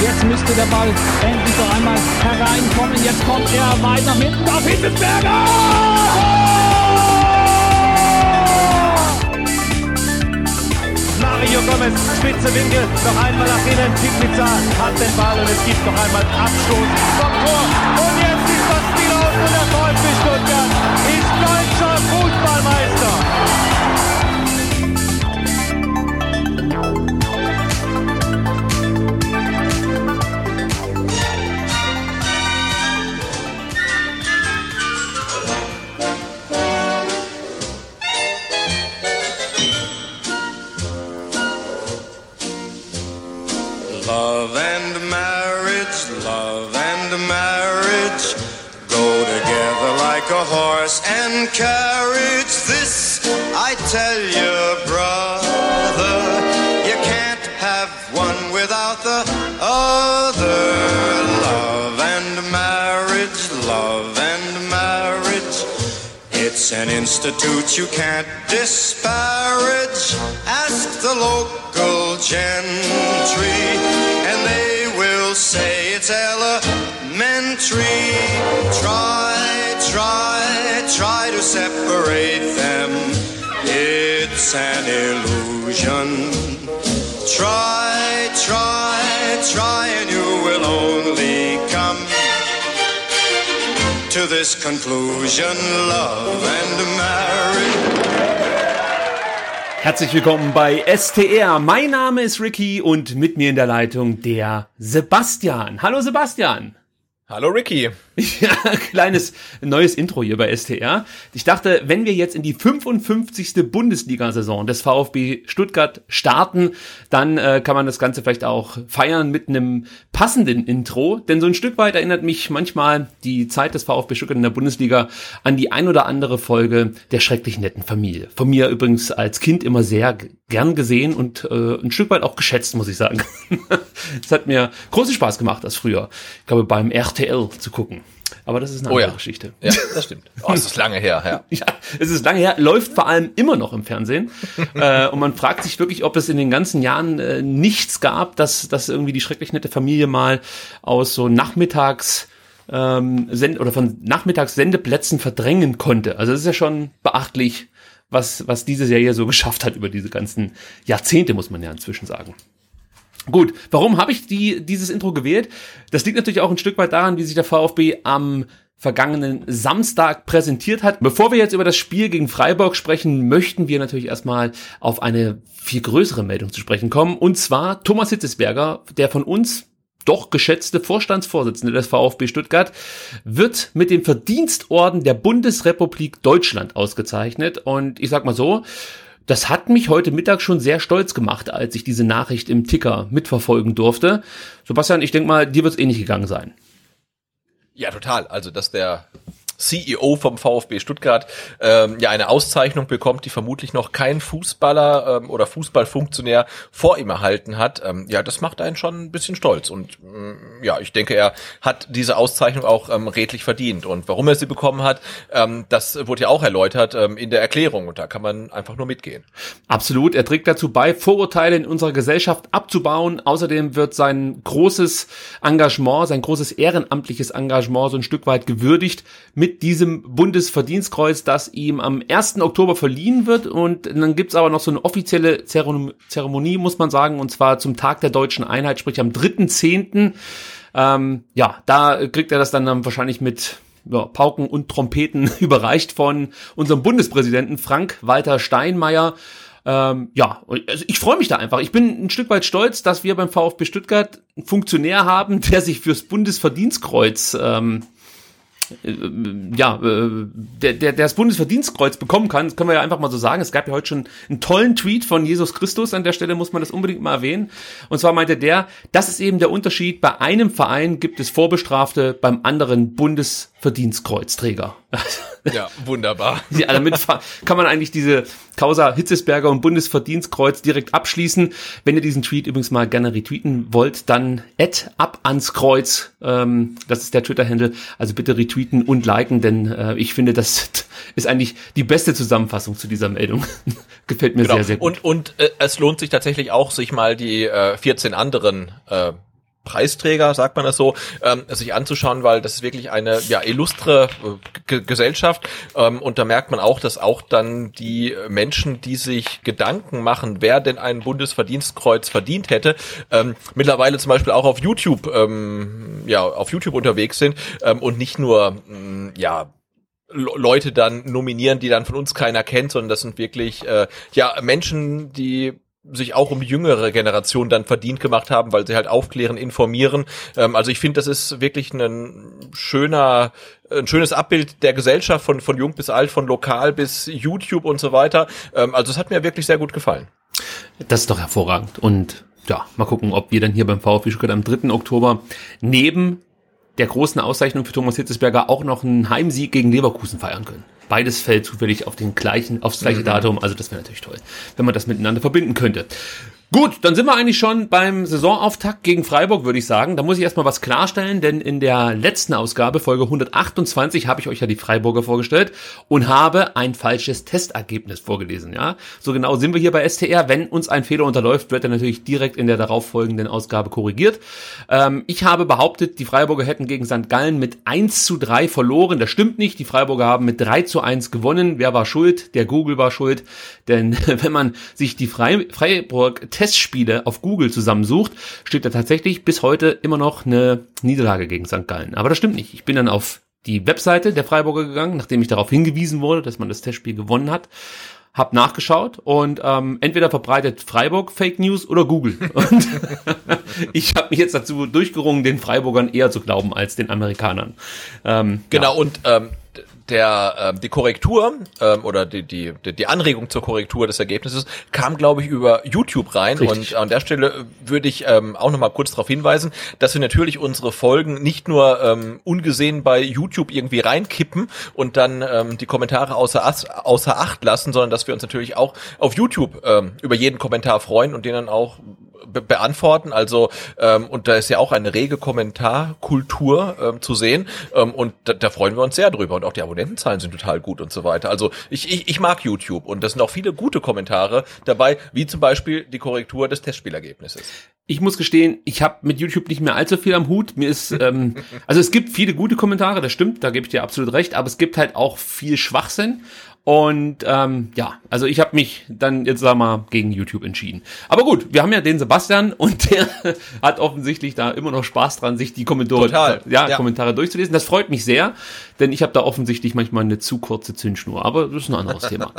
Jetzt müsste der Ball endlich noch einmal hereinkommen. Jetzt kommt er weit nach hinten auf Hitzelsberger! Mario Gomez, spitze Winkel, noch einmal nach innen. Pizza hat den Ball und es gibt noch einmal Abstoß vom Tor. Und jetzt an institute you can't disparage. Ask the local gentry, and they will say it's elementary. Try, try, try to separate them. It's an illusion. Try, try, try, and you will only to this conclusion love and marriage. Herzlich willkommen bei STR. Mein Name ist Ricky und mit mir in der Leitung der Sebastian. Hallo Sebastian. Hallo Ricky. Ja, kleines neues Intro hier bei STR. Ich dachte, wenn wir jetzt in die 55. Bundesliga-Saison des VfB Stuttgart starten, dann äh, kann man das Ganze vielleicht auch feiern mit einem passenden Intro. Denn so ein Stück weit erinnert mich manchmal die Zeit des VfB Stuttgart in der Bundesliga an die ein oder andere Folge der schrecklich netten Familie. Von mir übrigens als Kind immer sehr gern gesehen und äh, ein Stück weit auch geschätzt, muss ich sagen. Es hat mir großen Spaß gemacht, das früher, ich glaube, beim RTL zu gucken. Aber das ist eine Oh andere ja. Geschichte. Ja, das stimmt. Oh, das ist lange her, ja. Ja, es ist lange her, läuft vor allem immer noch im Fernsehen. äh, und man fragt sich wirklich, ob es in den ganzen Jahren äh, nichts gab, dass, dass irgendwie die schrecklich nette Familie mal aus so Nachmittags ähm, Send oder von Nachmittagssendeplätzen verdrängen konnte. Also es ist ja schon beachtlich, was, was diese Serie so geschafft hat über diese ganzen Jahrzehnte, muss man ja inzwischen sagen. Gut, warum habe ich die, dieses Intro gewählt? Das liegt natürlich auch ein Stück weit daran, wie sich der VfB am vergangenen Samstag präsentiert hat. Bevor wir jetzt über das Spiel gegen Freiburg sprechen, möchten wir natürlich erstmal auf eine viel größere Meldung zu sprechen kommen. Und zwar Thomas Hitzesberger, der von uns doch geschätzte Vorstandsvorsitzende des VfB Stuttgart, wird mit dem Verdienstorden der Bundesrepublik Deutschland ausgezeichnet. Und ich sag mal so, das hat mich heute Mittag schon sehr stolz gemacht, als ich diese Nachricht im Ticker mitverfolgen durfte. Sebastian, ich denke mal, dir wird es ähnlich gegangen sein. Ja, total. Also, dass der CEO vom VfB Stuttgart ähm, ja eine Auszeichnung bekommt, die vermutlich noch kein Fußballer ähm, oder Fußballfunktionär vor ihm erhalten hat. Ähm, ja, das macht einen schon ein bisschen stolz. Und ähm, ja, ich denke, er hat diese Auszeichnung auch ähm, redlich verdient. Und warum er sie bekommen hat, ähm, das wurde ja auch erläutert ähm, in der Erklärung. Und da kann man einfach nur mitgehen. Absolut. Er trägt dazu bei, Vorurteile in unserer Gesellschaft abzubauen. Außerdem wird sein großes Engagement, sein großes ehrenamtliches Engagement so ein Stück weit gewürdigt mit diesem Bundesverdienstkreuz, das ihm am 1. Oktober verliehen wird. Und dann gibt's aber noch so eine offizielle Zeremonie, muss man sagen, und zwar zum Tag der deutschen Einheit, sprich am 3.10. Ähm, ja, da kriegt er das dann, dann wahrscheinlich mit ja, Pauken und Trompeten überreicht von unserem Bundespräsidenten Frank-Walter Steinmeier. Ähm, ja, also ich freue mich da einfach. Ich bin ein Stück weit stolz, dass wir beim VfB Stuttgart einen Funktionär haben, der sich fürs Bundesverdienstkreuz ähm, äh, ja, äh, der, der, der das Bundesverdienstkreuz bekommen kann, das können wir ja einfach mal so sagen. Es gab ja heute schon einen tollen Tweet von Jesus Christus, an der Stelle muss man das unbedingt mal erwähnen. Und zwar meinte der, das ist eben der Unterschied, bei einem Verein gibt es Vorbestrafte, beim anderen Bundesverdienstkreuzträger. Ja, wunderbar. Ja, damit kann man eigentlich diese Causa Hitzesberger und Bundesverdienstkreuz direkt abschließen. Wenn ihr diesen Tweet übrigens mal gerne retweeten wollt, dann add ab ans Kreuz. Ähm, das ist der Twitter-Handle. Also bitte retweeten und liken, denn äh, ich finde, das ist eigentlich die beste Zusammenfassung zu dieser Meldung. Gefällt mir genau. sehr, sehr gut. Und, und äh, es lohnt sich tatsächlich auch, sich mal die äh, 14 anderen äh, Preisträger, sagt man das so, ähm, sich anzuschauen, weil das ist wirklich eine ja illustre äh, Gesellschaft. Ähm, und da merkt man auch, dass auch dann die Menschen, die sich Gedanken machen, wer denn ein Bundesverdienstkreuz verdient hätte, ähm, mittlerweile zum Beispiel auch auf YouTube ähm, ja auf YouTube unterwegs sind ähm, und nicht nur mh, mm, ja Leute dann nominieren, die dann von uns keiner kennt, sondern das sind wirklich äh, ja Menschen, die sich auch um die jüngere Generation dann verdient gemacht haben, weil sie halt aufklären, informieren. Ähm, also ich finde, das ist wirklich ein schöner, ein schönes Abbild der Gesellschaft von, von jung bis alt, von lokal bis YouTube und so weiter. Ähm, also es hat mir wirklich sehr gut gefallen. Das ist doch hervorragend. Und ja, mal gucken, ob wir dann hier beim VfB Stuttgart am 3. Oktober neben der großen Auszeichnung für Thomas Hitzesberger auch noch einen Heimsieg gegen Leverkusen feiern können. Beides fällt zufällig auf den gleichen, aufs gleiche mhm. Datum. Also das wäre natürlich toll, wenn man das miteinander verbinden könnte. Gut, dann sind wir eigentlich schon beim Saisonauftakt gegen Freiburg, würde ich sagen. Da muss ich erstmal was klarstellen, denn in der letzten Ausgabe, Folge 128, habe ich euch ja die Freiburger vorgestellt und habe ein falsches Testergebnis vorgelesen. Ja, So genau sind wir hier bei STR. Wenn uns ein Fehler unterläuft, wird er natürlich direkt in der darauffolgenden Ausgabe korrigiert. Ähm, ich habe behauptet, die Freiburger hätten gegen St. Gallen mit 1 zu 3 verloren. Das stimmt nicht. Die Freiburger haben mit 3 zu 1 gewonnen. Wer war schuld? Der Google war schuld. Denn wenn man sich die Freiburg Testspiele auf Google zusammensucht, steht da tatsächlich bis heute immer noch eine Niederlage gegen St. Gallen. Aber das stimmt nicht. Ich bin dann auf die Webseite der Freiburger gegangen, nachdem ich darauf hingewiesen wurde, dass man das Testspiel gewonnen hat, hab nachgeschaut und ähm, entweder verbreitet Freiburg Fake News oder Google. Und ich habe mich jetzt dazu durchgerungen, den Freiburgern eher zu glauben als den Amerikanern. Ähm, genau ja. und ähm, der äh, die Korrektur ähm, oder die, die die Anregung zur Korrektur des Ergebnisses kam, glaube ich, über YouTube rein. Richtig. Und an der Stelle würde ich ähm, auch noch mal kurz darauf hinweisen, dass wir natürlich unsere Folgen nicht nur ähm, ungesehen bei YouTube irgendwie reinkippen und dann ähm, die Kommentare außer, außer Acht lassen, sondern dass wir uns natürlich auch auf YouTube ähm, über jeden Kommentar freuen und den dann auch be beantworten. Also ähm, und da ist ja auch eine rege Kommentarkultur ähm, zu sehen ähm, und da, da freuen wir uns sehr drüber und auch die Abonnentenzahlen sind total gut und so weiter. Also ich, ich, ich mag YouTube und da sind auch viele gute Kommentare dabei, wie zum Beispiel die Korrektur des Testspielergebnisses. Ich muss gestehen, ich habe mit YouTube nicht mehr allzu viel am Hut. Mir ist, ähm, also es gibt viele gute Kommentare, das stimmt, da gebe ich dir absolut recht, aber es gibt halt auch viel Schwachsinn. Und ähm, ja, also ich habe mich dann jetzt sag mal gegen YouTube entschieden. Aber gut, wir haben ja den Sebastian und der hat offensichtlich da immer noch Spaß dran, sich die Kommentare, Total. Ja, ja. Kommentare durchzulesen. Das freut mich sehr, denn ich habe da offensichtlich manchmal eine zu kurze Zündschnur. Aber das ist ein anderes Thema.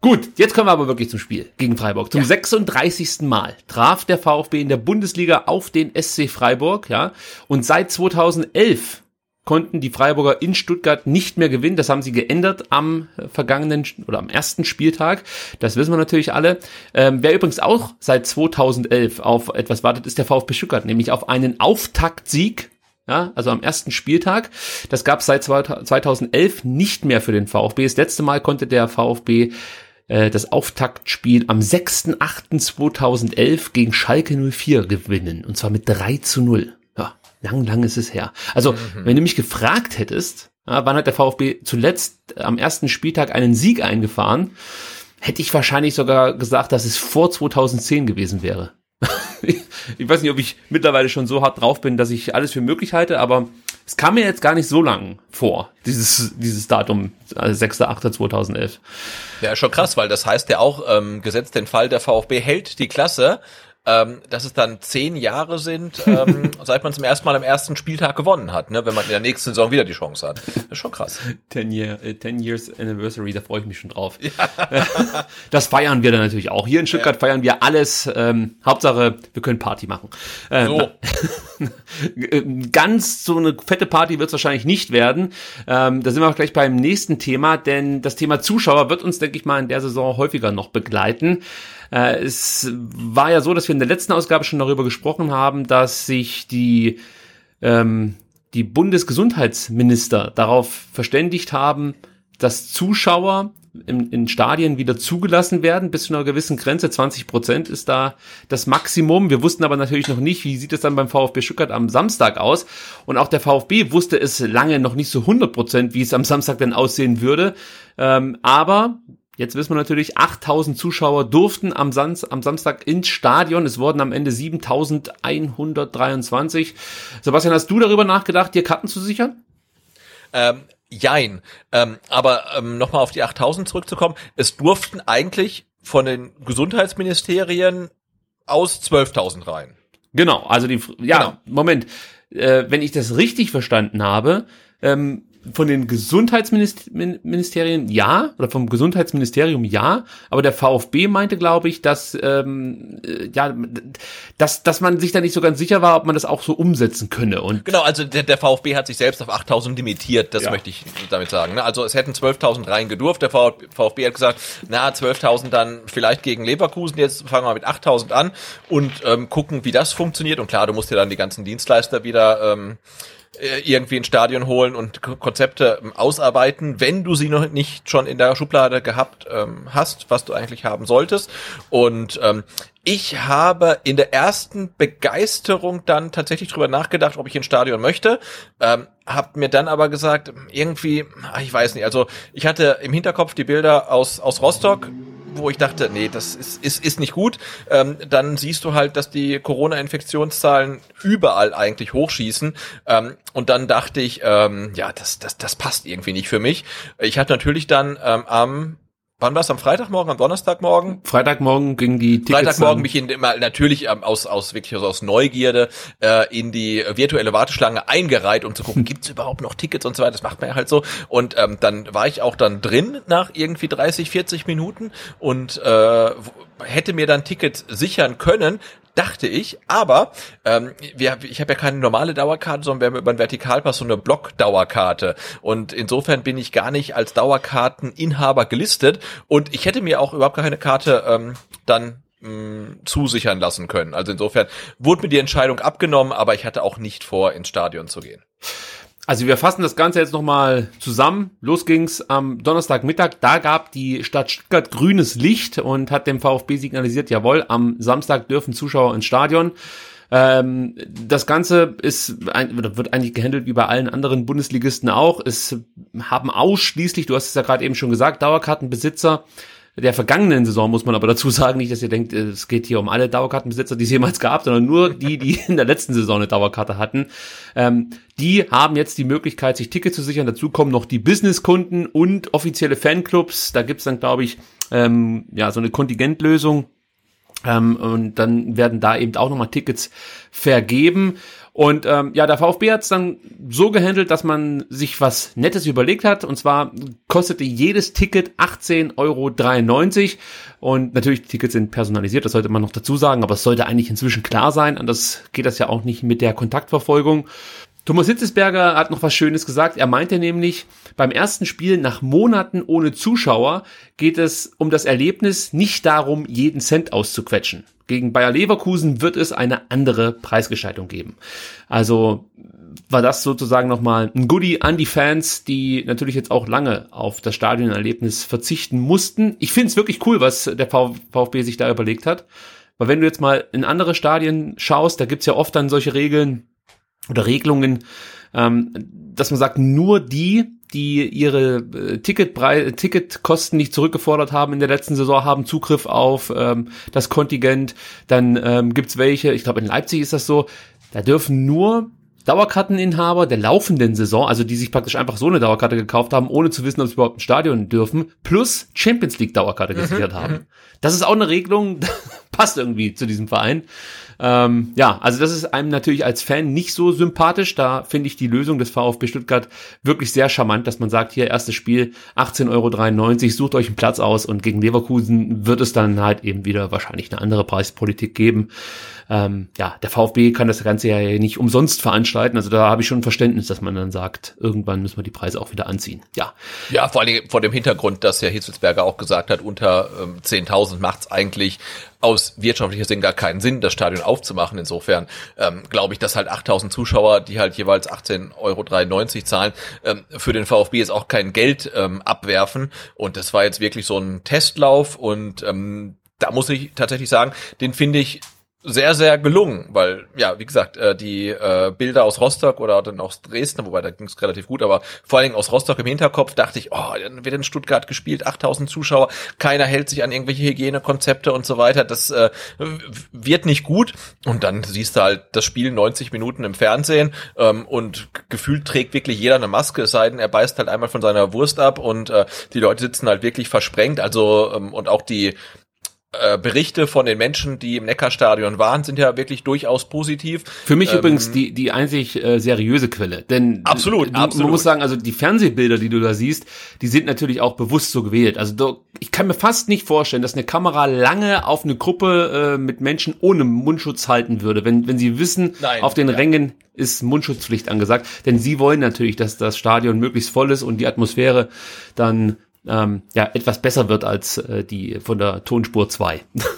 Gut, jetzt kommen wir aber wirklich zum Spiel gegen Freiburg. Zum ja. 36. Mal traf der VfB in der Bundesliga auf den SC Freiburg, ja. Und seit 2011 konnten die Freiburger in Stuttgart nicht mehr gewinnen. Das haben sie geändert am vergangenen oder am ersten Spieltag. Das wissen wir natürlich alle. Ähm, wer übrigens auch seit 2011 auf etwas wartet, ist der VfB Stuttgart, nämlich auf einen Auftaktsieg. Ja, also am ersten Spieltag. Das gab es seit 2011 nicht mehr für den VfB. Das letzte Mal konnte der VfB äh, das Auftaktspiel am 6.8.2011 gegen Schalke 04 gewinnen. Und zwar mit 3 zu 0. Lang, lang ist es her. Also, mhm. wenn du mich gefragt hättest, wann hat der VfB zuletzt am ersten Spieltag einen Sieg eingefahren, hätte ich wahrscheinlich sogar gesagt, dass es vor 2010 gewesen wäre. ich weiß nicht, ob ich mittlerweile schon so hart drauf bin, dass ich alles für möglich halte, aber es kam mir jetzt gar nicht so lang vor, dieses, dieses Datum, also 6.8.2011. Ja, schon krass, weil das heißt ja auch, ähm, gesetzt den Fall, der VfB hält die Klasse, ähm, dass es dann zehn Jahre sind, ähm, seit man zum ersten Mal am ersten Spieltag gewonnen hat, ne? wenn man in der nächsten Saison wieder die Chance hat. Das ist schon krass. 10, year, äh, 10 Years Anniversary, da freue ich mich schon drauf. Das feiern wir dann natürlich auch. Hier in Stuttgart feiern wir alles. Ähm, Hauptsache, wir können Party machen. Ähm, So. Ganz so eine fette Party wird es wahrscheinlich nicht werden. Ähm, da sind wir auch gleich beim nächsten Thema, denn das Thema Zuschauer wird uns, denke ich mal, in der Saison häufiger noch begleiten. Äh, es war ja so, dass wir in der letzten Ausgabe schon darüber gesprochen haben, dass sich die ähm, die Bundesgesundheitsminister darauf verständigt haben, dass Zuschauer in, in Stadien wieder zugelassen werden, bis zu einer gewissen Grenze. 20 Prozent ist da das Maximum. Wir wussten aber natürlich noch nicht, wie sieht es dann beim VfB Stuttgart am Samstag aus. Und auch der VfB wusste es lange noch nicht so 100 Prozent, wie es am Samstag denn aussehen würde. Ähm, aber Jetzt wissen wir natürlich, 8000 Zuschauer durften am, Sam am Samstag ins Stadion. Es wurden am Ende 7123. Sebastian, hast du darüber nachgedacht, dir Karten zu sichern? Ähm, jein. Ähm, aber ähm, nochmal auf die 8000 zurückzukommen. Es durften eigentlich von den Gesundheitsministerien aus 12.000 rein. Genau, also die, ja, Genau. Moment, äh, wenn ich das richtig verstanden habe, ähm, von den Gesundheitsministerien ja, oder vom Gesundheitsministerium ja, aber der VfB meinte, glaube ich, dass, ähm, äh, ja, dass, dass man sich da nicht so ganz sicher war, ob man das auch so umsetzen könne. Und Genau, also der, der VfB hat sich selbst auf 8000 limitiert, das Ja. möchte ich damit sagen. ne? Also es hätten 12.000 rein gedurft, der VfB hat gesagt, na 12.000 dann vielleicht gegen Leverkusen, jetzt fangen wir mit 8.000 an und ähm, gucken, wie das funktioniert. Und klar, du musst dir dann die ganzen Dienstleister wieder ähm, äh, irgendwie ins Stadion holen und Konzepte ähm, ausarbeiten, wenn du sie noch nicht schon in der Schublade gehabt ähm, hast, was du eigentlich haben solltest. Und ähm, ich habe in der ersten Begeisterung dann tatsächlich drüber nachgedacht, ob ich ins Stadion möchte. Ähm, hab mir dann aber gesagt, irgendwie, ah, ich weiß nicht, also ich hatte im Hinterkopf die Bilder aus, aus Rostock, wo ich dachte, nee, das ist, ist, ist nicht gut. Ähm, dann siehst du halt, dass die Corona-Infektionszahlen überall eigentlich hochschießen. Ähm, und dann dachte ich, ähm, ja, das, das, das passt irgendwie nicht für mich. Ich hatte natürlich dann ähm, am, wann war es, am Freitagmorgen, am Donnerstagmorgen? Freitagmorgen ging die Tickets Freitagmorgen mich in, immer, natürlich ähm, aus, aus wirklich aus, Neugierde äh, in die virtuelle Warteschlange eingereiht, um zu gucken, gibt's überhaupt noch Tickets und so weiter. Das macht man ja halt so. Und ähm, dann war ich auch dann drin nach irgendwie 30, 40 Minuten und äh, hätte mir dann Tickets sichern können. Dachte ich, aber ähm, wir, ich habe ja keine normale Dauerkarte, sondern wir haben über einen Vertikalpass so eine Block-Dauerkarte. Und insofern bin ich gar nicht als Dauerkarteninhaber gelistet. Und ich hätte mir auch überhaupt keine Karte ähm, dann mh, zusichern lassen können. Also insofern wurde mir die Entscheidung abgenommen, aber ich hatte auch nicht vor, ins Stadion zu gehen. Also wir fassen das Ganze jetzt nochmal zusammen. Los ging's am Donnerstagmittag. Da gab die Stadt Stuttgart grünes Licht und hat dem VfB signalisiert, jawohl, am Samstag dürfen Zuschauer ins Stadion. Ähm, das Ganze ist wird eigentlich gehandelt wie bei allen anderen Bundesligisten auch. Es haben ausschließlich, du hast es ja gerade eben schon gesagt, Dauerkartenbesitzer der vergangenen Saison, muss man aber dazu sagen, nicht, dass ihr denkt, es geht hier um alle Dauerkartenbesitzer, die es jemals gab, sondern nur die, die in der letzten Saison eine Dauerkarte hatten. Ähm, die haben jetzt die Möglichkeit, sich Tickets zu sichern. Dazu kommen noch die Businesskunden und offizielle Fanclubs. Da gibt's dann, glaube ich, ähm, ja, so eine Kontingentlösung. Ähm, und dann werden da eben auch nochmal Tickets vergeben. Und ähm, ja, der VfB hat es dann so gehandelt, dass man sich was Nettes überlegt hat. Und zwar kostete jedes Ticket 18,93 Euro. Und natürlich, die Tickets sind personalisiert, das sollte man noch dazu sagen, aber es sollte eigentlich inzwischen klar sein. Anders geht das ja auch nicht mit der Kontaktverfolgung. Thomas Hitzesberger hat noch was Schönes gesagt. Er meinte nämlich, beim ersten Spiel nach Monaten ohne Zuschauer geht es um das Erlebnis, nicht darum, jeden Cent auszuquetschen. Gegen Bayer Leverkusen wird es eine andere Preisgestaltung geben. Also war das sozusagen nochmal ein Goodie an die Fans, die natürlich jetzt auch lange auf das Stadionerlebnis verzichten mussten. Ich finde es wirklich cool, was der VfB sich da überlegt hat. Weil wenn du jetzt mal in andere Stadien schaust, da gibt's ja oft dann solche Regeln, oder Regelungen, ähm, dass man sagt, nur die, die ihre äh, Ticketbrei Ticketkosten nicht zurückgefordert haben in der letzten Saison, haben Zugriff auf ähm, das Kontingent. Dann ähm, gibt's welche, ich glaube in Leipzig ist das so, da dürfen nur Dauerkarteninhaber der laufenden Saison, also die sich praktisch einfach so eine Dauerkarte gekauft haben, ohne zu wissen, ob sie überhaupt ein Stadion dürfen, plus Champions League Dauerkarte gesichert haben. Das ist auch eine Regelung, passt irgendwie zu diesem Verein. Ähm, ja, also das ist einem natürlich als Fan nicht so sympathisch. Da finde ich die Lösung des VfB Stuttgart wirklich sehr charmant, dass man sagt, hier erstes Spiel 18,93 Euro, sucht euch einen Platz aus und gegen Leverkusen wird es dann halt eben wieder wahrscheinlich eine andere Preispolitik geben. Ähm, ja, der VfB kann das Ganze ja nicht umsonst veranstalten. Also da habe ich schon Verständnis, dass man dann sagt, irgendwann müssen wir die Preise auch wieder anziehen. Ja. Ja, vor allem vor dem Hintergrund, dass ja Hitzelsberger auch gesagt hat, unter ähm, 10.000 macht's eigentlich aus wirtschaftlicher Sinn gar keinen Sinn, das Stadion aufzumachen. Insofern ähm, glaube ich, dass halt 8000 Zuschauer, die halt jeweils 18,93 Euro zahlen, ähm, für den VfB jetzt auch kein Geld ähm, abwerfen. Und das war jetzt wirklich so ein Testlauf und ähm, da muss ich tatsächlich sagen, den finde ich sehr, sehr gelungen, weil, ja, wie gesagt, äh, die äh, Bilder aus Rostock oder dann aus Dresden, wobei da ging es relativ gut, aber vor allen Dingen aus Rostock im Hinterkopf dachte ich, oh, dann wird in Stuttgart gespielt, 8000 Zuschauer, keiner hält sich an irgendwelche Hygienekonzepte und so weiter, das äh, wird nicht gut. Und dann siehst du halt das Spiel 90 Minuten im Fernsehen ähm, und gefühlt trägt wirklich jeder eine Maske, es sei denn, er beißt halt einmal von seiner Wurst ab und äh, die Leute sitzen halt wirklich versprengt, also ähm, und auch die äh, Berichte von den Menschen, die im Neckarstadion waren, sind ja wirklich durchaus positiv. Für mich ähm, übrigens die, die einzig äh, seriöse Quelle. Denn absolut, du, absolut. man muss sagen, also die Fernsehbilder, die du da siehst, die sind natürlich auch bewusst so gewählt. Also du, ich kann mir fast nicht vorstellen, dass eine Kamera lange auf eine Gruppe äh, mit Menschen ohne Mundschutz halten würde, wenn, wenn sie wissen, Nein, auf den ja. Rängen ist Mundschutzpflicht angesagt. Denn sie wollen natürlich, dass das Stadion möglichst voll ist und die Atmosphäre dann ähm, ja etwas besser wird als äh, die von der Tonspur 2.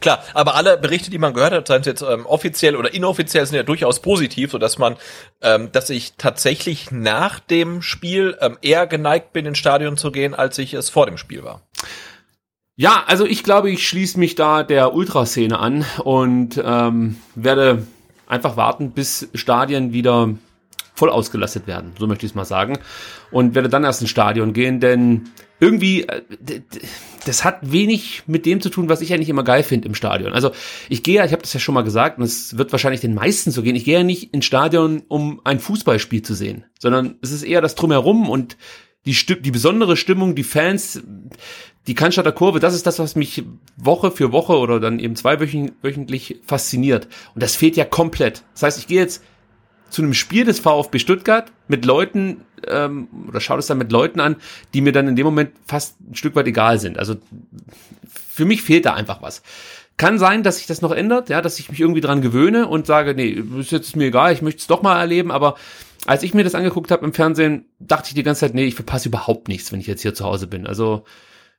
Klar, aber alle Berichte, die man gehört hat, seien es jetzt ähm, offiziell oder inoffiziell, sind ja durchaus positiv, so dass man, ähm, dass ich tatsächlich nach dem Spiel ähm, eher geneigt bin, ins Stadion zu gehen, als ich es vor dem Spiel war. Ja, also ich glaube, ich schließe mich da der Ultraszene an und ähm, werde einfach warten, bis Stadien wieder voll ausgelastet werden, so möchte ich es mal sagen. Und werde dann erst ins Stadion gehen, denn irgendwie, äh, das hat wenig mit dem zu tun, was ich eigentlich immer geil finde im Stadion. Also ich gehe ja, ich habe das ja schon mal gesagt, und es wird wahrscheinlich den meisten so gehen, ich gehe ja nicht ins Stadion, um ein Fußballspiel zu sehen, sondern es ist eher das Drumherum und die, Sti die besondere Stimmung, die Fans, die Cannstatter Kurve, das ist das, was mich Woche für Woche oder dann eben zweiwöchentlich fasziniert. Und das fehlt ja komplett. Das heißt, ich gehe jetzt zu einem Spiel des VfB Stuttgart mit Leuten ähm, oder schaue es dann mit Leuten an, die mir dann in dem Moment fast ein Stück weit egal sind. Also für mich fehlt da einfach was. Kann sein, dass sich das noch ändert, ja, dass ich mich irgendwie dran gewöhne und sage, nee, ist jetzt mir egal, ich möchte es doch mal erleben, aber als ich mir das angeguckt habe im Fernsehen, dachte ich die ganze Zeit, nee, ich verpasse überhaupt nichts, wenn ich jetzt hier zu Hause bin. Also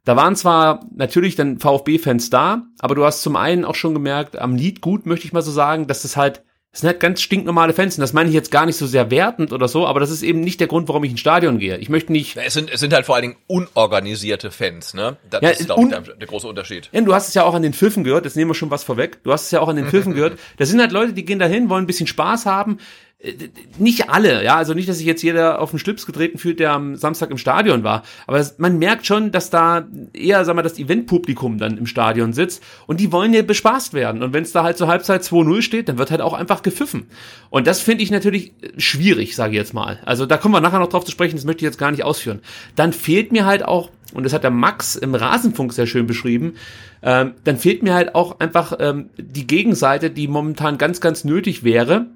da waren zwar natürlich dann VfB-Fans da, aber du hast zum einen auch schon gemerkt, am Lied gut, möchte ich mal so sagen, dass das halt das sind halt ganz stinknormale Fans. Und das meine ich jetzt gar nicht so sehr wertend oder so, aber das ist eben nicht der Grund, warum ich ins Stadion gehe. Ich möchte nicht. Es sind, es sind halt vor allen Dingen unorganisierte Fans, ne? Das ja, ist, glaube ich, der, der, große Unterschied. Ja, du hast es ja auch an den Pfiffen gehört, jetzt nehmen wir schon was vorweg. Du hast es ja auch an den Pfiffen gehört. Das sind halt Leute, die gehen dahin, wollen ein bisschen Spaß haben nicht alle, ja, also nicht, dass sich jetzt jeder auf den Schlips getreten fühlt, der am Samstag im Stadion war, aber man merkt schon, dass da eher, sagen wir, das Eventpublikum dann im Stadion sitzt und die wollen ja bespaßt werden und wenn es da halt zur Halbzeit 2-0 steht, dann wird halt auch einfach gepfiffen und das finde ich natürlich schwierig, sage ich jetzt mal. Also da kommen wir nachher noch drauf zu sprechen, das möchte ich jetzt gar nicht ausführen. Dann fehlt mir halt auch, und das hat der Max im Rasenfunk sehr schön beschrieben, ähm, dann fehlt mir halt auch einfach ähm, die Gegenseite, die momentan ganz, ganz nötig wäre,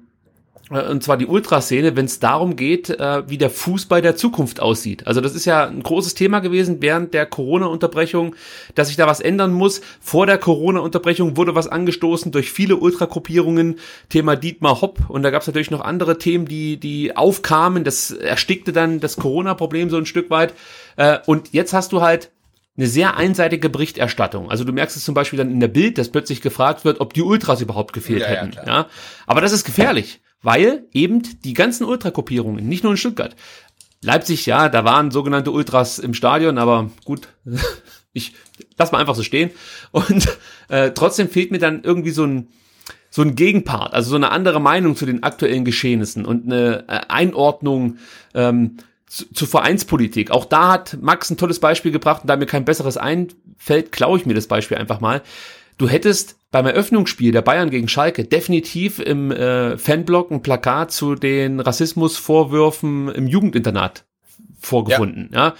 und zwar die Ultraszene, wenn es darum geht, äh, wie der Fußball der Zukunft aussieht. Also das ist ja ein großes Thema gewesen während der Corona-Unterbrechung, dass sich da was ändern muss. Vor der Corona-Unterbrechung wurde was angestoßen durch viele Ultragruppierungen, Thema Dietmar Hopp und da gab es natürlich noch andere Themen, die die aufkamen. Das erstickte dann das Corona-Problem so ein Stück weit. Äh, und jetzt hast du halt eine sehr einseitige Berichterstattung. Also du merkst es zum Beispiel dann in der Bild, dass plötzlich gefragt wird, ob die Ultras überhaupt gefehlt ja, hätten. Ja, ja, aber das ist gefährlich weil eben die ganzen Ultrakopierungen, nicht nur in Stuttgart, Leipzig, ja, da waren sogenannte Ultras im Stadion, aber gut, ich lass mal einfach so stehen. Und äh, trotzdem fehlt mir dann irgendwie so ein so ein Gegenpart, also so eine andere Meinung zu den aktuellen Geschehnissen und eine äh, Einordnung ähm, zu, zu Vereinspolitik. Auch da hat Max ein tolles Beispiel gebracht und da mir kein besseres einfällt, klaue ich mir das Beispiel einfach mal. Du hättest beim Eröffnungsspiel der Bayern gegen Schalke definitiv im äh, Fanblock ein Plakat zu den Rassismusvorwürfen im Jugendinternat vorgefunden. Ja. ja.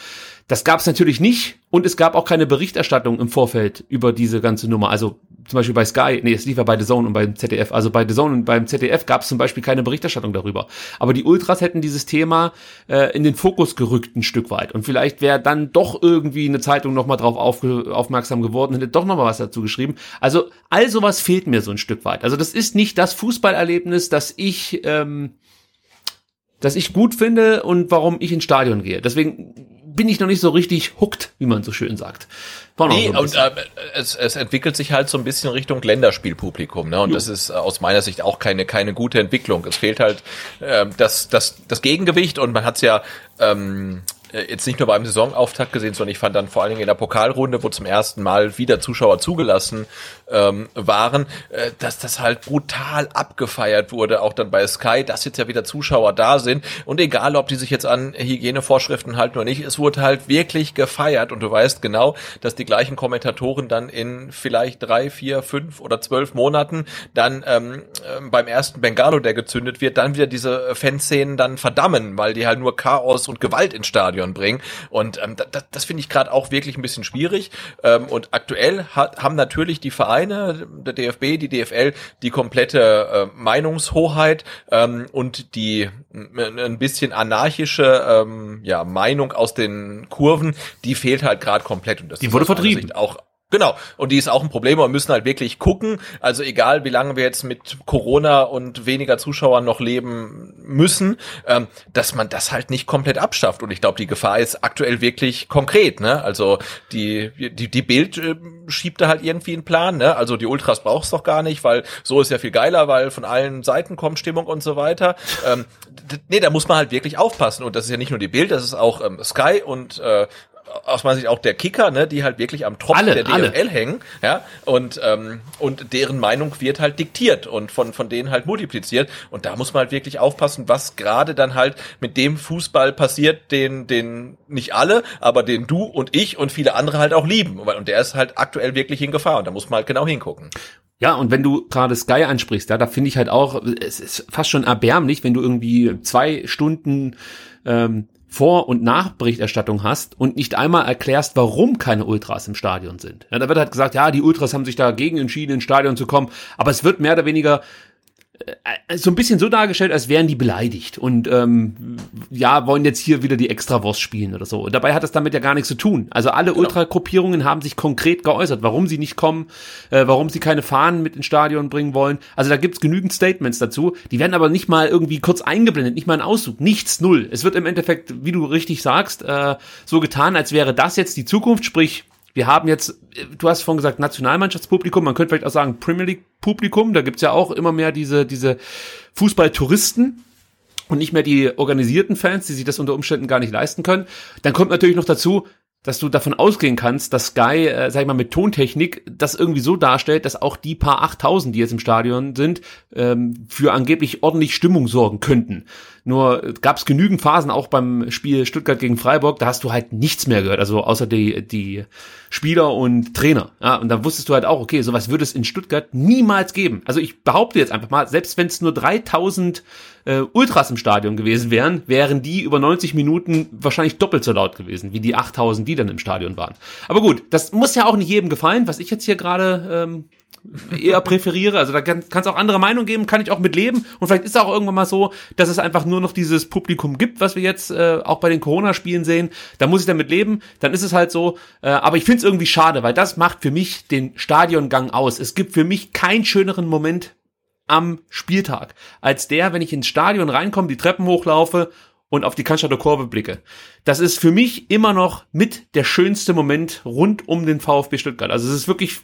Das gab es natürlich nicht und es gab auch keine Berichterstattung im Vorfeld über diese ganze Nummer. Also zum Beispiel bei Sky, nee, es lief ja bei The Zone und beim ZDF, also bei The Zone und beim ZDF gab es zum Beispiel keine Berichterstattung darüber. Aber die Ultras hätten dieses Thema äh, in den Fokus gerückt ein Stück weit. Und vielleicht wäre dann doch irgendwie eine Zeitung nochmal drauf aufge aufmerksam geworden, hätte doch nochmal was dazu geschrieben. Also all sowas fehlt mir so ein Stück weit. Also das ist nicht das Fußballerlebnis, das ich... Ähm, das ich gut finde und warum ich ins Stadion gehe. Deswegen bin ich noch nicht so richtig hooked, wie man so schön sagt. Nee, so und äh, es, es entwickelt sich halt so ein bisschen Richtung Länderspielpublikum, ne? Und das ist äh, aus meiner Sicht auch keine keine gute Entwicklung. Es fehlt halt ähm, das das das Gegengewicht und man hat es ja ähm, äh, jetzt nicht nur beim Saisonauftakt gesehen, sondern ich fand dann vor allen Dingen in der Pokalrunde, wo zum ersten Mal wieder Zuschauer zugelassen ähm, waren, äh, dass das halt brutal abgefeiert wurde, auch dann bei Sky, dass jetzt ja wieder Zuschauer da sind. Und egal, ob die sich jetzt an Hygienevorschriften halten oder nicht, es wurde halt wirklich gefeiert. Und du weißt genau, dass die gleichen Kommentatoren dann in vielleicht drei, vier, fünf oder zwölf Monaten dann ähm, ähm, beim ersten Bengalo, der gezündet wird, dann wieder diese Fanszenen dann verdammen, weil die halt nur Chaos und Gewalt ins Stadion bringen. Und ähm, das, das finde ich gerade auch wirklich ein bisschen schwierig. Ähm, und aktuell hat, haben natürlich die Vereine, der DFB, die DFL, die komplette äh, Meinungshoheit ähm, und die m- ein bisschen anarchische ähm, ja, Meinung aus den Kurven, die fehlt halt gerade komplett und das Die wurde vertrieben. Auch Genau, und die ist auch ein Problem. Wir müssen halt wirklich gucken. Also egal, wie lange wir jetzt mit Corona und weniger Zuschauern noch leben müssen, ähm, dass man das halt nicht komplett abschafft. Und ich glaube, die Gefahr ist aktuell wirklich konkret. Ne? Also die die die Bild äh, schiebt da halt irgendwie einen Plan. Ne? Also die Ultras braucht's doch gar nicht, weil so ist ja viel geiler, weil von allen Seiten kommt Stimmung und so weiter. Ähm, nee, da muss man halt wirklich aufpassen. Und das ist ja nicht nur die Bild, das ist auch ähm, Sky und äh, aus meiner Sicht auch der Kicker, ne, die halt wirklich am Tropf Alle, der alle. DFL hängen, ja, und ähm, und deren Meinung wird halt diktiert und von von denen halt multipliziert und da muss man halt wirklich aufpassen, was gerade dann halt mit dem Fußball passiert, den den nicht alle, aber den du und ich und viele andere halt auch lieben Weil- und der ist halt aktuell wirklich in Gefahr und da muss man halt genau hingucken. Ja, und wenn du gerade Sky ansprichst, ja, da finde ich halt auch, es ist fast schon erbärmlich, wenn du irgendwie zwei Stunden ähm, Vor- und Nachberichterstattung hast und nicht einmal erklärst, warum keine Ultras im Stadion sind. Ja, da wird halt gesagt, ja, die Ultras haben sich dagegen entschieden, ins Stadion zu kommen, aber es wird mehr oder weniger so ein bisschen so dargestellt, als wären die beleidigt und ähm, ja, wollen jetzt hier wieder die Extrawurst spielen oder so. Und dabei hat es damit ja gar nichts zu tun. Also alle Ultra-Gruppierungen haben sich konkret geäußert, warum sie nicht kommen, äh, warum sie keine Fahnen mit ins Stadion bringen wollen. Also da gibt's genügend Statements dazu. Die werden aber nicht mal irgendwie kurz eingeblendet, nicht mal ein Auszug, nichts, null. Es wird im Endeffekt, wie du richtig sagst, äh, so getan, als wäre das jetzt die Zukunft, sprich wir haben jetzt, du hast vorhin gesagt, Nationalmannschaftspublikum, man könnte vielleicht auch sagen Premier League Publikum, da gibt's ja auch immer mehr diese, diese Fußballtouristen und nicht mehr die organisierten Fans, die sich das unter Umständen gar nicht leisten können. Dann kommt natürlich noch dazu, dass du davon ausgehen kannst, dass Sky, äh, sag ich mal, mit Tontechnik das irgendwie so darstellt, dass auch die paar 8000, die jetzt im Stadion sind, ähm, für angeblich ordentlich Stimmung sorgen könnten. Nur gab es genügend Phasen, auch beim Spiel Stuttgart gegen Freiburg, da hast du halt nichts mehr gehört, also außer die, die Spieler und Trainer. Ja, und da wusstest du halt auch, okay, sowas würde es in Stuttgart niemals geben. Also ich behaupte jetzt einfach mal, selbst wenn es nur 3000 äh, Ultras im Stadion gewesen wären, wären die über 90 Minuten wahrscheinlich doppelt so laut gewesen, wie die 8000, die dann im Stadion waren. Aber gut, das muss ja auch nicht jedem gefallen, was ich jetzt hier gerade ähm, eher präferiere. Also da kann es auch andere Meinungen geben, kann ich auch mit leben. Und vielleicht ist es auch irgendwann mal so, dass es einfach nur noch dieses Publikum gibt, was wir jetzt äh, auch bei den Corona-Spielen sehen. Da muss ich damit leben. Dann ist es halt so. Äh, aber ich finde es irgendwie schade, weil das macht für mich den Stadiongang aus. Es gibt für mich keinen schöneren Moment am Spieltag als der, wenn ich ins Stadion reinkomme, die Treppen hochlaufe und auf die Cannstatter Kurve blicke. Das ist für mich immer noch mit der schönste Moment rund um den VfB Stuttgart. Also es ist wirklich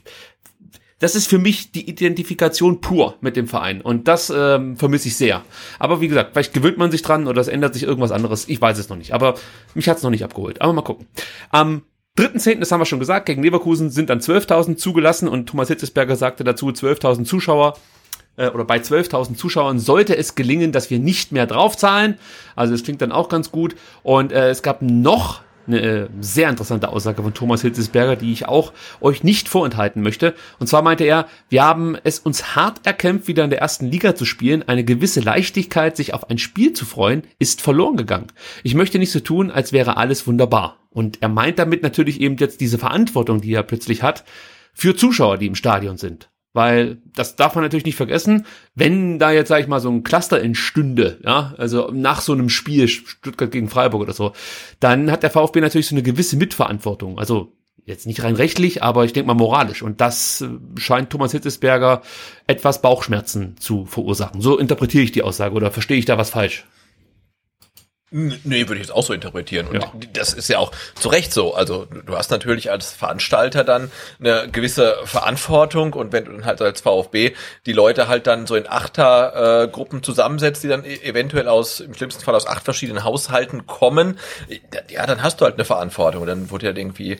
das ist für mich die Identifikation pur mit dem Verein und das ähm, vermisse ich sehr. Aber wie gesagt, vielleicht gewöhnt man sich dran oder es ändert sich irgendwas anderes. Ich weiß es noch nicht, aber mich hat's noch nicht abgeholt. Aber mal gucken. Am 3.10., das haben wir schon gesagt, gegen Leverkusen sind dann 12.000 zugelassen und Thomas Hitzesberger sagte dazu 12.000 Zuschauer äh, oder bei 12.000 Zuschauern sollte es gelingen, dass wir nicht mehr draufzahlen. Also das klingt dann auch ganz gut. Und äh, es gab noch eine äh, sehr interessante Aussage von Thomas Hitzesberger, die ich auch euch nicht vorenthalten möchte. Und zwar meinte er, wir haben es uns hart erkämpft, wieder in der ersten Liga zu spielen. Eine gewisse Leichtigkeit, sich auf ein Spiel zu freuen, ist verloren gegangen. Ich möchte nicht so tun, als wäre alles wunderbar. Und er meint damit natürlich eben jetzt diese Verantwortung, die er plötzlich hat, für Zuschauer, die im Stadion sind. Weil das darf man natürlich nicht vergessen, wenn da jetzt, sag ich mal, so ein Cluster entstünde, ja, also nach so einem Spiel, Stuttgart gegen Freiburg oder so, dann hat der VfB natürlich so eine gewisse Mitverantwortung. Also jetzt nicht rein rechtlich, aber ich denke mal moralisch. Und das äh, scheint Thomas Hitzesberger etwas Bauchschmerzen zu verursachen. So interpretiere ich die Aussage oder verstehe ich da was falsch? Nee, würde ich jetzt auch so interpretieren. Und ja. das ist ja auch zu Recht so. Also du hast natürlich als Veranstalter dann eine gewisse Verantwortung und wenn du dann halt als VfB die Leute halt dann so in Achtergruppen äh, zusammensetzt, die dann e-, eventuell aus, im schlimmsten Fall aus acht verschiedenen Haushalten kommen, ja, dann hast du halt eine Verantwortung. Und dann wurde ja irgendwie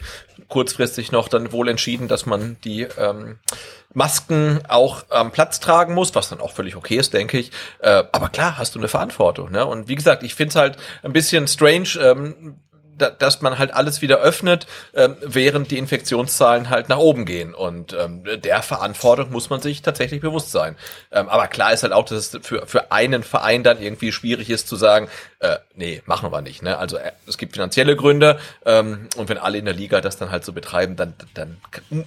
kurzfristig noch dann wohl entschieden, dass man die ähm, Masken auch am Platz tragen muss, was dann auch völlig okay ist, denke ich. Äh, aber klar, hast du eine Verantwortung. Ne? Und wie gesagt, ich finde es halt ein bisschen strange, ähm, da, dass man halt alles wieder öffnet, ähm, während die Infektionszahlen halt nach oben gehen. Und ähm, der Verantwortung muss man sich tatsächlich bewusst sein. Ähm, aber klar ist halt auch, dass es für, für einen Verein dann irgendwie schwierig ist zu sagen, äh, nee, machen wir nicht. Ne? Also äh, es gibt finanzielle Gründe ähm, und wenn alle in der Liga das dann halt so betreiben, dann, dann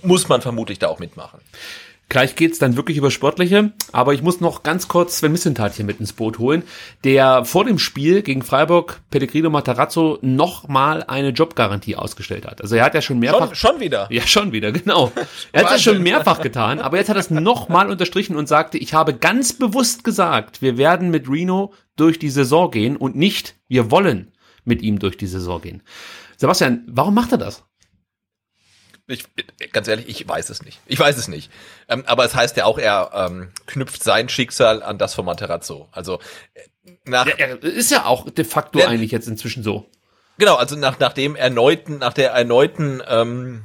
muss man vermutlich da auch mitmachen. Gleich geht's dann wirklich über Sportliche, aber ich muss noch ganz kurz Sven Missentat hier mit ins Boot holen, der vor dem Spiel gegen Freiburg Pellegrino Matarazzo nochmal eine Jobgarantie ausgestellt hat. Also er hat ja schon mehrfach... Schon, schon wieder? Ja, schon wieder, genau. Er hat das schon mehrfach getan, aber jetzt hat er es nochmal unterstrichen und sagte, ich habe ganz bewusst gesagt, wir werden mit Reno durch die Saison gehen und nicht, wir wollen mit ihm durch die Saison gehen. Sebastian, warum macht er das? Ich, ganz ehrlich, ich weiß es nicht. Ich weiß es nicht. Ähm, aber es heißt ja auch, er ähm, knüpft sein Schicksal an das von Materazzo. Also äh, nach ja, ist ja auch de facto der, eigentlich jetzt inzwischen so. Genau, also nach, nach dem erneuten, nach der erneuten ähm,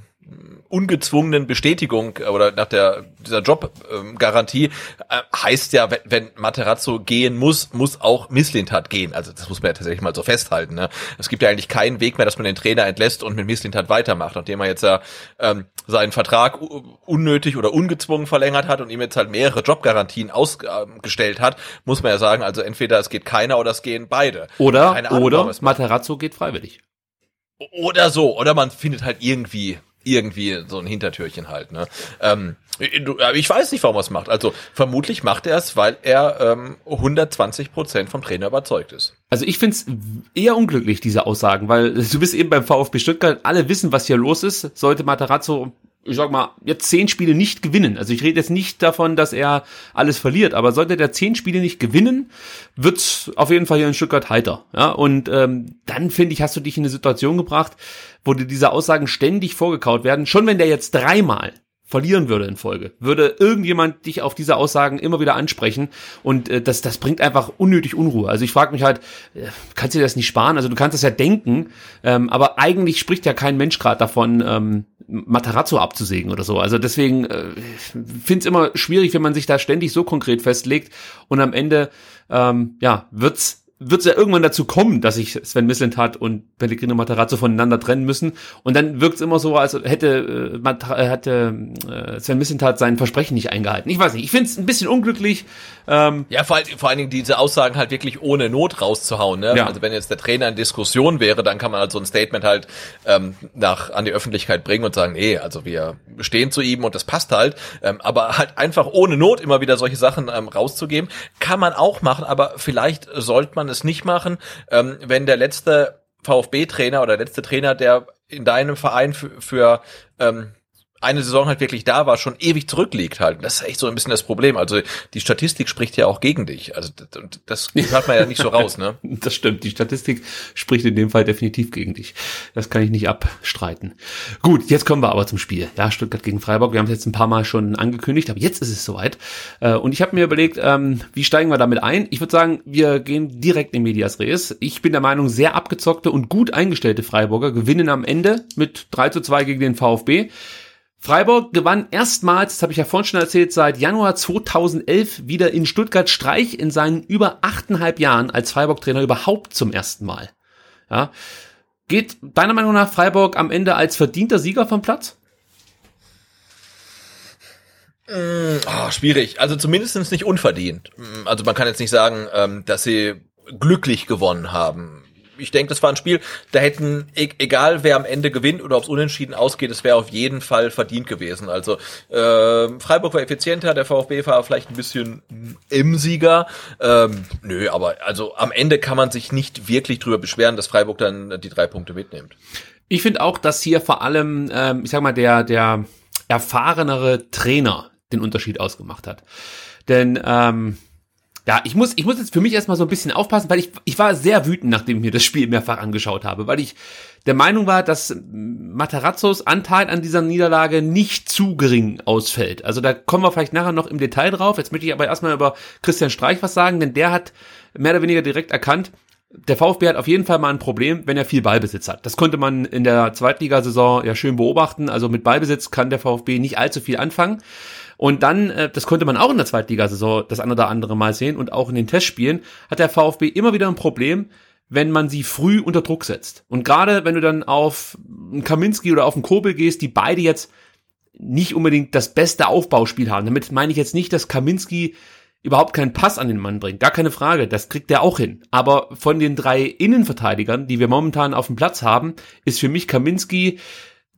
ungezwungenen Bestätigung oder nach der dieser Jobgarantie äh, heißt ja, wenn, wenn Materazzo gehen muss, muss auch Misslintat gehen. Also das muss man ja tatsächlich mal so festhalten. Ne? Es gibt ja eigentlich keinen Weg mehr, dass man den Trainer entlässt und mit Misslintat weitermacht, nachdem er jetzt ja ähm, seinen Vertrag unnötig oder ungezwungen verlängert hat und ihm jetzt halt mehrere Jobgarantien ausgestellt hat, muss man ja sagen, also entweder es geht keiner oder es gehen beide. Oder, oder Materazzo geht freiwillig. Oder so, oder man findet halt irgendwie irgendwie so ein Hintertürchen halt. Ne? Ähm, ich weiß nicht, warum er es macht. Also vermutlich macht er es, weil er ähm, 120 Prozent vom Trainer überzeugt ist. Also ich find's eher unglücklich, diese Aussagen, weil du bist eben beim VfB Stuttgart, alle wissen, was hier los ist. Sollte Matarazzo ich sag mal, jetzt zehn Spiele nicht gewinnen. Also ich rede jetzt nicht davon, dass er alles verliert, aber sollte der zehn Spiele nicht gewinnen, wird's auf jeden Fall hier in Stuttgart heiter. Ja, und ähm, dann finde ich, hast du dich in eine Situation gebracht, wo dir diese Aussagen ständig vorgekaut werden. Schon wenn der jetzt dreimal verlieren würde in Folge, würde irgendjemand dich auf diese Aussagen immer wieder ansprechen und äh, das, das bringt einfach unnötig Unruhe. Also ich frage mich halt, äh, kannst du dir das nicht sparen? Also du kannst das ja denken, ähm, aber eigentlich spricht ja kein Mensch gerade davon, ähm, Matarazzo abzusägen oder so. Also deswegen äh, finde es immer schwierig, wenn man sich da ständig so konkret festlegt und am Ende ähm, ja wird's wird es ja irgendwann dazu kommen, dass sich Sven Mislintat und Pellegrino Matarazzo voneinander trennen müssen. Und dann wirkt es immer so, als hätte, äh, hätte äh, Sven Mislintat sein Versprechen nicht eingehalten. Ich weiß nicht, ich finde es ein bisschen unglücklich. Ähm, ja, vor, vor allen Dingen diese Aussagen halt wirklich ohne Not rauszuhauen. Ne? Ja. Also wenn jetzt der Trainer in Diskussion wäre, dann kann man halt so ein Statement halt ähm, nach an die Öffentlichkeit bringen und sagen, nee, also wir stehen zu ihm und das passt halt. Ähm, aber halt einfach ohne Not immer wieder solche Sachen ähm, rauszugeben, kann man auch machen, aber vielleicht sollte man es nicht machen, ähm, wenn der letzte VfB-Trainer oder der letzte Trainer, der in deinem Verein für, für ähm, eine Saison halt wirklich da war, schon ewig zurückliegt halt. Das ist echt so ein bisschen das Problem. Also die Statistik spricht ja auch gegen dich. Also das, das hört man ja nicht so raus, ne? Das stimmt. Die Statistik spricht in dem Fall definitiv gegen dich. Das kann ich nicht abstreiten. Gut, jetzt kommen wir aber zum Spiel. Ja, Stuttgart gegen Freiburg. Wir haben es jetzt ein paar Mal schon angekündigt, aber jetzt ist es soweit. Äh, und ich habe mir überlegt, ähm, wie steigen wir damit ein? Ich würde sagen, wir gehen direkt in Medias Res. Ich bin der Meinung, sehr abgezockte und gut eingestellte Freiburger gewinnen am Ende mit 3 zu 2 gegen den VfB. Freiburg gewann erstmals, das habe ich ja vorhin schon erzählt, seit Januar 2011 wieder in Stuttgart Streich in seinen über achteinhalb Jahren als Freiburg-Trainer überhaupt zum ersten Mal. Ja. Geht deiner Meinung nach Freiburg am Ende als verdienter Sieger vom Platz? Oh, schwierig. Also zumindest nicht unverdient. Also man kann jetzt nicht sagen, ähm, dass sie glücklich gewonnen haben ich denke, das war ein Spiel, da hätten, e egal wer am Ende gewinnt oder ob es unentschieden ausgeht, es wäre auf jeden Fall verdient gewesen. Also äh, Freiburg war effizienter, der VfB war vielleicht ein bisschen im Sieger. Ähm, nö, aber also am Ende kann man sich nicht wirklich drüber beschweren, dass Freiburg dann die drei Punkte mitnimmt. Ich finde auch, dass hier vor allem, ähm, ich sag mal, der, der erfahrenere Trainer den Unterschied ausgemacht hat. Denn ähm, ja, ich muss, ich muss jetzt für mich erstmal so ein bisschen aufpassen, weil ich, ich war sehr wütend, nachdem ich mir das Spiel mehrfach angeschaut habe, weil ich der Meinung war, dass Matarazzos Anteil an dieser Niederlage nicht zu gering ausfällt. Also da kommen wir vielleicht nachher noch im Detail drauf. Jetzt möchte ich aber erstmal über Christian Streich was sagen, denn der hat mehr oder weniger direkt erkannt, der VfB hat auf jeden Fall mal ein Problem, wenn er viel Ballbesitz hat. Das konnte man in der Zweitligasaison ja schön beobachten. Also mit Ballbesitz kann der VfB nicht allzu viel anfangen. Und dann, äh, das konnte man auch in der Zweitligasaison das eine oder andere Mal sehen und auch in den Testspielen, hat der VfB immer wieder ein Problem, wenn man sie früh unter Druck setzt. Und gerade wenn du dann auf einen Kaminski oder auf einen Kobel gehst, die beide jetzt nicht unbedingt das beste Aufbauspiel haben. Damit meine ich jetzt nicht, dass Kaminski überhaupt keinen Pass an den Mann bringt. Gar keine Frage, das kriegt er auch hin. Aber von den drei Innenverteidigern, die wir momentan auf dem Platz haben, ist für mich Kaminski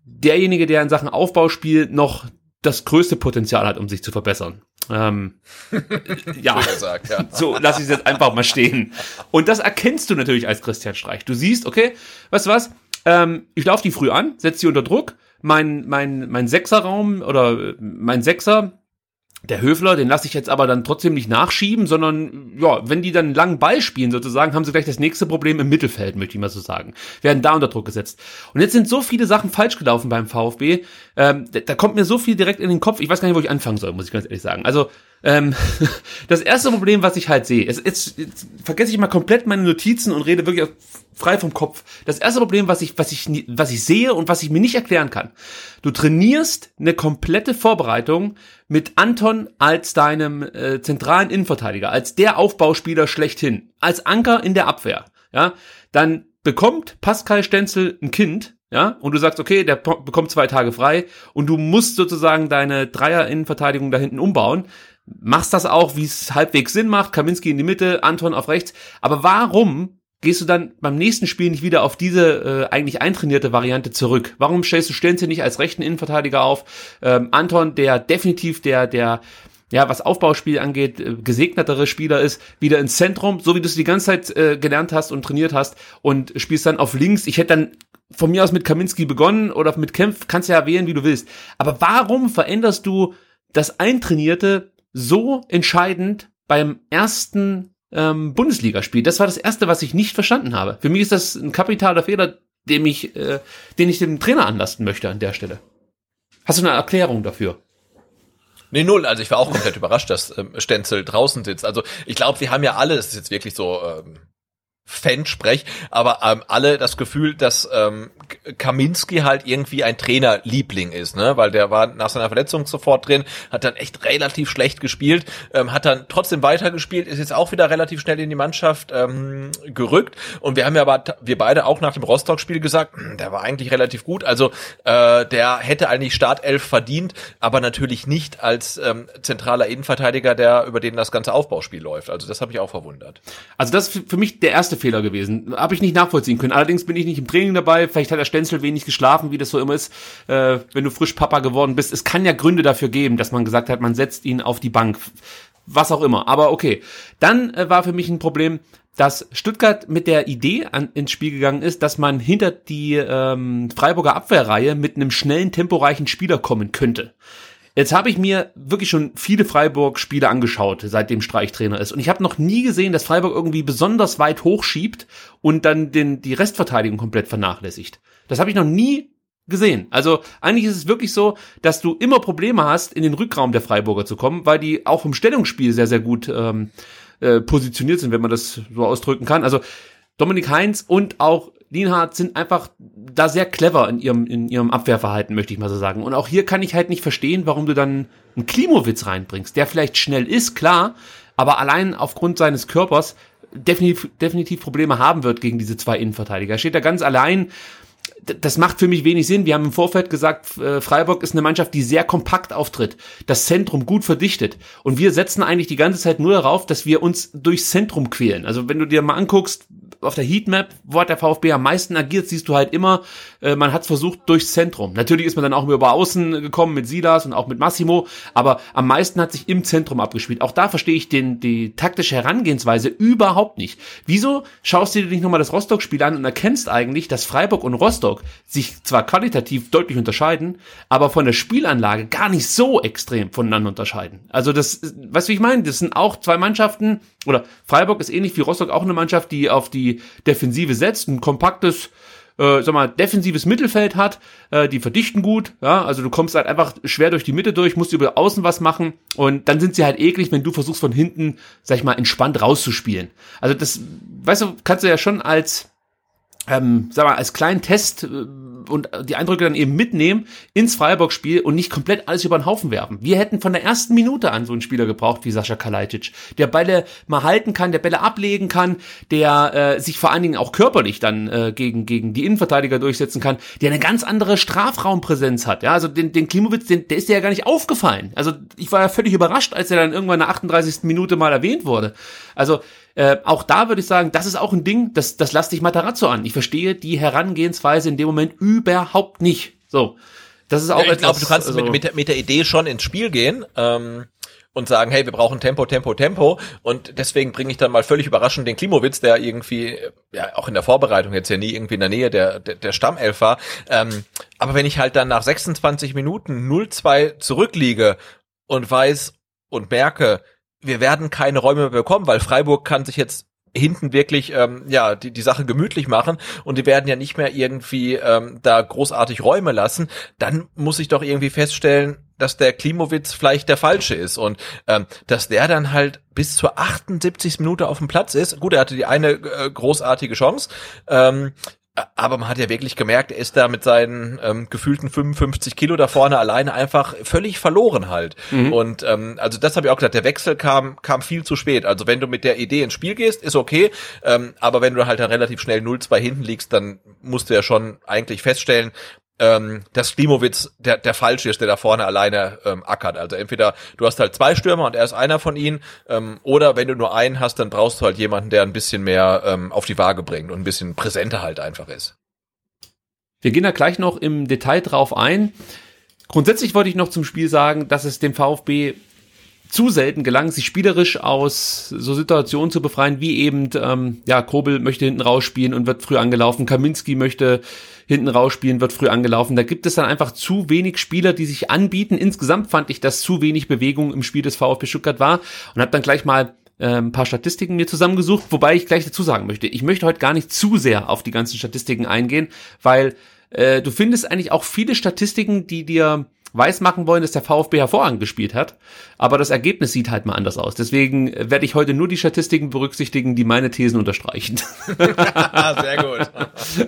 derjenige, der in Sachen Aufbauspiel noch das größte Potenzial hat, um sich zu verbessern. Ähm, ja, gesagt, ja, so lass ich es jetzt einfach mal stehen. Und das erkennst du natürlich als Christian Streich. Du siehst, okay, weißt du was? Ähm, ich laufe die früh an, setze sie unter Druck. Mein mein mein Sechserraum oder mein Sechser der Höfler, den lasse ich jetzt aber dann trotzdem nicht nachschieben, sondern ja, wenn die dann einen langen Ball spielen sozusagen, haben sie gleich das nächste Problem im Mittelfeld, möchte ich mal so sagen. Werden da unter Druck gesetzt. Und jetzt sind so viele Sachen falsch gelaufen beim VfB. Ähm, da, da kommt mir so viel direkt in den Kopf. Ich weiß gar nicht, wo ich anfangen soll, muss ich ganz ehrlich sagen. Also ähm, das erste Problem, was ich halt sehe, ist, jetzt, jetzt vergesse ich mal komplett meine Notizen und rede wirklich frei vom Kopf. Das erste Problem, was ich, was ich, was ich sehe und was ich mir nicht erklären kann. Du trainierst eine komplette Vorbereitung mit Anton als deinem äh, zentralen Innenverteidiger, als der Aufbauspieler schlechthin, als Anker in der Abwehr. Ja, dann bekommt Pascal Stenzel ein Kind, ja, und du sagst, okay, der bekommt zwei Tage frei und du musst sozusagen deine Dreier-Innenverteidigung da hinten umbauen machst das auch, wie es halbwegs Sinn macht, Kaminski in die Mitte, Anton auf rechts. Aber warum gehst du dann beim nächsten Spiel nicht wieder auf diese äh, eigentlich eintrainierte Variante zurück? Warum stellst du Stenzel nicht als rechten Innenverteidiger auf? Ähm, Anton, der definitiv der, der, ja, was Aufbauspiel angeht, äh, gesegnetere Spieler ist, wieder ins Zentrum, so wie du es die ganze Zeit äh, gelernt hast und trainiert hast und spielst dann auf links. Ich hätte dann von mir aus mit Kaminski begonnen oder mit Kempf, kannst ja wählen, wie du willst. Aber warum veränderst du das Eintrainierte so entscheidend beim ersten ähm, Bundesligaspiel. Das war das erste, was ich nicht verstanden habe. Für mich ist das ein kapitaler Fehler, dem ich, äh, den ich dem Trainer anlasten möchte an der Stelle. Hast du eine Erklärung dafür? Nee, null. Also ich war auch komplett überrascht, dass ähm, Stenzel draußen sitzt. Also ich glaube, wir haben ja alle, es ist jetzt wirklich so ähm, Fansprech, aber ähm, alle das Gefühl, dass ähm, Kaminski halt irgendwie ein Trainerliebling ist, ne? Weil der war nach seiner Verletzung sofort drin, hat dann echt relativ schlecht gespielt, ähm, hat dann trotzdem weitergespielt, ist jetzt auch wieder relativ schnell in die Mannschaft ähm, gerückt. Und wir haben ja aber wir beide auch nach dem Rostock-Spiel gesagt, hm, der war eigentlich relativ gut. Also äh, der hätte eigentlich Startelf verdient, aber natürlich nicht als ähm, zentraler Innenverteidiger, der über den das ganze Aufbauspiel läuft. Also das habe ich auch verwundert. Also das ist für mich der erste Fehler gewesen. Habe ich nicht nachvollziehen können. Allerdings bin ich nicht im Training dabei. Vielleicht hat der Stenzel wenig geschlafen, wie das so immer ist, äh, wenn du frisch Papa geworden bist. Es kann ja Gründe dafür geben, dass man gesagt hat, man setzt ihn auf die Bank. Was auch immer. Aber okay. Dann äh, war für mich ein Problem, dass Stuttgart mit der Idee an, ins Spiel gegangen ist, dass man hinter die ähm, Freiburger Abwehrreihe mit einem schnellen, temporeichen Spieler kommen könnte. Jetzt habe ich mir wirklich schon viele Freiburg-Spiele angeschaut, seitdem Streich Trainer ist. Und ich habe noch nie gesehen, dass Freiburg irgendwie besonders weit hochschiebt und dann den, die Restverteidigung komplett vernachlässigt. Das habe ich noch nie gesehen. Also eigentlich ist es wirklich so, dass du immer Probleme hast, in den Rückraum der Freiburger zu kommen, weil die auch im Stellungsspiel sehr, sehr gut ähm, äh, positioniert sind, wenn man das so ausdrücken kann. Also Dominik Heinz und auch Lienhardt sind einfach da sehr clever in ihrem, in ihrem Abwehrverhalten, möchte ich mal so sagen. Und auch hier kann ich halt nicht verstehen, warum du dann einen Klimowitz reinbringst, der vielleicht schnell ist, klar, aber allein aufgrund seines Körpers definitiv, definitiv Probleme haben wird gegen diese zwei Innenverteidiger. Er steht da ganz allein. Das macht für mich wenig Sinn. Wir haben im Vorfeld gesagt, äh, Freiburg ist eine Mannschaft, die sehr kompakt auftritt, das Zentrum gut verdichtet. Und wir setzen eigentlich die ganze Zeit nur darauf, dass wir uns durchs Zentrum quälen. Also wenn du dir mal anguckst, auf der Heatmap, wo hat der VfB am meisten agiert, siehst du halt immer, äh, man hat versucht durchs Zentrum. Natürlich ist man dann auch über außen gekommen mit Silas und auch mit Massimo, aber am meisten hat sich im Zentrum abgespielt. Auch da verstehe ich den, die taktische Herangehensweise überhaupt nicht. Wieso schaust du dir nicht nochmal das Rostock-Spiel an und erkennst eigentlich, dass Freiburg und Rostock sich zwar qualitativ deutlich unterscheiden, aber von der Spielanlage gar nicht so extrem voneinander unterscheiden. Also das, weißt du, wie ich meine? Das sind auch zwei Mannschaften, oder Freiburg ist ähnlich wie Rostock auch eine Mannschaft, die auf die Defensive setzt, ein kompaktes, äh, sag mal, defensives Mittelfeld hat, äh, die verdichten gut, ja, also du kommst halt einfach schwer durch die Mitte durch, musst über außen was machen und dann sind sie halt eklig, wenn du versuchst von hinten, sag ich mal, entspannt rauszuspielen. Also das, weißt du, kannst du ja schon als ähm, sag mal, als kleinen Test äh, und die Eindrücke dann eben mitnehmen ins Freiburg-Spiel und nicht komplett alles über den Haufen werfen. Wir hätten von der ersten Minute an so einen Spieler gebraucht wie Sascha Kalajdzic, der Bälle mal halten kann, der Bälle ablegen kann, der äh, sich vor allen Dingen auch körperlich dann äh, gegen, gegen die Innenverteidiger durchsetzen kann, der eine ganz andere Strafraumpräsenz hat. Ja, also den, den Klimowitz, den, der ist dir ja gar nicht aufgefallen. Also ich war ja völlig überrascht, als er dann irgendwann in der 38. Minute mal erwähnt wurde. Also äh, auch da würde ich sagen, das ist auch ein Ding, das, das lass dich Matarazzo an. Ich verstehe die Herangehensweise in dem Moment überhaupt nicht. So. Das ist auch ja, ich glaube, du kannst also, mit, mit, der, mit der Idee schon ins Spiel gehen. Ähm und sagen, hey, wir brauchen Tempo, Tempo, Tempo. Und deswegen bringe ich dann mal völlig überraschend den Klimowitz, der irgendwie, ja, auch in der Vorbereitung jetzt ja nie irgendwie in der Nähe der, der, der Stammelf war. Ähm, aber wenn ich halt dann nach 26 Minuten 0-2 zurückliege und weiß und merke, wir werden keine Räume mehr bekommen, weil Freiburg kann sich jetzt hinten wirklich ähm, ja die die Sache gemütlich machen und die werden ja nicht mehr irgendwie ähm, da großartig Räume lassen, dann muss ich doch irgendwie feststellen, dass der Klimowitz vielleicht der falsche ist und ähm, dass der dann halt bis zur 78. Minute auf dem Platz ist. Gut, er hatte die eine äh, großartige Chance, ähm, aber man hat ja wirklich gemerkt, er ist da mit seinen ähm, gefühlten 55 Kilo da vorne alleine einfach völlig verloren halt. Mhm. Und ähm, also das habe ich auch gesagt, der Wechsel kam kam viel zu spät. Also wenn du mit der Idee ins Spiel gehst, ist okay, ähm, aber wenn du halt dann relativ schnell 0-2 hinten liegst, dann musst du ja schon eigentlich feststellen, ähm, dass Klimowitz der, der Falsche ist, der da vorne alleine ähm, ackert. Also entweder du hast halt zwei Stürmer und er ist einer von ihnen, ähm, oder wenn du nur einen hast, dann brauchst du halt jemanden, der ein bisschen mehr ähm, auf die Waage bringt und ein bisschen präsenter halt einfach ist. Wir gehen da gleich noch im Detail drauf ein. Grundsätzlich wollte ich noch zum Spiel sagen, dass es dem VfB zu selten gelang, sich spielerisch aus so Situationen zu befreien, wie eben, ähm, ja, Kobel möchte hinten rausspielen und wird früh angelaufen, Kaminski möchte hinten rausspielen, wird früh angelaufen. Da gibt es dann einfach zu wenig Spieler, die sich anbieten. Insgesamt fand ich, dass zu wenig Bewegung im Spiel des VfB Stuttgart war und habe dann gleich mal äh, ein paar Statistiken mir zusammengesucht, wobei ich gleich dazu sagen möchte, ich möchte heute gar nicht zu sehr auf die ganzen Statistiken eingehen, weil äh, du findest eigentlich auch viele Statistiken, die dir weismachen wollen, dass der VfB hervorragend gespielt hat, aber das Ergebnis sieht halt mal anders aus. Deswegen werde ich heute nur die Statistiken berücksichtigen, die meine Thesen unterstreichen. Sehr gut.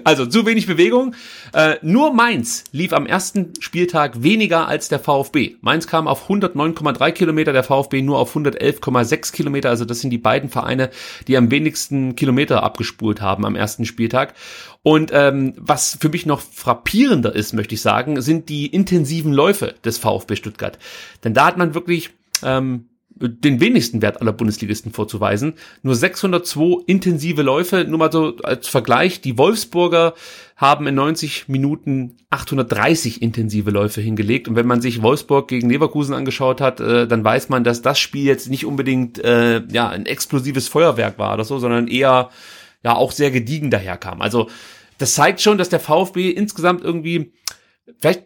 Also zu wenig Bewegung. Äh, nur Mainz lief am ersten Spieltag weniger als der VfB. Mainz kam auf 109,3 Kilometer, der VfB nur auf 111,6 Kilometer. Also das sind die beiden Vereine, die am wenigsten Kilometer abgespult haben am ersten Spieltag. Und ähm, was für mich noch frappierender ist, möchte ich sagen, sind die intensiven Läufe des VfB Stuttgart. Denn da hat man wirklich ähm, den wenigsten Wert aller Bundesligisten vorzuweisen. Nur 602 intensive Läufe. Nur mal so als Vergleich. Die Wolfsburger haben in 90 Minuten 830 intensive Läufe hingelegt. Und wenn man sich Wolfsburg gegen Leverkusen angeschaut hat, äh, dann weiß man, dass das Spiel jetzt nicht unbedingt äh, ja ein explosives Feuerwerk war oder so, sondern eher ja auch sehr gediegen daherkam. Also das zeigt schon, dass der VfB insgesamt irgendwie vielleicht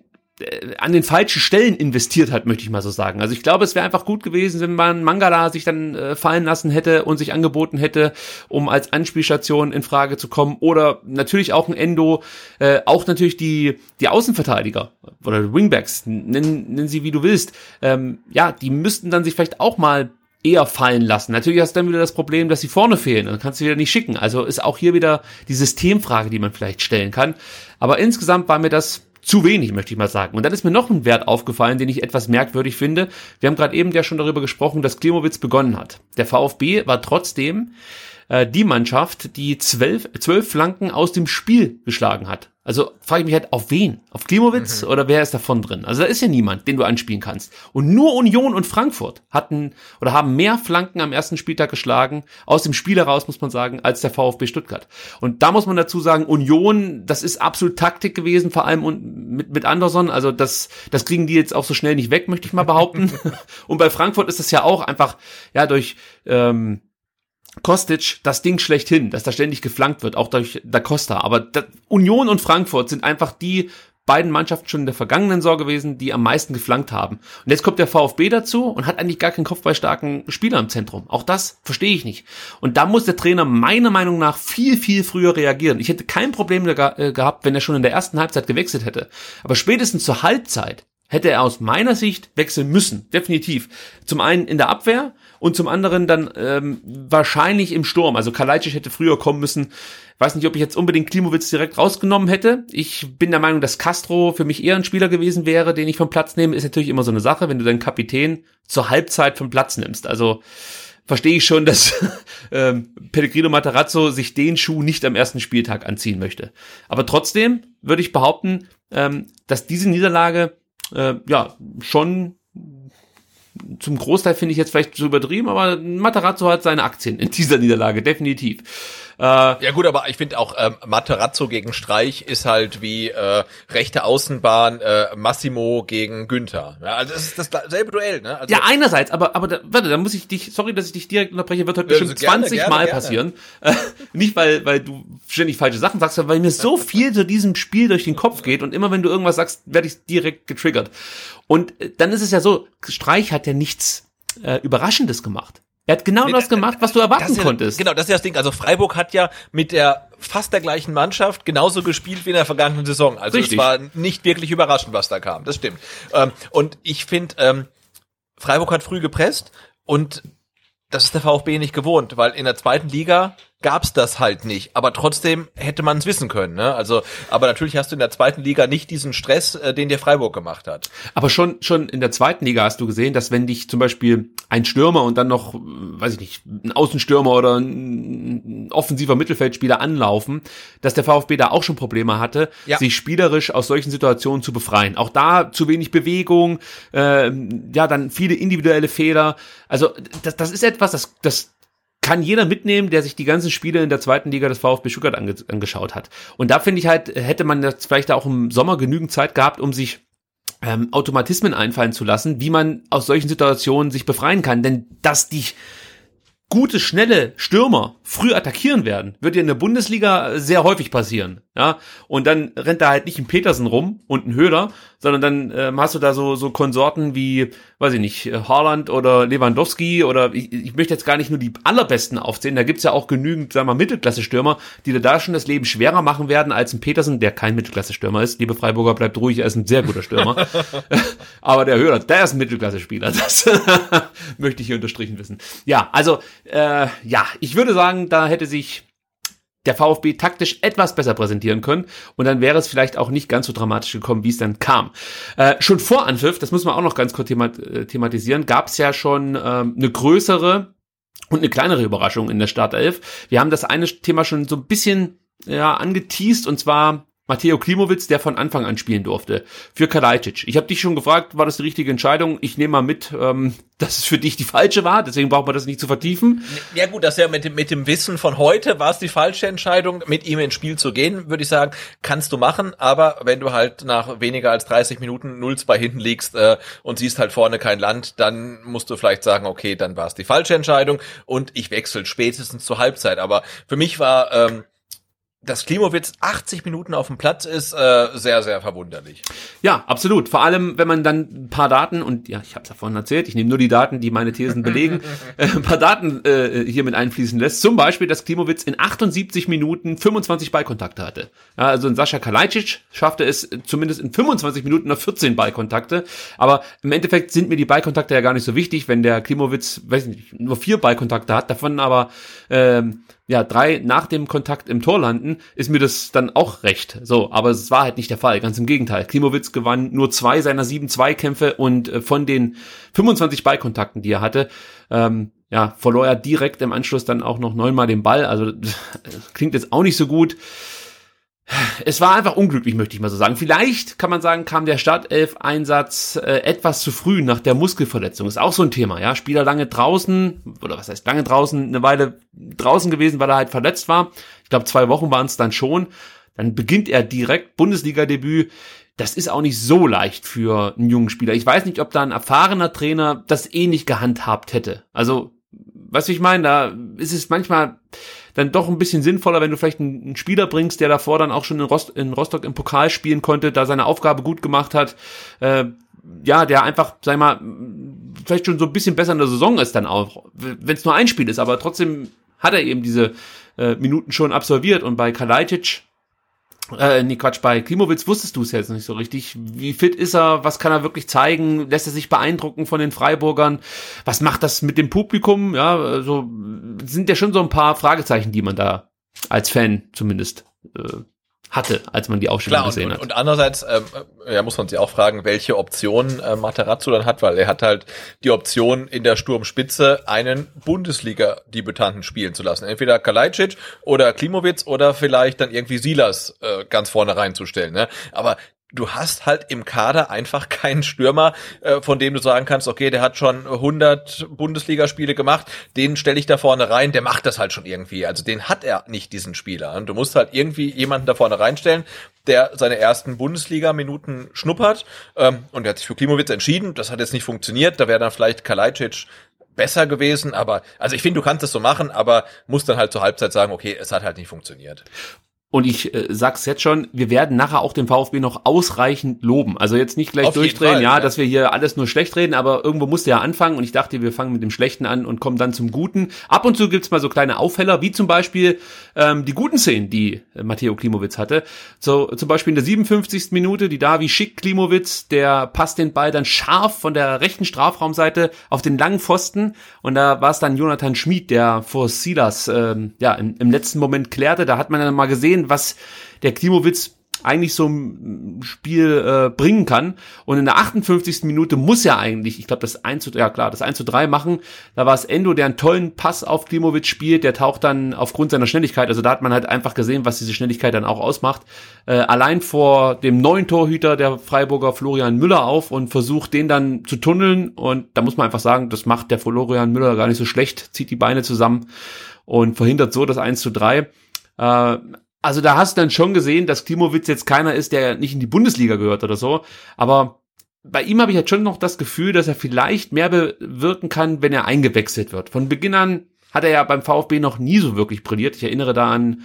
an den falschen Stellen investiert hat, möchte ich mal so sagen. Also ich glaube, es wäre einfach gut gewesen, wenn man Mangala sich dann äh, fallen lassen hätte und sich angeboten hätte, um als Anspielstation in Frage zu kommen. Oder natürlich auch ein Endo, äh, auch natürlich die die Außenverteidiger oder Wingbacks, nennen, nennen sie wie du willst. Ähm, ja, die müssten dann sich vielleicht auch mal eher fallen lassen. Natürlich hast du dann wieder das Problem, dass sie vorne fehlen. Dann kannst du wieder nicht schicken. Also ist auch hier wieder die Systemfrage, die man vielleicht stellen kann. Aber insgesamt war mir das zu wenig, möchte ich mal sagen. Und dann ist mir noch ein Wert aufgefallen, den ich etwas merkwürdig finde. Wir haben gerade eben ja schon darüber gesprochen, dass Klimowitz begonnen hat. Der VfB war trotzdem äh, die Mannschaft, die zwölf, zwölf Flanken aus dem Spiel geschlagen hat. Also frage ich mich halt, auf wen? Auf Klimowitz Mhm. oder wer ist davon drin? Also da ist ja niemand, den du anspielen kannst. Und nur Union und Frankfurt hatten oder haben mehr Flanken am ersten Spieltag geschlagen, aus dem Spiel heraus, muss man sagen, als der VfB Stuttgart. Und da muss man dazu sagen, Union, das ist absolut Taktik gewesen, vor allem und mit, mit Anderson. Also das, das kriegen die jetzt auch so schnell nicht weg, möchte ich mal behaupten. und bei Frankfurt ist es ja auch einfach, ja, durch, ähm, Kostic das Ding schlechthin, dass da ständig geflankt wird, auch durch Da Costa. Aber da, Union und Frankfurt sind einfach die beiden Mannschaften schon in der vergangenen Saison gewesen, die am meisten geflankt haben. Und jetzt kommt der VfB dazu und hat eigentlich gar keinen kopfballstarken Spieler im Zentrum. Auch das verstehe ich nicht. Und da muss der Trainer meiner Meinung nach viel, viel früher reagieren. Ich hätte kein Problem äh, gehabt, wenn er schon in der ersten Halbzeit gewechselt hätte. Aber spätestens zur Halbzeit hätte er aus meiner Sicht wechseln müssen, definitiv. Zum einen in der Abwehr und zum anderen dann ähm, wahrscheinlich im Sturm. Also Kalajdzic hätte früher kommen müssen. Weiß nicht, ob ich jetzt unbedingt Klimowitz direkt rausgenommen hätte. Ich bin der Meinung, dass Castro für mich eher ein Spieler gewesen wäre, den ich vom Platz nehme. Ist natürlich immer so eine Sache, wenn du deinen Kapitän zur Halbzeit vom Platz nimmst. Also verstehe ich schon, dass ähm, Pellegrino Matarazzo sich den Schuh nicht am ersten Spieltag anziehen möchte. Aber trotzdem würde ich behaupten, ähm, dass diese Niederlage äh, ja schon zum Großteil finde ich jetzt vielleicht zu übertrieben, aber Matarazzo hat seine Aktien in dieser Niederlage, definitiv. Äh, Ja gut, aber ich finde auch ähm, Materazzo gegen Streich ist halt wie äh, rechte Außenbahn äh, Massimo gegen Günther. Ja, also es ist dasselbe Duell, ne? Also, ja, einerseits, aber, aber da, warte, da muss ich dich, sorry, dass ich dich direkt unterbreche, wird heute Ja, bestimmt also gerne, 20 gerne, Mal gerne. passieren. Äh, nicht, weil, weil du ständig falsche Sachen sagst, sondern weil mir so viel zu diesem Spiel durch den Kopf geht und immer wenn du irgendwas sagst, werde ich direkt getriggert. Und äh, dann ist es ja so, Streich hat ja nichts äh, Überraschendes gemacht. Er hat genau das gemacht, was du erwarten ja, konntest. Genau, das ist ja das Ding. Also Freiburg hat ja mit der fast der gleichen Mannschaft genauso gespielt wie in der vergangenen Saison. Also Richtig. es war nicht wirklich überraschend, was da kam. Das stimmt. Ähm, und ich finde, ähm, Freiburg hat früh gepresst und das ist der VfB nicht gewohnt, weil in der zweiten Liga gab's das halt nicht. Aber trotzdem hätte man es wissen können. Ne? Also, aber natürlich hast du in der zweiten Liga nicht diesen Stress, äh, den dir Freiburg gemacht hat. Aber schon, schon in der zweiten Liga hast du gesehen, dass wenn dich zum Beispiel ein Stürmer und dann noch, äh, weiß ich nicht, ein Außenstürmer oder ein offensiver Mittelfeldspieler anlaufen, dass der VfB da auch schon Probleme hatte, Ja. sich spielerisch aus solchen Situationen zu befreien. Auch da zu wenig Bewegung, äh, ja, dann viele individuelle Fehler. Also das, das ist etwas, das, das kann jeder mitnehmen, der sich die ganzen Spiele in der zweiten Liga des VfB Stuttgart ange angeschaut hat. Und da finde ich halt, hätte man jetzt vielleicht auch im Sommer genügend Zeit gehabt, um sich ähm, Automatismen einfallen zu lassen, wie man aus solchen Situationen sich befreien kann. Denn dass dich gute, schnelle Stürmer früh attackieren werden, wird ja in der Bundesliga sehr häufig passieren. Ja, und dann rennt da halt nicht ein Petersen rum und ein Höhler, sondern dann ähm, hast du da so so Konsorten wie, weiß ich nicht, äh, Haaland oder Lewandowski oder ich, ich möchte jetzt gar nicht nur die allerbesten aufzählen, da gibt's ja auch genügend, sagen wir, Mittelklasse-Stürmer, die dir da schon das Leben schwerer machen werden als ein Petersen, der kein Mittelklasse-Stürmer ist. Liebe Freiburger, bleibt ruhig, er ist ein sehr guter Stürmer. Aber der Höhler, der ist ein Mittelklasse-Spieler. Das möchte ich hier unterstrichen wissen. Ja, also, äh, ja, ich würde sagen, da hätte sich der VfB taktisch etwas besser präsentieren können und dann wäre es vielleicht auch nicht ganz so dramatisch gekommen, wie es dann kam. Äh, schon vor Anpfiff, das muss man auch noch ganz kurz themat äh, thematisieren, gab es ja schon ähm, eine größere und eine kleinere Überraschung in der Startelf. Wir haben das eine Thema schon so ein bisschen ja, angeteased und zwar Matteo Klimowitz, der von Anfang an spielen durfte, für Kalajdzic. Ich habe dich schon gefragt, war das die richtige Entscheidung? Ich nehme mal mit, ähm, dass es für dich die falsche war, deswegen braucht man das nicht zu vertiefen. Ja gut, das ja mit dem, mit dem Wissen von heute war es die falsche Entscheidung, mit ihm ins Spiel zu gehen, würde ich sagen, kannst du machen, aber wenn du halt nach weniger als 30 Minuten 0-2 hinten liegst äh, und siehst halt vorne kein Land, dann musst du vielleicht sagen, okay, dann war es die falsche Entscheidung und ich wechsle spätestens zur Halbzeit. Aber für mich war ähm, dass Klimowitz 80 Minuten auf dem Platz ist, äh, sehr, sehr verwunderlich. Ja, absolut. Vor allem, wenn man dann ein paar Daten, und ja, ich habe es ja vorhin erzählt, ich nehme nur die Daten, die meine Thesen belegen, äh, ein paar Daten äh, hier mit einfließen lässt. Zum Beispiel, dass Klimowitz in 78 Minuten 25 Ballkontakte hatte. Ja, also ein Sascha Kalajdzic schaffte es zumindest in 25 Minuten noch 14 Ballkontakte. Aber im Endeffekt sind mir die Ballkontakte ja gar nicht so wichtig, wenn der Klimowitz, weiß nicht, nur vier Ballkontakte hat, davon aber ähm, ja, drei nach dem Kontakt im Tor landen, ist mir das dann auch recht. So, aber es war halt nicht der Fall, ganz im Gegenteil. Klimowitz gewann nur zwei seiner sieben Zweikämpfe und äh, von den 25 Ballkontakten, die er hatte, ähm, ja, verlor er direkt im Anschluss dann auch noch neunmal den Ball. Also klingt jetzt auch nicht so gut. Es war einfach unglücklich, möchte ich mal so sagen. Vielleicht kann man sagen, kam der Startelf-Einsatz äh, etwas zu früh nach der Muskelverletzung. Ist auch so ein Thema, ja. Spieler lange draußen, oder was heißt lange draußen, eine Weile draußen gewesen, weil er halt verletzt war. Ich glaube, zwei Wochen waren es dann schon. Dann beginnt er direkt Bundesliga-Debüt. Das ist auch nicht so leicht für einen jungen Spieler. Ich weiß nicht, ob da ein erfahrener Trainer das eh nicht gehandhabt hätte. Also, was ich meine, da ist es manchmal dann doch ein bisschen sinnvoller, wenn du vielleicht einen, Spieler bringst, der davor dann auch schon in, Rost, in Rostock im Pokal spielen konnte, da seine Aufgabe gut gemacht hat, äh, ja, der einfach, sag mal, vielleicht schon so ein bisschen besser in der Saison ist dann auch, wenn es nur ein Spiel ist, aber trotzdem hat er eben diese äh, Minuten schon absolviert und bei Kalajdzic äh, nee, Quatsch, bei Klimowitz wusstest du es jetzt nicht so richtig. Wie fit ist er? Was kann er wirklich zeigen? Lässt er sich beeindrucken von den Freiburgern? Was macht das mit dem Publikum? Ja, also sind ja schon so ein paar Fragezeichen, die man da als Fan zumindest äh, hatte, als man die Aufstellung Klar, gesehen und, hat. Und andererseits ähm, ja, muss man sich auch fragen, welche Option äh, Materazzo dann hat, weil er hat halt die Option in der Sturmspitze einen Bundesliga-Debütanten spielen zu lassen. Entweder Kalajdzic oder Klimowitz oder vielleicht dann irgendwie Silas äh, ganz vorne reinzustellen. Ne? Aber du hast halt im Kader einfach keinen Stürmer, äh, von dem du sagen kannst, okay, der hat schon 100 Bundesligaspiele gemacht, den stelle ich da vorne rein, der macht das halt schon irgendwie. Also den hat er nicht, diesen Spieler. Du musst halt irgendwie jemanden da vorne reinstellen, der seine ersten Bundesliga-Minuten schnuppert. Ähm, und er hat sich für Klimowitz entschieden. Das hat jetzt nicht funktioniert. Da wäre dann vielleicht Kalajdzic besser gewesen, aber also ich finde, du kannst es so machen, aber musst dann halt zur Halbzeit sagen, okay, es hat halt nicht funktioniert. Und ich äh, sag's jetzt schon, wir werden nachher auch den VfB noch ausreichend loben. Also jetzt nicht gleich Auf durchdrehen, Fall, ja, ja. dass wir hier alles nur schlecht reden, aber irgendwo musste ja anfangen und ich dachte, wir fangen mit dem Schlechten an und kommen dann zum Guten. Ab und zu gibt's mal so kleine Aufheller, wie zum Beispiel ähm, die guten Szenen, die äh, Matteo Klimowitz hatte. So zum Beispiel in der 57. Minute, die Davi Schick Klimowitz, der passt den Ball dann scharf von der rechten Strafraumseite auf den langen Pfosten und da war es dann Jonathan Schmid, der vor Silas ähm, ja im, im letzten Moment klärte. Da hat man dann mal gesehen, was der Klimowitz eigentlich so ein Spiel äh, bringen kann. Und in der 58. Minute muss er eigentlich, ich glaube, das 1 zu, ja klar, das 1 zu 3 machen. Da war es Endo, der einen tollen Pass auf Klimowitz spielt, der taucht dann aufgrund seiner Schnelligkeit, also da hat man halt einfach gesehen, was diese Schnelligkeit dann auch ausmacht, äh, allein vor dem neuen Torhüter der Freiburger Florian Müller auf und versucht den dann zu tunneln. Und da muss man einfach sagen, das macht der Florian Müller gar nicht so schlecht, zieht die Beine zusammen und verhindert so das 1 zu 3. Äh, also da hast du dann schon gesehen, dass Klimowitz jetzt keiner ist, der nicht in die Bundesliga gehört oder so. Aber bei ihm habe ich jetzt schon noch das Gefühl, dass er vielleicht mehr bewirken kann, wenn er eingewechselt wird. Von Beginn an hat er ja beim VfB noch nie so wirklich brilliert. Ich erinnere da an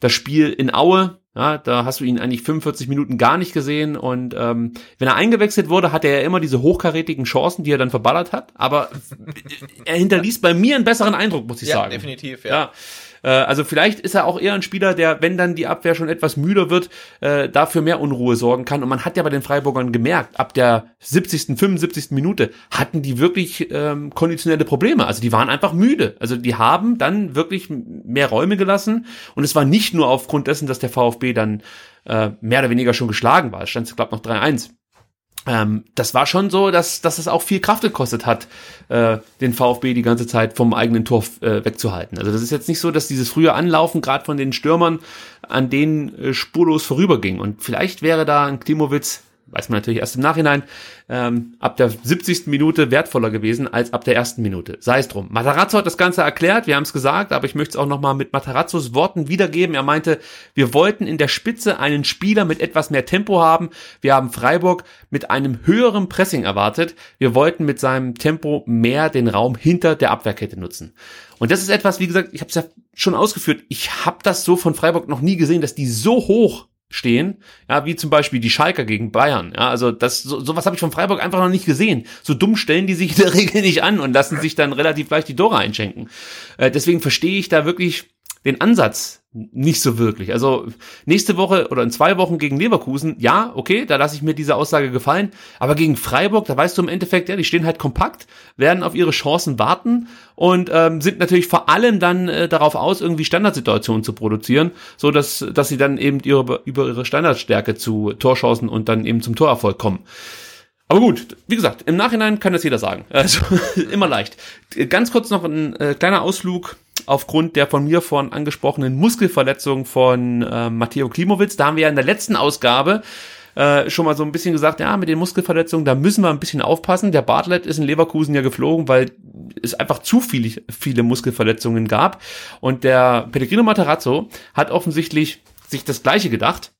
das Spiel in Aue. Ja, da hast du ihn eigentlich 45 Minuten gar nicht gesehen. Und ähm, wenn er eingewechselt wurde, hatte er ja immer diese hochkarätigen Chancen, die er dann verballert hat. Aber er hinterließ bei mir einen besseren Eindruck, muss ich Ja, sagen. definitiv, ja. Ja. Äh, Also vielleicht ist er auch eher ein Spieler, der, wenn dann die Abwehr schon etwas müder wird, äh, dafür mehr Unruhe sorgen kann. Und man hat ja bei den Freiburgern gemerkt, ab der 70., 75. Minute hatten die wirklich ähm, konditionelle Probleme. Also die waren einfach müde. Also die haben dann wirklich mehr Räume gelassen. Und es war nicht nur aufgrund dessen, dass der VfB dann äh, mehr oder weniger schon geschlagen war. Es stand, glaube noch 3-1 ähm, das war schon so, dass, dass es auch viel Kraft gekostet hat, äh, den VfB die ganze Zeit vom eigenen Tor äh, wegzuhalten. Also das ist jetzt nicht so, dass dieses frühe Anlaufen gerade von den Stürmern an denen äh, spurlos vorüberging. Und vielleicht wäre da ein Klimowitz, weiß man natürlich erst im Nachhinein, ähm, ab der 70. Minute wertvoller gewesen als ab der ersten Minute. Sei es drum. Matarazzo hat das Ganze erklärt, wir haben es gesagt, aber ich möchte es auch nochmal mit Matarazzos Worten wiedergeben. Er meinte, wir wollten in der Spitze einen Spieler mit etwas mehr Tempo haben. Wir haben Freiburg mit einem höheren Pressing erwartet. Wir wollten mit seinem Tempo mehr den Raum hinter der Abwehrkette nutzen. Und das ist etwas, wie gesagt, ich habe es ja schon ausgeführt, ich habe das so von Freiburg noch nie gesehen, dass die so hoch stehen, ja, wie zum Beispiel die Schalker gegen Bayern. Ja, also das so, sowas habe ich von Freiburg einfach noch nicht gesehen. So dumm stellen die sich in der Regel nicht an und lassen sich dann relativ leicht die Tore einschenken. Äh, deswegen verstehe ich da wirklich den Ansatz nicht so wirklich. Also nächste Woche oder in zwei Wochen gegen Leverkusen, ja, okay, da lasse ich mir diese Aussage gefallen. Aber gegen Freiburg, da weißt du im Endeffekt, ja, die stehen halt kompakt, werden auf ihre Chancen warten und ähm, sind natürlich vor allem dann äh, darauf aus, irgendwie Standardsituationen zu produzieren, so dass dass sie dann eben ihre, über ihre Standardstärke zu Torchancen und dann eben zum Torerfolg kommen. Aber gut, wie gesagt, im Nachhinein kann das jeder sagen. Also immer leicht. Ganz kurz noch ein äh, kleiner Ausflug aufgrund der von mir vorhin angesprochenen Muskelverletzung von äh, Matteo Klimowitz. Da haben wir ja in der letzten Ausgabe äh, schon mal so ein bisschen gesagt, ja, mit den Muskelverletzungen, da müssen wir ein bisschen aufpassen. Der Bartlett ist in Leverkusen ja geflogen, weil es einfach zu viele, viele Muskelverletzungen gab. Und der Pellegrino Materazzo hat offensichtlich sich das Gleiche gedacht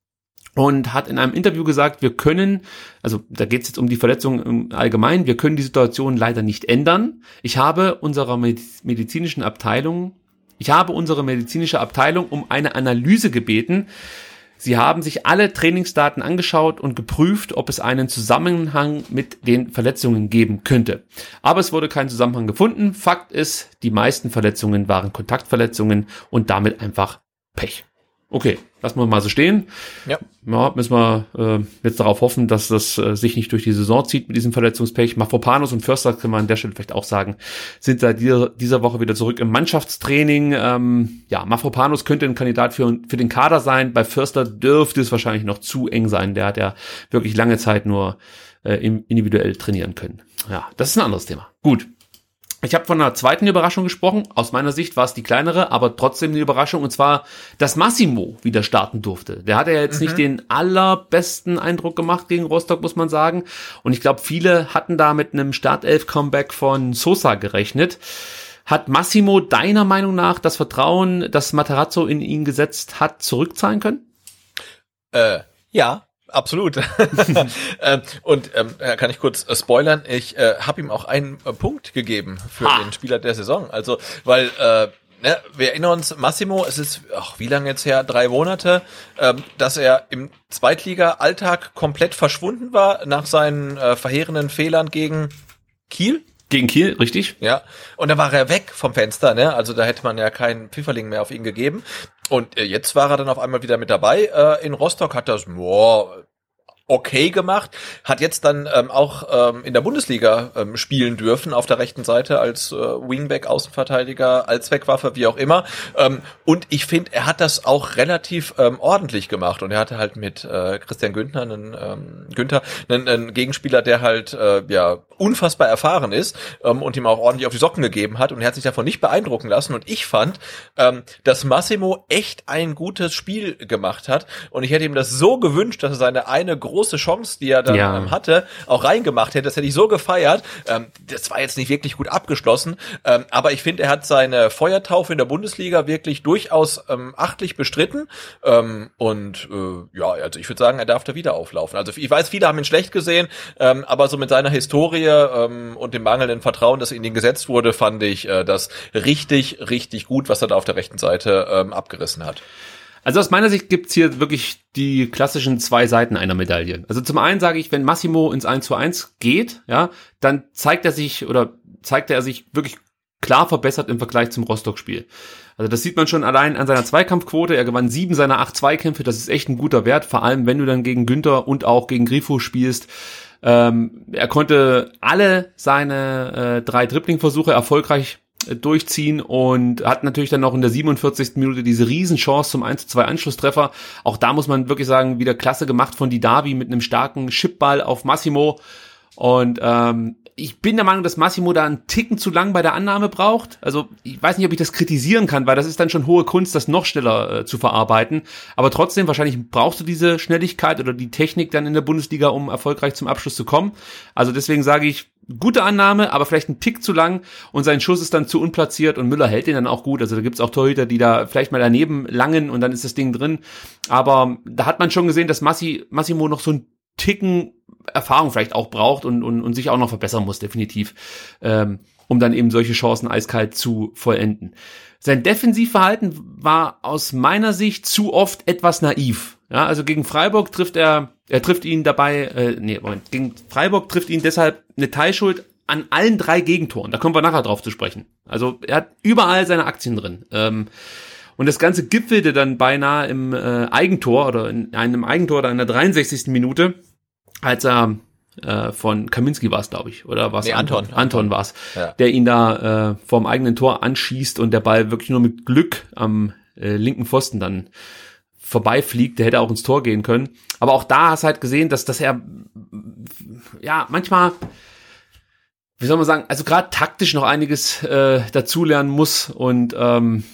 und hat in einem Interview gesagt, wir können, also da geht es jetzt um die Verletzung im Allgemeinen, wir können die Situation leider nicht ändern. Ich habe unserer medizinischen Abteilung, ich habe unsere medizinische Abteilung um eine Analyse gebeten. Sie haben sich alle Trainingsdaten angeschaut und geprüft, ob es einen Zusammenhang mit den Verletzungen geben könnte. Aber es wurde kein Zusammenhang gefunden. Fakt ist, die meisten Verletzungen waren Kontaktverletzungen und damit einfach Pech. Okay, lassen wir mal so stehen. Ja. ja müssen wir äh, jetzt darauf hoffen, dass das äh, sich nicht durch die Saison zieht mit diesem Verletzungspech. Mafropanos und Förster, kann man an der Stelle vielleicht auch sagen, sind seit dieser, dieser Woche wieder zurück im Mannschaftstraining. Ähm, ja, Mafropanos könnte ein Kandidat für, für den Kader sein. Bei Förster dürfte es wahrscheinlich noch zu eng sein. Der hat ja wirklich lange Zeit nur äh, individuell trainieren können. Ja, das ist ein anderes Thema. Gut. Ich habe von einer zweiten Überraschung gesprochen. Aus meiner Sicht war es die kleinere, aber trotzdem eine Überraschung. Und zwar, dass Massimo wieder starten durfte. Der hatte ja jetzt mhm. nicht den allerbesten Eindruck gemacht gegen Rostock, muss man sagen. Und ich glaube, viele hatten da mit einem Startelf-Comeback von Sosa gerechnet. Hat Massimo deiner Meinung nach das Vertrauen, das Materazzo in ihn gesetzt hat, zurückzahlen können? Äh, ja, Absolut. Ähm, und ähm, kann ich kurz äh, spoilern, ich äh, habe ihm auch einen äh, Punkt gegeben für ha. den Spieler der Saison. Also, weil äh, ne, wir erinnern uns, Massimo, es ist, ach, wie lange jetzt her, drei Monate, ähm, dass er im Zweitliga-Alltag komplett verschwunden war nach seinen äh, verheerenden Fehlern gegen Kiel. Gegen Kiel, richtig? Ja. Und dann war er weg vom Fenster, ne? Also da hätte man ja keinen Pfifferling mehr auf ihn gegeben. Und äh, jetzt war er dann auf einmal wieder mit dabei. Äh, in Rostock hat das, boah, okay gemacht, hat jetzt dann ähm, auch ähm, in der Bundesliga ähm, spielen dürfen auf der rechten Seite als äh, Wingback, Außenverteidiger, als Wegwaffe, wie auch immer. Ähm, und ich finde, er hat das auch relativ ähm, ordentlich gemacht. Und er hatte halt mit äh, Christian Günther einen, ähm, Günther einen, einen Gegenspieler, der halt äh, ja unfassbar erfahren ist ähm, und ihm auch ordentlich auf die Socken gegeben hat. Und er hat sich davon nicht beeindrucken lassen. Und ich fand, ähm, dass Massimo echt ein gutes Spiel gemacht hat. Und ich hätte ihm das so gewünscht, dass er seine eine große große Chance, die er dann ja. ähm, hatte, auch reingemacht hätte. Das hätte ich so gefeiert. Ähm, das war jetzt nicht wirklich gut abgeschlossen, ähm, aber ich finde, er hat seine Feuertaufe in der Bundesliga wirklich durchaus ähm, achtlich bestritten. Ähm, und äh, ja, also ich würde sagen, er darf da wieder auflaufen. Also ich weiß, viele haben ihn schlecht gesehen, ähm, aber so mit seiner Historie ähm, und dem mangelnden Vertrauen, das in ihn gesetzt wurde, fand ich äh, das richtig, richtig gut, was er da auf der rechten Seite ähm, abgerissen hat. Also aus meiner Sicht gibt's hier wirklich die klassischen zwei Seiten einer Medaille. Also zum einen sage ich, wenn Massimo ins 1 zu 1 geht, ja, dann zeigt er sich oder zeigt er sich wirklich klar verbessert im Vergleich zum Rostock-Spiel. Also das sieht man schon allein an seiner Zweikampfquote. Er gewann sieben seiner acht Zweikämpfe. Das ist echt ein guter Wert, vor allem wenn du dann gegen Günther und auch gegen Grifo spielst. Ähm, er konnte alle seine äh, drei Dribbling-Versuche erfolgreich durchziehen und hat natürlich dann noch in der 47. Minute diese Riesenchance zum 1 2 Anschlusstreffer. Auch da muss man wirklich sagen, wieder klasse gemacht von Didavi mit einem starken Chipball auf Massimo. Und ähm, ich bin der Meinung, dass Massimo da einen Ticken zu lang bei der Annahme braucht. Also ich weiß nicht, ob ich das kritisieren kann, weil das ist dann schon hohe Kunst, das noch schneller äh, zu verarbeiten. Aber trotzdem, wahrscheinlich brauchst du diese Schnelligkeit oder die Technik dann in der Bundesliga, um erfolgreich zum Abschluss zu kommen. Also deswegen sage ich, gute Annahme, aber vielleicht ein Tick zu lang und sein Schuss ist dann zu unplatziert und Müller hält den dann auch gut. Also da gibt's auch Torhüter, die da vielleicht mal daneben langen und dann ist das Ding drin. Aber da hat man schon gesehen, dass Massi, Massimo noch so ein Ticken Erfahrung vielleicht auch braucht und, und, und sich auch noch verbessern muss, definitiv, ähm, um dann eben solche Chancen eiskalt zu vollenden. Sein Defensivverhalten war aus meiner Sicht zu oft etwas naiv. Ja, also gegen Freiburg trifft er, er trifft ihn dabei, äh, nee, Moment, gegen Freiburg trifft ihn deshalb eine Teilschuld an allen drei Gegentoren. Da kommen wir nachher drauf zu sprechen. Also er hat überall seine Aktien drin. Ähm, und das Ganze gipfelte dann beinahe im äh, Eigentor oder in einem Eigentor da in der 63. Minute als er äh, von Kaminski war es, glaube ich, oder was? Nee, Anton. Anton, Anton war es, ja. der ihn da äh, vorm eigenen Tor anschießt und der Ball wirklich nur mit Glück am äh, linken Pfosten dann vorbeifliegt. Der hätte auch ins Tor gehen können. Aber auch da hast du halt gesehen, dass, dass er ja manchmal wie soll man sagen, also gerade taktisch noch einiges äh, dazulernen muss und ähm,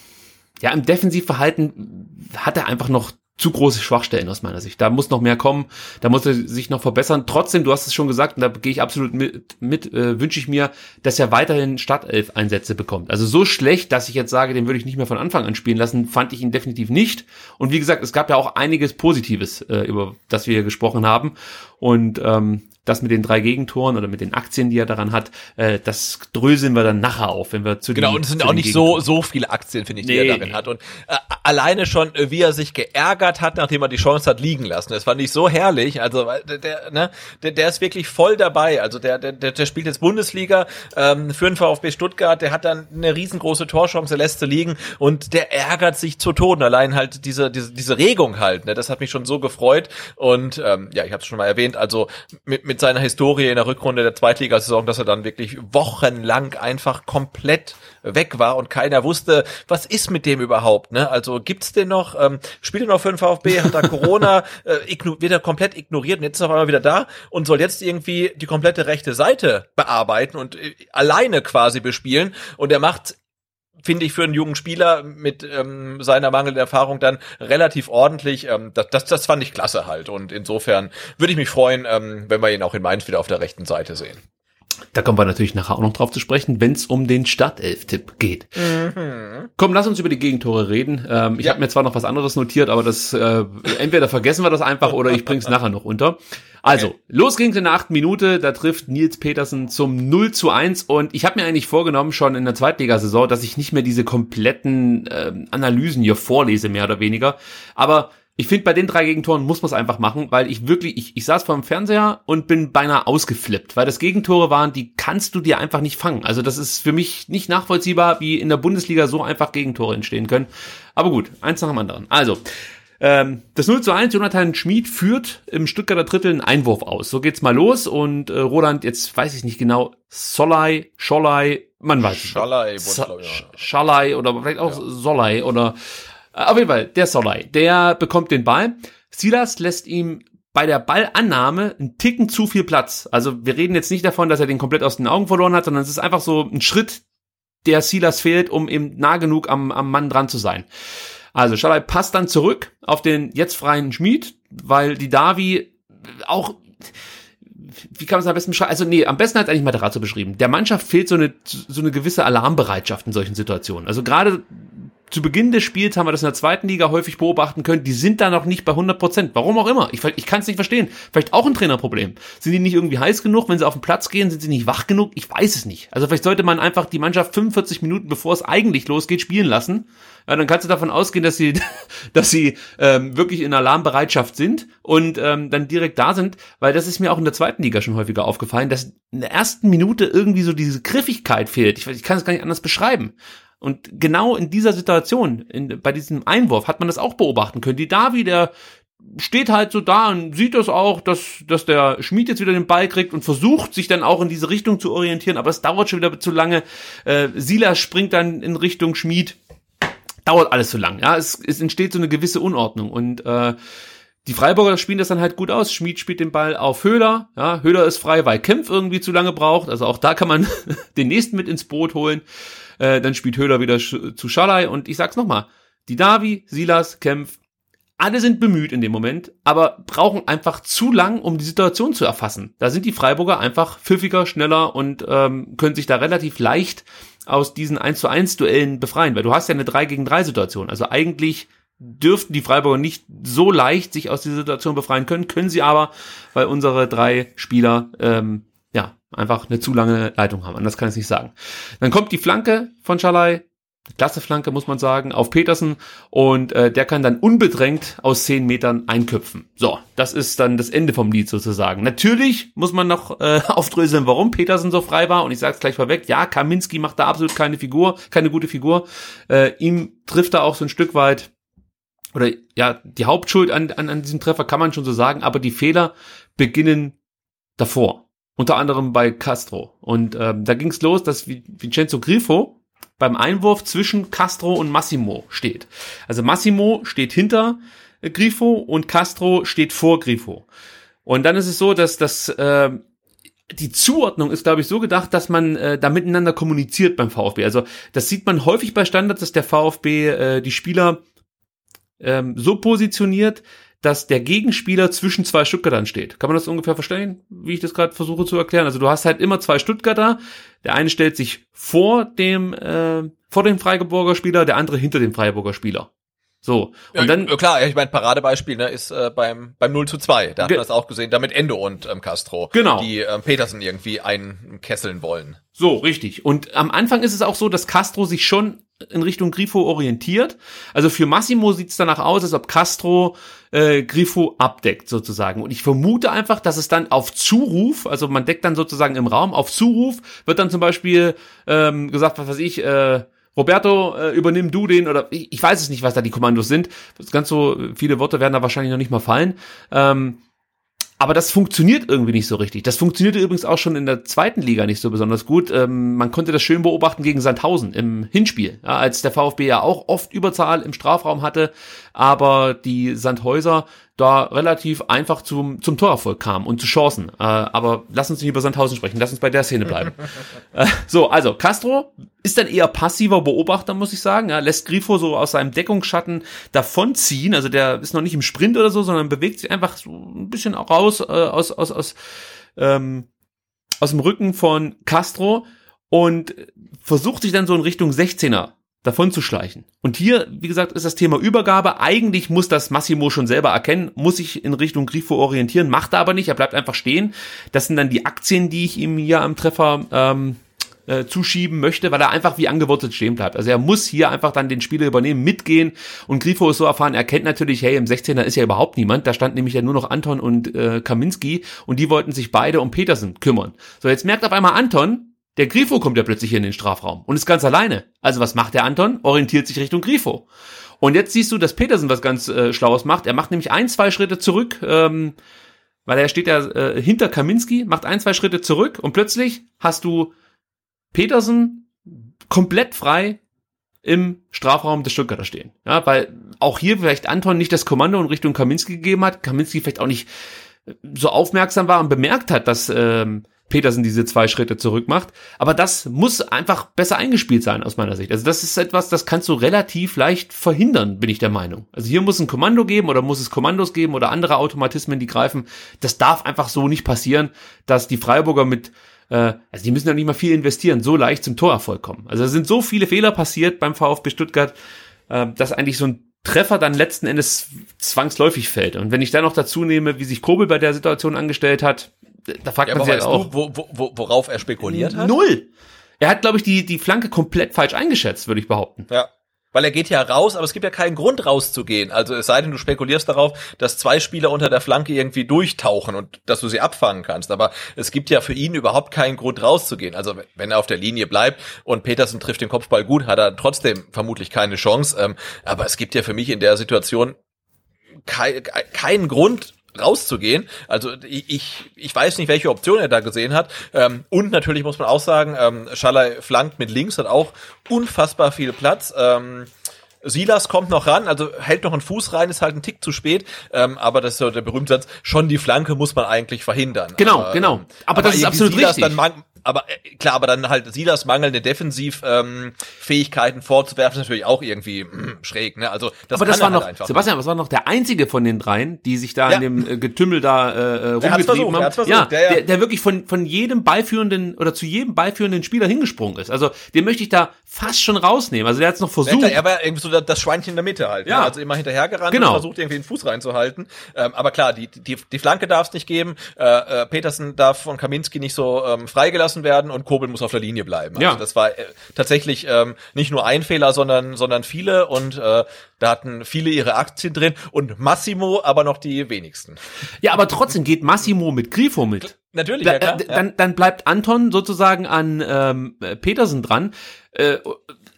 ja, im Defensivverhalten hat er einfach noch zu große Schwachstellen aus meiner Sicht. Da muss noch mehr kommen, da muss er sich noch verbessern. Trotzdem, du hast es schon gesagt, und da gehe ich absolut mit, mit äh, wünsche ich mir, dass er weiterhin Startelf-Einsätze bekommt. Also so schlecht, dass ich jetzt sage, den würde ich nicht mehr von Anfang an spielen lassen, fand ich ihn definitiv nicht. Und wie gesagt, es gab ja auch einiges Positives, äh, über das wir hier gesprochen haben. Und ähm, das mit den drei Gegentoren oder mit den Aktien, die er daran hat, äh, das dröseln wir dann nachher auf, wenn wir zu Genau, den, und es sind auch nicht so, Gegentoren. so viele Aktien, finde ich, die Nee, er darin hat. Und äh, alleine schon, äh, wie er sich geärgert hat, nachdem er die Chance hat liegen lassen. Das fand ich so herrlich. Also der, der, ne, der, der ist wirklich voll dabei. Also der, der, der, der spielt jetzt Bundesliga ähm, für den VfB Stuttgart. Der hat dann eine riesengroße Torchance, lässt sie liegen und der ärgert sich zu Tode. Allein halt diese, diese, diese Regung halt. Ne, das hat mich schon so gefreut. Und ähm, ja, ich habe es schon mal erwähnt. Also mit, mit seiner Historie in der Rückrunde der Zweitligasaison, dass er dann wirklich wochenlang einfach komplett weg war und keiner wusste, was ist mit dem überhaupt, ne? Also gibt's den noch? Ähm, spielt er noch für den VfB? Hat er Corona? äh, wird er komplett ignoriert und jetzt ist er auf einmal wieder da und soll jetzt irgendwie die komplette rechte Seite bearbeiten und äh, alleine quasi bespielen und er macht finde ich für einen jungen Spieler mit ähm, seiner mangelnden Erfahrung dann relativ ordentlich. Ähm, das, das, das fand ich klasse halt. Und insofern würde ich mich freuen, ähm, wenn wir ihn auch in Mainz wieder auf der rechten Seite sehen. Da kommen wir natürlich nachher auch noch drauf zu sprechen, wenn es um den Startelf-Tipp geht. Komm, lass uns über die Gegentore reden. Ähm, ich Ja. habe mir zwar noch was anderes notiert, aber das äh, entweder vergessen wir das einfach oder ich bring's nachher noch unter. Also, los ging's in der achten Minute, da trifft Nils Petersen zum 0 zu 1 und ich habe mir eigentlich vorgenommen, schon in der Zweitligasaison, dass ich nicht mehr diese kompletten ähm, Analysen hier vorlese, mehr oder weniger. Aber ich finde, bei den drei Gegentoren muss man es einfach machen, weil ich wirklich, ich, ich saß vor dem Fernseher und bin beinahe ausgeflippt, weil das Gegentore waren, die kannst du dir einfach nicht fangen. Also das ist für mich nicht nachvollziehbar, wie in der Bundesliga so einfach Gegentore entstehen können. Aber gut, eins nach dem anderen. Also, ähm, das 0 zu 1, Jonathan Schmid führt im Stuttgarter Drittel einen Einwurf aus. So geht's mal los und äh, Roland, jetzt weiß ich nicht genau, Solai, Scholai, man weiß es nicht. Schalai, ja. Schalai oder vielleicht auch Solai oder auf jeden Fall der Solai, der bekommt den Ball. Silas lässt ihm bei der Ballannahme einen Ticken zu viel Platz. Also wir reden jetzt nicht davon, dass er den komplett aus den Augen verloren hat, sondern es ist einfach so ein Schritt, der Silas fehlt, um eben nah genug am, am Mann dran zu sein. Also Schalai passt dann zurück auf den jetzt freien Schmied, weil die Davi auch wie kann man es am besten beschreiben? Also nee, am besten hat eigentlich Materazzo beschrieben. Der Mannschaft fehlt so eine so eine gewisse Alarmbereitschaft in solchen Situationen. Also gerade zu Beginn des Spiels haben wir das in der zweiten Liga häufig beobachten können. Die sind da noch nicht bei 100 Prozent. Warum auch immer. Ich, ich kann es nicht verstehen. Vielleicht auch ein Trainerproblem. Sind die nicht irgendwie heiß genug? Wenn sie auf den Platz gehen, sind sie nicht wach genug? Ich weiß es nicht. Also vielleicht sollte man einfach die Mannschaft 45 Minuten, bevor es eigentlich losgeht, spielen lassen. Ja, dann kannst du davon ausgehen, dass sie, dass sie ähm, wirklich in Alarmbereitschaft sind und ähm, dann direkt da sind, weil das ist mir auch in der zweiten Liga schon häufiger aufgefallen, dass in der ersten Minute irgendwie so diese Griffigkeit fehlt. Ich, ich kann es gar nicht anders beschreiben. Und genau in dieser Situation, in, bei diesem Einwurf, hat man das auch beobachten können. Die Davi, der steht halt so da und sieht das auch, dass, dass der Schmied jetzt wieder den Ball kriegt und versucht, sich dann auch in diese Richtung zu orientieren, aber es dauert schon wieder zu lange. Äh, Silas springt dann in Richtung Schmied. Dauert alles zu lang. Ja, es, es entsteht so eine gewisse Unordnung und äh, die Freiburger spielen das dann halt gut aus. Schmied spielt den Ball auf Höhler. Ja, Höhler ist frei, weil Kempf irgendwie zu lange braucht. Also auch da kann man den nächsten mit ins Boot holen. Äh, dann spielt Höhler wieder zu Schalai. Und ich sag's nochmal. Die Davi, Silas, Kempf, alle sind bemüht in dem Moment, aber brauchen einfach zu lang, um die Situation zu erfassen. Da sind die Freiburger einfach pfiffiger, schneller und ähm, können sich da relativ leicht aus diesen 1 zu 1 Duellen befreien, weil du hast ja eine 3 gegen 3 Situation. Also eigentlich dürften die Freiburger nicht so leicht sich aus dieser Situation befreien können, können sie aber, weil unsere drei Spieler ähm, einfach eine zu lange Leitung haben. Anders kann ich es nicht sagen. Dann kommt die Flanke von Schalai, klasse Flanke muss man sagen, auf Petersen und äh, der kann dann unbedrängt aus 10 Metern einköpfen. So, das ist dann das Ende vom Lied sozusagen. Natürlich muss man noch äh, aufdröseln, warum Petersen so frei war und ich sage es gleich vorweg, ja, Kaminski macht da absolut keine Figur, keine gute Figur. Äh, ihm trifft er auch so ein Stück weit oder ja, die Hauptschuld an, an, an diesem Treffer kann man schon so sagen, aber die Fehler beginnen davor. Unter anderem bei Castro. Und ähm, da ging es los, dass Vi- Vincenzo Grifo beim Einwurf zwischen Castro und Massimo steht. Also Massimo steht hinter äh, Grifo und Castro steht vor Grifo. Und dann ist es so, dass das äh, die Zuordnung ist, glaube ich, so gedacht, dass man äh, da miteinander kommuniziert beim VfB. Also das sieht man häufig bei Standards, dass der VfB äh, die Spieler ähm, so positioniert, dass der Gegenspieler zwischen zwei Stuttgartern steht. Kann man das ungefähr verstehen, wie ich das gerade versuche zu erklären? Also du hast halt immer zwei Stuttgarter. Der eine stellt sich vor dem äh, vor dem Freiburger Spieler, der andere hinter dem Freiburger Spieler. So. Und ja, dann ja, klar, ich meine, Paradebeispiel ne, ist äh, beim, beim 0 zu 2. Da hat man das auch gesehen, da mit Endo und ähm, Castro, Genau. die ähm, Petersen irgendwie einkesseln wollen. So, richtig. Und am Anfang ist es auch so, dass Castro sich schon in Richtung Grifo orientiert. Also für Massimo sieht es danach aus, als ob Castro äh, Grifo abdeckt sozusagen. Und ich vermute einfach, dass es dann auf Zuruf, also man deckt dann sozusagen im Raum, auf Zuruf wird dann zum Beispiel ähm, gesagt, was weiß ich, äh, Roberto, äh, übernimm du den oder ich, ich weiß es nicht, was da die Kommandos sind. Ganz so viele Worte werden da wahrscheinlich noch nicht mal fallen. Ähm, aber das funktioniert irgendwie nicht so richtig. Das funktionierte übrigens auch schon in der zweiten Liga nicht so besonders gut. Ähm, man konnte das schön beobachten gegen Sandhausen im Hinspiel, ja, als der VfB ja auch oft Überzahl im Strafraum hatte, aber die Sandhäuser da relativ einfach zum, zum Torerfolg kamen und zu Chancen. Äh, aber lass uns nicht über Sandhausen sprechen, lass uns bei der Szene bleiben. äh, so, also Castro ist dann eher passiver Beobachter, muss ich sagen. Ja, lässt Grifo so aus seinem Deckungsschatten davonziehen. Also der ist noch nicht im Sprint oder so, sondern bewegt sich einfach so ein bisschen raus äh, aus, aus, aus, ähm, aus dem Rücken von Castro und versucht sich dann so in Richtung 16er davon zu schleichen. Und hier, wie gesagt, ist das Thema Übergabe. Eigentlich muss das Massimo schon selber erkennen, muss sich in Richtung Grifo orientieren, macht er aber nicht, er bleibt einfach stehen. Das sind dann die Aktien, die ich ihm hier am Treffer ähm, äh, zuschieben möchte, weil er einfach wie angewurzelt stehen bleibt. Also er muss hier einfach dann den Spieler übernehmen, mitgehen und Grifo ist so erfahren, er kennt natürlich, hey, im 16er ist ja überhaupt niemand, da stand nämlich ja nur noch Anton und äh, Kaminski und die wollten sich beide um Petersen kümmern. So, jetzt merkt auf einmal Anton, der Grifo kommt ja plötzlich hier in den Strafraum und ist ganz alleine. Also was macht der Anton? Orientiert sich Richtung Grifo. Und jetzt siehst du, dass Petersen was ganz äh, Schlaues macht. Er macht nämlich ein, zwei Schritte zurück, ähm, weil er steht ja äh, hinter Kaminski, macht ein, zwei Schritte zurück und plötzlich hast du Petersen komplett frei im Strafraum des Stuttgarter stehen. Ja, weil auch hier vielleicht Anton nicht das Kommando in Richtung Kaminski gegeben hat, Kaminski vielleicht auch nicht so aufmerksam war und bemerkt hat, dass ähm, Petersen diese zwei Schritte zurück macht. Aber das muss einfach besser eingespielt sein aus meiner Sicht. Also das ist etwas, das kannst du relativ leicht verhindern, bin ich der Meinung. Also hier muss ein Kommando geben oder muss es Kommandos geben oder andere Automatismen, die greifen. Das darf einfach so nicht passieren, dass die Freiburger mit äh, also die müssen ja nicht mal viel investieren, so leicht zum Torerfolg kommen. Also es sind so viele Fehler passiert beim VfB Stuttgart, äh, dass eigentlich so ein Treffer dann letzten Endes zwangsläufig fällt. Und wenn ich dann noch dazu nehme, wie sich Kobel bei der Situation angestellt hat, da fragt Ja, man sich halt auch. du, wo, wo, wo, worauf er spekuliert hat? Null. Er hat, glaube ich, die, die Flanke komplett falsch eingeschätzt, würde ich behaupten. Ja. Weil er geht ja raus, aber es gibt ja keinen Grund rauszugehen. Also es sei denn, du spekulierst darauf, dass zwei Spieler unter der Flanke irgendwie durchtauchen und dass du sie abfangen kannst. Aber es gibt ja für ihn überhaupt keinen Grund rauszugehen. Also wenn er auf der Linie bleibt und Petersen trifft den Kopfball gut, hat er trotzdem vermutlich keine Chance. Ähm, aber es gibt ja für mich in der Situation kei keinen Grund rauszugehen. Also ich, ich weiß nicht, welche Option er da gesehen hat. Ähm, und natürlich muss man auch sagen, ähm, Schalay flankt mit links, hat auch unfassbar viel Platz. Ähm, Silas kommt noch ran, also hält noch einen Fuß rein, ist halt ein Tick zu spät, ähm, aber das ist so der berühmte Satz, schon die Flanke muss man eigentlich verhindern. Genau, aber, genau. Ähm, Aber das ist absolut Silas richtig. Dann aber äh, klar, aber dann halt Silas mangelnde Defensivfähigkeiten ähm, Fähigkeiten vorzuwerfen, ist natürlich auch irgendwie mh, schräg, ne? Also das Aber das war halt noch, einfach Sebastian, was war noch der einzige von den dreien, die sich da Ja. in dem äh, Getümmel da äh, äh, rumgetrieben haben. ja, der- ja. der, der wirklich von, von jedem beiführenden oder zu jedem beiführenden Spieler hingesprungen ist. Also den möchte ich da fast schon rausnehmen. Also der hat es noch versucht. er war irgendwie so das- das Schweinchen in der Mitte halt. Ja. Ne? Also immer hinterhergerannt Genau. und versucht irgendwie den Fuß reinzuhalten. Ähm, aber klar, die, die, die Flanke darf es nicht geben. Äh, äh, Petersen darf von Kaminski nicht so ähm, freigelassen werden und Kobel muss auf der Linie bleiben. Also Ja. das war äh, tatsächlich ähm, nicht nur ein Fehler, sondern, sondern viele und äh, da hatten viele ihre Aktien drin und Massimo aber noch die wenigsten. ja, aber trotzdem geht Massimo mit Grifo mit. Natürlich, ja klar. äh, dann, dann bleibt Anton sozusagen an ähm, äh, Petersen dran. Äh,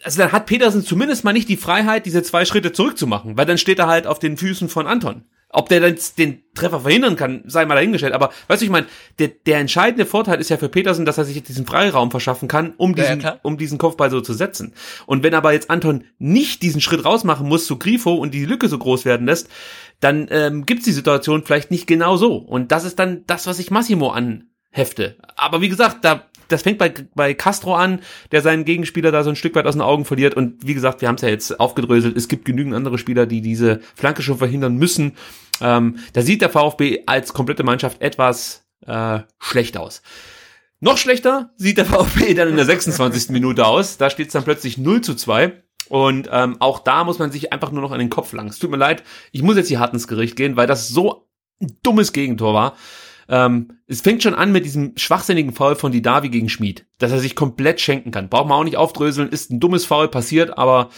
also dann hat Petersen zumindest mal nicht die Freiheit, diese zwei Schritte zurückzumachen, weil dann steht er halt auf den Füßen von Anton. Ob der dann den Treffer verhindern kann, sei mal dahingestellt. Aber weißt du, ich meine, der, der entscheidende Vorteil ist ja für Petersen, dass er sich jetzt diesen Freiraum verschaffen kann, um Ja, ja, diesen, klar. um diesen Kopfball so zu setzen. Und wenn aber jetzt Anton nicht diesen Schritt rausmachen muss zu Grifo und die Lücke so groß werden lässt, dann ähm, gibt's die Situation vielleicht nicht genau so. Und das ist dann das, was ich Massimo an Hefte. Aber wie gesagt, da das fängt bei, bei Castro an, der seinen Gegenspieler da so ein Stück weit aus den Augen verliert. Und wie gesagt, wir haben es ja jetzt aufgedröselt. Es gibt genügend andere Spieler, die diese Flanke schon verhindern müssen. Ähm, da sieht der VfB als komplette Mannschaft etwas äh, schlecht aus. Noch schlechter sieht der VfB dann in der 26. Minute aus. Da steht es dann plötzlich 0 zu 2. Und ähm, auch da muss man sich einfach nur noch an den Kopf langen. Es tut mir leid, ich muss jetzt hier hart ins Gericht gehen, weil das so ein dummes Gegentor war. Ähm, es fängt schon an mit diesem schwachsinnigen Foul von Didavi gegen Schmid, dass er sich komplett schenken kann. Braucht man auch nicht aufdröseln, ist ein dummes Foul passiert, aber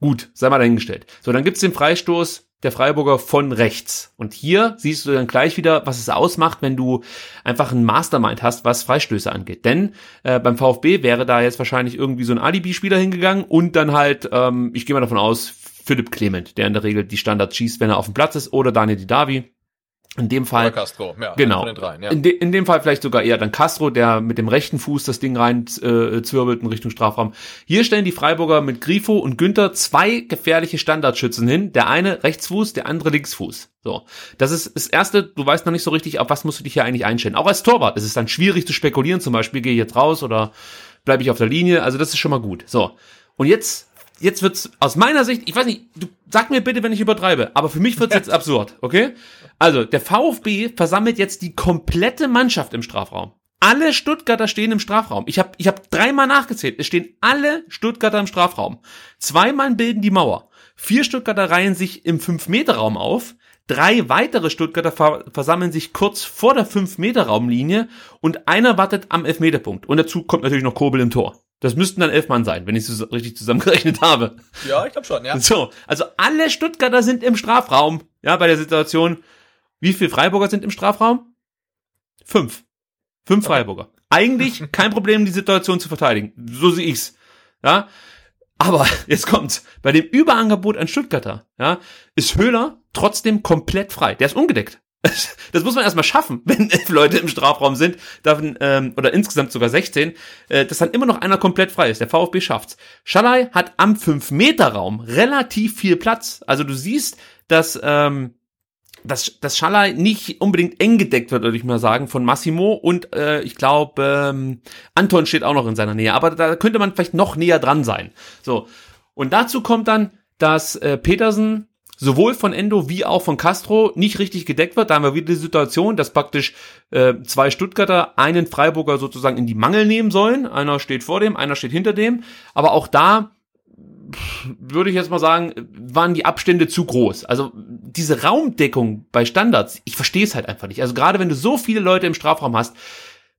gut, sei mal dahingestellt. So, dann gibt's den Freistoß der Freiburger von rechts. Und hier siehst du dann gleich wieder, was es ausmacht, wenn du einfach ein Mastermind hast, was Freistöße angeht. Denn äh, beim VfB wäre da jetzt wahrscheinlich irgendwie so ein Alibi-Spieler hingegangen und dann halt, ähm, ich gehe mal davon aus, Philipp Clement, der in der Regel die Standards schießt, wenn er auf dem Platz ist, oder Daniel Didavi. In dem Fall. Oder Castro, ja. Genau. Dreien, ja. in, de, in dem Fall vielleicht sogar eher dann Castro, der mit dem rechten Fuß das Ding rein äh, zwirbelt in Richtung Strafraum. Hier stellen die Freiburger mit Grifo und Günther zwei gefährliche Standardschützen hin. Der eine Rechtsfuß, der andere Linksfuß. So. Das ist das erste, du weißt noch nicht so richtig, auf was musst du dich hier eigentlich einstellen. Auch als Torwart ist es dann schwierig zu spekulieren, zum Beispiel, gehe ich jetzt raus oder bleibe ich auf der Linie. Also das ist schon mal gut. So. Und jetzt jetzt wird's aus meiner Sicht, ich weiß nicht, du sag mir bitte, wenn ich übertreibe, aber für mich wird's jetzt absurd, okay? Also, der VfB versammelt jetzt die komplette Mannschaft im Strafraum. Alle Stuttgarter stehen im Strafraum. Ich habe ich hab dreimal nachgezählt. Es stehen alle Stuttgarter im Strafraum. Zwei Mann bilden die Mauer. Vier Stuttgarter reihen sich im 5-Meter-Raum auf. Drei weitere Stuttgarter ver versammeln sich kurz vor der 5-Meter-Raumlinie und einer wartet am Elfmeterpunkt. Und dazu kommt natürlich noch Kobel im Tor. Das müssten dann elf Mann sein, wenn ich es richtig zusammengerechnet habe. Ja, ich glaube schon, ja. So, also alle Stuttgarter sind im Strafraum. Ja, bei der Situation. Wie viele Freiburger sind im Strafraum? Fünf. Fünf Freiburger. Eigentlich kein Problem, die Situation zu verteidigen. So sehe ich's. Ja. Aber jetzt kommt's. Bei dem Überangebot an Stuttgarter, ja, ist Höhler trotzdem komplett frei. Der ist ungedeckt. Das muss man erstmal schaffen, wenn elf Leute im Strafraum sind, dann, ähm, oder insgesamt sogar 16, äh, dass dann immer noch einer komplett frei ist. Der VfB schafft's. Schalai hat am 5-Meter-Raum relativ viel Platz. Also du siehst, dass, ähm, dass, dass Schalai nicht unbedingt eng gedeckt wird, würde ich mal sagen, von Massimo und äh, ich glaube, ähm, Anton steht auch noch in seiner Nähe, aber da könnte man vielleicht noch näher dran sein. So. Und dazu kommt dann, dass äh, Petersen sowohl von Endo wie auch von Castro nicht richtig gedeckt wird. Da haben wir wieder die Situation, dass praktisch äh, zwei Stuttgarter einen Freiburger sozusagen in die Mangel nehmen sollen. Einer steht vor dem, einer steht hinter dem. Aber auch da würde ich jetzt mal sagen, waren die Abstände zu groß. Also diese Raumdeckung bei Standards, ich verstehe es halt einfach nicht. Also gerade wenn du so viele Leute im Strafraum hast,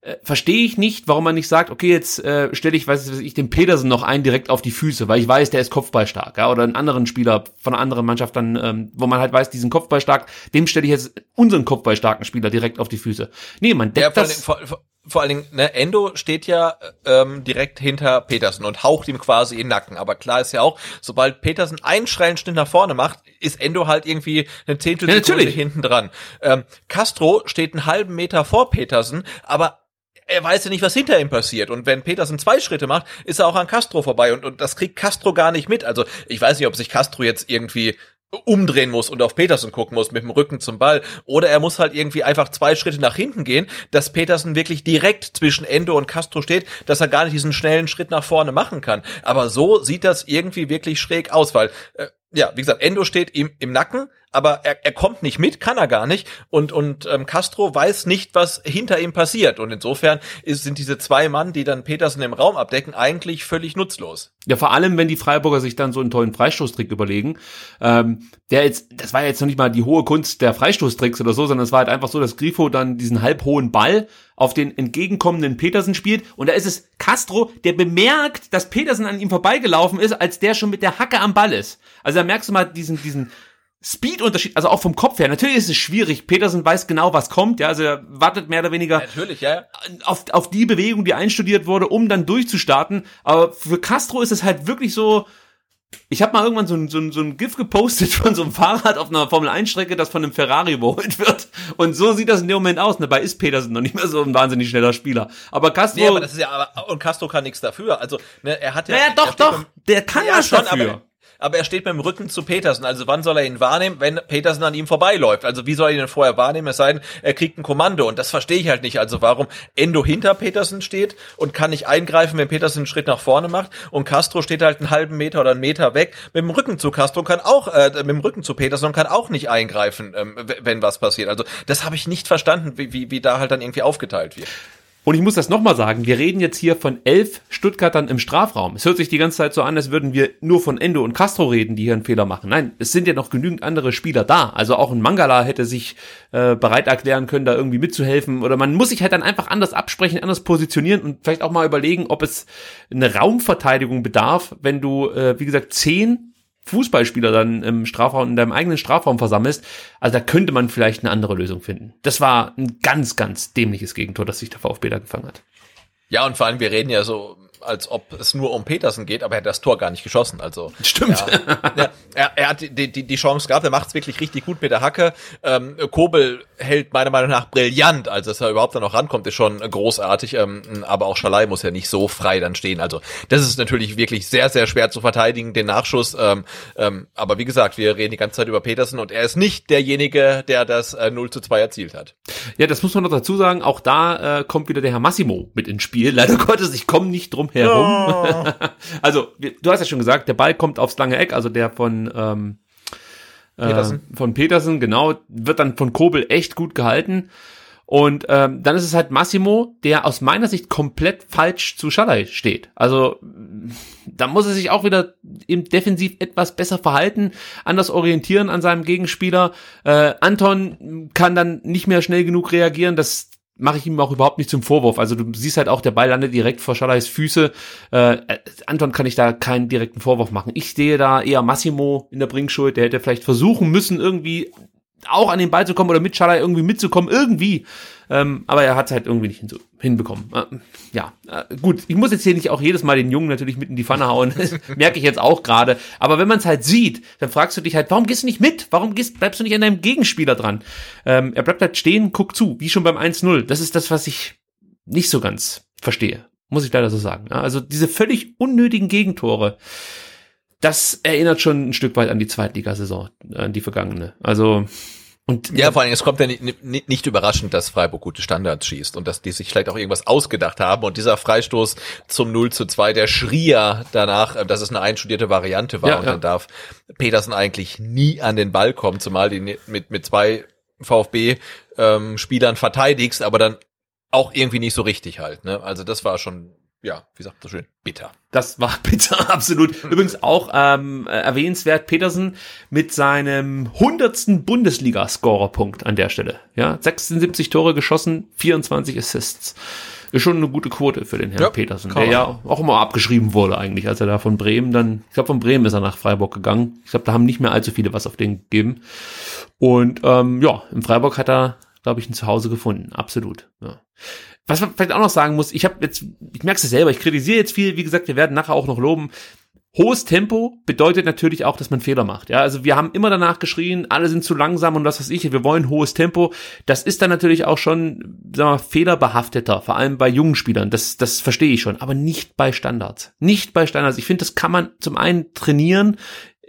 äh, verstehe ich nicht, warum man nicht sagt, okay, jetzt äh, stelle ich, weiß ich, den Petersen noch ein direkt auf die Füße, weil ich weiß, der ist kopfballstark, ja, oder einen anderen Spieler von einer anderen Mannschaft dann, ähm, wo man halt weiß, diesen Kopfballstark, dem stelle ich jetzt unseren kopfballstarken Spieler direkt auf die Füße. Nee, man deckt Ja, das. vor, vor, vor allen Dingen, ne, Endo steht ja ähm, direkt hinter Petersen und haucht ihm quasi in den Nacken. Aber klar ist ja auch, sobald Petersen einen schnellen Schnitt nach vorne macht, ist Endo halt irgendwie eine Zehntel Ja, Sekunde hinten dran. Ähm, Castro steht einen halben Meter vor Petersen, aber er weiß ja nicht, was hinter ihm passiert. Und wenn Petersen zwei Schritte macht, ist er auch an Castro vorbei. Und, und das kriegt Castro gar nicht mit. Also ich weiß nicht, ob sich Castro jetzt irgendwie umdrehen muss und auf Petersen gucken muss mit dem Rücken zum Ball. Oder er muss halt irgendwie einfach zwei Schritte nach hinten gehen, dass Petersen wirklich direkt zwischen Endo und Castro steht, dass er gar nicht diesen schnellen Schritt nach vorne machen kann. Aber so sieht das irgendwie wirklich schräg aus, weil, äh, ja, wie gesagt, Endo steht ihm im Nacken, aber er, er kommt nicht mit, kann er gar nicht. Und, und ähm, Castro weiß nicht, was hinter ihm passiert. Und insofern ist, sind diese zwei Mann, die dann Petersen im Raum abdecken, eigentlich völlig nutzlos. Ja, vor allem, wenn die Freiburger sich dann so einen tollen Freistoßtrick überlegen. Ähm, der jetzt, das war jetzt noch nicht mal die hohe Kunst der Freistoßtricks oder so, sondern es war halt einfach so, dass Grifo dann diesen halbhohen Ball auf den entgegenkommenden Petersen spielt. Und da ist es Castro, der bemerkt, dass Petersen an ihm vorbeigelaufen ist, als der schon mit der Hacke am Ball ist. Also da merkst du mal diesen, diesen Speed-Unterschied, also auch vom Kopf her. Natürlich ist es schwierig. Petersen weiß genau, was kommt. Ja, also er wartet mehr oder weniger Natürlich, ja. auf, auf die Bewegung, die einstudiert wurde, um dann durchzustarten. Aber für Castro ist es halt wirklich so. Ich habe mal irgendwann so ein, so, ein, so ein GIF gepostet von so einem Fahrrad auf einer Formel-1-Strecke, das von einem Ferrari überholt wird. Und so sieht das in dem Moment aus. Dabei ist Petersen noch nicht mehr so ein wahnsinnig schneller Spieler. Aber Castro. Nee, aber das ist ja, aber, und Castro kann nichts dafür. Also, ne, er hat ja. naja, doch, doch. Der kann Ja, was schon, dafür. aber- aber er steht mit dem Rücken zu Petersen. Also wann soll er ihn wahrnehmen, wenn Petersen an ihm vorbeiläuft? Also wie soll er ihn denn vorher wahrnehmen? Es sei denn, er kriegt ein Kommando und das verstehe ich halt nicht. Also warum Endo hinter Petersen steht und kann nicht eingreifen, wenn Petersen einen Schritt nach vorne macht und Castro steht halt einen halben Meter oder einen Meter weg mit dem Rücken zu Castro kann auch äh, mit dem Rücken zu Petersen und kann auch nicht eingreifen, ähm, wenn was passiert. Also das habe ich nicht verstanden, wie, wie, wie da halt dann irgendwie aufgeteilt wird. Und ich muss das nochmal sagen, wir reden jetzt hier von elf Stuttgartern im Strafraum. Es hört sich die ganze Zeit so an, als würden wir nur von Endo und Castro reden, die hier einen Fehler machen. Nein, es sind ja noch genügend andere Spieler da. Also auch ein Mangala hätte sich äh, bereit erklären können, da irgendwie mitzuhelfen. Oder man muss sich halt dann einfach anders absprechen, anders positionieren und vielleicht auch mal überlegen, ob es eine Raumverteidigung bedarf, wenn du, äh, wie gesagt, zehn Fußballspieler dann im Strafraum, in deinem eigenen Strafraum versammelst. Also da könnte man vielleicht eine andere Lösung finden. Das war ein ganz, ganz dämliches Gegentor, das sich der VfB da gefangen hat. Ja, und vor allem, wir reden ja so als ob es nur um Petersen geht, aber er hat das Tor gar nicht geschossen. Also stimmt. Ja, er, er hat die, die, die Chance gehabt, er macht es wirklich richtig gut mit der Hacke. Ähm, Kobel hält meiner Meinung nach brillant, also dass er überhaupt da noch rankommt, ist schon großartig. Ähm, aber auch Schalai muss ja nicht so frei dann stehen. Also das ist natürlich wirklich sehr, sehr schwer zu verteidigen, den Nachschuss. Ähm, ähm, aber wie gesagt, wir reden die ganze Zeit über Petersen und er ist nicht derjenige, der das äh, 0 zu 2 erzielt hat. Ja, das muss man noch dazu sagen. Auch da äh, kommt wieder der Herr Massimo mit ins Spiel. Leider Gottes, ich komme nicht drum herum. Oh. also, du hast ja schon gesagt, der Ball kommt aufs lange Eck, also der von ähm, äh, Petersen. von Petersen, genau, wird dann von Kobel echt gut gehalten. Und ähm, dann ist es halt Massimo, der aus meiner Sicht komplett falsch zu Schalai steht. Also da muss er sich auch wieder im Defensiv etwas besser verhalten, anders orientieren an seinem Gegenspieler. Äh, Anton kann dann nicht mehr schnell genug reagieren. Das mache ich ihm auch überhaupt nicht zum Vorwurf. Also du siehst halt auch, der Ball landet direkt vor Schalais Füße. Äh, Anton kann ich da keinen direkten Vorwurf machen. Ich sehe da eher Massimo in der Bringschuld. Der hätte vielleicht versuchen müssen, irgendwie auch an den Ball zu kommen oder mit Schalai irgendwie mitzukommen, irgendwie. Ähm, aber er hat es halt irgendwie nicht hinbekommen. Äh, ja, äh, gut. Ich muss jetzt hier nicht auch jedes Mal den Jungen natürlich mit in die Pfanne hauen. Merke ich jetzt auch gerade. Aber wenn man es halt sieht, dann fragst du dich halt, warum gehst du nicht mit? Warum gehst, bleibst du nicht an deinem Gegenspieler dran? Ähm, er bleibt halt stehen, guckt zu, wie schon beim 1-0. Das ist das, was ich nicht so ganz verstehe. Muss ich leider so sagen. Also diese völlig unnötigen Gegentore, das erinnert schon ein Stück weit an die Zweitligasaison, an die vergangene. Also und ja, vor allem, es kommt ja nicht, nicht, überraschend, dass Freiburg gute Standards schießt und dass die sich vielleicht auch irgendwas ausgedacht haben. Und dieser Freistoß zum 0 zu 2, der schrie ja danach, äh, dass es eine einstudierte Variante war. Ja, und dann darf Petersen eigentlich nie an den Ball kommen, zumal die mit, mit zwei VfB-Spielern ähm, verteidigst, aber dann auch irgendwie nicht so richtig halt. Ne? Also das war schon ja, wie sagt so schön, bitter. Das war bitter, absolut. Übrigens auch ähm, erwähnenswert Petersen mit seinem hundertsten Bundesliga-Scorerpunkt an der Stelle. Ja, 76 Tore geschossen, 24 Assists. Ist schon eine gute Quote für den Herrn ja, Petersen, der ja auch immer abgeschrieben wurde eigentlich, als er da von Bremen dann, ich glaube von Bremen ist er nach Freiburg gegangen. Ich glaube, da haben nicht mehr allzu viele was auf den gegeben. Und ähm, ja, in Freiburg hat er, glaube ich, ein Zuhause gefunden. Absolut. Ja. Was man vielleicht auch noch sagen muss, ich habe jetzt, ich merke es selber, ich kritisiere jetzt viel, wie gesagt, wir werden nachher auch noch loben. Hohes Tempo bedeutet natürlich auch, dass man Fehler macht. Ja, also wir haben immer danach geschrien, alle sind zu langsam und was weiß ich, wir wollen hohes Tempo. Das ist dann natürlich auch schon, sagen wir mal, fehlerbehafteter, vor allem bei jungen Spielern. Das, das verstehe ich schon, aber nicht bei Standards. Nicht bei Standards. Ich finde, das kann man zum einen trainieren,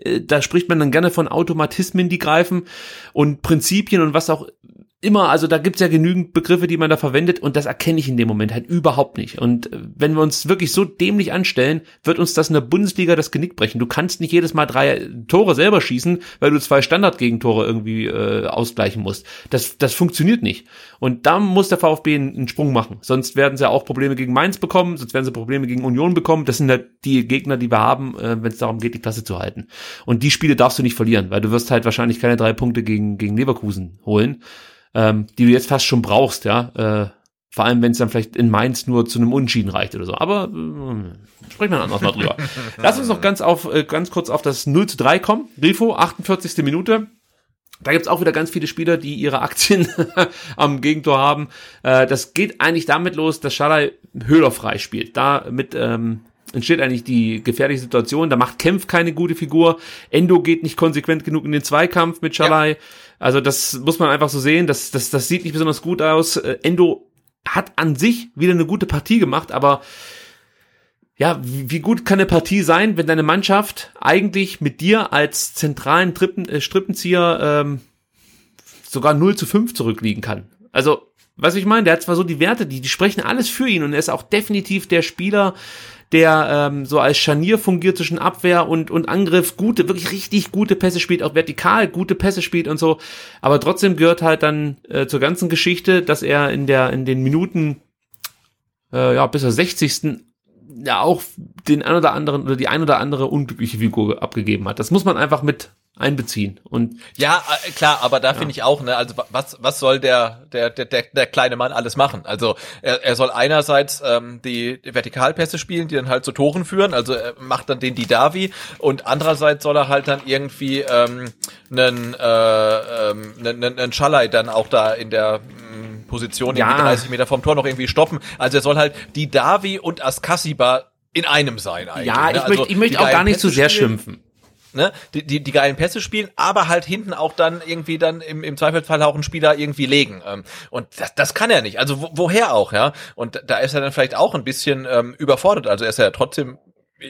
äh, da spricht man dann gerne von Automatismen, die greifen und Prinzipien und was auch immer, also da gibt's ja genügend Begriffe, die man da verwendet und das erkenne ich in dem Moment halt überhaupt nicht. Und äh, wenn wir uns wirklich so dämlich anstellen, wird uns das in der Bundesliga das Genick brechen. Du kannst nicht jedes Mal drei Tore selber schießen, weil du zwei Standardgegentore irgendwie äh, ausgleichen musst. Das, das funktioniert nicht. Und da muss der VfB einen, einen Sprung machen. Sonst werden sie auch Probleme gegen Mainz bekommen, sonst werden sie Probleme gegen Union bekommen. Das sind halt die Gegner, die wir haben, äh, wenn es darum geht, die Klasse zu halten. Und die Spiele darfst du nicht verlieren, weil du wirst halt wahrscheinlich keine drei Punkte gegen, gegen Leverkusen holen ähm, die du jetzt fast schon brauchst, ja. Äh, vor allem, wenn es dann vielleicht in Mainz nur zu einem Unschieden reicht oder so. Aber äh, sprechen wir anders mal drüber. Lass uns noch ganz auf, äh, ganz kurz auf das 0 zu 3 kommen. Grifo, 48. Minute. Da gibt's auch wieder ganz viele Spieler, die ihre Aktien am Gegentor haben. Äh, das geht eigentlich damit los, dass Schalai Höhler frei spielt. Da mit ähm, entsteht eigentlich die gefährliche Situation. Da macht Kempf keine gute Figur. Endo geht nicht konsequent genug in den Zweikampf mit Schalai. Ja. Also das muss man einfach so sehen. Das, das, das sieht nicht besonders gut aus. Äh, Endo hat an sich wieder eine gute Partie gemacht, aber ja, wie, wie gut kann eine Partie sein, wenn deine Mannschaft eigentlich mit dir als zentralen Trippen, äh, Strippenzieher ähm, sogar 0 zu 5 zurückliegen kann. Also, was ich meine, der hat zwar so die Werte, die, die sprechen alles für ihn und er ist auch definitiv der Spieler, der ähm, so als Scharnier fungiert zwischen Abwehr und, und Angriff, gute, wirklich richtig gute Pässe spielt, auch vertikal gute Pässe spielt und so. Aber trotzdem gehört halt dann äh, zur ganzen Geschichte, dass er in der in den Minuten äh, ja bis zur 60 ja auch den ein oder anderen oder die ein oder andere unglückliche Figur abgegeben hat. Das muss man einfach mit einbeziehen. Und Ja, äh, klar, aber da finde ich auch, ne, also wa- was was soll der der der der, kleine Mann alles machen? Also er, er soll einerseits ähm, die Vertikalpässe spielen, die dann halt zu Toren führen, also er macht dann den Didavi und andererseits soll er halt dann irgendwie ähm, einen äh, ähm, einen, einen, Schalai dann auch da in der Position Ja. irgendwie 30 Meter vom Tor noch irgendwie stoppen. Also er soll halt Didavi und Askasiba in einem sein eigentlich. ja, ne? ich Also möchte ich möchte die auch gar nicht zu Pässe sehr schimpfen. ne, die, die, die geilen Pässe spielen, aber halt hinten auch dann irgendwie dann im, im Zweifelsfall auch einen Spieler irgendwie legen. Ähm, und das, das kann er nicht. Also wo, woher auch, ja? Und da ist er dann vielleicht auch ein bisschen ähm, überfordert. Also er ist ja trotzdem,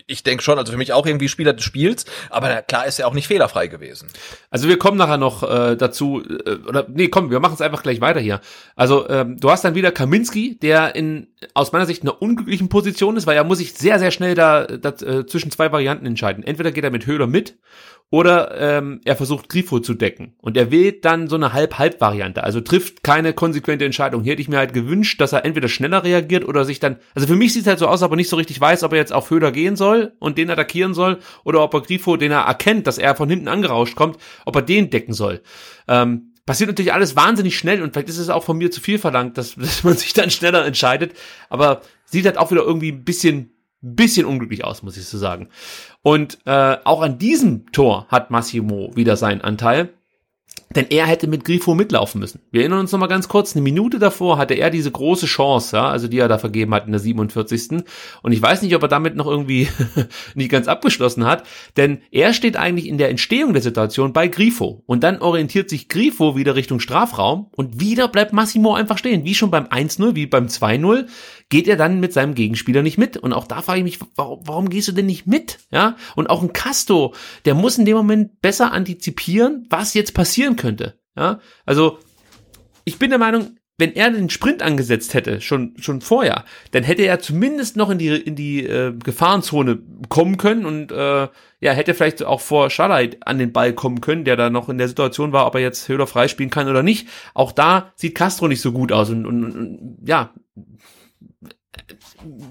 ich denke schon, also für mich auch irgendwie Spieler des Spiels, aber klar ist er auch nicht fehlerfrei gewesen. Also wir kommen nachher noch äh, dazu, äh, oder nee, komm, wir machen es einfach gleich weiter hier. Also ähm, du hast dann wieder Kaminski, der in aus meiner Sicht in einer unglücklichen Position ist, weil er muss sich sehr, sehr schnell da, da äh, zwischen zwei Varianten entscheiden. Entweder geht er mit Höhler mit oder ähm, er versucht Grifo zu decken. Und er wählt dann so eine Halb-Halb-Variante, also trifft keine konsequente Entscheidung. Hier hätte ich mir halt gewünscht, dass er entweder schneller reagiert oder sich dann, also für mich sieht es halt so aus, aber nicht so richtig weiß, ob er jetzt auf Höhler gehen soll und den attackieren soll oder ob er Grifo, den er erkennt, dass er von hinten angerauscht kommt, ob er den decken soll. Ähm, passiert natürlich alles wahnsinnig schnell und vielleicht ist es auch von mir zu viel verlangt, dass, dass man sich dann schneller entscheidet, aber sieht halt auch wieder irgendwie ein bisschen, bisschen unglücklich aus, muss ich so sagen. Und äh, auch an diesem Tor hat Massimo wieder seinen Anteil. Denn er hätte mit Grifo mitlaufen müssen. Wir erinnern uns noch mal ganz kurz, eine Minute davor hatte er diese große Chance, ja, also die er da vergeben hat in der 47. Und ich weiß nicht, ob er damit noch irgendwie nicht ganz abgeschlossen hat, denn er steht eigentlich in der Entstehung der Situation bei Grifo. Und dann orientiert sich Grifo wieder Richtung Strafraum und wieder bleibt Massimo einfach stehen. Wie schon beim 1-0, wie beim 2-0, geht er dann mit seinem Gegenspieler nicht mit. Und auch da frage ich mich, warum, warum gehst du denn nicht mit? Ja, und auch ein Casto, der muss in dem Moment besser antizipieren, was jetzt passieren könnte. Ja, also ich bin der Meinung, wenn er den Sprint angesetzt hätte, schon, schon vorher, dann hätte er zumindest noch in die, in die äh, Gefahrenzone kommen können und äh, ja, hätte vielleicht auch vor Schalai an den Ball kommen können, der da noch in der Situation war, ob er jetzt Höhler freispielen kann oder nicht. Auch da sieht Castro nicht so gut aus und, und, und ja,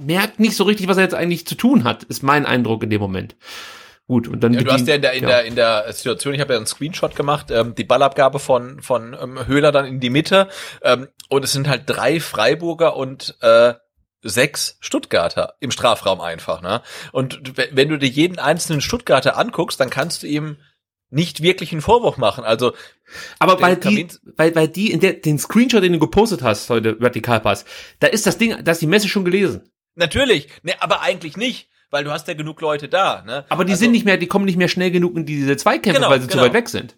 merkt nicht so richtig, was er jetzt eigentlich zu tun hat, ist mein Eindruck in dem Moment. Gut, und dann Ja, du hast ja in der, in ja. der, in der Situation, ich habe ja einen Screenshot gemacht, ähm, die Ballabgabe von, von ähm, Höhler dann in die Mitte ähm, und es sind halt drei Freiburger und äh, sechs Stuttgarter im Strafraum einfach. Ne? Und wenn du dir jeden einzelnen Stuttgarter anguckst, dann kannst du ihm nicht wirklich einen Vorwurf machen. Also Aber weil die, weil, weil die, in der, den Screenshot, den du gepostet hast heute, Vertikalpass, da ist das Ding, da ist die Messe schon gelesen. natürlich, ne, aber eigentlich nicht, weil du hast ja genug Leute da. Ne? Aber die also, sind nicht mehr, die kommen nicht mehr schnell genug in diese Zweikämpfe, Genau, weil sie zu genau. weit weg sind.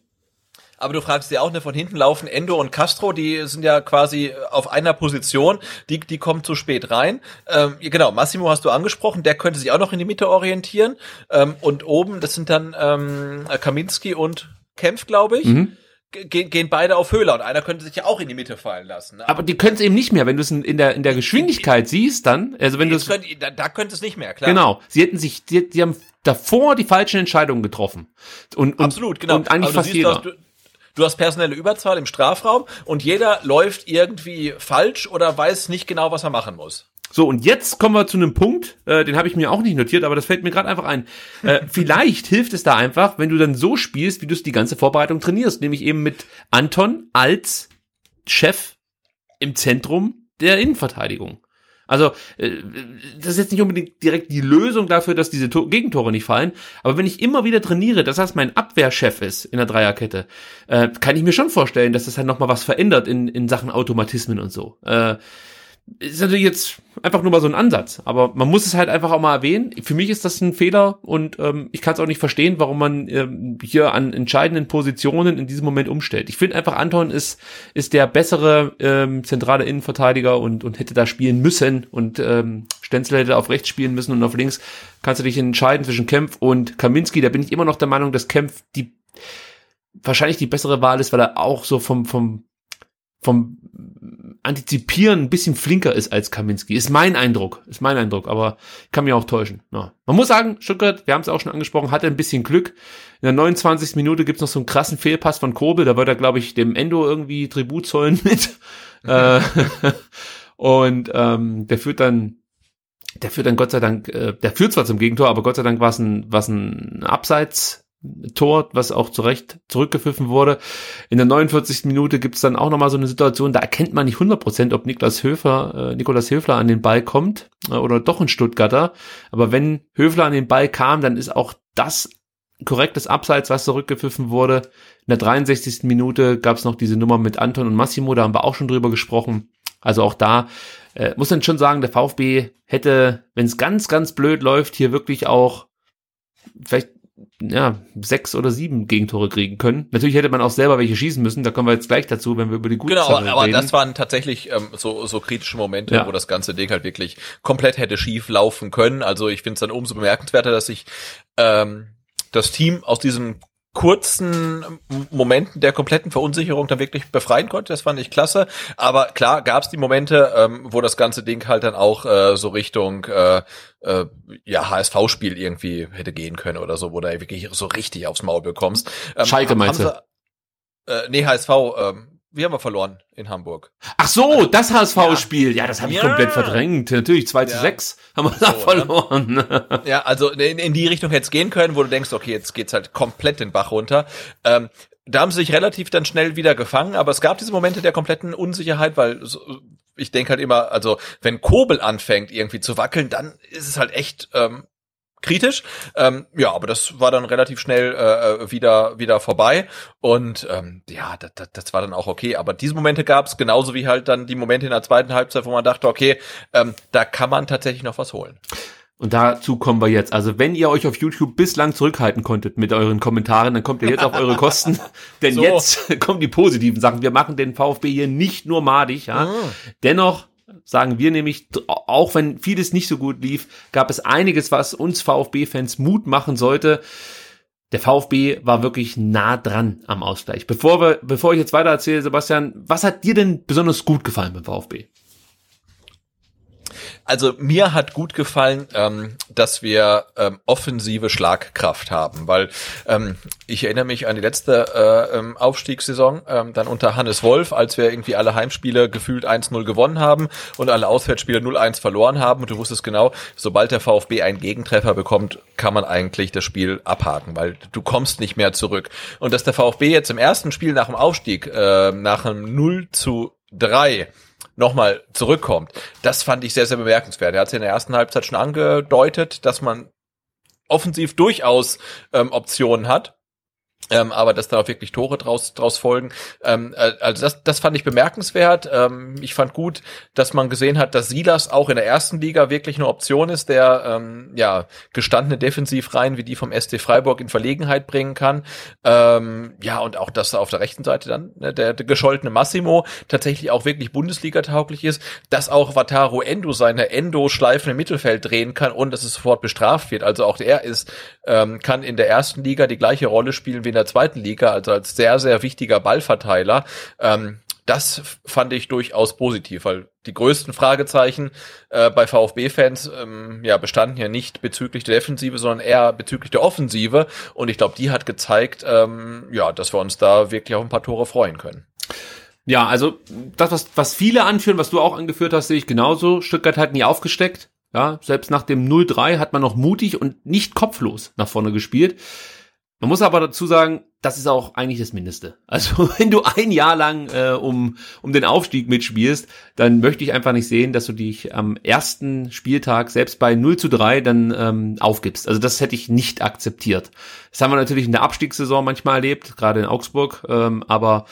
Aber du fragst dir auch, ne, von hinten laufen Endo und Castro, die sind ja quasi auf einer Position, die, die kommen zu spät rein. Ähm, genau, Massimo hast du angesprochen, der könnte sich auch noch in die Mitte orientieren. Ähm, und oben, das sind dann ähm, Kaminski und Kempf, glaube ich. Mhm. Ge gehen beide auf Höhler und einer könnte sich ja auch in die Mitte fallen lassen. Ne? Aber die können es eben nicht mehr, wenn du es in der, in der Geschwindigkeit siehst, dann, also wenn du es, da, da könnte es nicht mehr, klar. genau, sie hätten sich, die, die haben davor die falschen Entscheidungen getroffen. Und, und Absolut, genau. Und eigentlich Aber du fast siehst, jeder. Hast, du, du hast personelle Überzahl im Strafraum und jeder läuft irgendwie falsch oder weiß nicht genau, was er machen muss. So, und jetzt kommen wir zu einem Punkt, äh, den habe ich mir auch nicht notiert, aber das fällt mir gerade einfach ein. Äh, vielleicht hilft es da einfach, wenn du dann so spielst, wie du es die ganze Vorbereitung trainierst, nämlich eben mit Anton als Chef im Zentrum der Innenverteidigung. Also, äh, das ist jetzt nicht unbedingt direkt die Lösung dafür, dass diese Tor Gegentore nicht fallen, aber wenn ich immer wieder trainiere, dass das mein Abwehrchef ist in der Dreierkette, äh, kann ich mir schon vorstellen, dass das halt nochmal was verändert in, in Sachen Automatismen und so. Äh, ist natürlich jetzt einfach nur mal so ein Ansatz, aber man muss es halt einfach auch mal erwähnen. Für mich ist das ein Fehler und ähm, ich kann es auch nicht verstehen, warum man ähm, hier an entscheidenden Positionen in diesem Moment umstellt. Ich finde einfach, Anton ist ist der bessere ähm, zentrale Innenverteidiger und und hätte da spielen müssen und ähm, Stenzel hätte auf rechts spielen müssen und auf links kannst du dich entscheiden zwischen Kempf und Kaminski. Da bin ich immer noch der Meinung, dass Kempf die wahrscheinlich die bessere Wahl ist, weil er auch so vom vom vom Antizipieren ein bisschen flinker ist als Kaminski. Ist mein Eindruck. Ist mein Eindruck, aber kann mich auch täuschen. Ja. Man muss sagen, Stuttgart, wir haben es auch schon angesprochen, hatte ein bisschen Glück. In der 29. Minute gibt's noch so einen krassen Fehlpass von Kobel. Da wird er, glaube ich, dem Endo irgendwie Tribut zollen mit. äh, und ähm, der führt dann der führt dann Gott sei Dank, äh, der führt zwar zum Gegentor, aber Gott sei Dank war es ein, war's ein Abseits Tor, was auch zu Recht zurückgepfiffen wurde. In der 49. Minute gibt's dann auch nochmal so eine Situation, da erkennt man nicht 100%, ob Niklas Höfer, äh, Nikolaus Höfler an den Ball kommt äh, oder doch ein Stuttgarter. Aber wenn Höfler an den Ball kam, dann ist auch das korrektes Abseits, was zurückgepfiffen wurde. In der 63. Minute gab's noch diese Nummer mit Anton und Massimo, da haben wir auch schon drüber gesprochen. Also auch da äh, muss man schon sagen, der VfB hätte, wenn es ganz, ganz blöd läuft, hier wirklich auch vielleicht ja, sechs oder sieben Gegentore kriegen können. Natürlich hätte man auch selber welche schießen müssen, da kommen wir jetzt gleich dazu, wenn wir über die guten Genau, aber, aber das waren tatsächlich ähm, so, so kritische Momente, ja. wo das ganze Ding halt wirklich komplett hätte schief laufen können. Also ich finde es dann umso bemerkenswerter, dass sich ähm, das Team aus diesem kurzen Momenten der kompletten Verunsicherung dann wirklich befreien konnte. Das fand ich klasse. Aber klar gab es die Momente, ähm, wo das ganze Ding halt dann auch äh, so Richtung äh, äh, ja HSV-Spiel irgendwie hätte gehen können oder so, wo du wirklich so richtig aufs Maul bekommst. Ähm, Schalke meinst du? Äh, nee, HSV, ähm, wir haben wir verloren in Hamburg. Ach so, das HSV-Spiel. Ja, das habe ich ja. komplett verdrängt. Natürlich 2 zu 6 haben wir da so, verloren. ja, also in, in die Richtung hätte es gehen können, wo du denkst, okay, jetzt geht's halt komplett den Bach runter. Ähm, da haben sie sich relativ dann schnell wieder gefangen, aber es gab diese Momente der kompletten Unsicherheit, weil ich denke halt immer, also wenn Kobel anfängt irgendwie zu wackeln, dann ist es halt echt ähm, kritisch. Ähm, ja, aber das war dann relativ schnell äh, wieder wieder vorbei und ähm, ja, das, das, das war dann auch okay. Aber diese Momente gab es genauso wie halt dann die Momente in der zweiten Halbzeit, wo man dachte, okay, ähm, da kann man tatsächlich noch was holen. Und dazu kommen wir jetzt. Also wenn ihr euch auf YouTube bislang zurückhalten konntet mit euren Kommentaren, dann kommt ihr jetzt auf eure Kosten. Denn so. jetzt kommen die positiven Sachen. Wir machen den VfB hier nicht nur madig. Ja? Mhm. Dennoch sagen wir nämlich, auch wenn vieles nicht so gut lief, gab es einiges, was uns VfB-Fans Mut machen sollte. Der VfB war wirklich nah dran am Ausgleich. Bevor wir, bevor ich jetzt weiter erzähle, Sebastian, was hat dir denn besonders gut gefallen beim VfB? Also mir hat gut gefallen, ähm, dass wir ähm, offensive Schlagkraft haben, weil ähm, ich erinnere mich an die letzte äh, ähm, Aufstiegssaison, ähm, dann unter Hannes Wolf, als wir irgendwie alle Heimspiele gefühlt 1-0 gewonnen haben und alle Auswärtsspiele 0-1 verloren haben und du wusstest genau, sobald der VfB einen Gegentreffer bekommt, kann man eigentlich das Spiel abhaken, weil du kommst nicht mehr zurück. Und dass der VfB jetzt im ersten Spiel nach dem Aufstieg, äh, nach einem 0 zu 3 nochmal zurückkommt. Das fand ich sehr, sehr bemerkenswert. Er hat es in der ersten Halbzeit schon angedeutet, dass man offensiv durchaus ähm, Optionen hat ähm, aber dass da wirklich Tore draus, draus folgen. Ähm, äh, also das, das fand ich bemerkenswert. Ähm, ich fand gut, dass man gesehen hat, dass Silas auch in der ersten Liga wirklich eine Option ist, der ähm, ja gestandene Defensivreihen wie die vom SC Freiburg in Verlegenheit bringen kann. Ähm, ja, und auch, dass auf der rechten Seite dann ne, der, der gescholtene Massimo tatsächlich auch wirklich Bundesliga-tauglich ist, dass auch Wataru Endo seine Endo-Schleifen im Mittelfeld drehen kann und dass es sofort bestraft wird. Also auch er ist, ähm, kann in der ersten Liga die gleiche Rolle spielen wie in der zweiten Liga, also als sehr, sehr wichtiger Ballverteiler. Ähm, das fand ich durchaus positiv, weil die größten Fragezeichen äh, bei VfB-Fans ähm, ja bestanden ja nicht bezüglich der Defensive, sondern eher bezüglich der Offensive. Und ich glaube, die hat gezeigt, ähm, ja, dass wir uns da wirklich auf ein paar Tore freuen können. Ja, also das, was, was viele anführen, was du auch angeführt hast, sehe ich genauso. Stuttgart hat nie aufgesteckt. Ja, selbst nach dem 0-3 hat man noch mutig und nicht kopflos nach vorne gespielt. Man muss aber dazu sagen, das ist auch eigentlich das Mindeste. Also wenn du ein Jahr lang äh, um, um den Aufstieg mitspielst, dann möchte ich einfach nicht sehen, dass du dich am ersten Spieltag selbst bei 0 zu 3 dann ähm, aufgibst. Also das hätte ich nicht akzeptiert. Das haben wir natürlich in der Abstiegssaison manchmal erlebt, gerade in Augsburg. Ähm, aber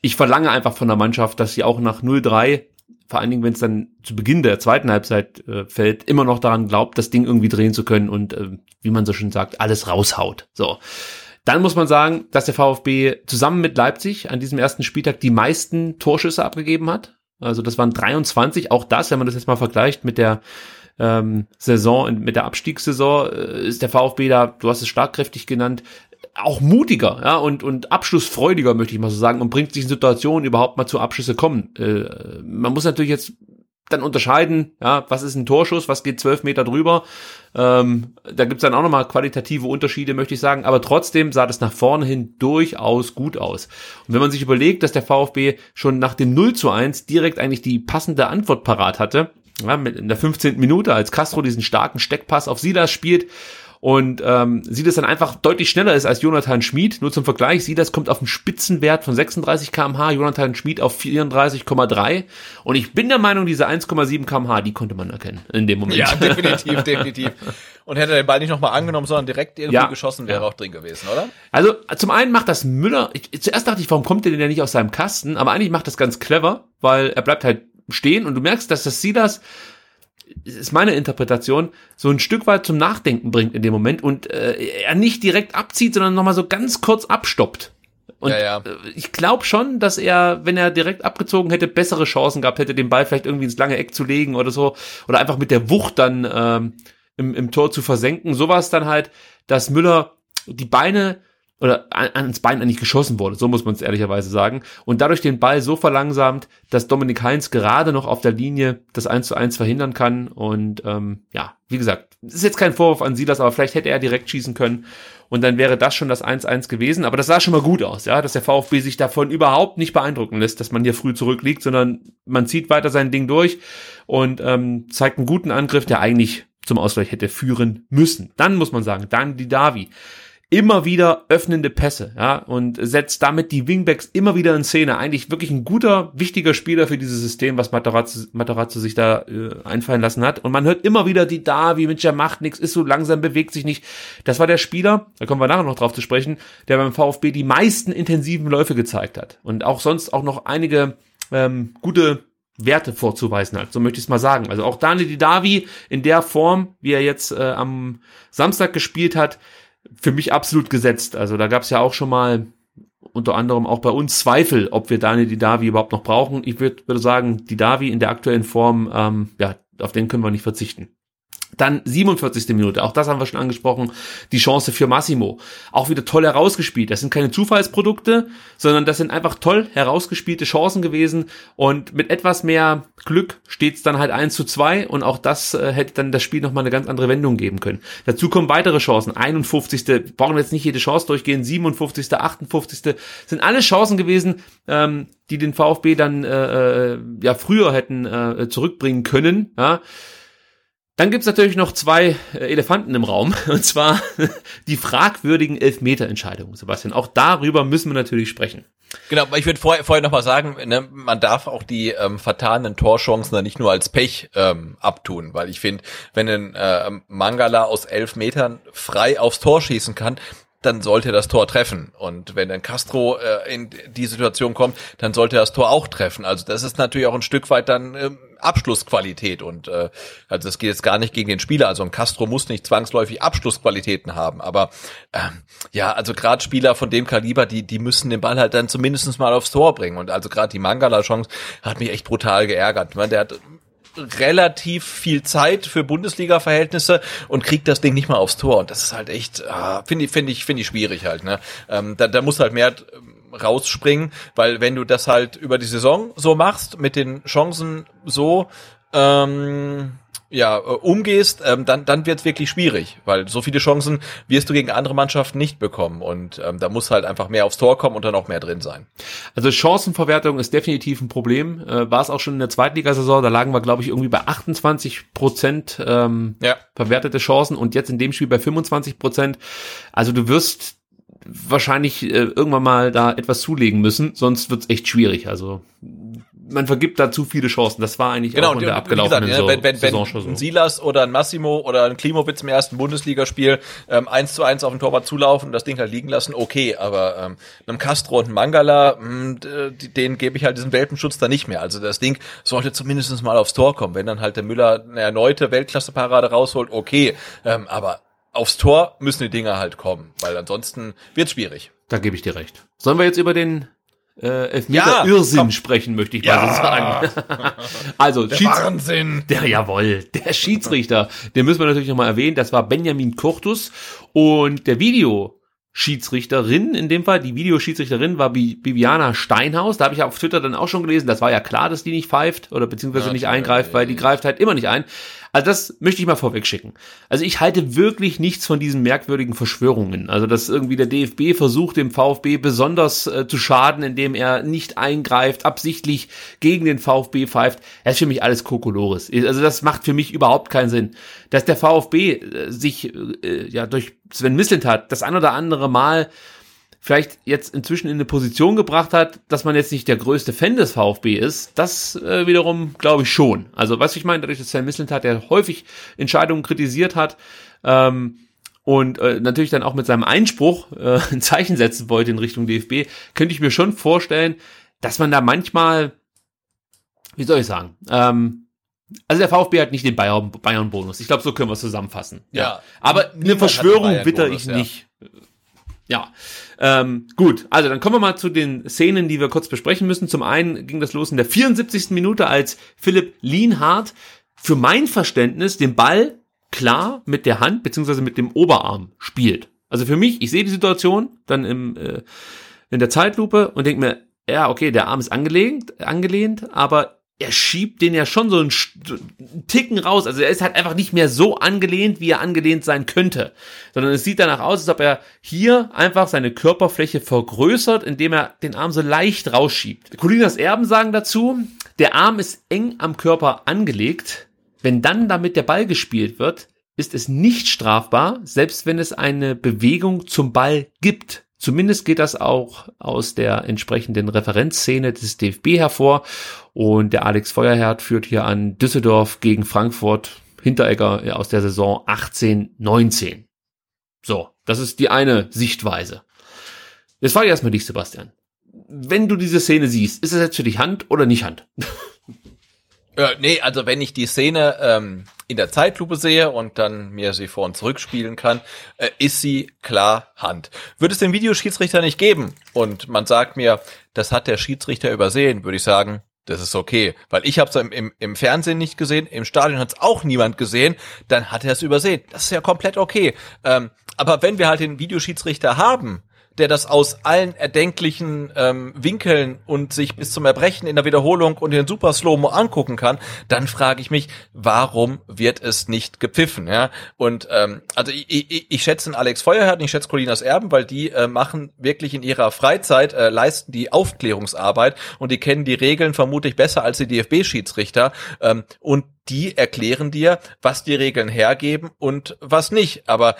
ich verlange einfach von der Mannschaft, dass sie auch nach 0-3 vor allen Dingen, wenn es dann zu Beginn der zweiten Halbzeit äh, fällt, immer noch daran glaubt, das Ding irgendwie drehen zu können und äh, wie man so schön sagt, alles raushaut. So. Dann muss man sagen, dass der VfB zusammen mit Leipzig an diesem ersten Spieltag die meisten Torschüsse abgegeben hat. Also das waren 23. Auch das, wenn man das jetzt mal vergleicht mit der ähm, Saison, mit der Abstiegssaison, äh, ist der VfB da, du hast es starkkräftig genannt, auch mutiger ja, und, und abschlussfreudiger, möchte ich mal so sagen, und bringt sich in Situationen überhaupt mal zu Abschlüsse kommen. Äh, man muss natürlich jetzt dann unterscheiden, ja, was ist ein Torschuss, was geht zwölf Meter drüber. Ähm, da gibt's dann auch nochmal qualitative Unterschiede, möchte ich sagen. Aber trotzdem sah das nach vorne hin durchaus gut aus. Und wenn man sich überlegt, dass der VfB schon nach dem 0 zu 1 direkt eigentlich die passende Antwort parat hatte, ja, in der 15. Minute, als Castro diesen starken Steckpass auf Silas spielt und ähm, Silas dann einfach deutlich schneller ist als Jonathan Schmid. Nur zum Vergleich, Silas kommt auf einen Spitzenwert von 36 kmh, Jonathan Schmid auf 34,3 und ich bin der Meinung, diese 1,7 kmh, die konnte man erkennen in dem Moment. Ja, definitiv, definitiv. Und hätte er den Ball nicht nochmal angenommen, sondern direkt irgendwie ja, geschossen, wäre ja. auch drin gewesen, oder? Also zum einen macht das Müller, ich, zuerst dachte ich, warum kommt der denn ja nicht aus seinem Kasten, aber eigentlich macht das ganz clever, weil er bleibt halt stehen und du merkst, dass das Silas ist meine Interpretation, so ein Stück weit zum Nachdenken bringt in dem Moment und äh, er nicht direkt abzieht, sondern nochmal so ganz kurz abstoppt. Und ja, ja. Äh, ich glaube schon, dass er, wenn er direkt abgezogen hätte, bessere Chancen gehabt hätte, den Ball vielleicht irgendwie ins lange Eck zu legen oder so. Oder einfach mit der Wucht dann ähm, im, im Tor zu versenken. So war es dann halt, dass Müller die Beine oder ans Bein eigentlich geschossen wurde, so muss man es ehrlicherweise sagen. Und dadurch den Ball so verlangsamt, dass Dominik Heinz gerade noch auf der Linie das 1 zu 1 verhindern kann. Und ähm, ja, wie gesagt, ist jetzt kein Vorwurf an Silas, aber vielleicht hätte er direkt schießen können. Und dann wäre das schon das 1-1 gewesen. Aber das sah schon mal gut aus, ja, dass der VfB sich davon überhaupt nicht beeindrucken lässt, dass man hier früh zurückliegt, sondern man zieht weiter sein Ding durch und ähm, zeigt einen guten Angriff, der eigentlich zum Ausgleich hätte führen müssen. Dann muss man sagen, dann die Davi immer wieder öffnende Pässe, ja, und setzt damit die Wingbacks immer wieder in Szene. Eigentlich wirklich ein guter, wichtiger Spieler für dieses System, was Materazzo, Materazzo sich da äh, einfallen lassen hat. Und man hört immer wieder die da, wie mit der macht nichts, ist so langsam, bewegt sich nicht. Das war der Spieler, da kommen wir nachher noch drauf zu sprechen, der beim VfB die meisten intensiven Läufe gezeigt hat. Und auch sonst auch noch einige ähm, gute Werte vorzuweisen hat, so möchte ich es mal sagen. Also auch Daniel Didavi in der Form, wie er jetzt äh, am Samstag gespielt hat, für mich absolut gesetzt. Also da gab es ja auch schon mal unter anderem auch bei uns Zweifel, ob wir Daniel Didavi überhaupt noch brauchen. Ich würde würd sagen, Didavi in der aktuellen Form, ähm, ja, auf den können wir nicht verzichten. Dann 47. Minute, auch das haben wir schon angesprochen, die Chance für Massimo. Auch wieder toll herausgespielt. Das sind keine Zufallsprodukte, sondern das sind einfach toll herausgespielte Chancen gewesen. Und mit etwas mehr Glück steht es dann halt 1 zu 2 und auch das äh, hätte dann das Spiel nochmal eine ganz andere Wendung geben können. Dazu kommen weitere Chancen. 51. brauchen wir jetzt nicht jede Chance durchgehen. 57. 58. sind alle Chancen gewesen, ähm, die den VfB dann äh, äh, ja früher hätten äh, zurückbringen können. Ja dann gibt's natürlich noch zwei äh, Elefanten im Raum, und zwar die fragwürdigen Elfmeterentscheidungen, Sebastian. Auch darüber müssen wir natürlich sprechen. Genau, aber ich würde vorher, vorher noch mal sagen, ne, man darf auch die ähm, vertanen Torchancen dann nicht nur als Pech ähm, abtun, weil ich finde, wenn ein äh, Mangala aus elf Metern frei aufs Tor schießen kann, dann sollte das Tor treffen. Und wenn dann Castro äh, in die Situation kommt, dann sollte das Tor auch treffen. Also das ist natürlich auch ein Stück weit dann ähm, Abschlussqualität. Und äh, also das geht jetzt gar nicht gegen den Spieler. Also ein Castro muss nicht zwangsläufig Abschlussqualitäten haben. Aber ähm, ja, also gerade Spieler von dem Kaliber, die, die müssen den Ball halt dann zumindestens mal aufs Tor bringen. Und also gerade die Mangala-Chance hat mich echt brutal geärgert. Ich meine, der hat relativ viel Zeit für Bundesliga-Verhältnisse und kriegt das Ding nicht mal aufs Tor. Und das ist halt echt, ah, finde ich, finde ich, finde ich schwierig halt. Ne? Ähm, da, da muss halt mehr rausspringen, weil wenn du das halt über die Saison so machst, mit den Chancen so, ähm, ja, äh, umgehst, ähm, dann, dann wird es wirklich schwierig, weil so viele Chancen wirst du gegen andere Mannschaften nicht bekommen und ähm, da muss halt einfach mehr aufs Tor kommen und dann auch mehr drin sein. Also Chancenverwertung ist definitiv ein Problem, äh, war es auch schon in der Zweitligasaison, da lagen wir glaube ich irgendwie bei 28 Prozent ähm, ja. verwertete Chancen und jetzt in dem Spiel bei 25 Prozent. Also du wirst wahrscheinlich äh, irgendwann mal da etwas zulegen müssen, sonst wird's echt schwierig. Also man vergibt da zu viele Chancen. Das war eigentlich Genau, auch in der abgelaufenen gesagt, so, wenn, wenn, Saison wenn schon ein so. Silas oder ein Massimo oder ein Klimowitz im ersten Bundesligaspiel ähm, 1 zu 1 auf den Torwart zulaufen und das Ding halt liegen lassen, okay, aber ähm, einem Castro und einem Mangala, mh, d- die- denen gebe ich halt diesen Welpenschutz da nicht mehr. Also das Ding sollte zumindest mal aufs Tor kommen. Wenn dann halt der Müller eine erneute Weltklasse-Parade rausholt, okay, ähm, aber aufs Tor müssen die Dinger halt kommen, weil ansonsten wird's schwierig. Da gebe ich dir recht. Sollen wir jetzt über den äh, Ja, Elfmeter-Irrsinn komm. sprechen, möchte ich mal so sagen. also, Schieds Wahnsinn! Der, jawohl, der Schiedsrichter, den müssen wir natürlich nochmal erwähnen, das war Benjamin Kurtus und der Videoschiedsrichterin, in dem Fall, die Videoschiedsrichterin war Bi Bibiana Steinhaus, da habe ich auf Twitter dann auch schon gelesen, das war ja klar, dass die nicht pfeift oder beziehungsweise nicht eingreift, weil die greift halt immer nicht ein. Also das möchte ich mal vorweg schicken. Also ich halte wirklich nichts von diesen merkwürdigen Verschwörungen. Also dass irgendwie der DFB versucht, dem VfB besonders äh, zu schaden, indem er nicht eingreift, absichtlich gegen den VfB pfeift. Das ist für mich alles Kokolores. Also das macht für mich überhaupt keinen Sinn. Dass der VfB äh, sich äh, ja durch Sven Mislintat das ein oder andere Mal vielleicht jetzt inzwischen in eine Position gebracht hat, dass man jetzt nicht der größte Fan des VfB ist, das äh, wiederum glaube ich schon. Also was ich meine, dadurch, dass Sven Mislintat, der häufig Entscheidungen kritisiert hat, ähm, und äh, natürlich dann auch mit seinem Einspruch äh, ein Zeichen setzen wollte in Richtung DFB, könnte ich mir schon vorstellen, dass man da manchmal, wie soll ich sagen, ähm, also der VfB hat nicht den Bayern- Bayern-Bonus. Ich glaube, so können wir es zusammenfassen. Ja. Aber eine Verschwörung Bayern-Bonus, ich ja. nicht. Ja, ähm, gut. Also dann kommen wir mal zu den Szenen, die wir kurz besprechen müssen. Zum einen ging das los in der 74. Minute, als Philipp Lienhardt für mein Verständnis den Ball klar mit der Hand beziehungsweise mit dem Oberarm spielt. Also für mich, ich sehe die Situation dann im, äh, in der Zeitlupe und denke mir, ja, okay, der Arm ist angelehnt, angelehnt, aber er schiebt den ja schon so einen, einen Ticken raus. Also er ist halt einfach nicht mehr so angelehnt, wie er angelehnt sein könnte. Sondern es sieht danach aus, als ob er hier einfach seine Körperfläche vergrößert, indem er den Arm so leicht rausschiebt. Colinas Erben sagen dazu, der Arm ist eng am Körper angelegt. Wenn dann damit der Ball gespielt wird, ist es nicht strafbar, selbst wenn es eine Bewegung zum Ball gibt. Zumindest geht das auch aus der entsprechenden Referenzszene des DFB hervor. Und der Alex Feuerherd führt hier an Düsseldorf gegen Frankfurt Hinteregger aus der Saison 18, 19. So, das ist die eine Sichtweise. Jetzt frage ich erstmal dich, Sebastian. Wenn du diese Szene siehst, ist es jetzt für dich Hand oder nicht Hand? Äh, nee, also wenn ich die Szene ähm, in der Zeitlupe sehe und dann mir sie vor und zurück spielen kann, äh, ist sie klar Hand. Würde es den Videoschiedsrichter nicht geben und man sagt mir, das hat der Schiedsrichter übersehen, würde ich sagen, das ist okay, weil ich habe es im, im, im Fernsehen nicht gesehen, im Stadion hat es auch niemand gesehen, dann hat er es übersehen. Das ist ja komplett okay. Ähm, aber wenn wir halt den Videoschiedsrichter haben, der das aus allen erdenklichen ähm, Winkeln und sich bis zum Erbrechen in der Wiederholung und in Super Slow-Mo angucken kann, dann frage ich mich, warum wird es nicht gepfiffen? Ja? Und ähm, also ich, ich, ich schätze Alex Feuerherd, ich schätze Colinas Erben, weil die äh, machen wirklich in ihrer Freizeit, äh, leisten die Aufklärungsarbeit und die kennen die Regeln vermutlich besser als die DFB-Schiedsrichter ähm, und die erklären dir, was die Regeln hergeben und was nicht. Aber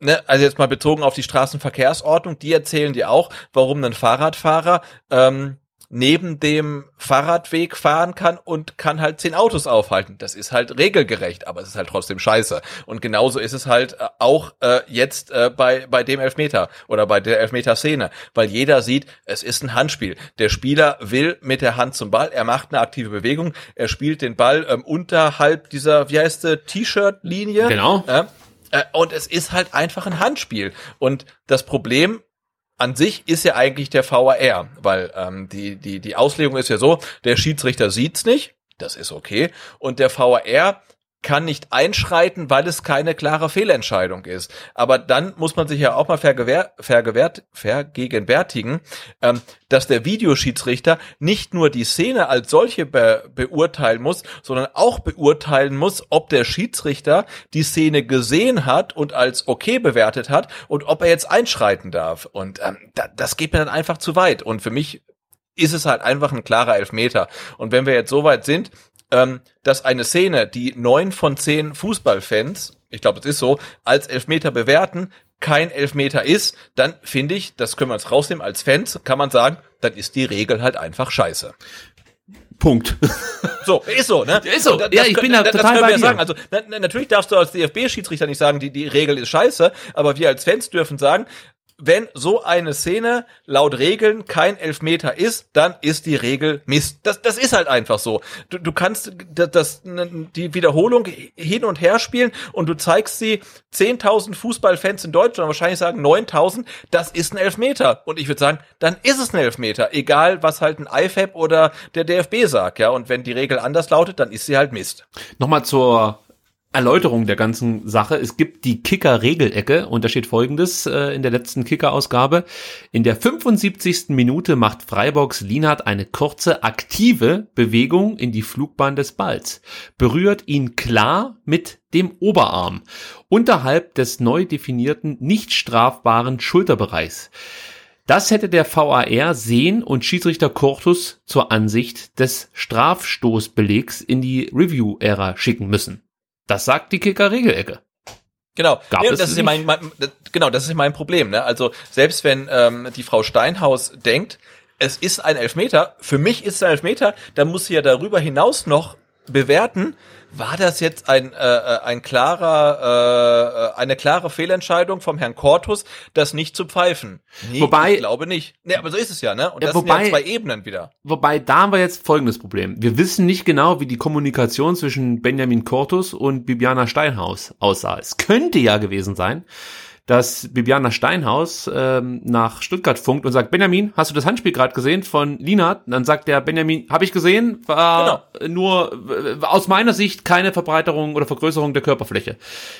ne, also jetzt mal bezogen auf die Straßenverkehrsordnung, die erzählen dir auch, warum ein Fahrradfahrer ähm, neben dem Fahrradweg fahren kann und kann halt zehn Autos aufhalten. Das ist halt regelgerecht, aber es ist halt trotzdem scheiße. Und genauso ist es halt äh, auch äh, jetzt äh, bei, bei dem Elfmeter oder bei der Elfmeter-Szene, weil jeder sieht, es ist ein Handspiel. Der Spieler will mit der Hand zum Ball, er macht eine aktive Bewegung, er spielt den Ball ähm, unterhalb dieser, wie heißt der, T-Shirt-Linie. Genau. Äh, äh, und es ist halt einfach ein Handspiel. Und das Problem an sich ist ja eigentlich der VAR, weil ähm, die, die, die Auslegung ist ja so, der Schiedsrichter sieht's nicht, das ist okay, und der VAR kann nicht einschreiten, weil es keine klare Fehlentscheidung ist. Aber dann muss man sich ja auch mal vergewehr, vergewehrt, vergegenwärtigen, ähm, dass der Videoschiedsrichter nicht nur die Szene als solche be beurteilen muss, sondern auch beurteilen muss, ob der Schiedsrichter die Szene gesehen hat und als okay bewertet hat und ob er jetzt einschreiten darf. Und ähm, da, das geht mir dann einfach zu weit. Und für mich ist es halt einfach ein klarer Elfmeter. Und wenn wir jetzt so weit sind, ähm, dass eine Szene, die neun von zehn Fußballfans, ich glaube, es ist so, als Elfmeter bewerten, kein Elfmeter ist, dann finde ich, das können wir uns rausnehmen als Fans, kann man sagen, dann ist die Regel halt einfach scheiße. Punkt. So, ist so, ne? Ist so. Das Ja, ich können- bin da das total können bei wir dir. sagen. Also na, na, natürlich darfst du als DFB-Schiedsrichter nicht sagen, die, die Regel ist scheiße, aber wir als Fans dürfen sagen, wenn so eine Szene laut Regeln kein Elfmeter ist, dann ist die Regel Mist. Das, das ist halt einfach so. Du, du kannst das, das, die Wiederholung hin und her spielen und du zeigst sie 10.000 Fußballfans in Deutschland, wahrscheinlich sagen 9.000, das ist ein Elfmeter. Und ich würde sagen, dann ist es ein Elfmeter. Egal, was halt ein IFAB oder der DFB sagt, ja. Und wenn die Regel anders lautet, dann ist sie halt Mist. Nochmal zur Erläuterung der ganzen Sache. Es gibt die Kicker-Regelecke und da steht folgendes äh, in der letzten Kicker-Ausgabe. In der 75. Minute macht Freiburgs Lienhardt eine kurze, aktive Bewegung in die Flugbahn des Balls, berührt ihn klar mit dem Oberarm unterhalb des neu definierten, nicht strafbaren Schulterbereichs. Das hätte der VAR sehen und Schiedsrichter Cortus zur Ansicht des Strafstoßbelegs in die Review-Ära schicken müssen. Das sagt die Kicker-Regelecke. Genau. Gab es das ist ja mein, mein, genau, das ist ja mein Problem. Ne? Also selbst wenn ähm, die Frau Steinhaus denkt, es ist ein Elfmeter, für mich ist es ein Elfmeter, dann muss sie ja darüber hinaus noch bewerten, war das jetzt ein, äh, äh, ein klarer, äh, eine klare Fehlentscheidung vom Herrn Cortus, das nicht zu pfeifen? Nee, Wobei- ich glaube nicht. Nee, aber so ist es ja, ne? Und Ja, das wobei- sind ja zwei Ebenen wieder. Wobei, da haben wir jetzt folgendes Problem. Wir wissen nicht genau, wie die Kommunikation zwischen Benjamin Cortus und Bibiana Steinhaus aussah. Es könnte ja gewesen sein, dass Bibiana Steinhaus ähm, nach Stuttgart funkt und sagt, Benjamin, hast du das Handspiel gerade gesehen von? Und dann sagt der Benjamin, habe ich gesehen, war nur äh, aus meiner Sicht keine Verbreiterung oder Vergrößerung der Körperfläche.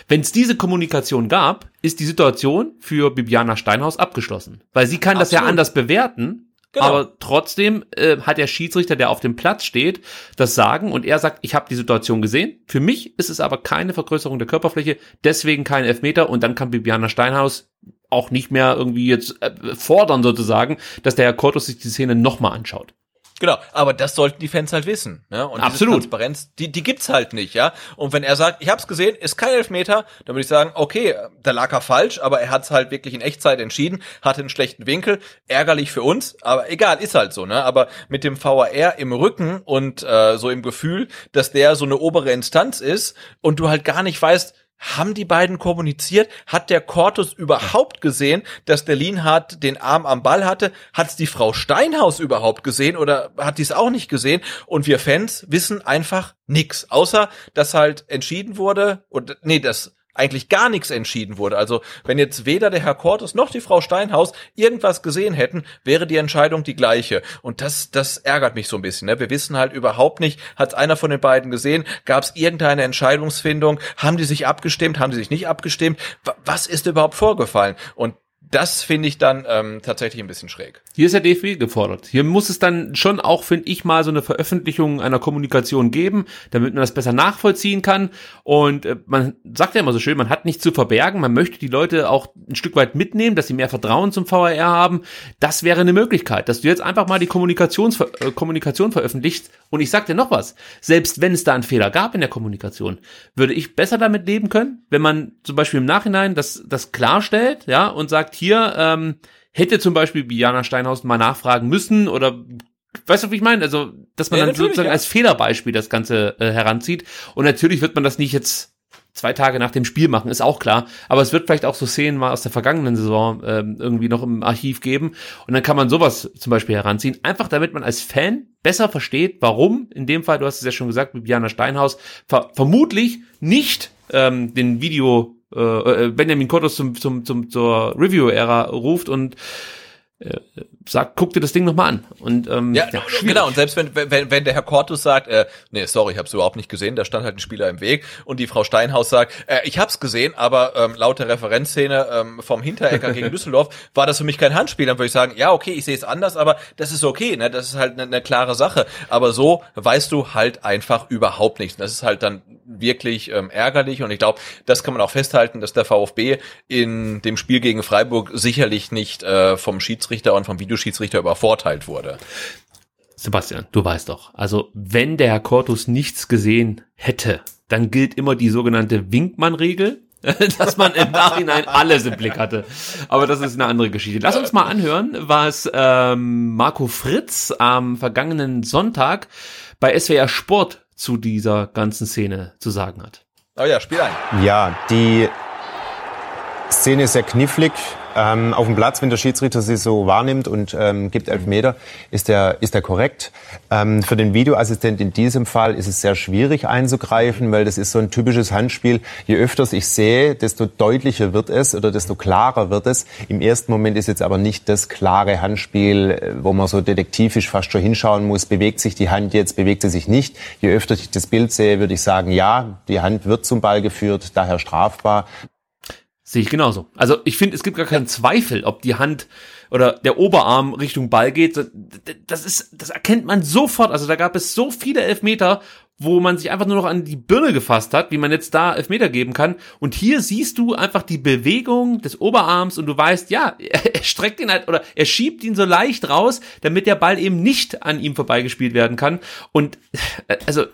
Wenn es diese Kommunikation gab, ist die Situation für Bibiana Steinhaus abgeschlossen. Weil sie kann das ja Absolut. anders bewerten, Genau. aber trotzdem äh, hat der Schiedsrichter, der auf dem Platz steht, das Sagen und er sagt, ich habe die Situation gesehen. Für mich ist es aber keine Vergrößerung der Körperfläche, deswegen kein Elfmeter und dann kann Bibiana Steinhaus auch nicht mehr irgendwie jetzt äh, fordern sozusagen, dass der Herr Cortus sich die Szene nochmal anschaut. Genau, aber das sollten die Fans halt wissen. Ne? Und Absolut. Diese Transparenz, die, die gibt's halt nicht, ja. Und wenn er sagt, ich hab's gesehen, ist kein Elfmeter, dann würde ich sagen, okay, da lag er falsch, aber er hat's halt wirklich in Echtzeit entschieden, hatte einen schlechten Winkel, ärgerlich für uns, aber egal, ist halt so, ne? Aber mit dem VAR im Rücken und äh, so im Gefühl, dass der so eine obere Instanz ist und du halt gar nicht weißt, haben die beiden kommuniziert? Hat der Cortus überhaupt gesehen, dass der Lienhardt den Arm am Ball hatte? Hat's die Frau Steinhaus überhaupt gesehen oder hat die es auch nicht gesehen? Und wir Fans wissen einfach nix, außer dass halt entschieden wurde und nee, das eigentlich gar nichts entschieden wurde. Also wenn jetzt weder der Herr Cortus noch die Frau Steinhaus irgendwas gesehen hätten, wäre die Entscheidung die gleiche. Und das, das ärgert mich so ein bisschen. Ne? Wir wissen halt überhaupt nicht, hat einer von den beiden gesehen, gab es irgendeine Entscheidungsfindung, haben die sich abgestimmt, haben die sich nicht abgestimmt, Wa- was ist überhaupt vorgefallen? Und das finde ich dann ähm, tatsächlich ein bisschen schräg. Hier ist der DFB gefordert. Hier muss es dann schon auch, finde ich, mal so eine Veröffentlichung einer Kommunikation geben, damit man das besser nachvollziehen kann. Und äh, man sagt ja immer so schön, man hat nichts zu verbergen. Man möchte die Leute auch ein Stück weit mitnehmen, dass sie mehr Vertrauen zum VAR haben. Das wäre eine Möglichkeit, dass du jetzt einfach mal die Kommunikations äh, Kommunikation veröffentlichst. Und ich sag dir noch was. Selbst wenn es da einen Fehler gab in der Kommunikation, würde ich besser damit leben können, wenn man zum Beispiel im Nachhinein das, das klarstellt, ja, und sagt, hier, ähm, hätte zum Beispiel Biana Steinhaus mal nachfragen müssen oder weißt du, wie ich meine? Also, dass man Ja, dann sozusagen ja. als Fehlerbeispiel das Ganze äh, heranzieht. Und natürlich wird man das nicht jetzt zwei Tage nach dem Spiel machen, ist auch klar. Aber es wird vielleicht auch so Szenen mal aus der vergangenen Saison ähm, irgendwie noch im Archiv geben. Und dann kann man sowas zum Beispiel heranziehen. Einfach damit man als Fan besser versteht, warum, in dem Fall, du hast es ja schon gesagt, Bibiana Steinhaus, ver vermutlich nicht ähm, den Video äh, äh, Benjamin Cortus zum, zum, zum, zur Review-Ära ruft und äh, sagt, guck dir das Ding nochmal an. Und ähm, Ja, schwierig. genau. Und selbst wenn, wenn, wenn der Herr Cortus sagt, äh, nee, sorry, ich habe es überhaupt nicht gesehen, da stand halt ein Spieler im Weg und die Frau Steinhaus sagt, äh, ich hab's gesehen, aber ähm, laut der Referenzszene ähm, vom Hinterecker gegen Düsseldorf war das für mich kein Handspiel. Dann würde ich sagen, ja, okay, ich sehe es anders, aber das ist okay, ne? Das ist halt eine ne klare Sache. Aber so weißt du halt einfach überhaupt nichts. Das ist halt dann wirklich ähm, ärgerlich und ich glaube, das kann man auch festhalten, dass der VfB in dem Spiel gegen Freiburg sicherlich nicht äh, vom Schiedsrichter und vom Videoschiedsrichter übervorteilt wurde. Sebastian, du weißt doch, also wenn der Herr Cortus nichts gesehen hätte, dann gilt immer die sogenannte Winkmann-Regel. dass man im Nachhinein alles im Blick hatte. Aber das ist eine andere Geschichte. Lass uns mal anhören, was ähm, Marco Fritz am vergangenen Sonntag bei SWR Sport zu dieser ganzen Szene zu sagen hat. Oh ja, spiel ein. Ja, die Szene ist sehr knifflig. Ähm, auf dem Platz, wenn der Schiedsrichter sie so wahrnimmt und ähm, gibt elf Meter, ist der, ist der korrekt. Ähm, für den Videoassistent in diesem Fall ist es sehr schwierig einzugreifen, weil das ist so ein typisches Handspiel. Je öfters ich sehe, desto deutlicher wird es oder desto klarer wird es. Im ersten Moment ist jetzt aber nicht das klare Handspiel, äh, wo man so detektivisch fast schon hinschauen muss, bewegt sich die Hand jetzt, bewegt sie sich nicht. Je öfter ich das Bild sehe, würde ich sagen, ja, die Hand wird zum Ball geführt, daher strafbar. Sehe ich genauso. Also ich finde, es gibt gar keinen Zweifel, ob die Hand oder der Oberarm Richtung Ball geht. Das ist, das erkennt man sofort. Also da gab es so viele Elfmeter, wo man sich einfach nur noch an die Birne gefasst hat, wie man jetzt da Elfmeter geben kann. Und hier siehst du einfach die Bewegung des Oberarms und du weißt, ja, er streckt ihn halt oder er schiebt ihn so leicht raus, damit der Ball eben nicht an ihm vorbeigespielt werden kann. Und äh, also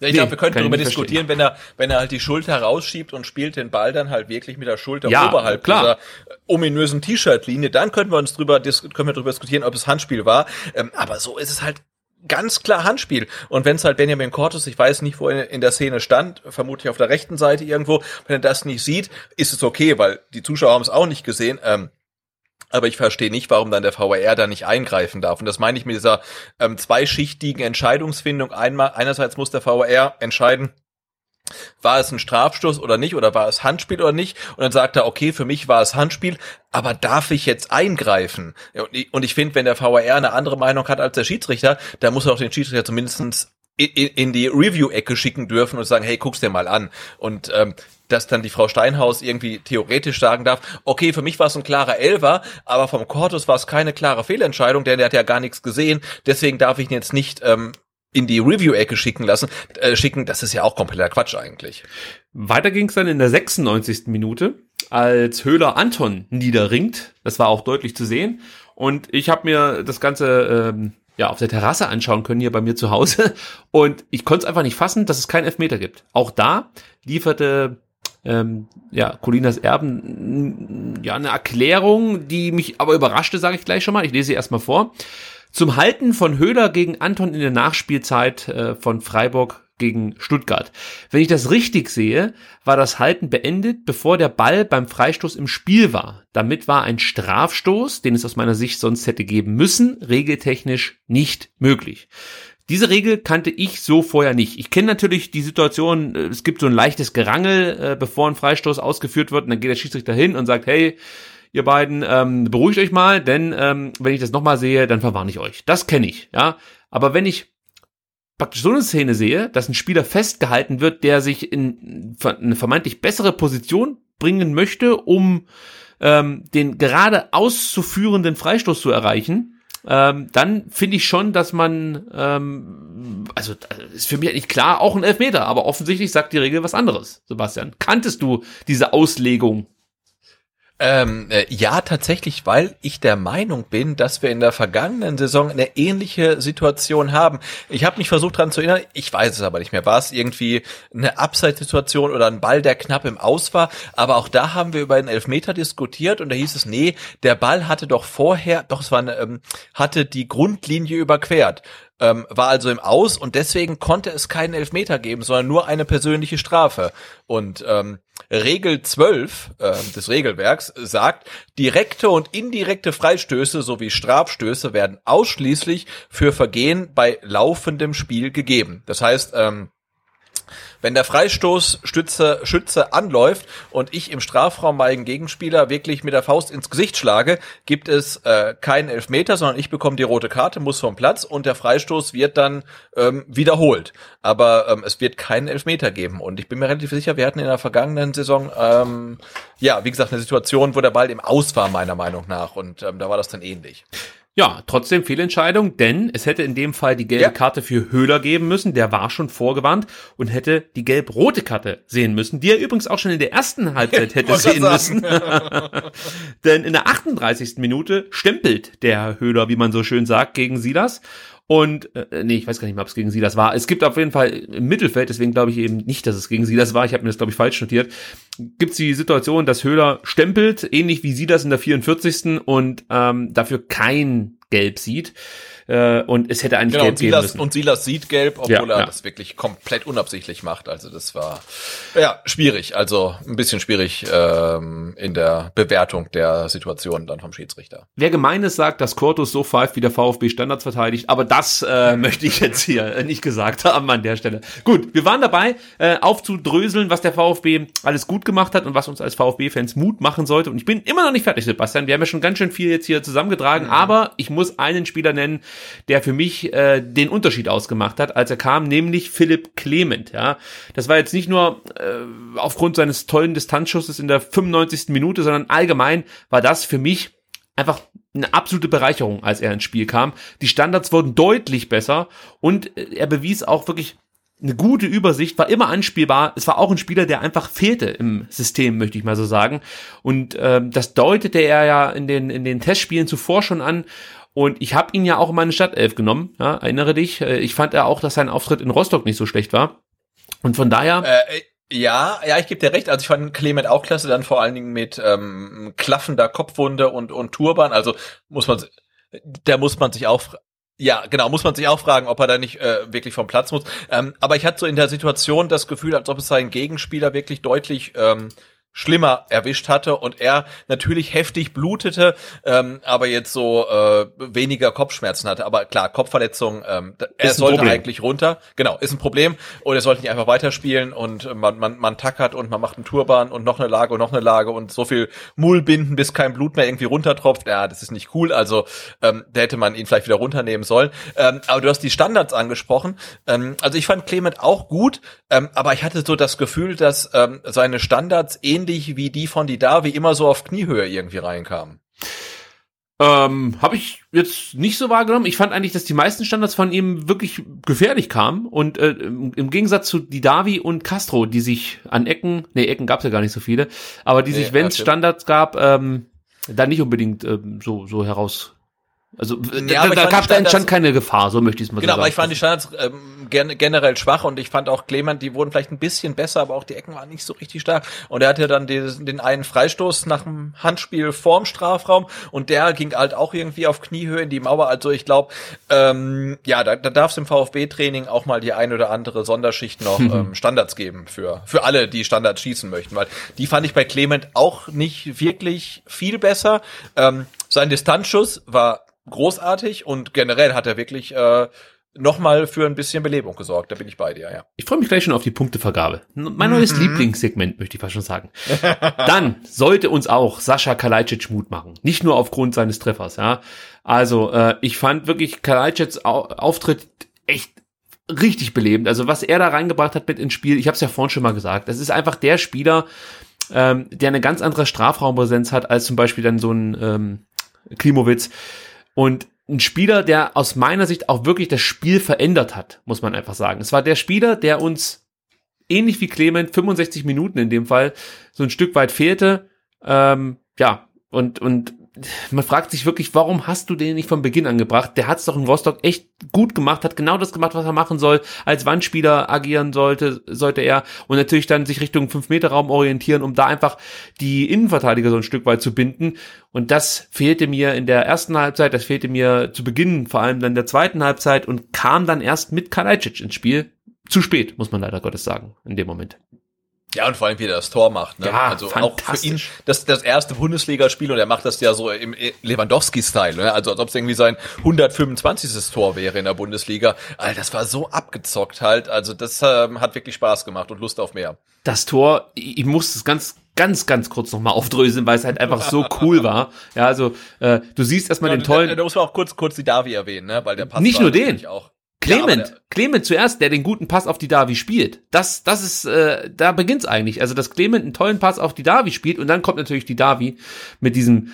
ich glaube, wir könnten darüber diskutieren, wenn er, wenn er halt die Schulter rausschiebt und spielt den Ball dann halt wirklich mit der Schulter ja, oberhalb klar. dieser ominösen T-Shirt-Linie, dann könnten wir uns drüber, können wir darüber diskutieren, ob es Handspiel war. Ähm, aber so ist es halt ganz klar Handspiel. Und wenn es halt Benjamin Cortes, ich weiß nicht, wo er in der Szene stand, vermutlich auf der rechten Seite irgendwo, wenn er das nicht sieht, ist es okay, weil die Zuschauer haben es auch nicht gesehen. Ähm, aber ich verstehe nicht, warum dann der VAR da nicht eingreifen darf. Und das meine ich mit dieser ähm, zweischichtigen Entscheidungsfindung. Einmal, einerseits muss der VAR entscheiden, war es ein Strafstoß oder nicht, oder war es Handspiel oder nicht? Und dann sagt er, okay, für mich war es Handspiel, aber darf ich jetzt eingreifen? Und ich finde, wenn der VAR eine andere Meinung hat als der Schiedsrichter, dann muss er auch den Schiedsrichter zumindestens in die Review-Ecke schicken dürfen und sagen, hey, guck's dir mal an. Und ähm, dass dann die Frau Steinhaus irgendwie theoretisch sagen darf, okay, für mich war es ein klarer Elfer, aber vom Cortus war es keine klare Fehlentscheidung, denn der hat ja gar nichts gesehen, deswegen darf ich ihn jetzt nicht ähm, in die Review-Ecke schicken lassen, äh, schicken, das ist ja auch kompletter Quatsch eigentlich. Weiter ging es dann in der 96. Minute, als Höhler Anton niederringt. Das war auch deutlich zu sehen. Und ich habe mir das Ganze ähm, ja auf der Terrasse anschauen können hier bei mir zu Hause. Und ich konnte es einfach nicht fassen, dass es keinen Elfmeter gibt. Auch da lieferte ähm, ja, Colinas Erben, ja, eine Erklärung, die mich aber überraschte, sage ich gleich schon mal. Ich lese sie erstmal vor. Zum Halten von Höhler gegen Anton in der Nachspielzeit äh, von Freiburg gegen Stuttgart. Wenn ich das richtig sehe, war das Halten beendet, bevor der Ball beim Freistoß im Spiel war. Damit war ein Strafstoß, den es aus meiner Sicht sonst hätte geben müssen, regeltechnisch nicht möglich. Diese Regel kannte ich so vorher nicht. Ich kenne natürlich die Situation, äh, es gibt so ein leichtes Gerangel, äh, bevor ein Freistoß ausgeführt wird, und dann geht der Schiedsrichter hin und sagt, hey, ihr beiden, ähm, beruhigt euch mal, denn ähm, wenn ich das nochmal sehe, dann verwarne ich euch. Das kenne ich, ja. Aber wenn ich praktisch so eine Szene sehe, dass ein Spieler festgehalten wird, der sich in eine vermeintlich bessere Position bringen möchte, um ähm, den gerade auszuführenden Freistoß zu erreichen, ähm, dann finde ich schon, dass man, ähm, also ist für mich nicht klar, auch ein Elfmeter, aber offensichtlich sagt die Regel was anderes. Sebastian, kanntest du diese Auslegung ähm, äh, ja, tatsächlich, weil ich der Meinung bin, dass wir in der vergangenen Saison eine ähnliche Situation haben. Ich habe mich versucht daran zu erinnern, ich weiß es aber nicht mehr. War es irgendwie eine Abseitssituation oder ein Ball, der knapp im Aus war? Aber auch da haben wir über einen Elfmeter diskutiert und da hieß es, nee, der Ball hatte doch vorher, doch es war eine, ähm, hatte die Grundlinie überquert ähm, war also im Aus und deswegen konnte es keinen Elfmeter geben, sondern nur eine persönliche Strafe. Und ähm, Regel 12 äh, des Regelwerks sagt, direkte und indirekte Freistöße sowie Strafstöße werden ausschließlich für Vergehen bei laufendem Spiel gegeben. Das heißt, ähm, wenn der Freistoß Stütze, Schütze anläuft und ich im Strafraum meinen Gegenspieler wirklich mit der Faust ins Gesicht schlage, gibt es äh, keinen Elfmeter, sondern ich bekomme die rote Karte, muss vom Platz und der Freistoß wird dann ähm, wiederholt. Aber ähm, es wird keinen Elfmeter geben. Und ich bin mir relativ sicher, wir hatten in der vergangenen Saison, ähm, ja, wie gesagt, eine Situation, wo der Ball im Aus war, meiner Meinung nach. Und ähm, da war das dann ähnlich. Ja, trotzdem Fehlentscheidung, denn es hätte in dem Fall die gelbe ja. Karte für Höhler geben müssen. Der war schon vorgewarnt und hätte die gelb-rote Karte sehen müssen, die er übrigens auch schon in der ersten Halbzeit hätte sehen müssen. denn in der 38. Minute stempelt der Höhler, wie man so schön sagt, gegen Silas. Und äh, nee, ich weiß gar nicht mehr, ob es gegen Silas war. Es gibt auf jeden Fall im Mittelfeld, deswegen glaube ich eben nicht, dass es gegen Silas war. Ich habe mir das, glaube ich, falsch notiert. Gibt es die Situation, dass Höhler stempelt, ähnlich wie Silas in der 44. und ähm, dafür kein Gelb sieht. Äh, und es hätte eigentlich Genau, gelb und geben Silas, müssen. und Silas sieht gelb, obwohl Ja, er ja. das wirklich komplett unabsichtlich macht. Also das war ja schwierig, also ein bisschen schwierig ähm, in der Bewertung der Situation dann vom Schiedsrichter. Wer Gemeines sagt, dass Cortus so pfeift, wie der VfB Standards verteidigt, aber das äh, möchte ich jetzt hier äh, nicht gesagt haben an der Stelle. Gut, wir waren dabei, äh, aufzudröseln, was der VfB alles gut gemacht hat und was uns als VfB-Fans Mut machen sollte. Und ich bin immer noch nicht fertig, Sebastian. Wir haben ja schon ganz schön viel jetzt hier zusammengetragen, aber ich muss einen Spieler nennen, der für mich äh, den Unterschied ausgemacht hat, als er kam, nämlich Philipp Clement. Ja, das war jetzt nicht nur äh, aufgrund seines tollen Distanzschusses in der 95. Minute, sondern allgemein war das für mich einfach eine absolute Bereicherung, als er ins Spiel kam. Die Standards wurden deutlich besser und äh, er bewies auch wirklich eine gute Übersicht, war immer anspielbar. Es war auch ein Spieler, der einfach fehlte im System, möchte ich mal so sagen. Und ähm, das deutete er ja in den, in den Testspielen zuvor schon an. Und ich habe ihn ja auch in meine Stadtelf genommen, ja, erinnere dich. Äh, Ich fand ja auch, dass sein Auftritt in Rostock nicht so schlecht war. Und von daher, Äh, ja, ja, ich gebe dir recht. Also ich fand Clement auch klasse, dann vor allen Dingen mit ähm, klaffender Kopfwunde und und Turban. Also muss man, da muss man sich auch ja, genau, muss man sich auch fragen, ob er da nicht äh, wirklich vom Platz muss. Ähm, aber ich hatte so in der Situation das Gefühl, als ob es seinen Gegenspieler wirklich deutlich ähm, schlimmer erwischt hatte und er natürlich heftig blutete, ähm, aber jetzt so äh, weniger Kopfschmerzen hatte. Aber klar, Kopfverletzung, ähm, er sollte Problem. eigentlich runter. Genau, ist ein Problem. Und er sollte nicht einfach weiterspielen und man, man, man tackert und man macht einen Turban und noch eine Lage und noch eine Lage und so viel Mull binden, bis kein Blut mehr irgendwie runtertropft. Ja, das ist nicht cool. Also ähm, da hätte man ihn vielleicht wieder runternehmen sollen. Ähm, aber du hast die Standards angesprochen. Ähm, also ich fand Clement auch gut, ähm, aber ich hatte so das Gefühl, dass ähm, seine Standards ähnlich wie die von Didavi immer so auf Kniehöhe irgendwie reinkamen. Ähm, habe ich jetzt nicht so wahrgenommen. Ich fand eigentlich, dass die meisten Standards von ihm wirklich gefährlich kamen und äh, im, Gegensatz zu Didavi und Castro, die sich an Ecken, nee, Ecken gab's ja gar nicht so viele, aber die Nee, sich, wenn es. Standards gab, ähm, da nicht unbedingt ähm, so so heraus. Also Ja, da, aber da gab die da Standards- entstand keine Gefahr, so möchte ich es mal Genau, so aber sagen. ich fand die Standards ähm, gen generell schwach und ich fand auch Clement, die wurden vielleicht ein bisschen besser, aber auch die Ecken waren nicht so richtig stark. Und er hatte dann den, den einen Freistoß nach dem Handspiel vorm Strafraum und der ging halt auch irgendwie auf Kniehöhe in die Mauer. Also ich glaube, ähm, ja, da, da darf es im VfB-Training auch mal die ein oder andere Sonderschicht noch ähm, Standards geben für, für alle, die Standards schießen möchten, weil die fand ich bei Clement auch nicht wirklich viel besser. Ähm, sein Distanzschuss war großartig und generell hat er wirklich äh, nochmal für ein bisschen Belebung gesorgt. Da bin ich bei dir, ja. Ich freue mich gleich schon auf die Punktevergabe. Mein neues Lieblingssegment, möchte ich fast schon sagen. Dann sollte uns auch Sascha Kalajdzic Mut machen. Nicht nur aufgrund seines Treffers, ja. Also, äh, ich fand wirklich Kalajdzics Au Auftritt echt richtig belebend. Also, was er da reingebracht hat mit ins Spiel, ich habe es ja vorhin schon mal gesagt, das ist einfach der Spieler, ähm, der eine ganz andere Strafraumpräsenz hat als zum Beispiel dann so ein ähm, Klimowitz. Und ein Spieler, der aus meiner Sicht auch wirklich das Spiel verändert hat, muss man einfach sagen. Es war der Spieler, der uns ähnlich wie Clement 65 Minuten in dem Fall so ein Stück weit fehlte. Ähm, ja, und, und man fragt sich wirklich, warum hast du den nicht von Beginn angebracht? Der hat es doch in Rostock echt gut gemacht, hat genau das gemacht, was er machen soll. Als Wandspieler agieren sollte, sollte er und natürlich dann sich Richtung 5-Meter-Raum orientieren, um da einfach die Innenverteidiger so ein Stück weit zu binden. Und das fehlte mir in der ersten Halbzeit, das fehlte mir zu Beginn, vor allem dann der zweiten Halbzeit und kam dann erst mit Kalajdzic ins Spiel. Zu spät, muss man leider Gottes sagen, in dem Moment. Ja, und vor allem, wie er das Tor macht. Ne? Ja, also auch für ihn das, das erste Bundesligaspiel und er macht das ja so im Lewandowski-Style. Ne? Also als ob es irgendwie sein 125. Tor wäre in der Bundesliga. Alter, das war so abgezockt halt. Also das ähm, hat wirklich Spaß gemacht und Lust auf mehr. das Tor, ich, muss es ganz, ganz, ganz kurz nochmal aufdröseln, weil es halt einfach so cool war. Ja, also äh, du siehst erstmal den Da, tollen da muss man auch kurz, kurz die Davi erwähnen, ne? weil der Pass Nicht nur den. Auch. Clement, Ja, Clement zuerst, der den guten Pass auf die Davi spielt. Das, das ist, äh, da beginnt's eigentlich. Also, dass Clement einen tollen Pass auf die Davi spielt und dann kommt natürlich die Davi mit diesem,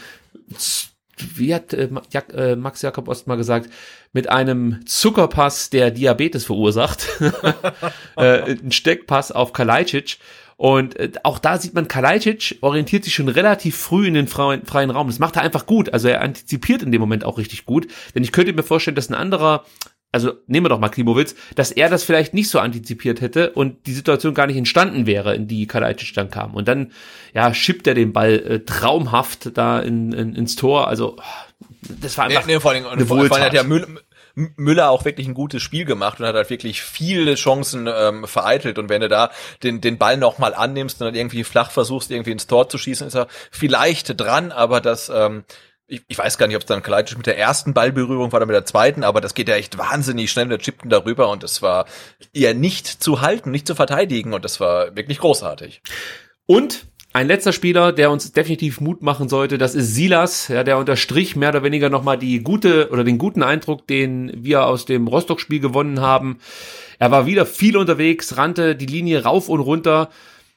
wie hat äh, Jak äh, Max Jakob Ost mal gesagt, mit einem Zuckerpass, der Diabetes verursacht. äh, ein Steckpass auf Kalajdzic. Und äh, auch da sieht man, Kalajdzic orientiert sich schon relativ früh in den freien, freien Raum. Das macht er einfach gut. Also er antizipiert in dem Moment auch richtig gut. Denn ich könnte mir vorstellen, dass ein anderer also nehmen wir doch mal Klimowitz, dass er das vielleicht nicht so antizipiert hätte und die Situation gar nicht entstanden wäre, in die Kalajdzic dann kam. Und dann, ja, schippt er den Ball äh, traumhaft da in, in, ins Tor. Also, das war einfach nee, nee, vor allem, eine vor allem Wohltat. hat ja Müller, Müller auch wirklich ein gutes Spiel gemacht und hat halt wirklich viele Chancen ähm, vereitelt. Und wenn du da den, den Ball nochmal annimmst und dann irgendwie flach versuchst, irgendwie ins Tor zu schießen, ist er vielleicht dran, aber das, ähm, ich, ich weiß gar nicht, ob es dann Kalajdzic mit der ersten Ballberührung war oder mit der zweiten, aber das geht ja echt wahnsinnig schnell. Der chippten darüber und es war eher nicht zu halten, nicht zu verteidigen und das war wirklich großartig. Und ein letzter Spieler, der uns definitiv Mut machen sollte, das ist Silas, ja, der unterstrich mehr oder weniger nochmal die gute oder den guten Eindruck, den wir aus dem Rostock-Spiel gewonnen haben. Er war wieder viel unterwegs, rannte die Linie rauf und runter.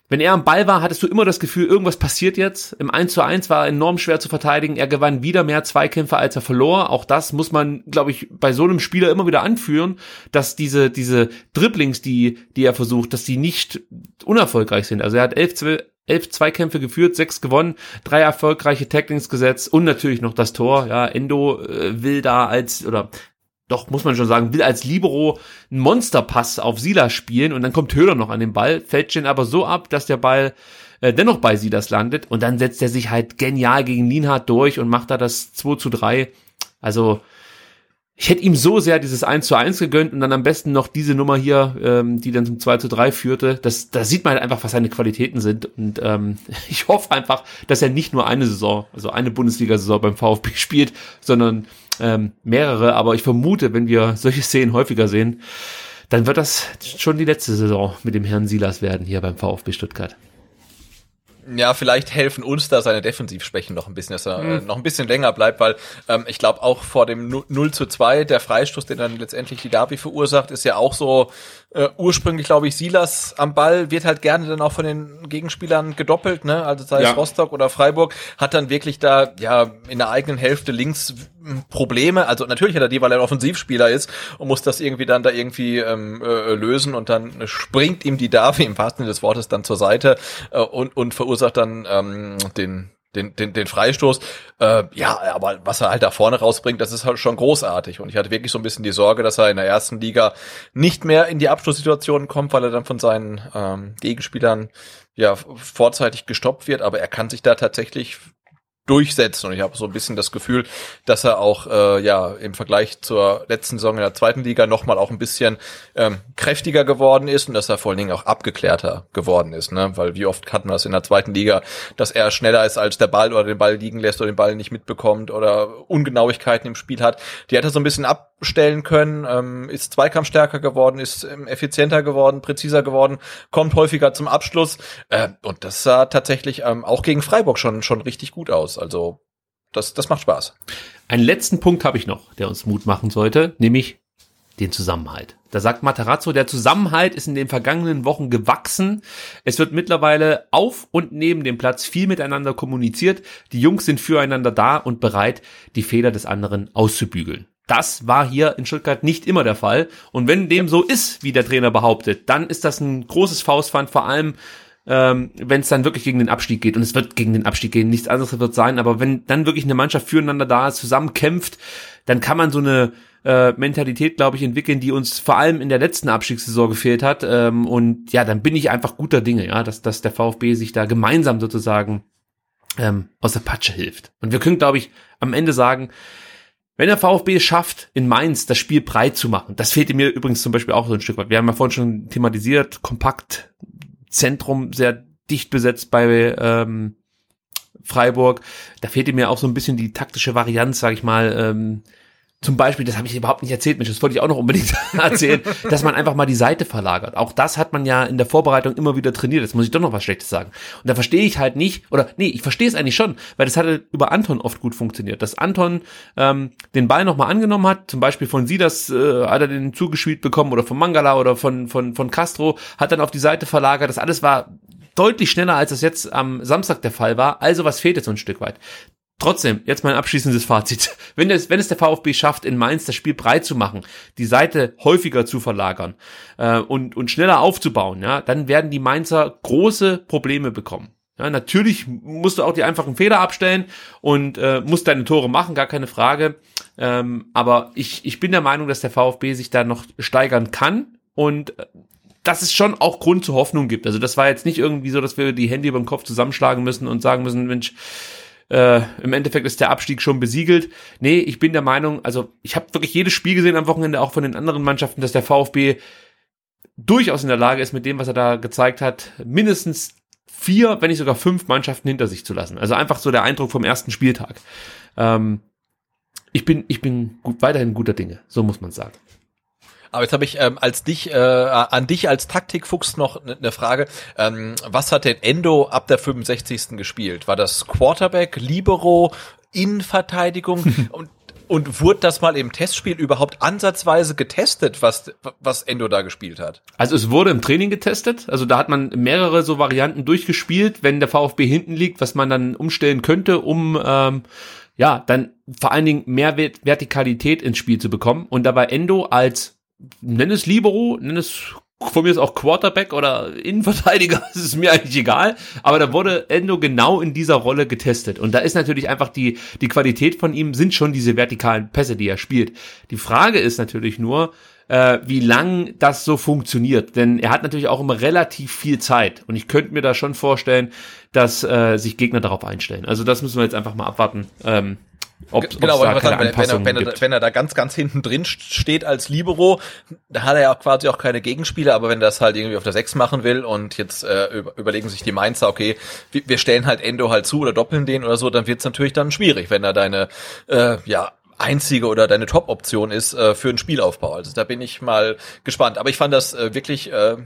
Wenn er am Ball war, hattest du immer das Gefühl, irgendwas passiert jetzt. Im 1 zu 1 war er enorm schwer zu verteidigen. Er gewann wieder mehr Zweikämpfe, als er verlor. Auch das muss man, glaube ich, bei so einem Spieler immer wieder anführen, dass diese, diese Dribblings, die, die er versucht, dass die nicht unerfolgreich sind. Also er hat elf, zwölf, elf Zweikämpfe geführt, sechs gewonnen, drei erfolgreiche Tacklings gesetzt und natürlich noch das Tor. Ja, Endo äh, will da als, oder doch, muss man schon sagen, will als Libero einen Monsterpass auf Silas spielen und dann kommt Höhler noch an den Ball, fällt den aber so ab, dass der Ball äh, dennoch bei Silas landet und dann setzt er sich halt genial gegen Lienhardt durch und macht da das 2 zu 3. Also, ich hätte ihm so sehr dieses 1 zu 1 gegönnt und dann am besten noch diese Nummer hier, ähm, die dann zum 2 zu 3 führte. Das, da sieht man halt einfach, was seine Qualitäten sind. Und ähm, ich hoffe einfach, dass er nicht nur eine Saison, also eine Bundesliga-Saison beim VfB spielt, sondern ähm, mehrere. Aber ich vermute, wenn wir solche Szenen häufiger sehen, dann wird das schon die letzte Saison mit dem Herrn Silas werden hier beim VfB Stuttgart. Ja, vielleicht helfen uns da seine Defensivschwächen noch ein bisschen, dass er äh, noch ein bisschen länger bleibt, weil ähm, ich glaube auch vor dem Nu- 0 zu 2, der Freistoß, den dann letztendlich die Derby verursacht, ist ja auch so äh, ursprünglich, glaube ich, Silas am Ball, wird halt gerne dann auch von den Gegenspielern gedoppelt, ne? Also sei es Ja. Rostock oder Freiburg, hat dann wirklich da ja in der eigenen Hälfte links Probleme. Also natürlich hat er die, weil er ein Offensivspieler ist und muss das irgendwie dann da irgendwie ähm, äh, lösen und dann springt ihm die Darby im wahrsten Sinne des Wortes dann zur Seite äh, und, und verursacht dann ähm, den den, den, den Freistoß. Äh, ja, aber was er halt da vorne rausbringt, das ist halt schon großartig. Und ich hatte wirklich so ein bisschen die Sorge, dass er in der ersten Liga nicht mehr in die Abschlusssituationen kommt, weil er dann von seinen ähm, Gegenspielern ja vorzeitig gestoppt wird. Aber er kann sich da tatsächlich durchsetzen und ich habe so ein bisschen das Gefühl, dass er auch äh, ja im Vergleich zur letzten Saison in der zweiten Liga nochmal auch ein bisschen ähm, kräftiger geworden ist und dass er vor allen Dingen auch abgeklärter geworden ist, ne? Weil wie oft hatten wir es in der zweiten Liga, dass er schneller ist als der Ball oder den Ball liegen lässt oder den Ball nicht mitbekommt oder Ungenauigkeiten im Spiel hat. Die hat er so ein bisschen abstellen können, ähm, ist zweikampfstärker geworden, ist ähm, effizienter geworden, präziser geworden, kommt häufiger zum Abschluss äh, und das sah tatsächlich ähm, auch gegen Freiburg schon schon richtig gut aus. Also das, das macht Spaß. Einen letzten Punkt habe ich noch, der uns Mut machen sollte, nämlich den Zusammenhalt. Da sagt Materazzo, der Zusammenhalt ist in den vergangenen Wochen gewachsen. Es wird mittlerweile auf und neben dem Platz viel miteinander kommuniziert. Die Jungs sind füreinander da und bereit, die Fehler des anderen auszubügeln. Das war hier in Stuttgart nicht immer der Fall. Und wenn dem so ist, wie der Trainer behauptet, dann ist das ein großes Faustpfand, vor allem ähm, wenn es dann wirklich gegen den Abstieg geht. Und es wird gegen den Abstieg gehen, nichts anderes wird sein. Aber wenn dann wirklich eine Mannschaft füreinander da ist, zusammen kämpft, dann kann man so eine äh, Mentalität, glaube ich, entwickeln, die uns vor allem in der letzten Abstiegssaison gefehlt hat. Ähm, und ja, dann bin ich einfach guter Dinge, ja, dass, dass der VfB sich da gemeinsam sozusagen ähm, aus der Patsche hilft. Und wir können, glaube ich, am Ende sagen, wenn der VfB es schafft, in Mainz das Spiel breit zu machen, das fehlte mir übrigens zum Beispiel auch so ein Stück weit. Wir haben ja vorhin schon thematisiert, kompakt, Zentrum sehr dicht besetzt bei ähm, Freiburg. Da fehlte mir auch so ein bisschen die taktische Varianz, sage ich mal. Ähm, zum Beispiel, das habe ich überhaupt nicht erzählt, Mensch, das wollte ich auch noch unbedingt erzählen, dass man einfach mal die Seite verlagert. Auch das hat man ja in der Vorbereitung immer wieder trainiert. Jetzt muss ich doch noch was Schlechtes sagen. Und da verstehe ich halt nicht, oder nee, ich verstehe es eigentlich schon, weil das hat halt über Anton oft gut funktioniert. Dass Anton ähm, den Ball nochmal angenommen hat, zum Beispiel von Sidas äh, hat er den zugespielt bekommen oder von Mangala oder von, von, von Castro, hat dann auf die Seite verlagert. Das alles war deutlich schneller, als das jetzt am Samstag der Fall war. Also was fehlt jetzt so ein Stück weit? Trotzdem, jetzt mein abschließendes Fazit. Wenn es, wenn es der VfB schafft, in Mainz das Spiel breit zu machen, die Seite häufiger zu verlagern äh, und, und schneller aufzubauen, ja, dann werden die Mainzer große Probleme bekommen. Ja, natürlich musst du auch die einfachen Fehler abstellen und äh, musst deine Tore machen, gar keine Frage. Ähm, aber ich, ich bin der Meinung, dass der VfB sich da noch steigern kann und äh, dass es schon auch Grund zur Hoffnung gibt. Also das war jetzt nicht irgendwie so, dass wir die Hände über den Kopf zusammenschlagen müssen und sagen müssen, Mensch, äh, im Endeffekt ist der Abstieg schon besiegelt. Nee, ich bin der Meinung, also ich habe wirklich jedes Spiel gesehen am Wochenende, auch von den anderen Mannschaften, dass der VfB durchaus in der Lage ist, mit dem, was er da gezeigt hat, mindestens vier, wenn nicht sogar fünf Mannschaften hinter sich zu lassen. Also einfach so der Eindruck vom ersten Spieltag. Ähm, ich bin, ich bin gut, weiterhin guter Dinge, so muss man sagen. Aber jetzt habe ich ähm, als dich, äh, an dich als Taktikfuchs noch eine ne Frage. Ähm, was hat denn Endo ab der 65. gespielt? War das Quarterback, Libero, Innenverteidigung? und und wurde das mal im Testspiel überhaupt ansatzweise getestet, was, was Endo da gespielt hat? Also es wurde im Training getestet. Also da hat man mehrere so Varianten durchgespielt, wenn der VfB hinten liegt, was man dann umstellen könnte, um ähm, ja dann vor allen Dingen mehr Vertikalität ins Spiel zu bekommen. Und dabei Endo als nenn es Libero, nenn es von mir ist auch Quarterback oder Innenverteidiger, das ist mir eigentlich egal. Aber da wurde Endo genau in dieser Rolle getestet. Und da ist natürlich einfach die, die Qualität von ihm sind schon diese vertikalen Pässe, die er spielt. Die Frage ist natürlich nur, äh, wie lang das so funktioniert. Denn er hat natürlich auch immer relativ viel Zeit. Und ich könnte mir da schon vorstellen, dass äh, sich Gegner darauf einstellen. Also das müssen wir jetzt einfach mal abwarten. Ähm, ob, genau, da sagen, wenn, wenn, er, wenn, er, wenn er da ganz, ganz hinten drin steht als Libero, da hat er ja quasi auch keine Gegenspieler, aber wenn er das halt irgendwie auf der 6 machen will und jetzt äh, überlegen sich die Mainzer, okay, wir stellen halt Endo halt zu oder doppeln den oder so, dann wird's natürlich dann schwierig, wenn er deine äh, ja einzige oder deine Top-Option ist äh, für einen Spielaufbau. Also da bin ich mal gespannt. Aber ich fand das äh, wirklich äh,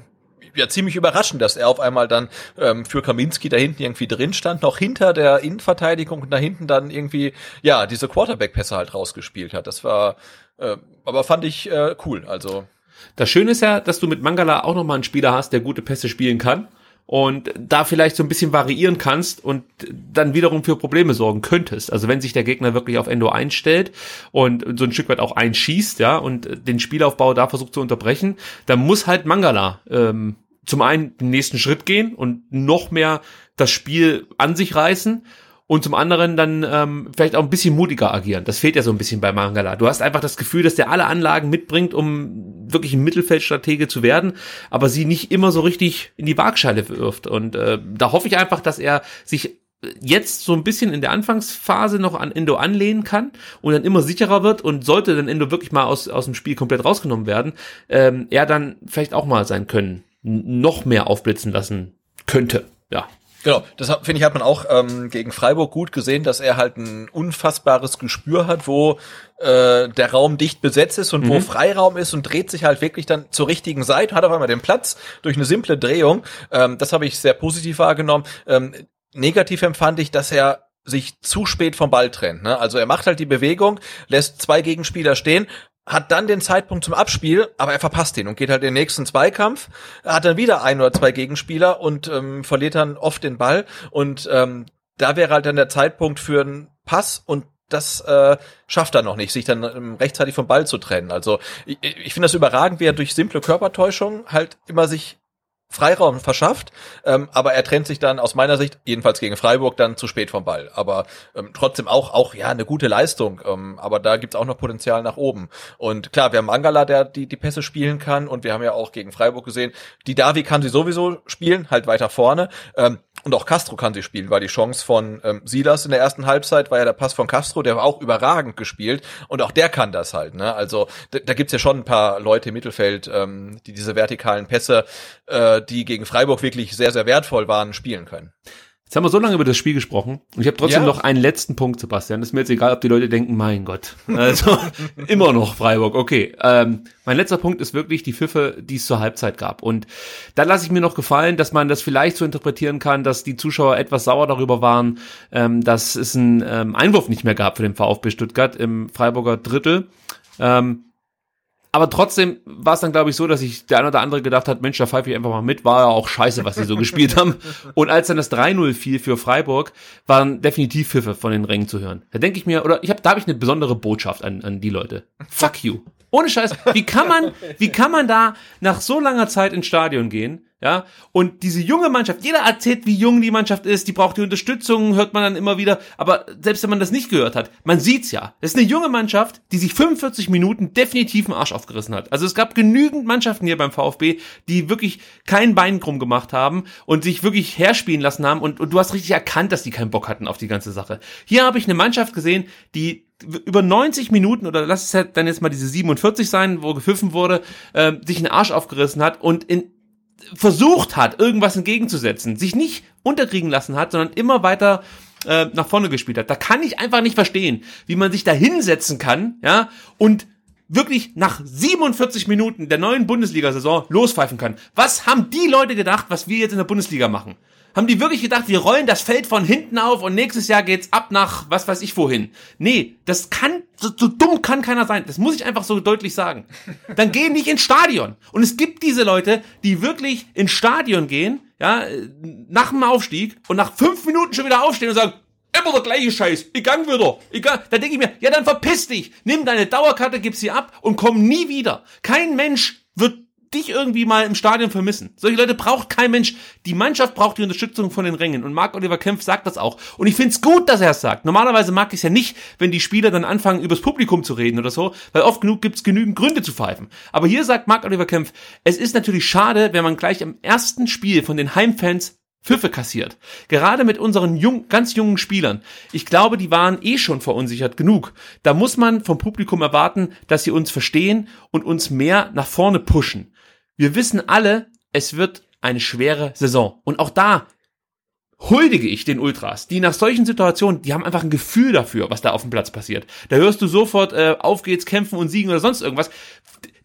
ja ziemlich überraschend, dass er auf einmal dann ähm, für Kaminski da hinten irgendwie drin stand, noch hinter der Innenverteidigung und da hinten dann irgendwie ja diese Quarterback-Pässe halt rausgespielt hat. Das war, äh, aber fand ich äh, cool. Also das Schöne ist ja, dass du mit Mangala auch nochmal einen Spieler hast, der gute Pässe spielen kann und da vielleicht so ein bisschen variieren kannst und dann wiederum für Probleme sorgen könntest. Also wenn sich der Gegner wirklich auf Endo einstellt und so ein Stück weit auch einschießt, ja, und den Spielaufbau da versucht zu unterbrechen, dann muss halt Mangala ähm, zum einen den nächsten Schritt gehen und noch mehr das Spiel an sich reißen und zum anderen dann ähm, vielleicht auch ein bisschen mutiger agieren. Das fehlt ja so ein bisschen bei Mangala. Du hast einfach das Gefühl, dass der alle Anlagen mitbringt, um wirklich ein Mittelfeldstratege zu werden, aber sie nicht immer so richtig in die Waagschale wirft. Und äh, da hoffe ich einfach, dass er sich jetzt so ein bisschen in der Anfangsphase noch an Endo anlehnen kann und dann immer sicherer wird und sollte dann Endo wirklich mal aus, aus dem Spiel komplett rausgenommen werden, ähm, er dann vielleicht auch mal sein Können noch mehr aufblitzen lassen könnte. Ja, Genau, das finde ich hat man auch ähm, gegen Freiburg gut gesehen, dass er halt ein unfassbares Gespür hat, wo äh, der Raum dicht besetzt ist und mhm. wo Freiraum ist und dreht sich halt wirklich dann zur richtigen Seite, hat auf einmal den Platz durch eine simple Drehung. Ähm, das habe ich sehr positiv wahrgenommen. Ähm, negativ empfand ich, dass er sich zu spät vom Ball trennt. Ne? Also er macht halt die Bewegung, lässt zwei Gegenspieler stehen, hat dann den Zeitpunkt zum Abspiel, aber er verpasst ihn und geht halt in den nächsten Zweikampf, hat dann wieder ein oder zwei Gegenspieler und ähm, verliert dann oft den Ball und ähm, da wäre halt dann der Zeitpunkt für einen Pass und das äh, schafft er noch nicht, sich dann ähm, rechtzeitig vom Ball zu trennen. Also ich, ich finde das überragend, wie er durch simple Körpertäuschung halt immer sich Freiraum verschafft, ähm, aber er trennt sich dann aus meiner Sicht, jedenfalls gegen Freiburg, dann zu spät vom Ball. Aber ähm, trotzdem auch, auch ja eine gute Leistung, ähm, aber da gibt's auch noch Potenzial nach oben. Und klar, wir haben Mangala, der die, die Pässe spielen kann und wir haben ja auch gegen Freiburg gesehen, die Davi kann sie sowieso spielen, halt weiter vorne. Ähm, und auch Castro kann sie spielen, weil die Chance von ähm, Silas in der ersten Halbzeit war ja der Pass von Castro, der war auch überragend gespielt und auch der kann das halt. Ne? Also da, da gibt's ja schon ein paar Leute im Mittelfeld, ähm, die diese vertikalen Pässe, äh, die gegen Freiburg wirklich sehr, sehr wertvoll waren, spielen können. Jetzt haben wir so lange über das Spiel gesprochen und ich habe trotzdem ja. noch einen letzten Punkt, Sebastian. Ist mir jetzt egal, ob die Leute denken, mein Gott. Also immer noch Freiburg. Okay. Ähm, mein letzter Punkt ist wirklich die Pfiffe, die es zur Halbzeit gab. Und da lasse ich mir noch gefallen, dass man das vielleicht so interpretieren kann, dass die Zuschauer etwas sauer darüber waren, ähm, dass es einen ähm, Einwurf nicht mehr gab für den VfB Stuttgart im Freiburger Drittel. Ähm, aber trotzdem war es dann, glaube ich, so, dass sich der eine oder andere gedacht hat, Mensch, da pfeife ich einfach mal mit, war ja auch scheiße, was sie so gespielt haben. Und als dann das 3-0 fiel für Freiburg, waren definitiv Pfiffe von den Rängen zu hören. Da denke ich mir, oder ich habe, da habe ich eine besondere Botschaft an, an die Leute. Fuck you. Ohne Scheiß. Wie kann man, wie kann man da nach so langer Zeit ins Stadion gehen, Ja, und diese junge Mannschaft, jeder erzählt, wie jung die Mannschaft ist, die braucht die Unterstützung, hört man dann immer wieder, aber selbst wenn man das nicht gehört hat, man sieht's ja. Das ist eine junge Mannschaft, die sich 45 Minuten definitiv einen Arsch aufgerissen hat. Also es gab genügend Mannschaften hier beim VfB, die wirklich kein Bein krumm gemacht haben und sich wirklich herspielen lassen haben und, und du hast richtig erkannt, dass die keinen Bock hatten auf die ganze Sache. Hier habe ich eine Mannschaft gesehen, die über 90 Minuten oder lass es halt dann jetzt mal diese 47 sein, wo gepfiffen wurde, äh, sich einen Arsch aufgerissen hat und in versucht hat, irgendwas entgegenzusetzen, sich nicht unterkriegen lassen hat, sondern immer weiter äh, nach vorne gespielt hat. Da kann ich einfach nicht verstehen, wie man sich da hinsetzen kann, ja, und wirklich nach 47 Minuten der neuen Bundesliga-Saison lospfeifen kann. Was haben die Leute gedacht, was wir jetzt in der Bundesliga machen? Haben die wirklich gedacht, wir rollen das Feld von hinten auf und nächstes Jahr geht's ab nach was weiß ich wohin? Nee, das kann, so, so dumm kann keiner sein. Das muss ich einfach so deutlich sagen. Dann gehen nicht ins Stadion. Und es gibt diese Leute, die wirklich ins Stadion gehen, ja, nach dem Aufstieg und nach fünf Minuten schon wieder aufstehen und sagen, immer der gleiche Scheiß, ich gang wieder, ich gang. Da denke ich mir, ja dann verpiss dich, nimm deine Dauerkarte, gib sie ab und komm nie wieder. Kein Mensch wird dich irgendwie mal im Stadion vermissen. Solche Leute braucht kein Mensch. Die Mannschaft braucht die Unterstützung von den Rängen. Und Marc Oliver Kempf sagt das auch. Und ich find's gut, dass er es sagt. Normalerweise mag ich es ja nicht, wenn die Spieler dann anfangen, übers Publikum zu reden oder so, weil oft genug gibt's genügend Gründe zu pfeifen. Aber hier sagt Marc Oliver Kempf, es ist natürlich schade, wenn man gleich am ersten Spiel von den Heimfans Pfiffe kassiert. Gerade mit unseren jung, ganz jungen Spielern. Ich glaube, die waren eh schon verunsichert genug. Da muss man vom Publikum erwarten, dass sie uns verstehen und uns mehr nach vorne pushen. Wir wissen alle, es wird eine schwere Saison. Und auch da huldige ich den Ultras, die nach solchen Situationen, die haben einfach ein Gefühl dafür, was da auf dem Platz passiert. Da hörst du sofort, äh, auf geht's, kämpfen und siegen oder sonst irgendwas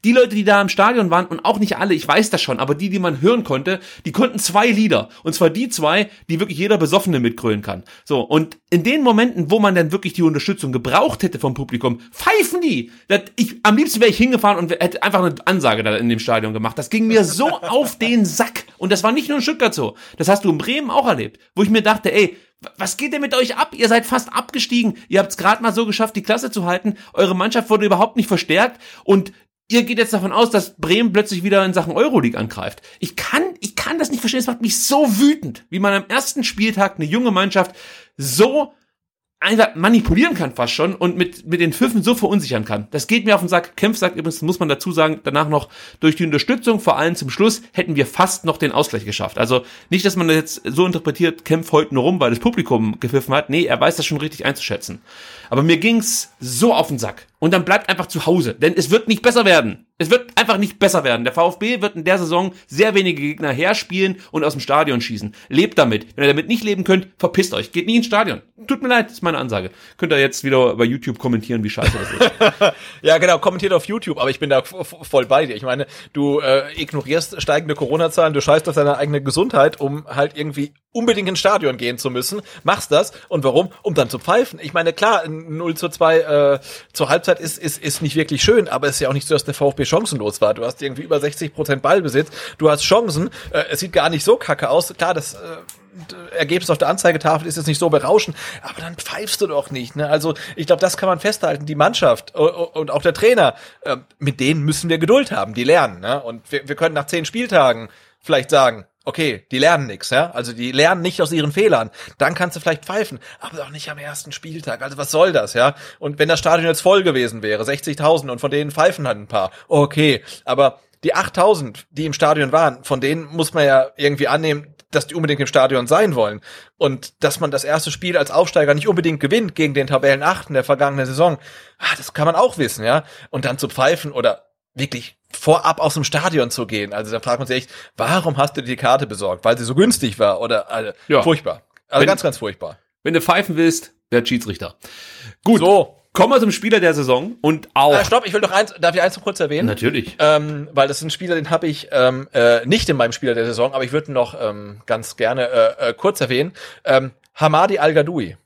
die Leute, die da im Stadion waren, und auch nicht alle, ich weiß das schon, aber die, die man hören konnte, die konnten zwei Lieder. Und zwar die zwei, die wirklich jeder Besoffene mitgrölen kann. So, und in den Momenten, wo man dann wirklich die Unterstützung gebraucht hätte vom Publikum, pfeifen die. Das, ich, am liebsten wäre ich hingefahren und hätte einfach eine Ansage da in dem Stadion gemacht. Das ging mir so auf den Sack. Und das war nicht nur in Stuttgart so. Das hast du in Bremen auch erlebt. Wo ich mir dachte, ey, was geht denn mit euch ab? Ihr seid fast abgestiegen. Ihr habt es gerade mal so geschafft, die Klasse zu halten. Eure Mannschaft wurde überhaupt nicht verstärkt und ihr geht jetzt davon aus, dass Bremen plötzlich wieder in Sachen Euroleague angreift. Ich kann, ich kann das nicht verstehen. Es macht mich so wütend, wie man am ersten Spieltag eine junge Mannschaft so einfach manipulieren kann fast schon und mit, mit den Pfiffen so verunsichern kann. Das geht mir auf den Sack. Kempf sagt übrigens, muss man dazu sagen, danach noch durch die Unterstützung, vor allem zum Schluss, hätten wir fast noch den Ausgleich geschafft. Also nicht, dass man das jetzt so interpretiert, Kempf heute nur rum, weil das Publikum gepfiffen hat. Nee, er weiß das schon richtig einzuschätzen. Aber mir ging's so auf den Sack. Und dann bleibt einfach zu Hause, denn es wird nicht besser werden. Es wird einfach nicht besser werden. Der VfB wird in der Saison sehr wenige Gegner herspielen und aus dem Stadion schießen. Lebt damit. Wenn ihr damit nicht leben könnt, verpisst euch. Geht nie ins Stadion. Tut mir leid, ist meine Ansage. Könnt ihr jetzt wieder bei YouTube kommentieren, wie scheiße das ist. ja, genau, kommentiert auf YouTube, aber ich bin da voll bei dir. Ich meine, du äh, ignorierst steigende Corona-Zahlen, du scheißt auf deine eigene Gesundheit, um halt irgendwie unbedingt ins Stadion gehen zu müssen, machst das und warum? Um dann zu pfeifen. Ich meine, klar, 0 zu 2 äh, zur Halbzeit ist, ist, ist nicht wirklich schön, aber es ist ja auch nicht so, dass der VfB chancenlos war. Du hast irgendwie über 60 Prozent Ballbesitz, du hast Chancen, äh, es sieht gar nicht so kacke aus. Klar, das äh, Ergebnis auf der Anzeigetafel ist jetzt nicht so berauschend, aber dann pfeifst du doch nicht. Ne? Also ich glaube, das kann man festhalten. Die Mannschaft und auch der Trainer, äh, mit denen müssen wir Geduld haben, die lernen. Ne? Und wir, wir können nach zehn Spieltagen vielleicht sagen, okay, die lernen nix, ja, also die lernen nicht aus ihren Fehlern, dann kannst du vielleicht pfeifen, aber doch nicht am ersten Spieltag, also was soll das, ja, und wenn das Stadion jetzt voll gewesen wäre, 60.000 und von denen pfeifen halt ein paar, okay, aber die 8.000, die im Stadion waren, von denen muss man ja irgendwie annehmen, dass die unbedingt im Stadion sein wollen. Und dass man das erste Spiel als Aufsteiger nicht unbedingt gewinnt gegen den Tabellen 8 in der vergangenen Saison, ah, das kann man auch wissen, ja. Und dann zu pfeifen oder wirklich vorab aus dem Stadion zu gehen. Also da fragt man sich echt, warum hast du die Karte besorgt? Weil sie so günstig war oder also, ja. furchtbar. Also wenn, ganz, ganz furchtbar. Wenn du pfeifen willst, werd Schiedsrichter. Gut. So. Kommen wir zum Spieler der Saison und auch. Äh, stopp, ich will noch eins, darf ich eins noch kurz erwähnen? Natürlich. Ähm, weil das ist ein Spieler, den habe ich ähm, äh, nicht in meinem Spieler der Saison, aber ich würde ihn noch ähm, ganz gerne äh, äh, kurz erwähnen. Ähm, Hamadi Al-Gadoui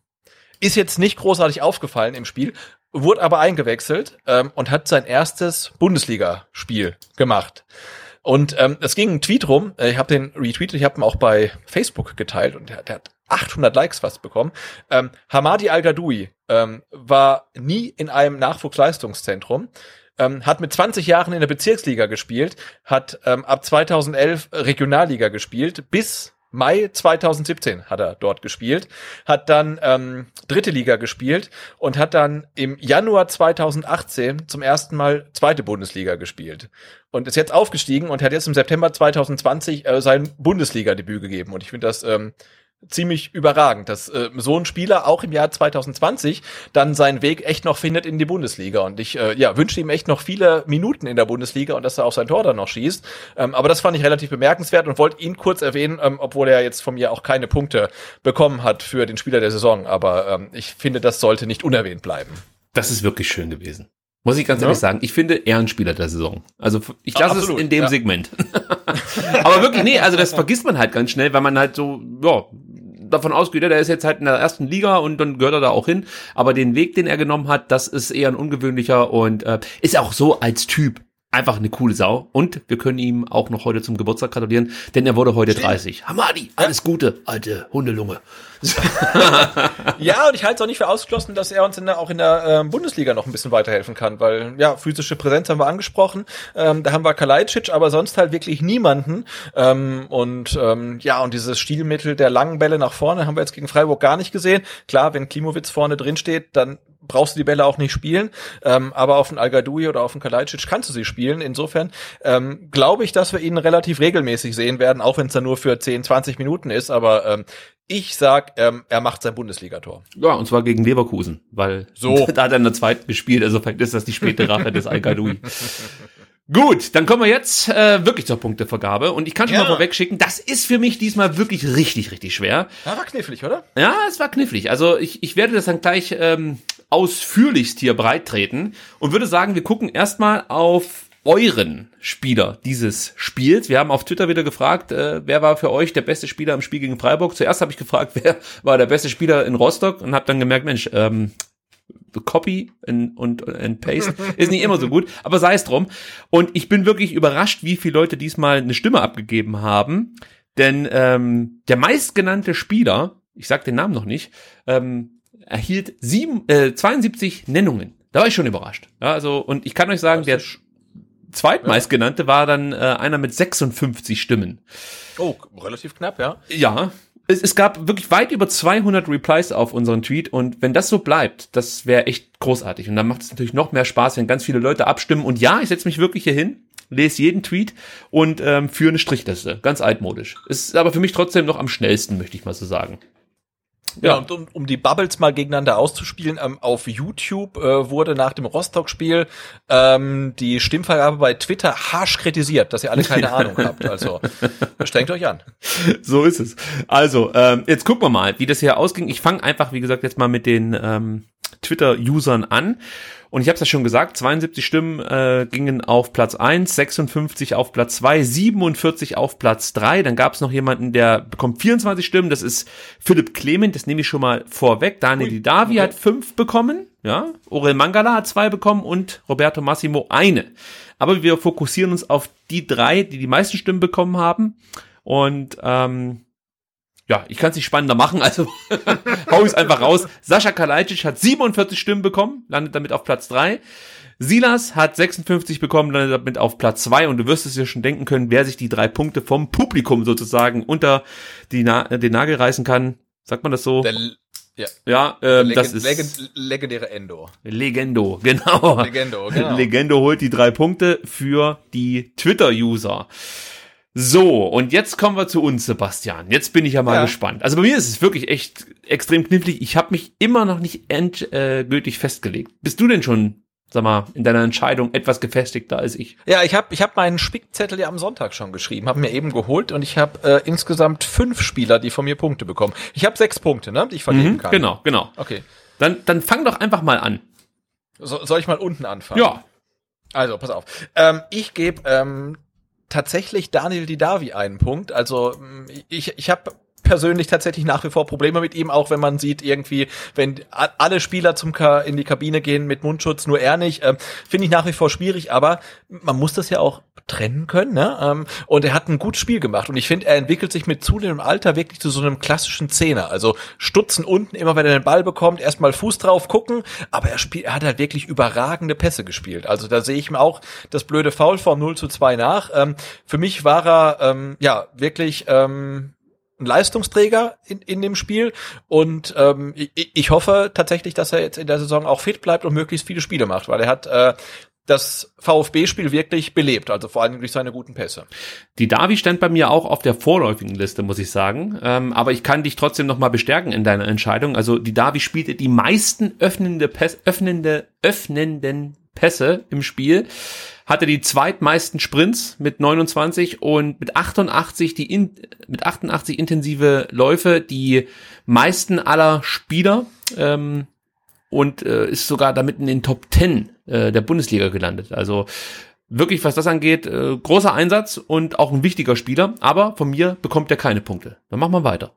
ist jetzt nicht großartig aufgefallen im Spiel, wurde aber eingewechselt ähm, und hat sein erstes Bundesligaspiel gemacht. Und ähm, es ging ein Tweet rum, äh, ich habe den retweetet, ich habe ihn auch bei Facebook geteilt und der, der hat 800 Likes fast bekommen. Ähm, Hamadi Al-Gadoui ähm, war nie in einem Nachwuchsleistungszentrum, ähm, hat mit 20 Jahren in der Bezirksliga gespielt, hat ähm, ab 2011 Regionalliga gespielt, bis Mai 2017 hat er dort gespielt, hat dann ähm, dritte Liga gespielt und hat dann im Januar 2018 zum ersten Mal zweite Bundesliga gespielt und ist jetzt aufgestiegen und hat jetzt im September 2020 äh, sein Bundesliga-Debüt gegeben und ich finde das ähm, ziemlich überragend, dass äh, so ein Spieler auch im Jahr 2020 dann seinen Weg echt noch findet in die Bundesliga. Und ich äh, ja, wünsche ihm echt noch viele Minuten in der Bundesliga und dass er auch sein Tor dann noch schießt. Ähm, aber das fand ich relativ bemerkenswert und wollte ihn kurz erwähnen, ähm, obwohl er jetzt von mir auch keine Punkte bekommen hat für den Spieler der Saison. Aber ähm, ich finde, das sollte nicht unerwähnt bleiben. Das ist wirklich schön gewesen. Muss ich ganz ehrlich ja. sagen. Ich finde Ehrenspieler der Saison. Also ich lasse es in dem ja. Segment. Aber wirklich, nee, also das vergisst man halt ganz schnell, weil man halt so, ja, davon ausgeht, der ist jetzt halt in der ersten Liga und dann gehört er da auch hin. Aber den Weg, den er genommen hat, das ist eher ein ungewöhnlicher und äh, ist auch so als Typ einfach eine coole Sau. Und wir können ihm auch noch heute zum Geburtstag gratulieren, denn er wurde heute Stimmt. 30. Hamadi, alles ja. Gute, alte Hundelunge. ja, und ich halte es auch nicht für ausgeschlossen, dass er uns in der, auch in der äh, Bundesliga noch ein bisschen weiterhelfen kann, weil ja, physische Präsenz haben wir angesprochen, ähm, da haben wir Kalajdzic, aber sonst halt wirklich niemanden. Ähm, und ähm, ja, und dieses Stilmittel der langen Bälle nach vorne haben wir jetzt gegen Freiburg gar nicht gesehen. Klar, wenn Klimowitz vorne drin steht, dann brauchst du die Bälle auch nicht spielen, ähm, aber auf den al oder auf den Kalajdzic kannst du sie spielen. Insofern ähm, glaube ich, dass wir ihn relativ regelmäßig sehen werden, auch wenn es dann nur für 10, 20 Minuten ist, aber ähm, ich sag, ähm, er macht sein Bundesligator. Ja, und zwar gegen Leverkusen, weil so. da hat er in der zweiten gespielt, also vielleicht ist das die späte Rache des al Gut, dann kommen wir jetzt äh, wirklich zur Punktevergabe und ich kann schon ja. mal vorweg schicken, das ist für mich diesmal wirklich richtig, richtig schwer. Ja, war knifflig, oder? Ja, es war knifflig. Also ich, ich werde das dann gleich ähm, ausführlichst hier breit treten und würde sagen, wir gucken erstmal auf euren Spieler dieses Spiels. Wir haben auf Twitter wieder gefragt, äh, wer war für euch der beste Spieler im Spiel gegen Freiburg. Zuerst habe ich gefragt, wer war der beste Spieler in Rostock und habe dann gemerkt, Mensch, ähm, Copy and, und and Paste ist nicht immer so gut, aber sei es drum. Und ich bin wirklich überrascht, wie viele Leute diesmal eine Stimme abgegeben haben, denn ähm, der meistgenannte Spieler, ich sag den Namen noch nicht, ähm, erhielt sieben, äh, 72 Nennungen. Da war ich schon überrascht. Ja, also und ich kann euch sagen, der zweitmeistgenannte war dann äh, einer mit 56 Stimmen. Oh, relativ knapp, ja. Ja, es, es gab wirklich weit über 200 Replies auf unseren Tweet und wenn das so bleibt, das wäre echt großartig. Und dann macht es natürlich noch mehr Spaß, wenn ganz viele Leute abstimmen. Und ja, ich setze mich wirklich hier hin, lese jeden Tweet und ähm, führe eine Strichliste. Ganz altmodisch. Ist aber für mich trotzdem noch am schnellsten, möchte ich mal so sagen. Ja, und um, um die Bubbles mal gegeneinander auszuspielen, ähm, auf YouTube äh, wurde nach dem Rostock-Spiel ähm, die Stimmvergabe bei Twitter harsch kritisiert, dass ihr alle keine Ahnung habt. Also strengt euch an. So ist es. Also, ähm, jetzt gucken wir mal, wie das hier ausging. Ich fange einfach, wie gesagt, jetzt mal mit den ähm, Twitter-Usern an. Und ich habe es ja schon gesagt, 72 Stimmen äh, gingen auf Platz 1, 56 auf Platz 2, 47 auf Platz 3. Dann gab es noch jemanden, der bekommt 24 Stimmen. Das ist Philipp Clement, das nehme ich schon mal vorweg. Daniel Ui, Didavi okay. hat fünf bekommen. Ja, Orel Mangala hat zwei bekommen und Roberto Massimo eine. Aber wir fokussieren uns auf die drei, die die meisten Stimmen bekommen haben. Und ähm, ja, ich kann es nicht spannender machen, also hau ich einfach raus. Sascha Kalajdzic hat 47 Stimmen bekommen, landet damit auf Platz 3. Silas hat 56 bekommen, landet damit auf Platz 2 und du wirst es dir schon denken können, wer sich die drei Punkte vom Publikum sozusagen unter die Na den Nagel reißen kann. Sagt man das so? Der, ja, ja ähm, Legend, das ist Legend, legendäre Endo. Legendo, genau. Legendo, genau. Legendo holt die drei Punkte für die Twitter-User. So, und jetzt kommen wir zu uns, Sebastian. Jetzt bin ich ja mal ja. gespannt. Also bei mir ist es wirklich echt extrem knifflig. Ich habe mich immer noch nicht endgültig festgelegt. Bist du denn schon, sag mal, in deiner Entscheidung etwas gefestigter als ich? Ja, ich habe ich hab meinen Spickzettel ja am Sonntag schon geschrieben, habe mir eben geholt und ich habe äh, insgesamt fünf Spieler, die von mir Punkte bekommen. Ich habe sechs Punkte, ne, die ich vergeben mhm, kann. Genau, genau. Okay. Dann, dann fang doch einfach mal an. So, soll ich mal unten anfangen? Ja. Also, pass auf. Ähm, ich gebe ähm, tatsächlich Daniel Didavi einen Punkt. Also mm, ich, ich habe persönlich tatsächlich nach wie vor Probleme mit ihm, auch wenn man sieht irgendwie, wenn alle Spieler zum Ka in die Kabine gehen mit Mundschutz, nur er nicht, äh, finde ich nach wie vor schwierig, aber man muss das ja auch trennen können. Ne? Ähm, und er hat ein gutes Spiel gemacht. Und ich finde, er entwickelt sich mit zunehmendem Alter wirklich zu so einem klassischen Zehner. Also Stutzen unten, immer wenn er den Ball bekommt, erstmal Fuß drauf gucken. Aber er, spielt, er hat halt wirklich überragende Pässe gespielt. Also da sehe ich ihm auch das blöde Foul vom 0 zu 2 nach. Ähm, für mich war er ähm, ja wirklich ähm, ein Leistungsträger in, in dem Spiel und ähm, ich, ich hoffe tatsächlich, dass er jetzt in der Saison auch fit bleibt und möglichst viele Spiele macht, weil er hat äh, das VfB-Spiel wirklich belebt, also vor allem durch seine guten Pässe. Die Davi stand bei mir auch auf der vorläufigen Liste, muss ich sagen. Ähm, aber ich kann dich trotzdem noch mal bestärken in deiner Entscheidung. Also die Davi spielte die meisten öffnende Pässe, öffnende, öffnenden Pässe im Spiel, hatte die zweitmeisten Sprints mit 29 und mit 88 die in, mit 88 intensive Läufe die meisten aller Spieler. Ähm, und äh, ist sogar damit in den Top 10 äh, der Bundesliga gelandet. Also wirklich, was das angeht, äh, großer Einsatz und auch ein wichtiger Spieler, aber von mir bekommt er keine Punkte. Dann machen wir weiter.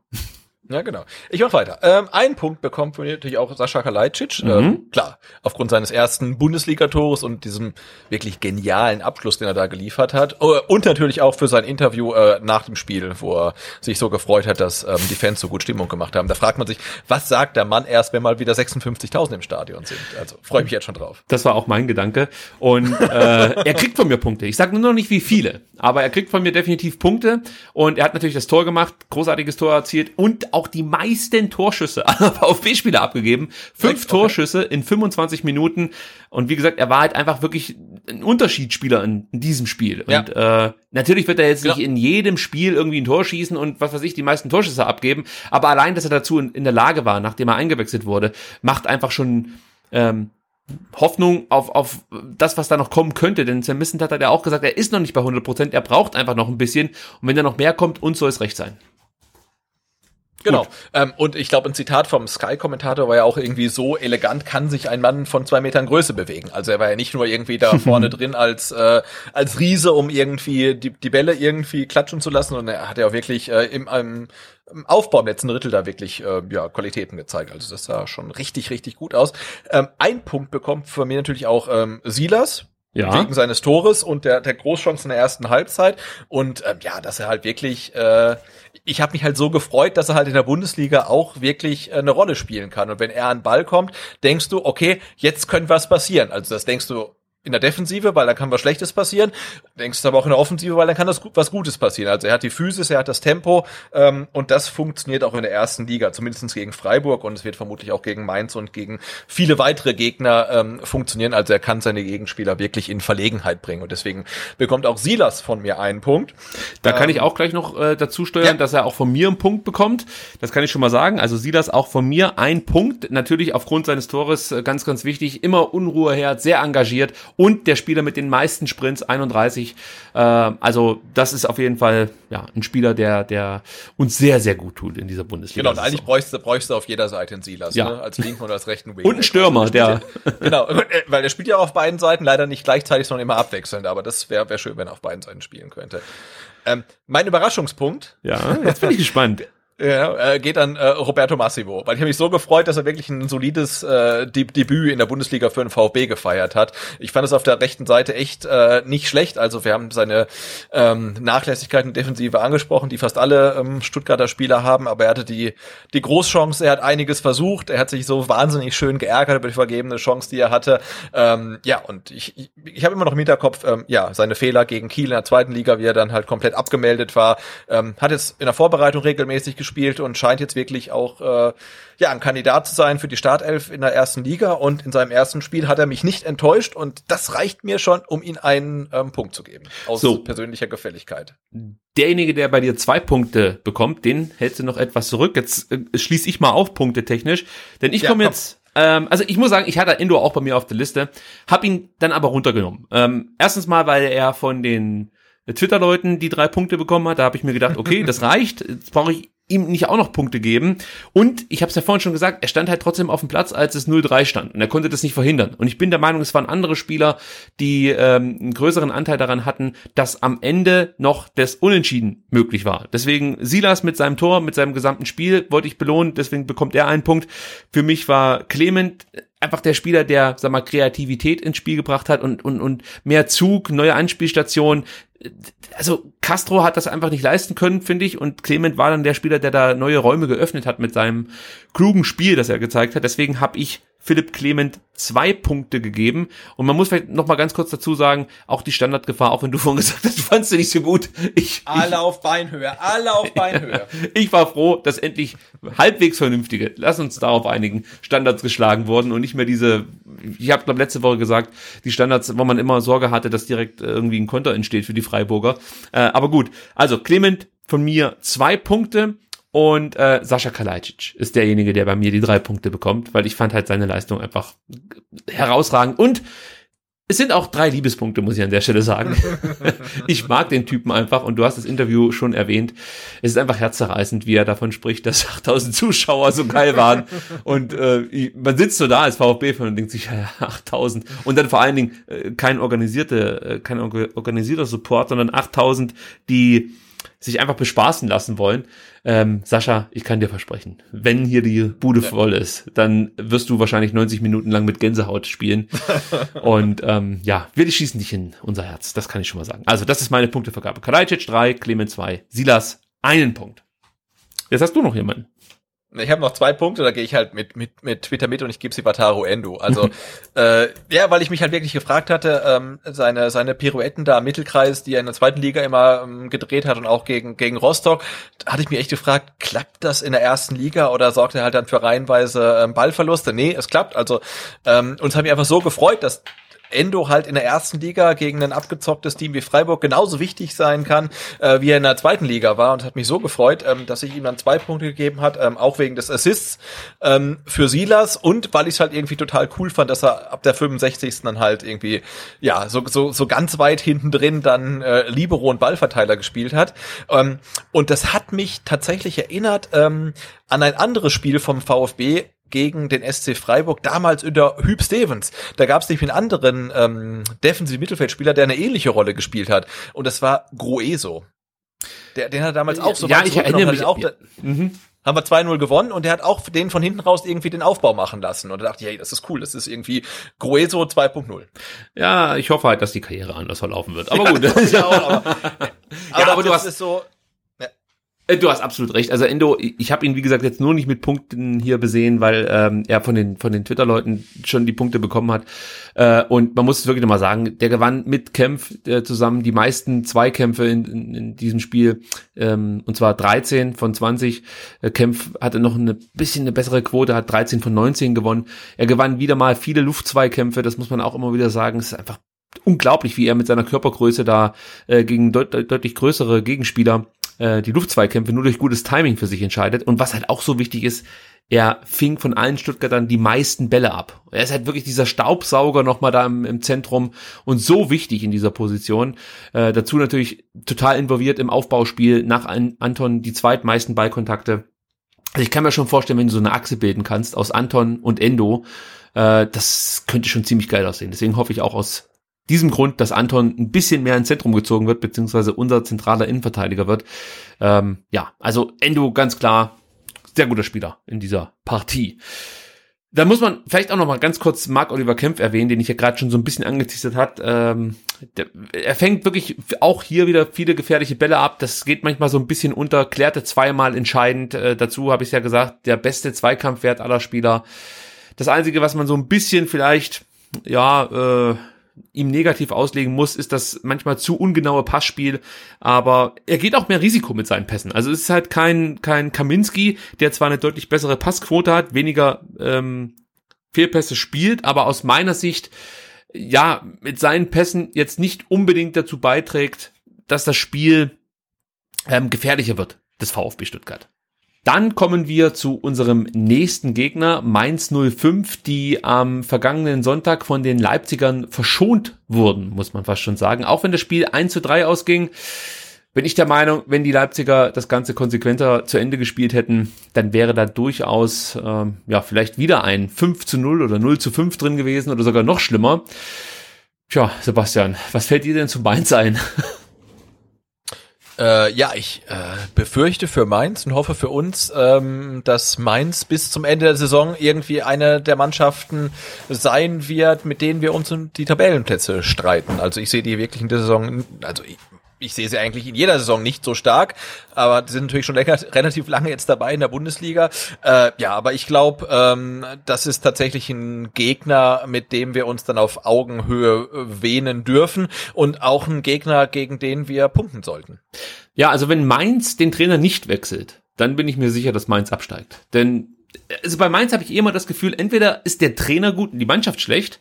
Ja, genau. Ich mach weiter. Ähm, ein Punkt bekommt von mir natürlich auch Sascha Kalajdzic. Mhm. Ähm, klar, aufgrund seines ersten Bundesligatores und diesem wirklich genialen Abschluss, den er da geliefert hat. Äh, Und natürlich auch für sein Interview äh, nach dem Spiel, wo er sich so gefreut hat, dass ähm, die Fans so gut Stimmung gemacht haben. Da fragt man sich, was sagt der Mann erst, wenn mal wieder 56.000 im Stadion sind? Also freue ich mich jetzt schon drauf. Das war auch mein Gedanke. Und äh, er kriegt von mir Punkte. Ich sage nur noch nicht wie viele, aber er kriegt von mir definitiv Punkte. Und er hat natürlich das Tor gemacht, großartiges Tor erzielt und auch die meisten Torschüsse aller VfB-Spieler abgegeben. Fünf Okay. Torschüsse in 25 Minuten. Und wie gesagt, er war halt einfach wirklich ein Unterschiedsspieler in, in diesem Spiel. Ja. Und äh, natürlich wird er jetzt nicht Ja. in jedem Spiel irgendwie ein Tor schießen und was weiß ich, die meisten Torschüsse abgeben. Aber allein, dass er dazu in, in der Lage war, nachdem er eingewechselt wurde, macht einfach schon ähm, Hoffnung auf, auf das, was da noch kommen könnte. Denn Sam Missentat hat ja auch gesagt, er ist noch nicht bei 100 Prozent, er braucht einfach noch ein bisschen. Und wenn da noch mehr kommt, uns soll es recht sein. Genau. Ähm, und ich glaube, ein Zitat vom Sky-Kommentator war ja auch irgendwie so elegant kann sich ein Mann von zwei Metern Größe bewegen. Also er war ja nicht nur irgendwie da vorne drin als äh, als Riese, um irgendwie die, die Bälle irgendwie klatschen zu lassen, sondern er hat ja auch wirklich äh, im, im, im Aufbau im letzten Drittel da wirklich äh, ja, Qualitäten gezeigt. Also das sah schon richtig, richtig gut aus. Ähm, ein Punkt bekommt von mir natürlich auch ähm, Silas, Ja. wegen seines Tores und der, der Großchance in der ersten Halbzeit. Und ähm, ja, dass er halt wirklich, äh, ich habe mich halt so gefreut, dass er halt in der Bundesliga auch wirklich äh, eine Rolle spielen kann. Und wenn er an den Ball kommt, denkst du, okay, jetzt könnte was passieren. Also das denkst du in der Defensive, weil dann kann was Schlechtes passieren. Denkst du aber auch in der Offensive, weil dann kann das was Gutes passieren. Also er hat die Physis, er hat das Tempo ähm, und das funktioniert auch in der ersten Liga, zumindest gegen Freiburg und es wird vermutlich auch gegen Mainz und gegen viele weitere Gegner ähm, funktionieren. Also er kann seine Gegenspieler wirklich in Verlegenheit bringen und deswegen bekommt auch Silas von mir einen Punkt. Da kann ich auch gleich noch äh, dazu steuern, Ja. dass er auch von mir einen Punkt bekommt. Das kann ich schon mal sagen. Also sieh das auch von mir ein Punkt. Natürlich aufgrund seines Tores äh, ganz, ganz wichtig. Immer Unruheherd, sehr engagiert und der Spieler mit den meisten Sprints, 31. Äh, also das ist auf jeden Fall ja ein Spieler, der, der uns sehr, sehr gut tut in dieser Bundesliga. Genau, und eigentlich bräuchst du, bräuchst du auf jeder Seite einen Silas, Ja. ne? als linken oder als rechten Wing. Und einen Stürmer, der- genau, weil der spielt ja auf beiden Seiten, leider nicht gleichzeitig, sondern immer abwechselnd, aber das wäre wär schön, wenn er auf beiden Seiten spielen könnte. Ähm, mein Überraschungspunkt ja, jetzt bin ich gespannt. ja, äh, geht an äh, Roberto Massimo, weil ich habe mich so gefreut, dass er wirklich ein solides äh, De Debüt in der Bundesliga für den VfB gefeiert hat. Ich fand es auf der rechten Seite echt äh, nicht schlecht. Also wir haben seine ähm, Nachlässigkeiten Defensive angesprochen, die fast alle ähm, Stuttgarter Spieler haben, aber er hatte die die Großchance, er hat einiges versucht, er hat sich so wahnsinnig schön geärgert über die vergebene Chance, die er hatte. Ähm, ja, und ich, ich, ich habe immer noch im Hinterkopf, ähm, ja, seine Fehler gegen Kiel in der zweiten Liga, wie er dann halt komplett abgemeldet war. Ähm, hat jetzt in der Vorbereitung regelmäßig gespielt und scheint jetzt wirklich auch äh, ja ein Kandidat zu sein für die Startelf in der ersten Liga. Und in seinem ersten Spiel hat er mich nicht enttäuscht und das reicht mir schon, um ihm einen ähm, Punkt zu geben aus So. persönlicher Gefälligkeit. derjenige, der bei dir zwei Punkte bekommt, den hältst du noch etwas zurück. Jetzt äh, schließe ich mal auf Punkte technisch, denn ich Ja, komme komm. jetzt. Ähm, also ich muss sagen, ich hatte Endo auch bei mir auf der Liste, habe ihn dann aber runtergenommen. Ähm, erstens mal, weil er von den Twitter-Leuten die drei Punkte bekommen hat. Da habe ich mir gedacht, okay, das reicht. Jetzt brauche ich ihm nicht auch noch Punkte geben. Und ich habe es ja vorhin schon gesagt, er stand halt trotzdem auf dem Platz, als es 0-3 stand. Und er konnte das nicht verhindern. Und ich bin der Meinung, es waren andere Spieler, die ähm, einen größeren Anteil daran hatten, dass am Ende noch das Unentschieden möglich war. Deswegen Silas mit seinem Tor, mit seinem gesamten Spiel wollte ich belohnen. Deswegen bekommt er einen Punkt. Für mich war Clement einfach der Spieler, der, sag mal, Kreativität ins Spiel gebracht hat und, und, und mehr Zug, neue Anspielstationen. Also Castro hat das einfach nicht leisten können, finde ich, und Clement war dann der Spieler, der da neue Räume geöffnet hat mit seinem klugen Spiel, das er gezeigt hat. Deswegen habe ich Philipp Clement zwei Punkte gegeben. Und man muss vielleicht noch mal ganz kurz dazu sagen, auch die Standardgefahr, auch wenn du vorhin gesagt hast, du fandst sie nicht so gut. Ich, Alle ich, auf Beinhöhe, alle auf Beinhöhe. ich war froh, dass endlich halbwegs vernünftige, lass uns darauf einigen, Standards geschlagen wurden und nicht mehr diese, ich habe glaube letzte Woche gesagt, die Standards, wo man immer Sorge hatte, dass direkt irgendwie ein Konter entsteht für die Freiburger. Äh, aber gut, also Clement von mir zwei Punkte. Und äh, Sascha Kalajdzic ist derjenige, der bei mir die drei Punkte bekommt, weil ich fand halt seine Leistung einfach herausragend. Und es sind auch drei Liebespunkte, muss ich an der Stelle sagen. ich mag den Typen einfach und du hast das Interview schon erwähnt. Es ist einfach herzzerreißend, wie er davon spricht, dass 8000 Zuschauer so geil waren. Und äh, man sitzt so da als VfB-Fan und denkt sich, ja, 8000. Und dann vor allen Dingen äh, kein organisierte, äh, kein organisierter Support, sondern 8000, die sich einfach bespaßen lassen wollen. Ähm, Sascha, ich kann dir versprechen, wenn hier die Bude ja. voll ist, dann wirst du wahrscheinlich 90 Minuten lang mit Gänsehaut spielen. Und ähm, ja, wir schießen dich in unser Herz, das kann ich schon mal sagen. Also das ist meine Punktevergabe. Kalajdzic 3, Clement 2, Silas einen Punkt. Jetzt hast du noch jemanden. Ich habe noch zwei Punkte, da gehe ich halt mit, mit, mit Twitter mit und ich gebe sie Wataru Endo. Also, äh, ja, weil ich mich halt wirklich gefragt hatte, ähm, seine, seine Pirouetten da im Mittelkreis, die er in der zweiten Liga immer ähm, gedreht hat und auch gegen, gegen Rostock, hatte ich mir echt gefragt, klappt das in der ersten Liga oder sorgt er halt dann für reihenweise ähm, Ballverluste? Nee, es klappt. Also, ähm, uns haben mich einfach so gefreut, dass Endo halt in der ersten Liga gegen ein abgezocktes Team wie Freiburg genauso wichtig sein kann, äh, wie er in der zweiten Liga war und hat mich so gefreut, ähm, dass ich ihm dann zwei Punkte gegeben hat, ähm, auch wegen des Assists ähm, für Silas und weil ich es halt irgendwie total cool fand, dass er ab der 65. dann halt irgendwie, ja, so, so, so ganz weit hinten drin dann äh, Libero und Ballverteiler gespielt hat. Ähm, und das hat mich tatsächlich erinnert ähm, an ein anderes Spiel vom VfB, gegen den SC Freiburg, damals unter Hüb Stevens. Da gab es nämlich einen anderen ähm, defensiven Mittelfeldspieler, der eine ähnliche Rolle gespielt hat. Und das war Grueso. Der, den hat damals auch so Ja, ich erinnere mich auch. Ja. Mhm. Haben wir 2-0 gewonnen und der hat auch den von hinten raus irgendwie den Aufbau machen lassen. Und da dachte ich, hey, das ist cool, das ist irgendwie Grueso 2.0. Ja, ich hoffe halt, dass die Karriere anders verlaufen wird. Aber gut. ja, auch, aber, aber, ja, aber du hast so, du hast absolut recht. Also Endo, ich habe ihn wie gesagt jetzt nur nicht mit Punkten hier besehen, weil ähm, er von den von den Twitter-Leuten schon die Punkte bekommen hat. Äh, und man muss es wirklich nochmal sagen, der gewann mit Kempf äh, zusammen die meisten Zweikämpfe in, in, in diesem Spiel, ähm, und zwar 13 von 20. Äh, Kempf hatte noch eine bisschen eine bessere Quote, hat 13 von 19 gewonnen. Er gewann wieder mal viele Luftzweikämpfe, das muss man auch immer wieder sagen. Es ist einfach unglaublich, wie er mit seiner Körpergröße da äh, gegen deut deutlich größere Gegenspieler äh, die Luftzweikämpfe nur durch gutes Timing für sich entscheidet. Und was halt auch so wichtig ist, er fing von allen Stuttgartern die meisten Bälle ab. Er ist halt wirklich dieser Staubsauger nochmal da im, im, Zentrum und so wichtig in dieser Position. Äh, dazu natürlich total involviert im Aufbauspiel nach an, Anton die zweitmeisten Ballkontakte. Also ich kann mir schon vorstellen, wenn du so eine Achse bilden kannst aus Anton und Endo, äh, das könnte schon ziemlich geil aussehen. Deswegen hoffe ich auch aus diesem Grund, dass Anton ein bisschen mehr ins Zentrum gezogen wird, beziehungsweise unser zentraler Innenverteidiger wird. Ähm, ja, also Endo ganz klar, sehr guter Spieler in dieser Partie. Da muss man vielleicht auch noch mal ganz kurz Marc Oliver Kempf erwähnen, den ich ja gerade schon so ein bisschen angeteasert hat. Ähm, der, er fängt wirklich auch hier wieder viele gefährliche Bälle ab. Das geht manchmal so ein bisschen unter, klärte zweimal entscheidend. Äh, dazu habe ich ja gesagt, der beste Zweikampfwert aller Spieler. Das Einzige, was man so ein bisschen vielleicht, ja, äh, ihm negativ auslegen muss, ist das manchmal zu ungenaue Passspiel, aber er geht auch mehr Risiko mit seinen Pässen. Also es ist halt kein, kein Kaminski, der zwar eine deutlich bessere Passquote hat, weniger ähm, Fehlpässe spielt, aber aus meiner Sicht ja mit seinen Pässen jetzt nicht unbedingt dazu beiträgt, dass das Spiel ähm, gefährlicher wird des VfB Stuttgart. Dann kommen wir zu unserem nächsten Gegner, Mainz 05, die am vergangenen Sonntag von den Leipzigern verschont wurden, muss man fast schon sagen. Auch wenn das Spiel 1 zu 3 ausging, bin ich der Meinung, wenn die Leipziger das Ganze konsequenter zu Ende gespielt hätten, dann wäre da durchaus ähm, ja vielleicht wieder ein 5 zu 0 oder 0 zu 5 drin gewesen oder sogar noch schlimmer. Tja, Sebastian, was fällt dir denn zu Mainz ein? Äh, ja, ich äh, befürchte für Mainz und hoffe für uns, ähm, dass Mainz bis zum Ende der Saison irgendwie eine der Mannschaften sein wird, mit denen wir uns um die Tabellenplätze streiten. Also ich sehe die wirklich in der Saison, also ich, sehe sie eigentlich in jeder Saison nicht so stark, aber die sind natürlich schon länger, relativ lange jetzt dabei in der Bundesliga. Äh, ja, aber ich glaube, ähm, das ist tatsächlich ein Gegner, mit dem wir uns dann auf Augenhöhe äh, wähnen dürfen und auch ein Gegner, gegen den wir punkten sollten. Ja, also wenn Mainz den Trainer nicht wechselt, dann bin ich mir sicher, dass Mainz absteigt. Denn also bei Mainz habe ich eh immer das Gefühl, entweder ist der Trainer gut und die Mannschaft schlecht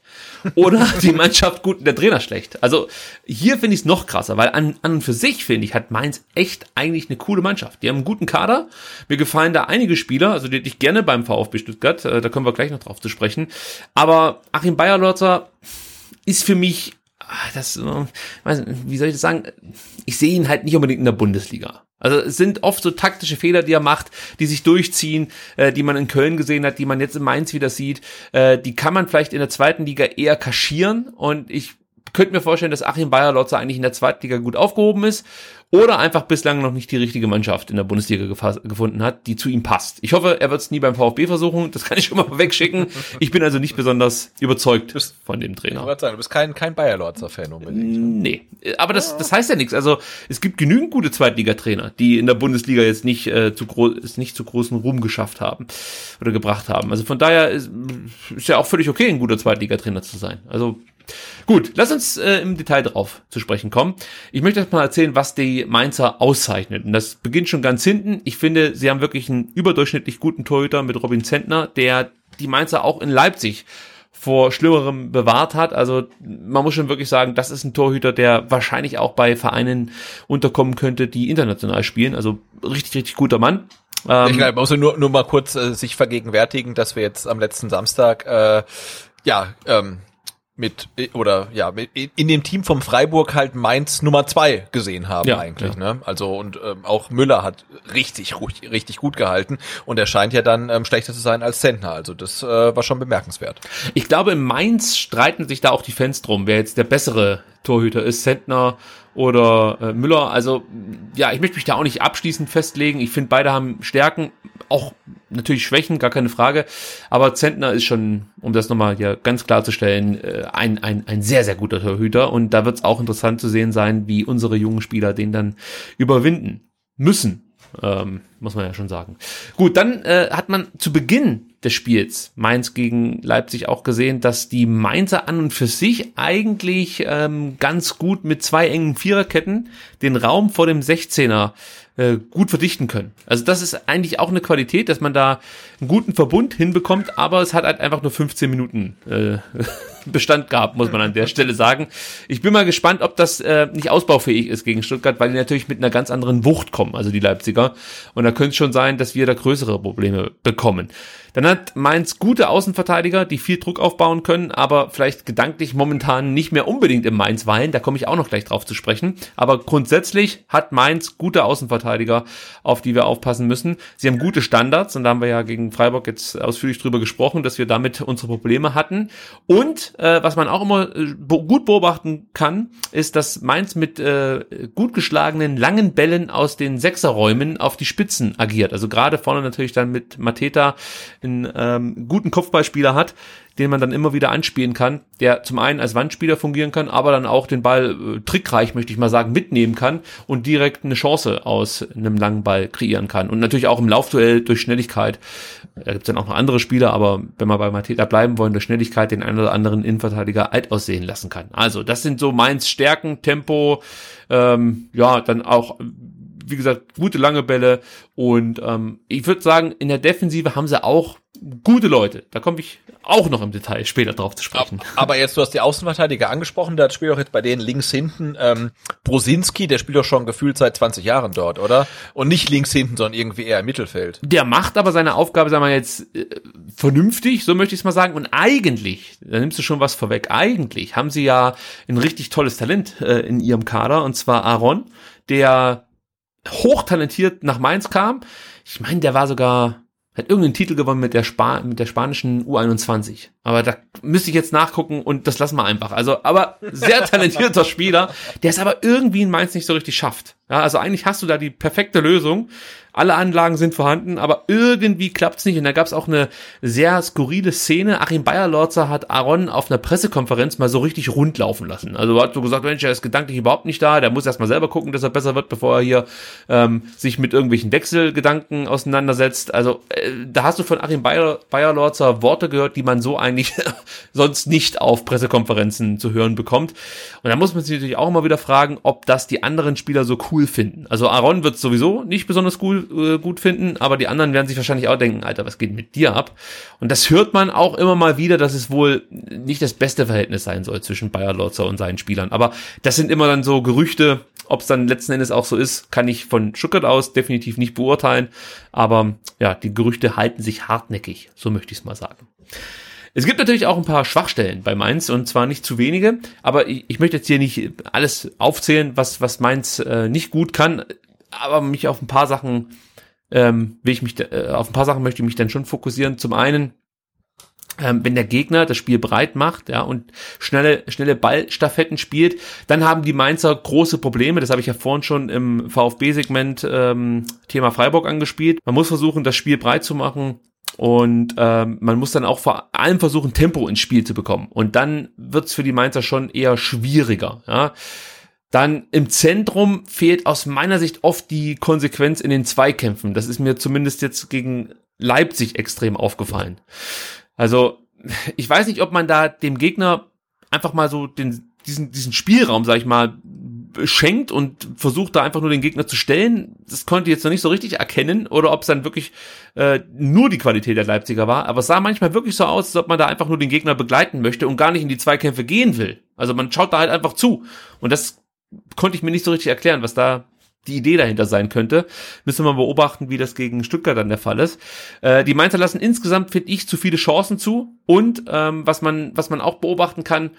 oder die Mannschaft gut und der Trainer schlecht. Also hier finde ich es noch krasser, weil an, an und für sich, finde ich, hat Mainz echt eigentlich eine coole Mannschaft. Die haben einen guten Kader. Mir gefallen da einige Spieler, also die hätte ich gerne beim VfB Stuttgart, äh, da kommen wir gleich noch drauf zu sprechen. Aber Achim Bayerlotzer ist für mich, das, äh, wie soll ich das sagen, ich sehe ihn halt nicht unbedingt in der Bundesliga. Also es sind oft so taktische Fehler, die er macht, die sich durchziehen, äh, die man in Köln gesehen hat, die man jetzt in Mainz wieder sieht. Äh, die kann man vielleicht in der zweiten Liga eher kaschieren und ich könnte mir vorstellen, dass Achim Bayer-Lotzer eigentlich in der zweiten Liga gut aufgehoben ist oder einfach bislang noch nicht die richtige Mannschaft in der Bundesliga gefunden hat, die zu ihm passt. Ich hoffe, er wird es nie beim VfB versuchen, das kann ich schon mal wegschicken. Ich bin also nicht besonders überzeugt von dem Trainer. Ich sagen, du bist kein, kein Bayer-Lotzer-Fan unbedingt. Nee, aber das, das heißt ja nichts. Also es gibt genügend gute Zweitligatrainer, die in der Bundesliga jetzt nicht, äh, zu groß, nicht zu großen Ruhm geschafft haben oder gebracht haben. Also von daher ist, ist ja auch völlig okay, ein guter Zweitligatrainer zu sein. Also Gut, lass uns äh, im Detail drauf zu sprechen kommen. Ich möchte jetzt mal erzählen, was die Mainzer auszeichnet. Und das beginnt schon ganz hinten. Ich finde, sie haben wirklich einen überdurchschnittlich guten Torhüter mit Robin Zentner, der die Mainzer auch in Leipzig vor Schlimmerem bewahrt hat. Also man muss schon wirklich sagen, das ist ein Torhüter, der wahrscheinlich auch bei Vereinen unterkommen könnte, die international spielen. Also richtig, richtig guter Mann. Ähm, ich glaube, man muss nur, nur mal kurz äh, sich vergegenwärtigen, dass wir jetzt am letzten Samstag äh, ja ähm, mit oder ja mit, in dem Team vom Freiburg halt Mainz Nummer zwei gesehen haben ja, eigentlich ja. ne? Also und ähm, auch Müller hat richtig richtig gut gehalten und er scheint ja dann ähm, schlechter zu sein als Zentner. Also das äh, war schon bemerkenswert. Ich glaube in Mainz streiten sich da auch die Fans drum wer jetzt der bessere Torhüter ist. Zentner oder äh, Müller. Also ja, ich möchte mich da auch nicht abschließend festlegen. Ich finde, beide haben Stärken, auch natürlich Schwächen, gar keine Frage. Aber Zentner ist schon, um das nochmal hier ganz klarzustellen, äh, ein, ein, ein sehr, sehr guter Torhüter. Und da wird es auch interessant zu sehen sein, wie unsere jungen Spieler den dann überwinden müssen. Ähm, muss man ja schon sagen. Gut, dann äh, hat man zu Beginn des Spiels Mainz gegen Leipzig auch gesehen, dass die Mainzer an und für sich eigentlich ähm, ganz gut mit zwei engen Viererketten den Raum vor dem 16er äh, gut verdichten können. Also das ist eigentlich auch eine Qualität, dass man da einen guten Verbund hinbekommt, aber es hat halt einfach nur 15 Minuten äh, Bestand gehabt, muss man an der Stelle sagen. Ich bin mal gespannt, ob das äh, nicht ausbaufähig ist gegen Stuttgart, weil die natürlich mit einer ganz anderen Wucht kommen, also die Leipziger. Und da könnte es schon sein, dass wir da größere Probleme bekommen. Dann hat Mainz gute Außenverteidiger, die viel Druck aufbauen können, aber vielleicht gedanklich momentan nicht mehr unbedingt im Mainz weilen. Da komme ich auch noch gleich drauf zu sprechen. Aber grundsätzlich hat Mainz gute Außenverteidiger, auf die wir aufpassen müssen. Sie haben gute Standards und da haben wir ja gegen Freiburg jetzt ausführlich drüber gesprochen, dass wir damit unsere Probleme hatten. Und äh, was man auch immer äh, gut beobachten kann, ist, dass Mainz mit äh, gut geschlagenen langen Bällen aus den Sechserräumen auf die Spitzen agiert. Also gerade vorne natürlich dann mit Mateta einen ähm, guten Kopfballspieler hat, den man dann immer wieder anspielen kann, der zum einen als Wandspieler fungieren kann, aber dann auch den Ball äh, trickreich, möchte ich mal sagen, mitnehmen kann und direkt eine Chance aus einem langen Ball kreieren kann. Und natürlich auch im Laufduell durch Schnelligkeit. Da gibt's dann auch noch andere Spieler, aber wenn wir bei Mateta bleiben wollen, durch Schnelligkeit den einen oder anderen Innenverteidiger alt aussehen lassen kann. Also das sind so Mainz Stärken, Tempo, ähm, ja, dann auch wie gesagt, gute lange Bälle und ähm, ich würde sagen, in der Defensive haben sie auch gute Leute. Da komme ich auch noch im Detail später drauf zu sprechen. Aber jetzt, du hast die Außenverteidiger angesprochen, da spielt doch jetzt bei denen links hinten ähm, Brosinski, der spielt doch schon gefühlt seit 20 Jahren dort, oder? Und nicht links hinten, sondern irgendwie eher im Mittelfeld. Der macht aber seine Aufgabe, sagen wir jetzt, äh, vernünftig, so möchte ich es mal sagen. Und eigentlich, da nimmst du schon was vorweg, eigentlich haben sie ja ein richtig tolles Talent äh, in ihrem Kader, und zwar Aaron, der hochtalentiert nach Mainz kam. Ich meine, der war sogar, hat irgendeinen Titel gewonnen mit der, Spa mit der spanischen U21. Aber da müsste ich jetzt nachgucken und das lassen wir einfach. Also, aber sehr talentierter Spieler, der es aber irgendwie in Mainz nicht so richtig schafft. Ja, also eigentlich hast du da die perfekte Lösung. Alle Anlagen sind vorhanden, aber irgendwie klappt's nicht. Und da gab's auch eine sehr skurrile Szene. Achim Bayerlorzer hat Aaron auf einer Pressekonferenz mal so richtig rund laufen lassen. Also hat so gesagt, Mensch, er ist gedanklich überhaupt nicht da. Der muss erst mal selber gucken, dass er besser wird, bevor er hier ähm, sich mit irgendwelchen Wechselgedanken auseinandersetzt. Also äh, da hast du von Achim Bayer, Bayerlorzer Worte gehört, die man so eigentlich sonst nicht auf Pressekonferenzen zu hören bekommt. Und da muss man sich natürlich auch immer wieder fragen, ob das die anderen Spieler so cool finden. Also Aaron wird sowieso nicht besonders cool äh, gut finden, aber die anderen werden sich wahrscheinlich auch denken, Alter, was geht mit dir ab? Und das hört man auch immer mal wieder, dass es wohl nicht das beste Verhältnis sein soll zwischen Bayer Lotzer und seinen Spielern. Aber das sind immer dann so Gerüchte, ob es dann letzten Endes auch so ist, kann ich von Stuttgart aus definitiv nicht beurteilen. Aber ja, die Gerüchte halten sich hartnäckig, so möchte ich es mal sagen. Es gibt natürlich auch ein paar Schwachstellen bei Mainz und zwar nicht zu wenige, aber ich, ich möchte jetzt hier nicht alles aufzählen, was, was Mainz äh, nicht gut kann, aber mich auf ein paar Sachen ähm, will ich mich, äh, auf ein paar Sachen möchte ich mich dann schon fokussieren. Zum einen, ähm, wenn der Gegner das Spiel breit macht, ja, und schnelle, schnelle Ballstaffetten spielt, dann haben die Mainzer große Probleme. Das habe ich ja vorhin schon im VfB-Segment ähm, Thema Freiburg angespielt. Man muss versuchen, das Spiel breit zu machen. Und ähm, man muss dann auch vor allem versuchen, Tempo ins Spiel zu bekommen. Und dann wird's für die Mainzer schon eher schwieriger. Ja. Dann im Zentrum fehlt aus meiner Sicht oft die Konsequenz in den Zweikämpfen. Das ist mir zumindest jetzt gegen Leipzig extrem aufgefallen. Also, ich weiß nicht, ob man da dem Gegner einfach mal so den, diesen, diesen Spielraum, sag ich mal, schenkt und versucht da einfach nur den Gegner zu stellen. Das konnte ich jetzt noch nicht so richtig erkennen oder ob es dann wirklich äh, nur die Qualität der Leipziger war. Aber es sah manchmal wirklich so aus, als ob man da einfach nur den Gegner begleiten möchte und gar nicht in die Zweikämpfe gehen will. Also man schaut da halt einfach zu. Und das konnte ich mir nicht so richtig erklären, was da die Idee dahinter sein könnte. Müssen wir mal beobachten, wie das gegen Stuttgart dann der Fall ist. Äh, die Mainzer lassen insgesamt, finde ich, zu viele Chancen zu. Und ähm, was man, was man auch beobachten kann,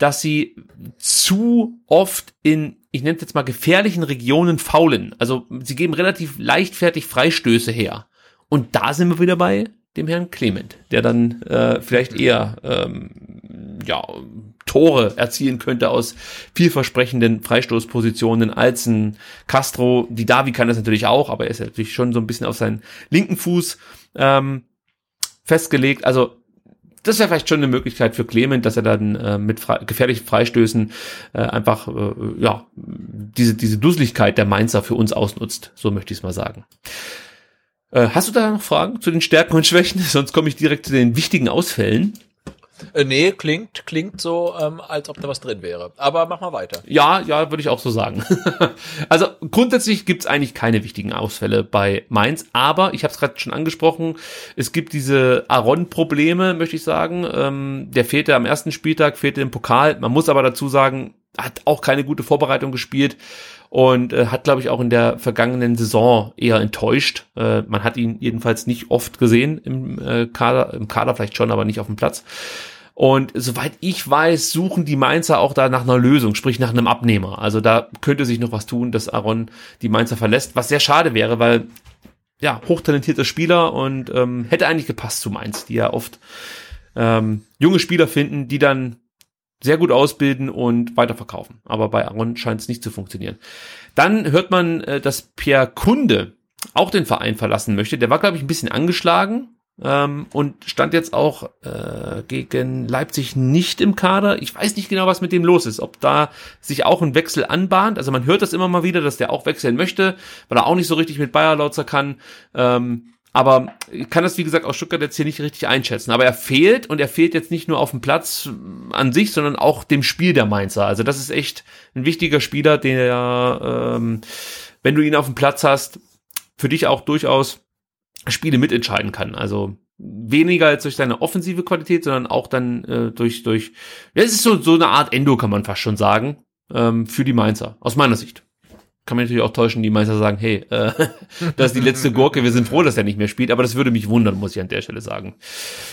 dass sie zu oft in, ich nenne es jetzt mal, gefährlichen Regionen faulen. Also sie geben relativ leichtfertig Freistöße her. Und da sind wir wieder bei dem Herrn Clement, der dann äh, vielleicht eher ähm, ja, Tore erzielen könnte aus vielversprechenden Freistoßpositionen als ein Castro. Die Davi kann das natürlich auch, aber er ist natürlich schon so ein bisschen auf seinen linken Fuß ähm, festgelegt. Also das wäre vielleicht schon eine Möglichkeit für Clement, dass er dann äh, mit fre gefährlichen Freistößen äh, einfach äh, ja diese diese Dusseligkeit der Mainzer für uns ausnutzt. So möchte ich es mal sagen. Äh, hast du da noch Fragen zu den Stärken und Schwächen? Sonst komme ich direkt zu den wichtigen Ausfällen. Äh, nee, klingt, klingt so, ähm, als ob da was drin wäre. Aber mach mal weiter. Ja, ja, würde ich auch so sagen. also grundsätzlich gibt's eigentlich keine wichtigen Ausfälle bei Mainz, aber ich habe es gerade schon angesprochen, es gibt diese Aaron-Probleme, möchte ich sagen. Ähm, der fehlte am ersten Spieltag, fehlte im Pokal. Man muss aber dazu sagen, hat auch keine gute Vorbereitung gespielt und äh, hat, glaube ich, auch in der vergangenen Saison eher enttäuscht. Äh, man hat ihn jedenfalls nicht oft gesehen im äh, Kader, im Kader vielleicht schon, aber nicht auf dem Platz. Und soweit ich weiß, suchen die Mainzer auch da nach einer Lösung, sprich nach einem Abnehmer. Also da könnte sich noch was tun, dass Aaron die Mainzer verlässt, was sehr schade wäre, weil ja, hochtalentierter Spieler und ähm, hätte eigentlich gepasst zu Mainz, die ja oft ähm, junge Spieler finden, die dann sehr gut ausbilden und weiterverkaufen. Aber bei Aaron scheint es nicht zu funktionieren. Dann hört man, äh, dass Pierre Kunde auch den Verein verlassen möchte. Der war, glaube ich, ein bisschen angeschlagen ähm, und stand jetzt auch äh, gegen Leipzig nicht im Kader. Ich weiß nicht genau, was mit dem los ist. Ob da sich auch ein Wechsel anbahnt. Also man hört das immer mal wieder, dass der auch wechseln möchte, weil er auch nicht so richtig mit Bayer Lautzer kann. Ähm, aber ich kann das, wie gesagt, aus Stuttgart jetzt hier nicht richtig einschätzen. Aber er fehlt und er fehlt jetzt nicht nur auf dem Platz an sich, sondern auch dem Spiel der Mainzer. Also das ist echt ein wichtiger Spieler, der, ähm, wenn du ihn auf dem Platz hast, für dich auch durchaus Spiele mitentscheiden kann. Also weniger jetzt durch seine offensive Qualität, sondern auch dann äh, durch, durch, ja, es ist so, so eine Art Endo, kann man fast schon sagen, ähm, für die Mainzer, aus meiner Sicht. Kann man natürlich auch täuschen, die Meister sagen, hey, äh, das ist die letzte Gurke, wir sind froh, dass er nicht mehr spielt, aber das würde mich wundern, muss ich an der Stelle sagen.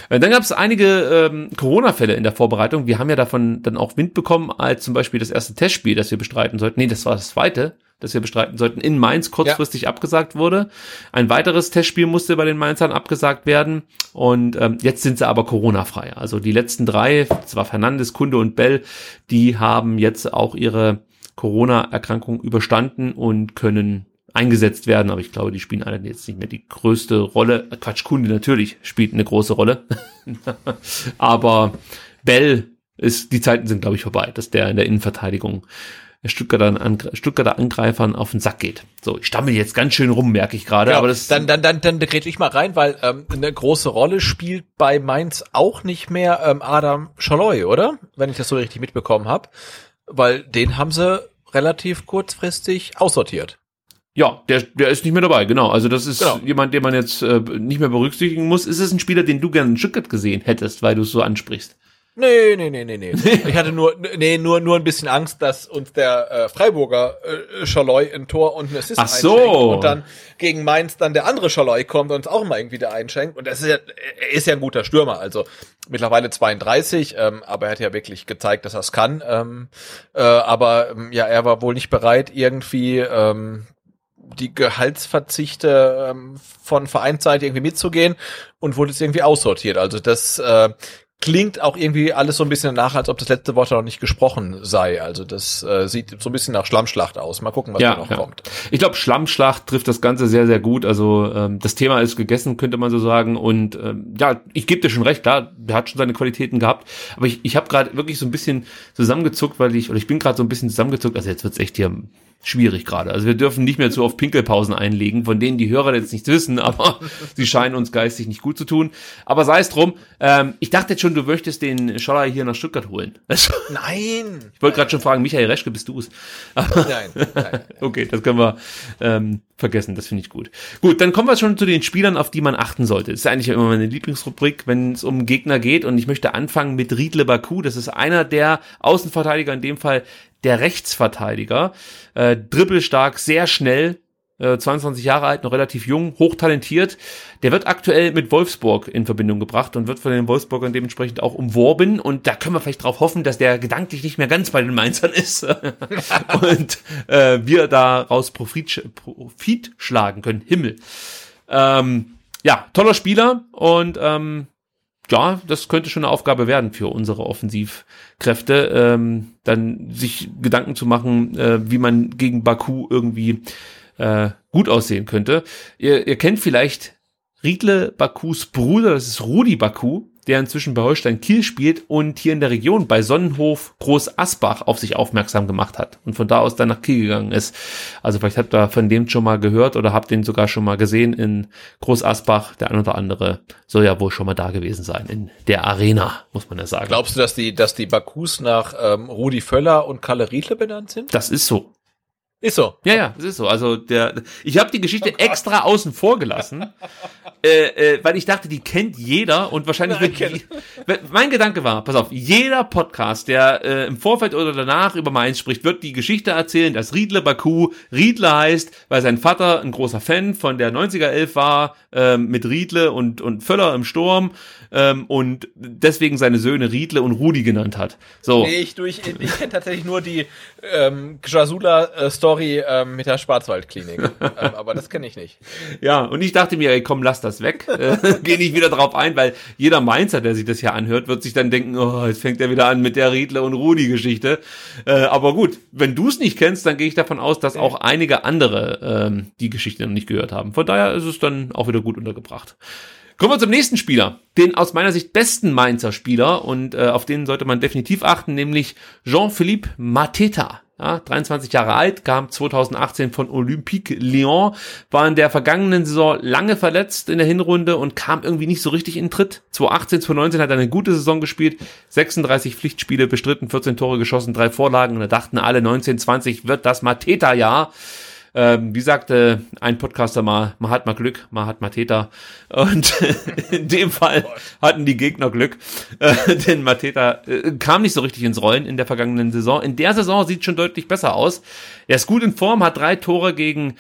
Äh, dann gab es einige ähm, Corona-Fälle in der Vorbereitung. Wir haben ja davon dann auch Wind bekommen, als zum Beispiel das erste Testspiel, das wir bestreiten sollten. Nee, das war das zweite, das wir bestreiten sollten, in Mainz kurzfristig ja. abgesagt wurde. Ein weiteres Testspiel musste bei den Mainzern abgesagt werden. Und ähm, jetzt sind sie aber Corona-frei. Also die letzten drei, zwar Fernandes, Kunde und Bell, die haben jetzt auch ihre Corona-Erkrankung überstanden und können eingesetzt werden, aber ich glaube, die spielen alle jetzt nicht mehr die größte Rolle. Quatsch, Kunde natürlich spielt eine große Rolle. aber Bell ist, die Zeiten sind, glaube ich, vorbei, dass der in der Innenverteidigung Stuttgarter, Angr Stuttgarter Angreifern auf den Sack geht. So, ich stammel jetzt ganz schön rum, merke ich gerade. Genau, aber das dann, dann, dann, dann gerät ich mal rein, weil ähm, eine große Rolle spielt bei Mainz auch nicht mehr ähm, Adam Schaloi, oder? Wenn ich das so richtig mitbekommen habe weil den haben sie relativ kurzfristig aussortiert. Ja, der, der ist nicht mehr dabei, genau. Also das ist genau. jemand, den man jetzt äh, nicht mehr berücksichtigen muss. Ist es ein Spieler, den du gerne in Stuttgart gesehen hättest, weil du es so ansprichst? Nee, nee, nee, nee, nee. ich hatte nur, nee, nur, nur ein bisschen Angst, dass uns der äh, Freiburger äh, Schaloi ein Tor und ein Assist Ach so. und dann gegen Mainz dann der andere Schaloi kommt und uns auch mal irgendwie da einschenkt. Und das ist ja, er ist ja ein guter Stürmer, also mittlerweile 32, ähm, aber er hat ja wirklich gezeigt, dass er es kann. Ähm, äh, aber ähm, ja, er war wohl nicht bereit, irgendwie ähm, die Gehaltsverzichte ähm, von Vereinsseite irgendwie mitzugehen und wurde es irgendwie aussortiert. Also das äh, klingt auch irgendwie alles so ein bisschen danach, als ob das letzte Wort noch nicht gesprochen sei. Also das äh, sieht so ein bisschen nach Schlammschlacht aus. Mal gucken, was ja, da noch ja. kommt. Ich glaube, Schlammschlacht trifft das Ganze sehr, sehr gut. Also ähm, das Thema ist gegessen, könnte man so sagen. Und ähm, ja, ich gebe dir schon recht, klar, der hat schon seine Qualitäten gehabt. Aber ich, ich habe gerade wirklich so ein bisschen zusammengezuckt, weil ich, oder ich bin gerade so ein bisschen zusammengezuckt. Also jetzt wird's echt hier schwierig gerade. Also wir dürfen nicht mehr zu oft Pinkelpausen einlegen, von denen die Hörer jetzt nichts wissen, aber sie scheinen uns geistig nicht gut zu tun. Aber sei es drum, ähm, ich dachte jetzt schon, du möchtest den Scholler hier nach Stuttgart holen. Also, nein! Ich wollte gerade schon fragen, Michael Reschke, bist du es? Nein, nein. okay, das können wir ähm, vergessen, das finde ich gut. Gut, dann kommen wir schon zu den Spielern, auf die man achten sollte. Das ist eigentlich immer meine Lieblingsrubrik, wenn es um Gegner geht und ich möchte anfangen mit Riedle Baku. Das ist einer der Außenverteidiger, in dem Fall der Rechtsverteidiger. Äh, dribbelstark, sehr schnell, äh, 22 Jahre alt, noch relativ jung, hochtalentiert. Der wird aktuell mit Wolfsburg in Verbindung gebracht und wird von den Wolfsburgern dementsprechend auch umworben. Und da können wir vielleicht darauf hoffen, dass der gedanklich nicht mehr ganz bei den Mainzern ist und äh, wir daraus Profit, Profit schlagen können. Himmel. Ähm, ja, toller Spieler und ähm, ja, das könnte schon eine Aufgabe werden für unsere Offensivkräfte, ähm, dann sich Gedanken zu machen, äh, wie man gegen Baku irgendwie äh, gut aussehen könnte. Ihr, ihr kennt vielleicht Riedle Bakus Bruder, das ist Rudi Baku, der inzwischen bei Holstein Kiel spielt und hier in der Region bei Sonnenhof Groß Asbach auf sich aufmerksam gemacht hat und von da aus dann nach Kiel gegangen ist. Also vielleicht habt ihr von dem schon mal gehört oder habt den sogar schon mal gesehen in Groß Asbach. Der ein oder andere soll ja wohl schon mal da gewesen sein in der Arena, muss man ja sagen. Glaubst du, dass die, dass die Bakus nach ähm, Rudi Völler und Kalle Riedle benannt sind? Das ist so. Ist so. Ja, ja, das ist so. Also der, ich habe die Geschichte oh extra außen vor gelassen, äh, äh, weil ich dachte, die kennt jeder und wahrscheinlich Nein, wird. Mein Gedanke war, pass auf, jeder Podcast, der äh, im Vorfeld oder danach über Mainz spricht, wird die Geschichte erzählen, dass Riedle Baku Riedle heißt, weil sein Vater ein großer Fan von der 90er 11 war, ähm, mit Riedle und und Völler im Sturm ähm, und deswegen seine Söhne Riedle und Rudi genannt hat. So. Nee, ich, du, ich, ich kenne tatsächlich nur die ähm, Jasula-Story ähm, mit der Schwarzwaldklinik. ähm, aber das kenne ich nicht. Ja, und ich dachte mir, ey, komm, lass das weg. Äh, geh nicht wieder drauf ein, weil jeder Mainzer, der sich das hier anhört, wird sich dann denken, oh, jetzt fängt er wieder an mit der Riedle und Rudi-Geschichte. Äh, aber gut, wenn du es nicht kennst, dann gehe ich davon aus, dass auch einige andere ähm, die Geschichte noch nicht gehört haben. Von daher ist es dann auch wieder gut untergebracht. Kommen wir zum nächsten Spieler, den aus meiner Sicht besten Mainzer Spieler und äh, auf den sollte man definitiv achten, nämlich Jean-Philippe Mateta. Ja, 23 Jahre alt, kam 2018 von Olympique Lyon, war in der vergangenen Saison lange verletzt in der Hinrunde und kam irgendwie nicht so richtig in Tritt. 2018, 2019 hat er eine gute Saison gespielt, 36 Pflichtspiele bestritten, 14 Tore geschossen, drei Vorlagen und da dachten alle 19, 20 wird das Mateta-Jahr. Ähm, wie sagte ein Podcaster mal, man hat mal Glück, man hat mal Täter. Und in dem Fall hatten die Gegner Glück, äh, denn Mateta äh, kam nicht so richtig ins Rollen in der vergangenen Saison. In der Saison sieht schon deutlich besser aus. Er ist gut in Form, hat drei Tore gegen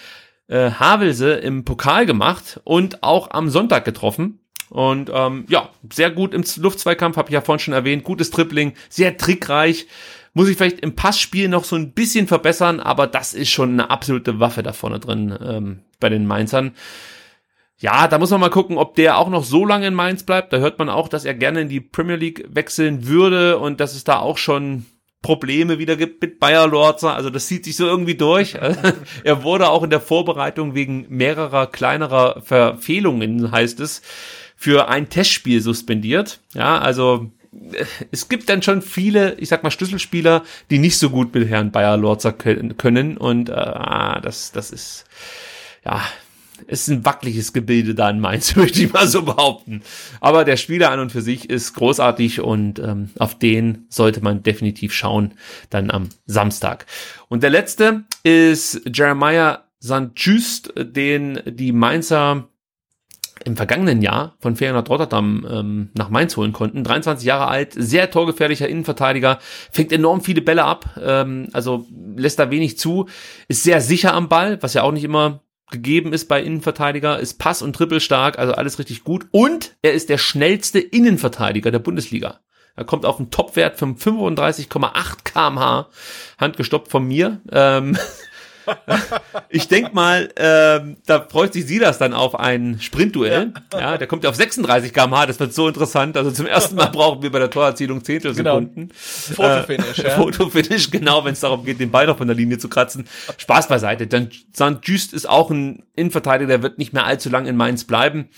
äh, Havelse im Pokal gemacht und auch am Sonntag getroffen. Und ähm, ja, sehr gut im Luftzweikampf, habe ich ja vorhin schon erwähnt. Gutes Tripling, sehr trickreich. Muss ich vielleicht im Passspiel noch so ein bisschen verbessern, aber das ist schon eine absolute Waffe da vorne drin ähm, bei den Mainzern. Ja, da muss man mal gucken, ob der auch noch so lange in Mainz bleibt. Da hört man auch, dass er gerne in die Premier League wechseln würde und dass es da auch schon Probleme wieder gibt mit Bayer Lorzer. Also das zieht sich so irgendwie durch. er wurde auch in der Vorbereitung wegen mehrerer kleinerer Verfehlungen, heißt es, für ein Testspiel suspendiert. Ja, also es gibt dann schon viele, ich sag mal, Schlüsselspieler, die nicht so gut mit Herrn Bayer Lorzer können. Und äh, das, das ist, ja, ist ein wackeliges Gebilde da in Mainz, möchte ich mal so behaupten. Aber der Spieler an und für sich ist großartig und ähm, auf den sollte man definitiv schauen, dann am Samstag. Und der letzte ist Jeremiah St. Just, den die Mainzer im vergangenen Jahr von Feyenoord Rotterdam ähm, nach Mainz holen konnten. 23 Jahre alt, sehr torgefährlicher Innenverteidiger, fängt enorm viele Bälle ab, ähm, also lässt da wenig zu, ist sehr sicher am Ball, was ja auch nicht immer gegeben ist bei Innenverteidiger, ist Pass- und Trippelstark, also alles richtig gut. Und er ist der schnellste Innenverteidiger der Bundesliga. Er kommt auf einen Topwert von 35,8 kmh, handgestoppt von mir. Ähm, ich denk mal, ähm, da freut sich Silas dann auf ein Sprintduell. Ja. ja, der kommt ja auf 36 km/h, das wird so interessant. Also zum ersten Mal brauchen wir bei der Torerzielung Zehntelsekunden. Genau. Fotofinish, äh, ja. Fotofinish, genau, wenn es darum geht, den Ball noch von der Linie zu kratzen. Spaß beiseite. Dann St. Just ist auch ein Innenverteidiger, der wird nicht mehr allzu lang in Mainz bleiben.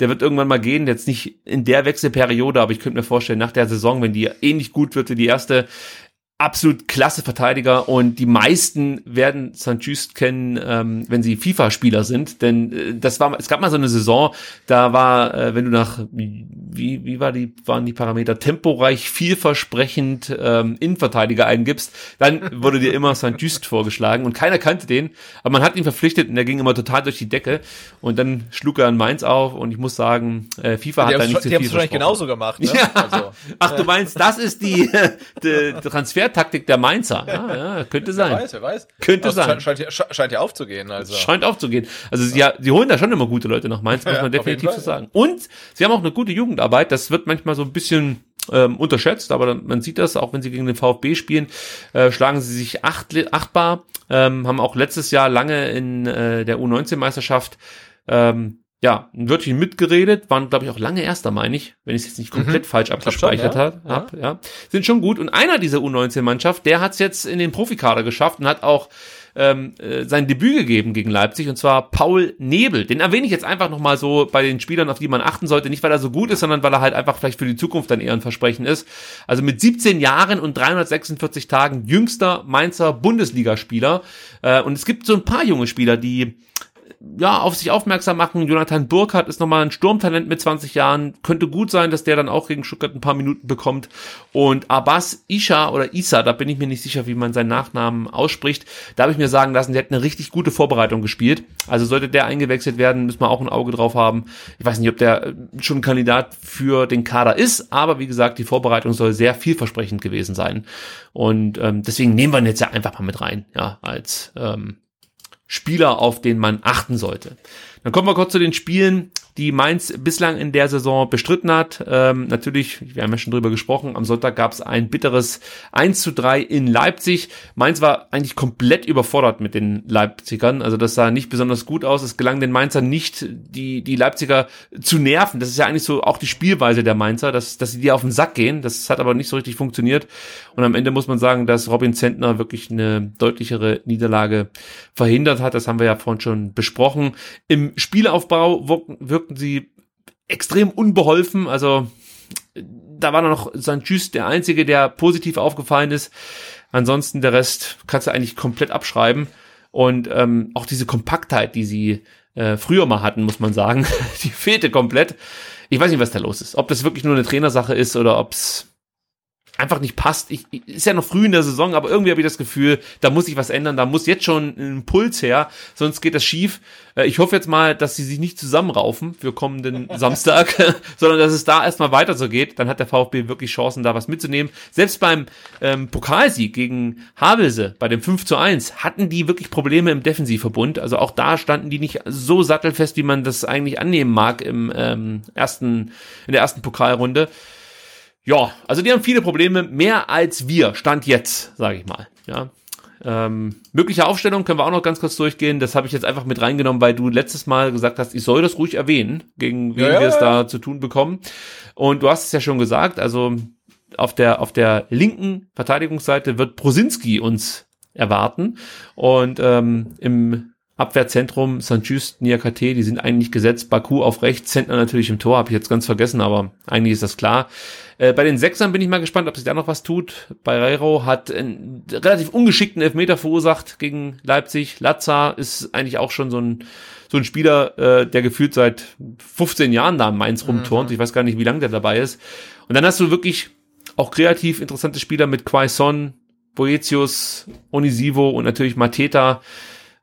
Der wird irgendwann mal gehen, jetzt nicht in der Wechselperiode, aber ich könnte mir vorstellen, nach der Saison, wenn die ähnlich gut wird wie die erste, absolut klasse Verteidiger und die meisten werden St. Just kennen, ähm, wenn sie FIFA-Spieler sind, denn äh, das war, es gab mal so eine Saison, da war, äh, wenn du nach, wie, wie war die, waren die Parameter, temporeich, vielversprechend ähm, Innenverteidiger eingibst, dann wurde dir immer St. Just vorgeschlagen und keiner kannte den, aber man hat ihn verpflichtet und der ging immer total durch die Decke und dann schlug er in Mainz auf und ich muss sagen, äh, FIFA die hat da nicht so Die haben viel es wahrscheinlich genauso gemacht, ne? Ja. Also, Ach, du meinst, das ist die, die Transfertaktik der Mainzer. Ja, ja, könnte sein. wer weiß, wer weiß. Könnte es sein. Scheint, scheint, scheint ja aufzugehen, also. Scheint aufzugehen. Also sie, ja, sie holen da schon immer gute Leute nach Mainz, muss man definitiv Fall, so sagen. Und sie haben auch eine gute Jugendarbeit. Das wird manchmal so ein bisschen ähm, unterschätzt, aber man sieht das, auch wenn sie gegen den VfB spielen, äh, schlagen sie sich acht, achtbar, ähm, haben auch letztes Jahr lange in äh, der U19-Meisterschaft ähm, ja, Wörtchen mitgeredet, waren, glaube ich, auch lange Erster, meine ich, wenn ich es jetzt nicht komplett falsch abgespeichert Mhm. schon, ja. hab, hab, ja. Sind schon gut. Und einer dieser U19-Mannschaft, der hat es jetzt in den Profikader geschafft und hat auch ähm, äh, sein Debüt gegeben gegen Leipzig, und zwar Paul Nebel. Den erwähne ich jetzt einfach nochmal so bei den Spielern, auf die man achten sollte. Nicht, weil er so gut ist, sondern weil er halt einfach vielleicht für die Zukunft dann eher ein Versprechen ist. Also mit 17 Jahren und 346 Tagen jüngster Mainzer Bundesligaspieler. Äh, und es gibt so ein paar junge Spieler, die ja, auf sich aufmerksam machen. Jonathan Burkhardt ist nochmal ein Sturmtalent mit 20 Jahren. Könnte gut sein, dass der dann auch gegen Stuttgart ein paar Minuten bekommt. Und Abbas Isha oder Isa, da bin ich mir nicht sicher, wie man seinen Nachnamen ausspricht. Da habe ich mir sagen lassen, der hat eine richtig gute Vorbereitung gespielt. Also sollte der eingewechselt werden, müssen wir auch ein Auge drauf haben. Ich weiß nicht, ob der äh, schon Kandidat für den Kader ist, aber wie gesagt, die Vorbereitung soll sehr vielversprechend gewesen sein. Und ähm, deswegen nehmen wir ihn jetzt ja einfach mal mit rein, ja, als ähm, Spieler, auf den man achten sollte. Dann kommen wir kurz zu den Spielen, die Mainz bislang in der Saison bestritten hat. Ähm, natürlich, wir haben ja schon drüber gesprochen, am Sonntag gab es ein bitteres 1 zu 3 in Leipzig. Mainz war eigentlich komplett überfordert mit den Leipzigern. Also das sah nicht besonders gut aus. Es gelang den Mainzern nicht, die, die Leipziger zu nerven. Das ist ja eigentlich so auch die Spielweise der Mainzer, dass, dass sie dir auf den Sack gehen. Das hat aber nicht so richtig funktioniert. Und am Ende muss man sagen, dass Robin Zentner wirklich eine deutlichere Niederlage verhindert hat. Das haben wir ja vorhin schon besprochen. Im Spielaufbau wirken, wirkten sie extrem unbeholfen. Also da war noch. Just der Einzige, der positiv aufgefallen ist. Ansonsten der Rest kannst du eigentlich komplett abschreiben. Und ähm, auch diese Kompaktheit, die sie äh, früher mal hatten, muss man sagen, die fehlte komplett. Ich weiß nicht, was da los ist. Ob das wirklich nur eine Trainersache ist oder ob es einfach nicht passt. Ich, ich, ist ja noch früh in der Saison, aber irgendwie habe ich das Gefühl, da muss sich was ändern, da muss jetzt schon ein Impuls her, sonst geht das schief. Äh, ich hoffe jetzt mal, dass sie sich nicht zusammenraufen für kommenden Samstag, sondern dass es da erstmal weiter so geht. Dann hat der VfB wirklich Chancen, da was mitzunehmen. Selbst beim ähm, Pokalsieg gegen Havelse, bei dem 5 zu 1, hatten die wirklich Probleme im Defensivverbund. Also auch da standen die nicht so sattelfest, wie man das eigentlich annehmen mag im ähm, ersten, in der ersten Pokalrunde. Ja, also die haben viele Probleme, mehr als wir, Stand jetzt, sage ich mal. Ja. Ähm, mögliche Aufstellung können wir auch noch ganz kurz durchgehen. Das habe ich jetzt einfach mit reingenommen, weil du letztes Mal gesagt hast, ich soll das ruhig erwähnen, gegen wen Ja, wir es da zu tun bekommen. Und du hast es ja schon gesagt, also auf der, auf der linken Verteidigungsseite wird Prosinski uns erwarten. Und ähm, im Abwehrzentrum St. Niakate, die sind eigentlich gesetzt. Baku auf rechts, Zentner natürlich im Tor, habe ich jetzt ganz vergessen, aber eigentlich ist das klar. Äh, bei den Sechsern bin ich mal gespannt, ob sich da noch was tut. Barreiro hat einen relativ ungeschickten Elfmeter verursacht gegen Leipzig. Lazar ist eigentlich auch schon so ein so ein Spieler, äh, der gefühlt seit 15 Jahren da in Mainz rumturnt. Ich weiß gar nicht, wie lange der dabei ist. Und dann hast du wirklich auch kreativ interessante Spieler mit Quaison, Boetius, Onisivo und natürlich Mateta.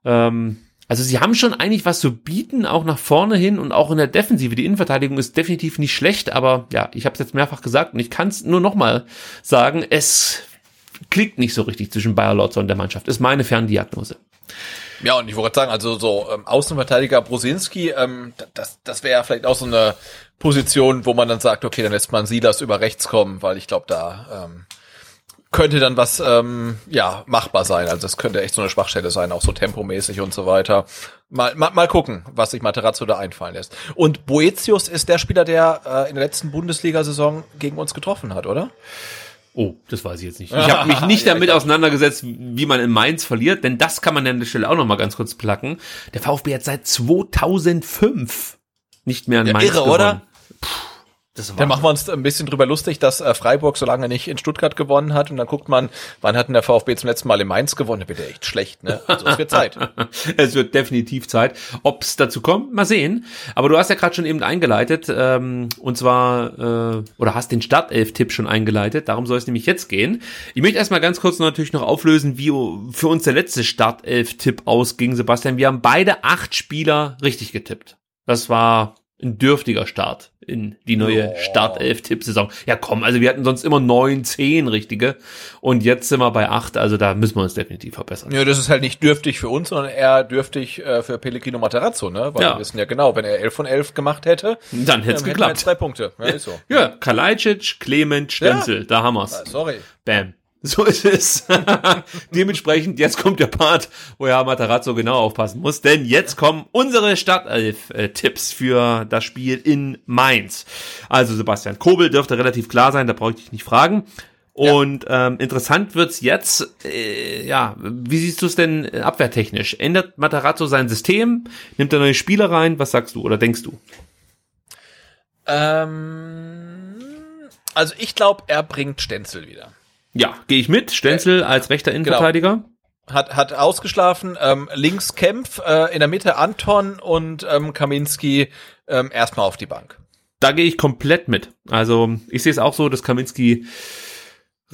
Ähm, also sie haben schon eigentlich was zu bieten, auch nach vorne hin und auch in der Defensive. Die Innenverteidigung ist definitiv nicht schlecht, aber ja, ich habe es jetzt mehrfach gesagt und ich kann es nur nochmal sagen, es klickt nicht so richtig zwischen Bayer Lotzer und der Mannschaft. Ist meine Ferndiagnose. Ja, und ich wollte sagen, also so ähm, Außenverteidiger Brosinski, ähm, das, das wäre ja vielleicht auch so eine Position, wo man dann sagt, okay, dann lässt man Silas über rechts kommen, weil ich glaube, da ähm, könnte dann was ähm, ja machbar sein. Also das könnte echt so eine Schwachstelle sein, auch so tempomäßig und so weiter. Mal, mal, mal gucken, was sich Materazzo da einfallen lässt. Und Boetius ist der Spieler, der äh, in der letzten Bundesliga-Saison gegen uns getroffen hat, oder? Oh, das weiß ich jetzt nicht. Ich habe mich nicht damit auseinandergesetzt, wie man in Mainz verliert, denn das kann man an der Stelle auch noch mal ganz kurz placken. Der VfB hat seit 2005 nicht mehr in Ja, Mainz irre, gewonnen. oder? Das Da war machen wir uns ein bisschen drüber lustig, dass äh, Freiburg so lange nicht in Stuttgart gewonnen hat und dann guckt man, wann hat denn der VfB zum letzten Mal in Mainz gewonnen? Er echt schlecht, ne? Also es wird Zeit. es wird definitiv Zeit. Ob es dazu kommt, mal sehen. Aber du hast ja gerade schon eben eingeleitet, ähm, und zwar, äh, oder hast den Startelf-Tipp schon eingeleitet. Darum soll es nämlich jetzt gehen. Ich möchte erstmal ganz kurz natürlich noch auflösen, wie für uns der letzte Startelf-Tipp ausging, Sebastian. Wir haben beide acht Spieler richtig getippt. Das war ein dürftiger Start in die neue Startelf-Tipp-Saison. Ja komm, also wir hatten sonst immer neun, zehn richtige und jetzt sind wir bei acht, also da müssen wir uns definitiv verbessern. Ja, das ist halt nicht dürftig für uns, sondern eher dürftig äh, für Pellegrino Materazzo, ne? Weil Ja. wir wissen ja genau, wenn er 11 von 11 gemacht hätte, Dann hätte es ähm, hätten wir geklappt. drei Punkte. Ja, ist so. Ja, Kalajdzic, Clement, Stenzel, da haben wir's. Sorry. Bam. So ist es. Dementsprechend, jetzt kommt der Part, wo ja Matarazzo genau aufpassen muss, denn jetzt kommen unsere Startelf-Tipps für das Spiel in Mainz. Also Sebastian, Kobel dürfte relativ klar sein, da brauche ich dich nicht fragen. Und ähm, interessant wird's jetzt, äh, ja, wie siehst du es denn äh, abwehrtechnisch? Ändert Matarazzo sein System? Nimmt er neue Spieler rein? Was sagst du oder denkst du? Ähm, also ich glaube, er bringt Stenzel wieder. Ja, gehe ich mit. Stenzel als rechter Innenverteidiger. Hat, hat ausgeschlafen, ähm, links Kempf, äh, in der Mitte Anton und ähm, Kaminski ähm, erstmal auf die Bank. Da gehe ich komplett mit. Also ich sehe es auch so, dass Kaminski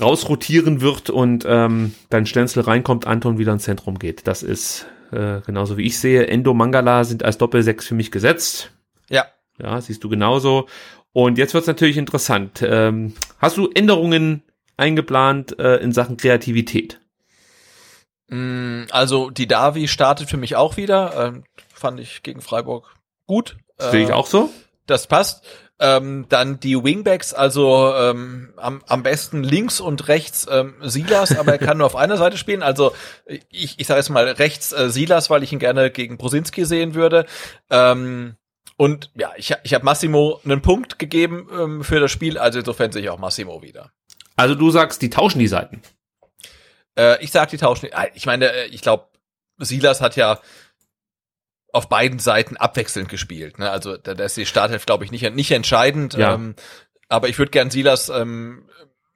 rausrotieren wird und ähm, dann Stenzel reinkommt, Anton wieder ins Zentrum geht. Das ist äh, genauso wie ich sehe. Endo Mangala sind als Doppelsechs für mich gesetzt. Ja. Ja, siehst du genauso. Und jetzt wird's natürlich interessant. Ähm, hast du Änderungen eingeplant äh, in Sachen Kreativität? Mm, Also die Davi startet für mich auch wieder. Ähm, fand ich gegen Freiburg gut. Sehe ich Äh, auch so. Das passt. Ähm, dann die Wingbacks, also ähm, am, am besten links und rechts ähm, Silas, aber er kann nur auf einer Seite spielen. Also ich, ich sage jetzt mal rechts äh, Silas, weil ich ihn gerne gegen Prosinski sehen würde. Ähm, und ja, ich, ich habe Massimo einen Punkt gegeben ähm, für das Spiel, also insofern sehe ich auch Massimo wieder. Also du sagst, die tauschen die Seiten. Äh, ich sag die tauschen. äh, Ich meine, äh, ich glaube, Silas hat ja auf beiden Seiten abwechselnd gespielt. Ne? Also da, da ist die Startelf, glaube ich, nicht, nicht entscheidend. Ja. Ähm, aber ich würde gern Silas ähm,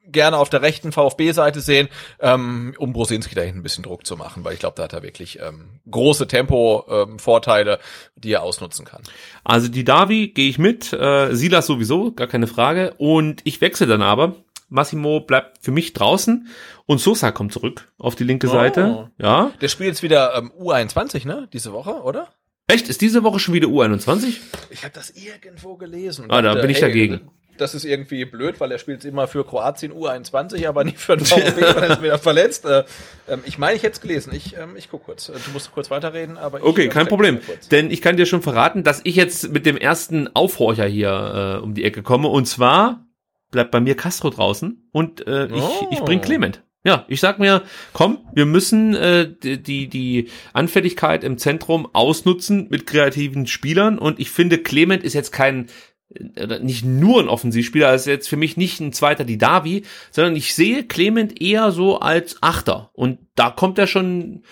gerne auf der rechten VfB-Seite sehen, ähm, um Brosinski da hinten ein bisschen Druck zu machen, weil ich glaube, da hat er wirklich ähm, große Tempo-Vorteile, die er ausnutzen kann. Also die Davi gehe ich mit, äh, Silas sowieso, gar keine Frage. Und ich wechsle dann aber Massimo bleibt für mich draußen und Sosa kommt zurück auf die linke Oh. Seite. Ja. Der spielt jetzt wieder ähm, U21, ne? Diese Woche, oder? Echt? Ist diese Woche schon wieder U21? Ich habe das irgendwo gelesen. Ah, da dachte, bin ich dagegen. Das ist irgendwie blöd, weil er spielt immer für Kroatien U21, aber nicht für den VfB, weil er ist wieder verletzt. Äh, ähm, ich meine, ich hätte es gelesen. Ich, ähm, ich guck kurz. Du musst kurz weiterreden, aber ich, Okay, äh, kein Problem. Denn ich kann dir schon verraten, dass ich jetzt mit dem ersten Aufhorcher hier äh, um die Ecke komme. Und zwar bleibt bei mir Castro draußen und äh, ich, Oh. ich bring Clement. Ja, ich sag mir, komm, wir müssen äh, die, die, Anfälligkeit im Zentrum ausnutzen mit kreativen Spielern. Und ich finde, Clement ist jetzt kein äh, nicht nur ein Offensivspieler, er ist jetzt für mich nicht ein zweiter Didavi, sondern ich sehe Clement eher so als Achter. Und da kommt er schon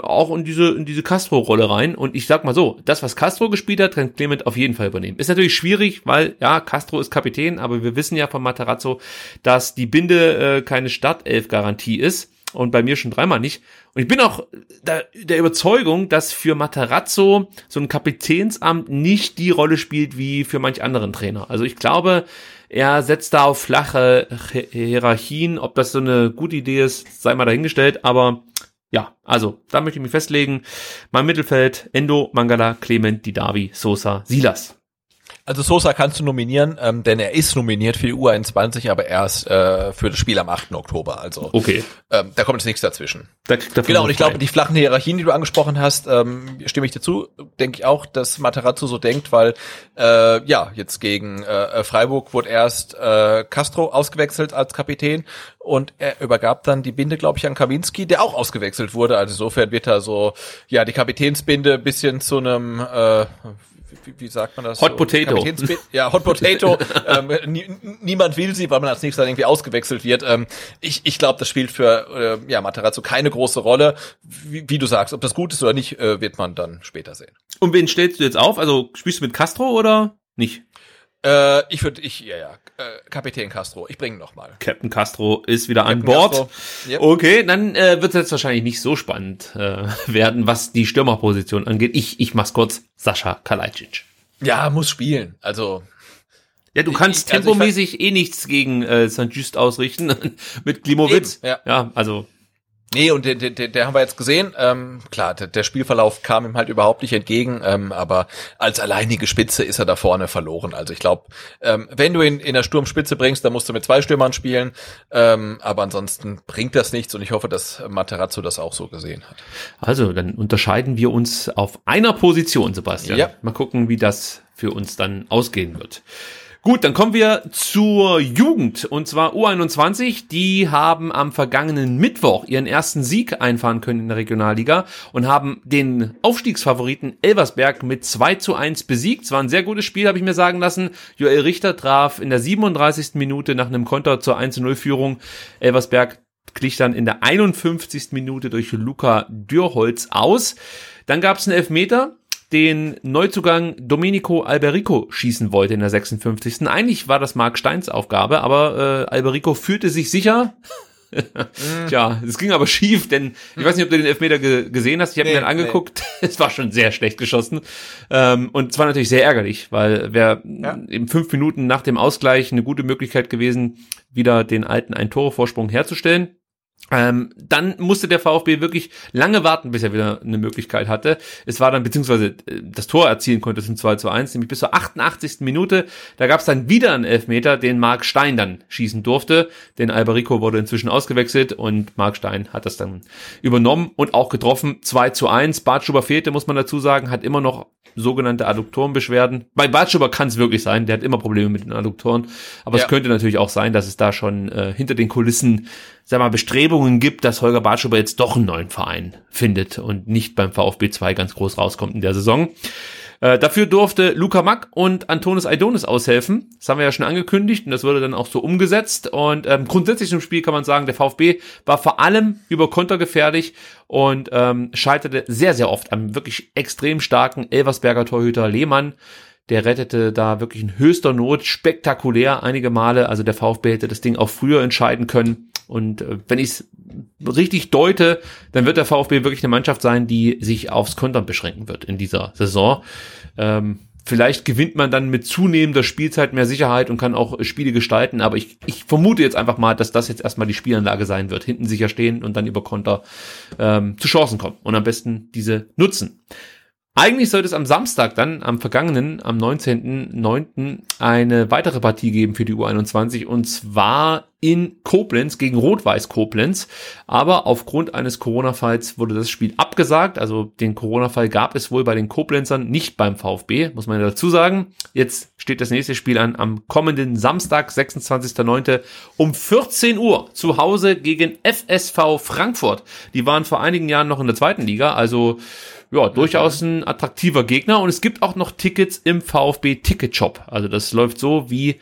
auch in diese, in diese Castro-Rolle rein. Und ich sag mal so, das, was Castro gespielt hat, kann Clement auf jeden Fall übernehmen. Ist natürlich schwierig, weil, ja, Castro ist Kapitän, aber wir wissen ja von Materazzo, dass die Binde äh, keine Startelf-Garantie ist. Und bei mir schon dreimal nicht. Und ich bin auch der, der Überzeugung, dass für Materazzo so ein Kapitänsamt nicht die Rolle spielt wie für manch anderen Trainer. Also ich glaube, er setzt da auf flache Hi- Hierarchien. Ob das so eine gute Idee ist, sei mal dahingestellt. Aber ja, also da möchte ich mich festlegen. Mein Mittelfeld, Endo, Mangala, Clement, Didavi, Sosa, Silas. Also Sosa kannst du nominieren, ähm, denn er ist nominiert für die U21, aber erst äh, für das Spiel am 8. Oktober. Also Okay, ähm, da kommt jetzt nichts dazwischen. da Genau, und ich glaube, die flachen Hierarchien, die du angesprochen hast, ähm, stimme ich dir zu, denke ich auch, dass Materazzo so denkt, weil äh, ja, jetzt gegen äh, Freiburg wurde erst äh, Castro ausgewechselt als Kapitän und er übergab dann die Binde, glaube ich, an Kawinski, der auch ausgewechselt wurde. Also insofern wird da so, ja, die Kapitänsbinde bisschen zu einem äh, wie, wie sagt man das? Hot so? Potato. Ja, Hot Potato. ähm, nie, niemand will sie, weil man als nächstes dann irgendwie ausgewechselt wird. Ähm, ich ich glaube, das spielt für äh, ja, Materazzo keine große Rolle. Wie, wie du sagst, ob das gut ist oder nicht, äh, wird man dann später sehen. Und wen stellst du jetzt auf? Also spielst du mit Castro oder nicht? Äh, ich würde, ich, ja, ja, Kapitän Castro, ich bringe noch mal. Captain Castro ist wieder an Captain Bord. Castro, yep. Okay, dann äh, wird es jetzt wahrscheinlich nicht so spannend äh, werden, was die Stürmerposition angeht. Ich, ich mach's kurz. Sascha Kalajdzic. Ja, muss spielen. Also Ja, du kannst Ich- also tempomäßig eh nichts gegen äh, St. Just ausrichten mit Klimowitz. Eben, ja. ja, also Nee, und der, der, der, der haben wir jetzt gesehen. Ähm, klar, der, der Spielverlauf kam ihm halt überhaupt nicht entgegen, ähm, aber als alleinige Spitze ist er da vorne verloren. Also ich glaube, ähm, wenn du ihn in der Sturmspitze bringst, dann musst du mit zwei Stürmern spielen. Ähm, aber ansonsten bringt das nichts und ich hoffe, dass Materazzo das auch so gesehen hat. Also, dann unterscheiden wir uns auf einer Position, Sebastian. Ja. Mal gucken, wie das für uns dann ausgehen wird. Gut, dann kommen wir zur Jugend und zwar U21. Die haben am vergangenen Mittwoch ihren ersten Sieg einfahren können in der Regionalliga und haben den Aufstiegsfavoriten Elversberg mit 2 zu 1 besiegt. Es war ein sehr gutes Spiel, habe ich mir sagen lassen. Joel Richter traf in der 37. Minute nach einem Konter zur 1 zu 0 Führung. Elversberg glich dann in der 51. Minute durch Luca Dürholz aus. Dann gab es einen Elfmeter, den Neuzugang Domenico Alberico schießen wollte in der 56. Eigentlich war das Marc Steins Aufgabe, aber äh, Alberico fühlte sich sicher. Tja, es ging aber schief, denn ich weiß nicht, ob du den Elfmeter ge gesehen hast. Ich habe Nee, mir den angeguckt. Es war schon sehr schlecht geschossen. Ähm, und es war natürlich sehr ärgerlich, weil wäre eben fünf Minuten nach dem Ausgleich eine gute Möglichkeit gewesen, wieder den alten Ein-Tore-Vorsprung herzustellen. Ähm, dann musste der VfB wirklich lange warten, bis er wieder eine Möglichkeit hatte. Es war dann, beziehungsweise äh, das Tor erzielen konnte zum 2 zu 1, nämlich bis zur 88. Minute. Da gab es dann wieder einen Elfmeter, den Marc Stein dann schießen durfte. Denn Alberico wurde inzwischen ausgewechselt und Marc Stein hat das dann übernommen und auch getroffen. 2 zu 1. Bartschuber fehlte, muss man dazu sagen, hat immer noch sogenannte Adduktorenbeschwerden. Bei Bartschuber kann es wirklich sein, der hat immer Probleme mit den Adduktoren. Aber Ja. es könnte natürlich auch sein, dass es da schon äh, hinter den Kulissen, sag mal, Bestrebungen gibt, dass Holger Bartschuber jetzt doch einen neuen Verein findet und nicht beim VfB 2 ganz groß rauskommt in der Saison. Äh, dafür durfte Luca Mack und Antonis Aidonis aushelfen. Das haben wir ja schon angekündigt und das wurde dann auch so umgesetzt. Und ähm, grundsätzlich im Spiel kann man sagen, der VfB war vor allem über Konter gefährlich und ähm, scheiterte sehr, sehr oft am wirklich extrem starken Elversberger Torhüter Lehmann. Der rettete da wirklich in höchster Not spektakulär einige Male. Also der VfB hätte das Ding auch früher entscheiden können. Und äh, wenn ich es richtig deute, dann wird der VfB wirklich eine Mannschaft sein, die sich aufs Kontern beschränken wird in dieser Saison. Ähm, Vielleicht gewinnt man dann mit zunehmender Spielzeit mehr Sicherheit und kann auch Spiele gestalten, aber ich, ich vermute jetzt einfach mal, dass das jetzt erstmal die Spielanlage sein wird. Hinten sicher stehen und dann über Konter ähm, zu Chancen kommen und am besten diese nutzen. Eigentlich sollte es am Samstag dann, am vergangenen, am 19.09. eine weitere Partie geben für die U21 und zwar in Koblenz gegen Rot-Weiß Koblenz. Aber aufgrund eines Corona-Falls wurde das Spiel abgesagt. Also den Corona-Fall gab es wohl bei den Koblenzern, nicht beim VfB, muss man dazu sagen. Jetzt steht das nächste Spiel an am kommenden Samstag, 26.09. um 14 Uhr zu Hause gegen FSV Frankfurt. Die waren vor einigen Jahren noch in der zweiten Liga, also ja, durchaus ein attraktiver Gegner und es gibt auch noch Tickets im VfB Ticket Shop. Also das läuft so wie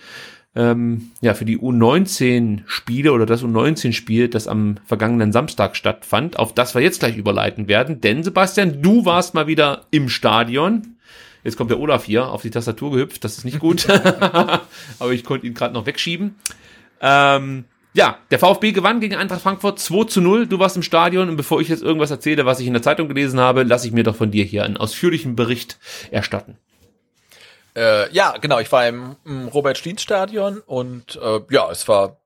ähm, ja für die U19 Spiele oder das U19 Spiel, das am vergangenen Samstag stattfand, auf das wir jetzt gleich überleiten werden. Denn Sebastian, du warst mal wieder im Stadion. Jetzt kommt der Olaf hier auf die Tastatur gehüpft, das ist nicht gut. Aber ich konnte ihn gerade noch wegschieben. Ähm, ja, der VfB gewann gegen Eintracht Frankfurt 2 zu 0. Du warst im Stadion und bevor ich jetzt irgendwas erzähle, was ich in der Zeitung gelesen habe, lasse ich mir doch von dir hier einen ausführlichen Bericht erstatten. Äh, ja, genau, ich war im, im Robert-Stien-Stadion und äh, ja, es war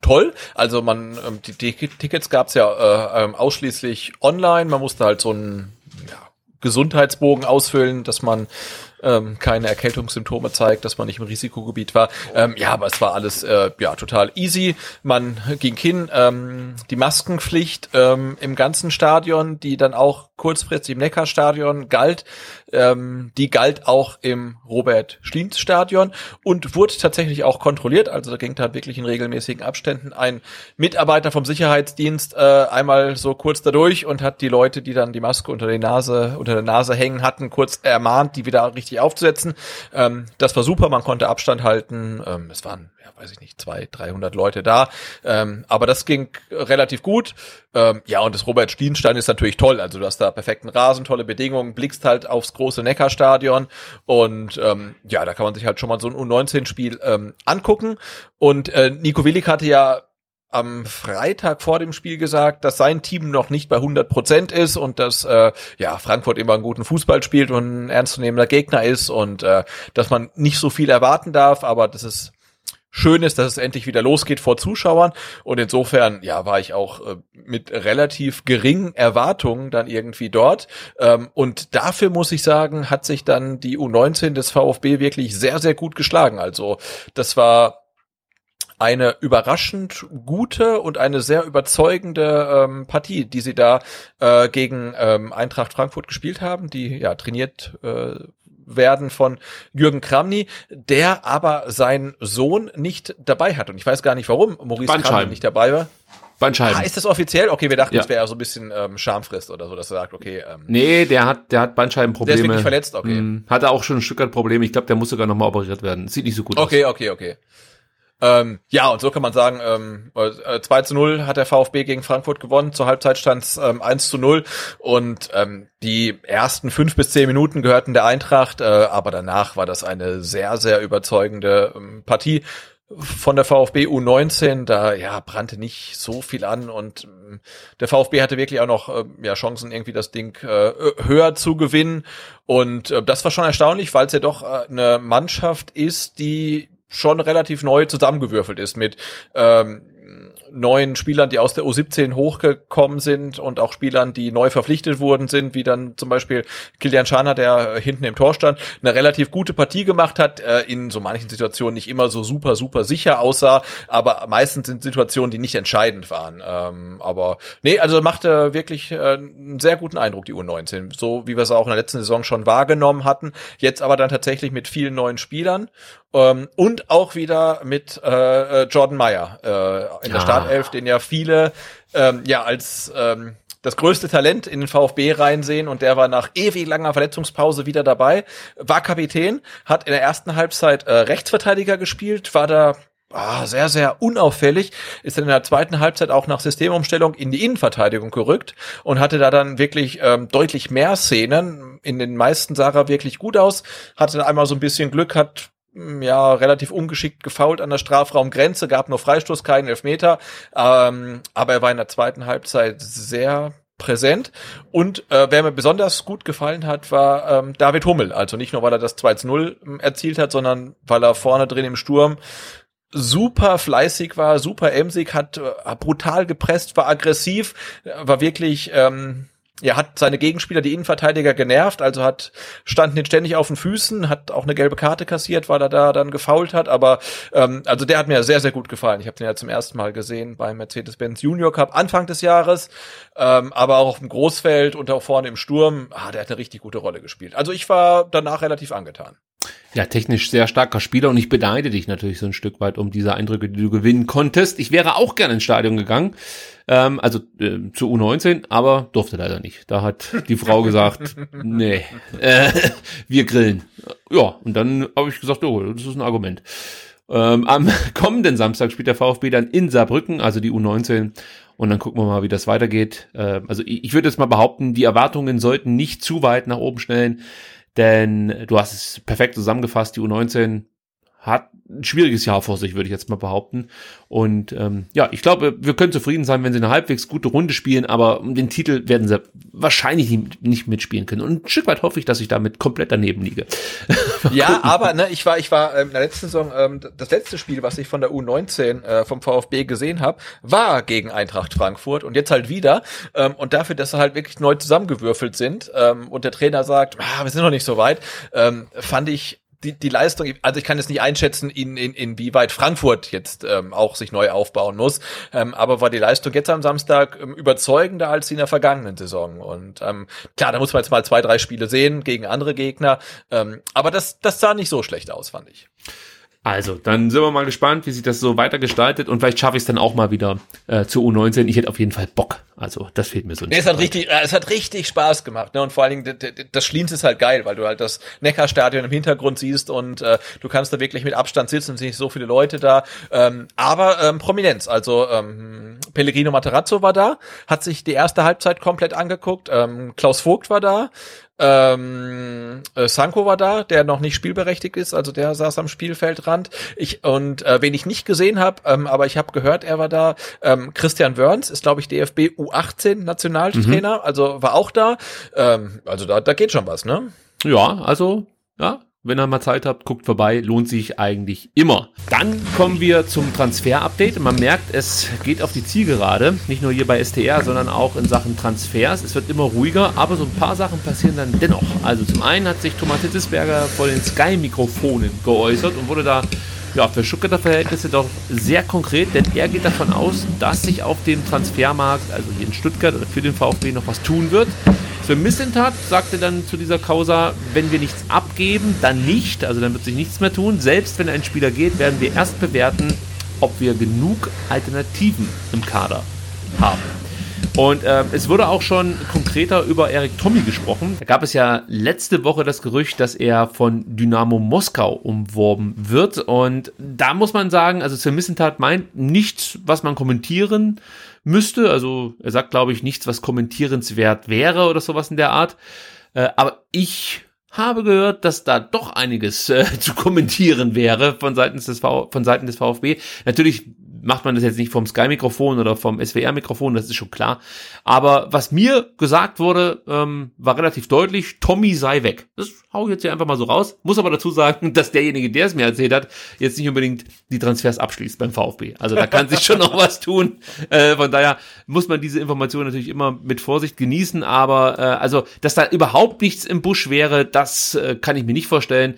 toll. Also man, ähm, die, die Tickets gab's ja äh, ähm, ausschließlich online. Man musste halt so einen ja, Gesundheitsbogen ausfüllen, dass man ähm, keine Erkältungssymptome zeigt, dass man nicht im Risikogebiet war. Ähm, ja, aber es war alles äh, ja total easy. Man ging hin, ähm, die Maskenpflicht ähm, im ganzen Stadion, die dann auch kurzfristig im Neckarstadion galt, ähm, die galt auch im Robert-Schlient-Stadion und wurde tatsächlich auch kontrolliert. Also da ging da wirklich in regelmäßigen Abständen ein Mitarbeiter vom Sicherheitsdienst äh, einmal so kurz dadurch und hat die Leute, die dann die Maske unter die Nase, unter der Nase hängen hatten, kurz ermahnt, die wieder richtig aufzusetzen. Ähm, das war super, man konnte Abstand halten. Ähm, es waren weiß ich nicht, zwei, dreihundert Leute da. Ähm, aber das ging relativ gut. Ähm, ja, und das Robert Stienstein ist natürlich toll. Also du hast da perfekten Rasen, tolle Bedingungen, blickst halt aufs große Neckarstadion und ähm, ja, da kann man sich halt schon mal so ein U19-Spiel ähm, angucken. Und äh, Nico Willig hatte ja am Freitag vor dem Spiel gesagt, dass sein Team noch nicht bei 100 Prozent ist und dass äh, ja Frankfurt immer einen guten Fußball spielt und ein ernstzunehmender Gegner ist und äh, dass man nicht so viel erwarten darf, aber das ist schön ist, dass es endlich wieder losgeht vor Zuschauern. Und insofern, ja, war ich auch äh, mit relativ geringen Erwartungen dann irgendwie dort. Ähm, und dafür muss ich sagen, hat sich dann die U19 des VfB wirklich sehr, sehr gut geschlagen. Also das war eine überraschend gute und eine sehr überzeugende ähm, Partie, die sie da äh, gegen ähm, Eintracht Frankfurt gespielt haben, die ja trainiert äh, werden von Jürgen Kramny, der aber seinen Sohn nicht dabei hat. Und ich weiß gar nicht, warum Maurice Kramny nicht dabei war. Bandscheiben. Ah, ist das offiziell? Okay, wir dachten, ja. das wäre so ein bisschen ähm, Schamfrist oder so, dass er sagt, okay. Ähm, nee, der hat, der hat Bandscheibenprobleme. Der ist wirklich verletzt, okay. Hm, hat er auch schon ein Stück weit Probleme. Ich glaube, der muss sogar nochmal operiert werden. Sieht nicht so gut okay, aus. Okay, okay, okay. Ähm, ja, und so kann man sagen, ähm, äh, 2 zu 0 hat der VfB gegen Frankfurt gewonnen. Zur Halbzeit stand es ähm, 1 zu 0. Und ähm, die ersten fünf bis zehn Minuten gehörten der Eintracht, äh, aber danach war das eine sehr, sehr überzeugende ähm, Partie von der VfB U19, da ja brannte nicht so viel an und ähm, der VfB hatte wirklich auch noch äh, ja Chancen irgendwie das Ding äh, höher zu gewinnen und äh, das war schon erstaunlich, weil es ja doch äh, eine Mannschaft ist, die schon relativ neu zusammengewürfelt ist mit ähm, neuen Spielern, die aus der U17 hochgekommen sind und auch Spielern, die neu verpflichtet worden sind, wie dann zum Beispiel Kilian Schana, der hinten im Tor stand, eine relativ gute Partie gemacht hat, äh, in so manchen Situationen nicht immer so super, super sicher aussah, aber meistens sind Situationen, die nicht entscheidend waren. Ähm, aber nee, also machte wirklich äh, einen sehr guten Eindruck, die U19, so wie wir es auch in der letzten Saison schon wahrgenommen hatten. Jetzt aber dann tatsächlich mit vielen neuen Spielern ähm, und auch wieder mit äh, Jordan Meyer in ja. der Startelf, den ja viele ähm, ja als ähm, das größte Talent in den VfB reinsehen und der war nach ewig langer Verletzungspause wieder dabei, war Kapitän, hat in der ersten Halbzeit äh, Rechtsverteidiger gespielt, war da ah, sehr, sehr unauffällig, ist dann in der zweiten Halbzeit auch nach Systemumstellung in die Innenverteidigung gerückt und hatte da dann wirklich ähm, deutlich mehr Szenen. In den meisten sah er wirklich gut aus, hatte dann einmal so ein bisschen Glück, hat ja, relativ ungeschickt gefault an der Strafraumgrenze, gab nur Freistoß, keinen Elfmeter. Ähm, aber er war in der zweiten Halbzeit sehr präsent. Und äh, wer mir besonders gut gefallen hat, war ähm, David Hummel. Also nicht nur, weil er das 2-0 erzielt hat, sondern weil er vorne drin im Sturm super fleißig war, super emsig, hat äh, brutal gepresst, war aggressiv, war wirklich ähm, ja, hat seine Gegenspieler, die Innenverteidiger genervt, also hat, standen ihn ständig auf den Füßen, hat auch eine gelbe Karte kassiert, weil er da dann gefault hat, aber ähm, also der hat mir sehr, sehr gut gefallen. Ich habe den ja zum ersten Mal gesehen beim Mercedes-Benz Junior Cup Anfang des Jahres, ähm, aber auch auf dem Großfeld und auch vorne im Sturm, ah, der hat eine richtig gute Rolle gespielt. Also ich war danach relativ angetan. Ja, technisch sehr starker Spieler und ich beneide dich natürlich so ein Stück weit um diese Eindrücke, die du gewinnen konntest. Ich wäre auch gerne ins Stadion gegangen, ähm, also äh, zu U19, aber durfte leider nicht. Da hat die Frau gesagt, nee, äh, wir grillen. Ja, und dann habe ich gesagt, oh, das ist ein Argument. Ähm, am kommenden Samstag spielt der VfB dann in Saarbrücken, also die U19. Und dann gucken wir mal, wie das weitergeht. Äh, also ich, ich würde jetzt mal behaupten, die Erwartungen sollten nicht zu weit nach oben schnellen. Denn du hast es perfekt zusammengefasst, die U19 hat ein schwieriges Jahr vor sich, würde ich jetzt mal behaupten. Und ähm, ja, ich glaube, wir können zufrieden sein, wenn sie eine halbwegs gute Runde spielen, aber den Titel werden sie wahrscheinlich nicht mitspielen können. Und ein Stück weit hoffe ich, dass ich damit komplett daneben liege. ja, aber ne, ich war, ich war ähm, in der letzten Saison, ähm, das letzte Spiel, was ich von der U19 äh, vom VfB gesehen habe, war gegen Eintracht Frankfurt und jetzt halt wieder. Ähm, und dafür, dass sie halt wirklich neu zusammengewürfelt sind ähm, und der Trainer sagt, ah, wir sind noch nicht so weit, ähm, fand ich die, die Leistung, also ich kann jetzt nicht einschätzen, in, in, inwieweit Frankfurt jetzt ähm, auch sich neu aufbauen muss, ähm, aber war die Leistung jetzt am Samstag ähm, überzeugender als in der vergangenen Saison. Und ähm, klar, da muss man jetzt mal zwei, drei Spiele sehen gegen andere Gegner, ähm, aber das, das sah nicht so schlecht aus, fand ich. Also, dann sind wir mal gespannt, wie sich das so weiter gestaltet und vielleicht schaffe ich es dann auch mal wieder äh, zur U19. Ich hätte auf jeden Fall Bock. Also, das fehlt mir so nicht. Nee, es hat richtig, äh, es hat richtig Spaß gemacht, ne? Und vor allen Dingen das Schliens ist halt geil, weil du halt das Neckarstadion im Hintergrund siehst und äh, du kannst da wirklich mit Abstand sitzen, es sind nicht so viele Leute da. Ähm, aber ähm, Prominenz, also ähm, Pellegrino Materazzo war da, hat sich die erste Halbzeit komplett angeguckt. Ähm, Klaus Vogt war da, ähm, äh, Sanko war da, der noch nicht spielberechtigt ist, also der saß am Spielfeldrand. Ich und äh, wen ich nicht gesehen habe, ähm, aber ich habe gehört, er war da. Ähm, Christian Wörns ist, glaube ich, DFB U18 Nationaltrainer, mhm. also war auch da. Ähm, also da, da geht schon was, ne? Ja, also ja, wenn ihr mal Zeit habt, guckt vorbei, lohnt sich eigentlich immer. Dann kommen wir zum Transfer-Update. Man merkt, es geht auf die Zielgerade, nicht nur hier bei STR, sondern auch in Sachen Transfers. Es wird immer ruhiger, aber so ein paar Sachen passieren dann dennoch. Also zum einen hat sich Thomas Hitzesberger vor den Sky-Mikrofonen geäußert und wurde da ja, für Stuttgarter Verhältnisse doch sehr konkret, denn er geht davon aus, dass sich auf dem Transfermarkt, also hier in Stuttgart oder für den VfB noch was tun wird. Für Missentat sagte dann zu dieser Causa, wenn wir nichts abgeben, dann nicht, also dann wird sich nichts mehr tun. Selbst wenn ein Spieler geht, werden wir erst bewerten, ob wir genug Alternativen im Kader haben. Und äh, es wurde auch schon konkreter über Erik Tommy gesprochen. Da gab es ja letzte Woche das Gerücht, dass er von Dynamo Moskau umworben wird. Und da muss man sagen, also Sven Missentat meint nichts, was man kommentieren müsste. Also er sagt, glaube ich, nichts, was kommentierenswert wäre oder sowas in der Art. Äh, aber ich habe gehört, dass da doch einiges äh, zu kommentieren wäre von Seiten des, von Seiten des VfB. Natürlich macht man das jetzt nicht vom Sky-Mikrofon oder vom SWR-Mikrofon, das ist schon klar. Aber was mir gesagt wurde, ähm, war relativ deutlich, Tommy sei weg. Das hau ich jetzt hier einfach mal so raus. Muss aber dazu sagen, dass derjenige, der es mir erzählt hat, jetzt nicht unbedingt die Transfers abschließt beim VfB. Also da kann sich schon noch was tun. Äh, von daher muss man diese Information natürlich immer mit Vorsicht genießen. Aber äh, also, dass da überhaupt nichts im Busch wäre, das äh, kann ich mir nicht vorstellen.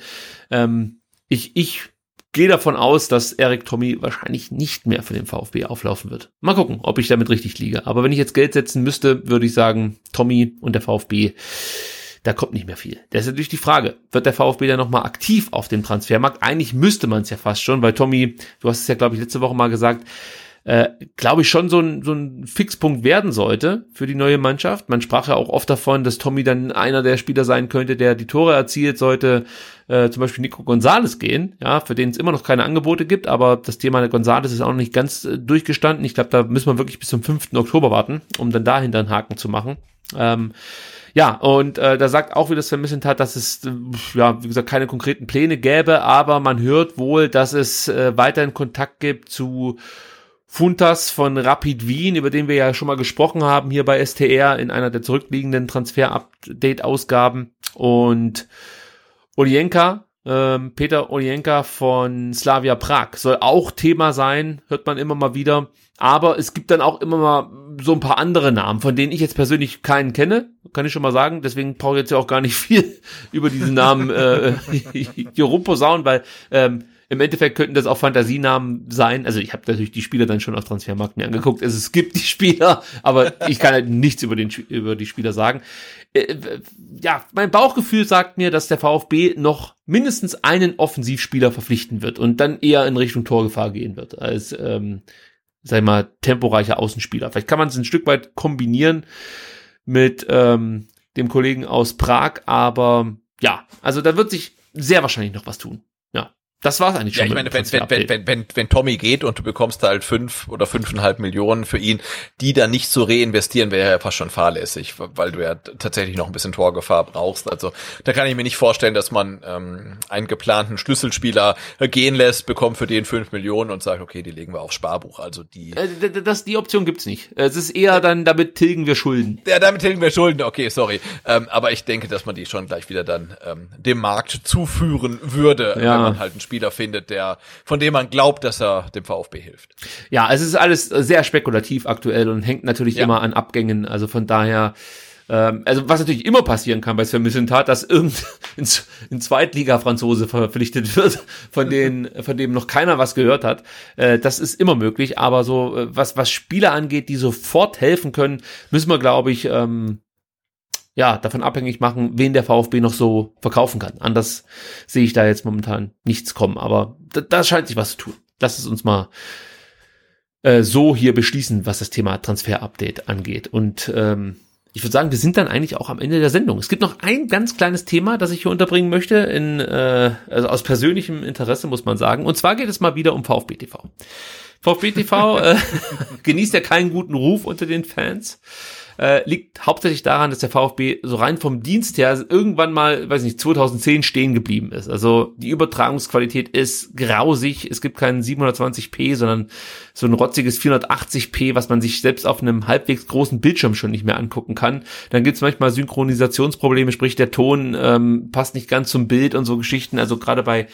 Ähm, ich, ich gehe davon aus, dass Eric Tommy wahrscheinlich nicht mehr für den VfB auflaufen wird. Mal gucken, ob ich damit richtig liege. Aber wenn ich jetzt Geld setzen müsste, würde ich sagen, Tommy und der VfB, da kommt nicht mehr viel. Das ist natürlich die Frage, wird der VfB dann nochmal aktiv auf dem Transfermarkt? Eigentlich müsste man es ja fast schon, weil Tommy, du hast es ja, glaube ich, letzte Woche mal gesagt, äh, glaube ich, schon so ein, so ein Fixpunkt werden sollte für die neue Mannschaft. Man sprach ja auch oft davon, dass Tommy dann einer der Spieler sein könnte, der die Tore erzielt, sollte äh, zum Beispiel Nico Gonzales gehen, ja, für den es immer noch keine Angebote gibt, aber das Thema der Gonzales ist auch noch nicht ganz äh, durchgestanden. Ich glaube, da müssen wir wirklich bis zum 5. Oktober warten, um dann dahinter einen Haken zu machen. Ähm, ja, und äh, da sagt auch wieder Sven Missentat, dass es, äh, ja, wie gesagt, keine konkreten Pläne gäbe, aber man hört wohl, dass es äh, weiterhin Kontakt gibt zu Funtas von Rapid Wien, über den wir ja schon mal gesprochen haben hier bei STR in einer der zurückliegenden Transfer-Update-Ausgaben. Und Olienka, ähm, Peter Olienka von Slavia Prag soll auch Thema sein, hört man immer mal wieder. Aber es gibt dann auch immer mal so ein paar andere Namen, von denen ich jetzt persönlich keinen kenne, kann ich schon mal sagen. Deswegen brauche ich jetzt ja auch gar nicht viel über diesen Namen äh, hier rumposaunen, weil ähm, im Endeffekt könnten das auch Fantasienamen sein. Also ich habe natürlich die Spieler dann schon auf Transfermarkt mir angeguckt. Also es gibt die Spieler, aber ich kann halt nichts über, den, über die Spieler sagen. Äh, ja, mein Bauchgefühl sagt mir, dass der VfB noch mindestens einen Offensivspieler verpflichten wird und dann eher in Richtung Torgefahr gehen wird, als, ähm, sag ich mal, temporeicher Außenspieler. Vielleicht kann man es ein Stück weit kombinieren mit ähm, dem Kollegen aus Prag, aber ja, also da wird sich sehr wahrscheinlich noch was tun. Das war's eigentlich schon. Ja, ich meine, wenn, wenn, wenn, wenn, wenn, wenn Tommy geht und du bekommst halt fünf oder fünfeinhalb Millionen für ihn, die dann nicht zu reinvestieren, wäre ja fast schon fahrlässig, weil du ja tatsächlich noch ein bisschen Torgefahr brauchst. Also da kann ich mir nicht vorstellen, dass man ähm, einen geplanten Schlüsselspieler gehen lässt, bekommt für den fünf Millionen und sagt, okay, die legen wir aufs Sparbuch. Also die. Äh, das, die Option gibt's nicht. Es ist eher dann, damit tilgen wir Schulden. Ja, damit tilgen wir Schulden, okay, sorry. Ähm, aber ich denke, dass man die schon gleich wieder dann ähm, dem Markt zuführen würde, ja. wenn man halt einen Spieler findet, der, von dem man glaubt, dass er dem VfB hilft. Ja, es ist alles sehr spekulativ aktuell und hängt natürlich ja. immer an Abgängen. Also von daher, ähm, also was natürlich immer passieren kann bei Sven Missentat, dass irgendein ein Zweitliga-Franzose verpflichtet wird, von denen, von dem noch keiner was gehört hat. Äh, das ist immer möglich, aber so, äh, was, was Spieler angeht, die sofort helfen können, müssen wir, glaube ich, ähm, ja, davon abhängig machen, wen der VfB noch so verkaufen kann. Anders sehe ich da jetzt momentan nichts kommen, aber da, da scheint sich was zu tun. Lass es uns mal äh, so hier beschließen, was das Thema Transfer-Update angeht. Und ähm, ich würde sagen, wir sind dann eigentlich auch am Ende der Sendung. Es gibt noch ein ganz kleines Thema, das ich hier unterbringen möchte, in, äh, also aus persönlichem Interesse muss man sagen. Und zwar geht es mal wieder um VfB TV. VfB TV äh, genießt ja keinen guten Ruf unter den Fans äh, liegt hauptsächlich daran, dass der VfB so rein vom Dienst her irgendwann mal, weiß nicht, 2010 stehen geblieben ist. Also die Übertragungsqualität ist grausig. Es gibt keinen 720p, sondern so ein rotziges 480p, was man sich selbst auf einem halbwegs großen Bildschirm schon nicht mehr angucken kann. Dann gibt's manchmal Synchronisationsprobleme, sprich der Ton ähm, passt nicht ganz zum Bild und so Geschichten. Also gerade bei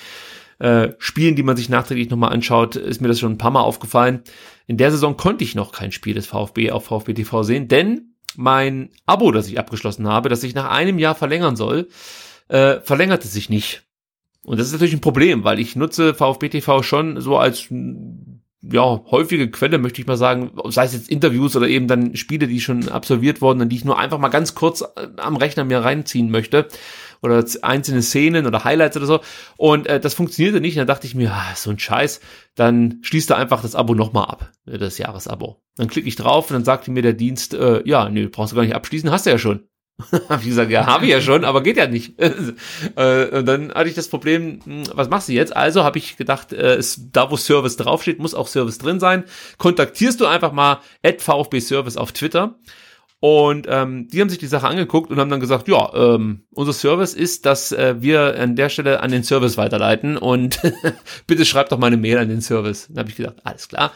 äh, Spielen, die man sich nachträglich nochmal anschaut, ist mir das schon ein paar Mal aufgefallen. In der Saison konnte ich noch kein Spiel des VfB auf VfB TV sehen, denn mein Abo, das ich abgeschlossen habe, das ich nach einem Jahr verlängern soll, äh, verlängerte sich nicht. Und das ist natürlich ein Problem, weil ich nutze VfB TV schon so als ja, häufige Quelle, möchte ich mal sagen, sei es jetzt Interviews oder eben dann Spiele, die schon absolviert wurden und die ich nur einfach mal ganz kurz äh, am Rechner mir reinziehen möchte oder einzelne Szenen oder Highlights oder so. Und äh, das funktionierte nicht. Und dann dachte ich mir, ah, so ein Scheiß, dann schließt er einfach das Abo nochmal ab, äh, das Jahresabo. Dann klicke ich drauf und dann sagte mir der Dienst, äh, ja, nö, brauchst du gar nicht abschließen, hast du ja schon. hab ich gesagt, ja, habe ich ja schon, aber geht ja nicht. äh, und dann hatte ich das Problem, hm, was machst du jetzt? Also habe ich gedacht, äh, es, da wo Service draufsteht, muss auch Service drin sein. Kontaktierst du einfach mal at VfB Service auf Twitter und ähm, die haben sich die Sache angeguckt und haben dann gesagt, ja, ähm, unser Service ist, dass äh, wir an der Stelle an den Service weiterleiten und bitte schreibt doch mal eine Mail an den Service. Dann habe ich gedacht, alles klar.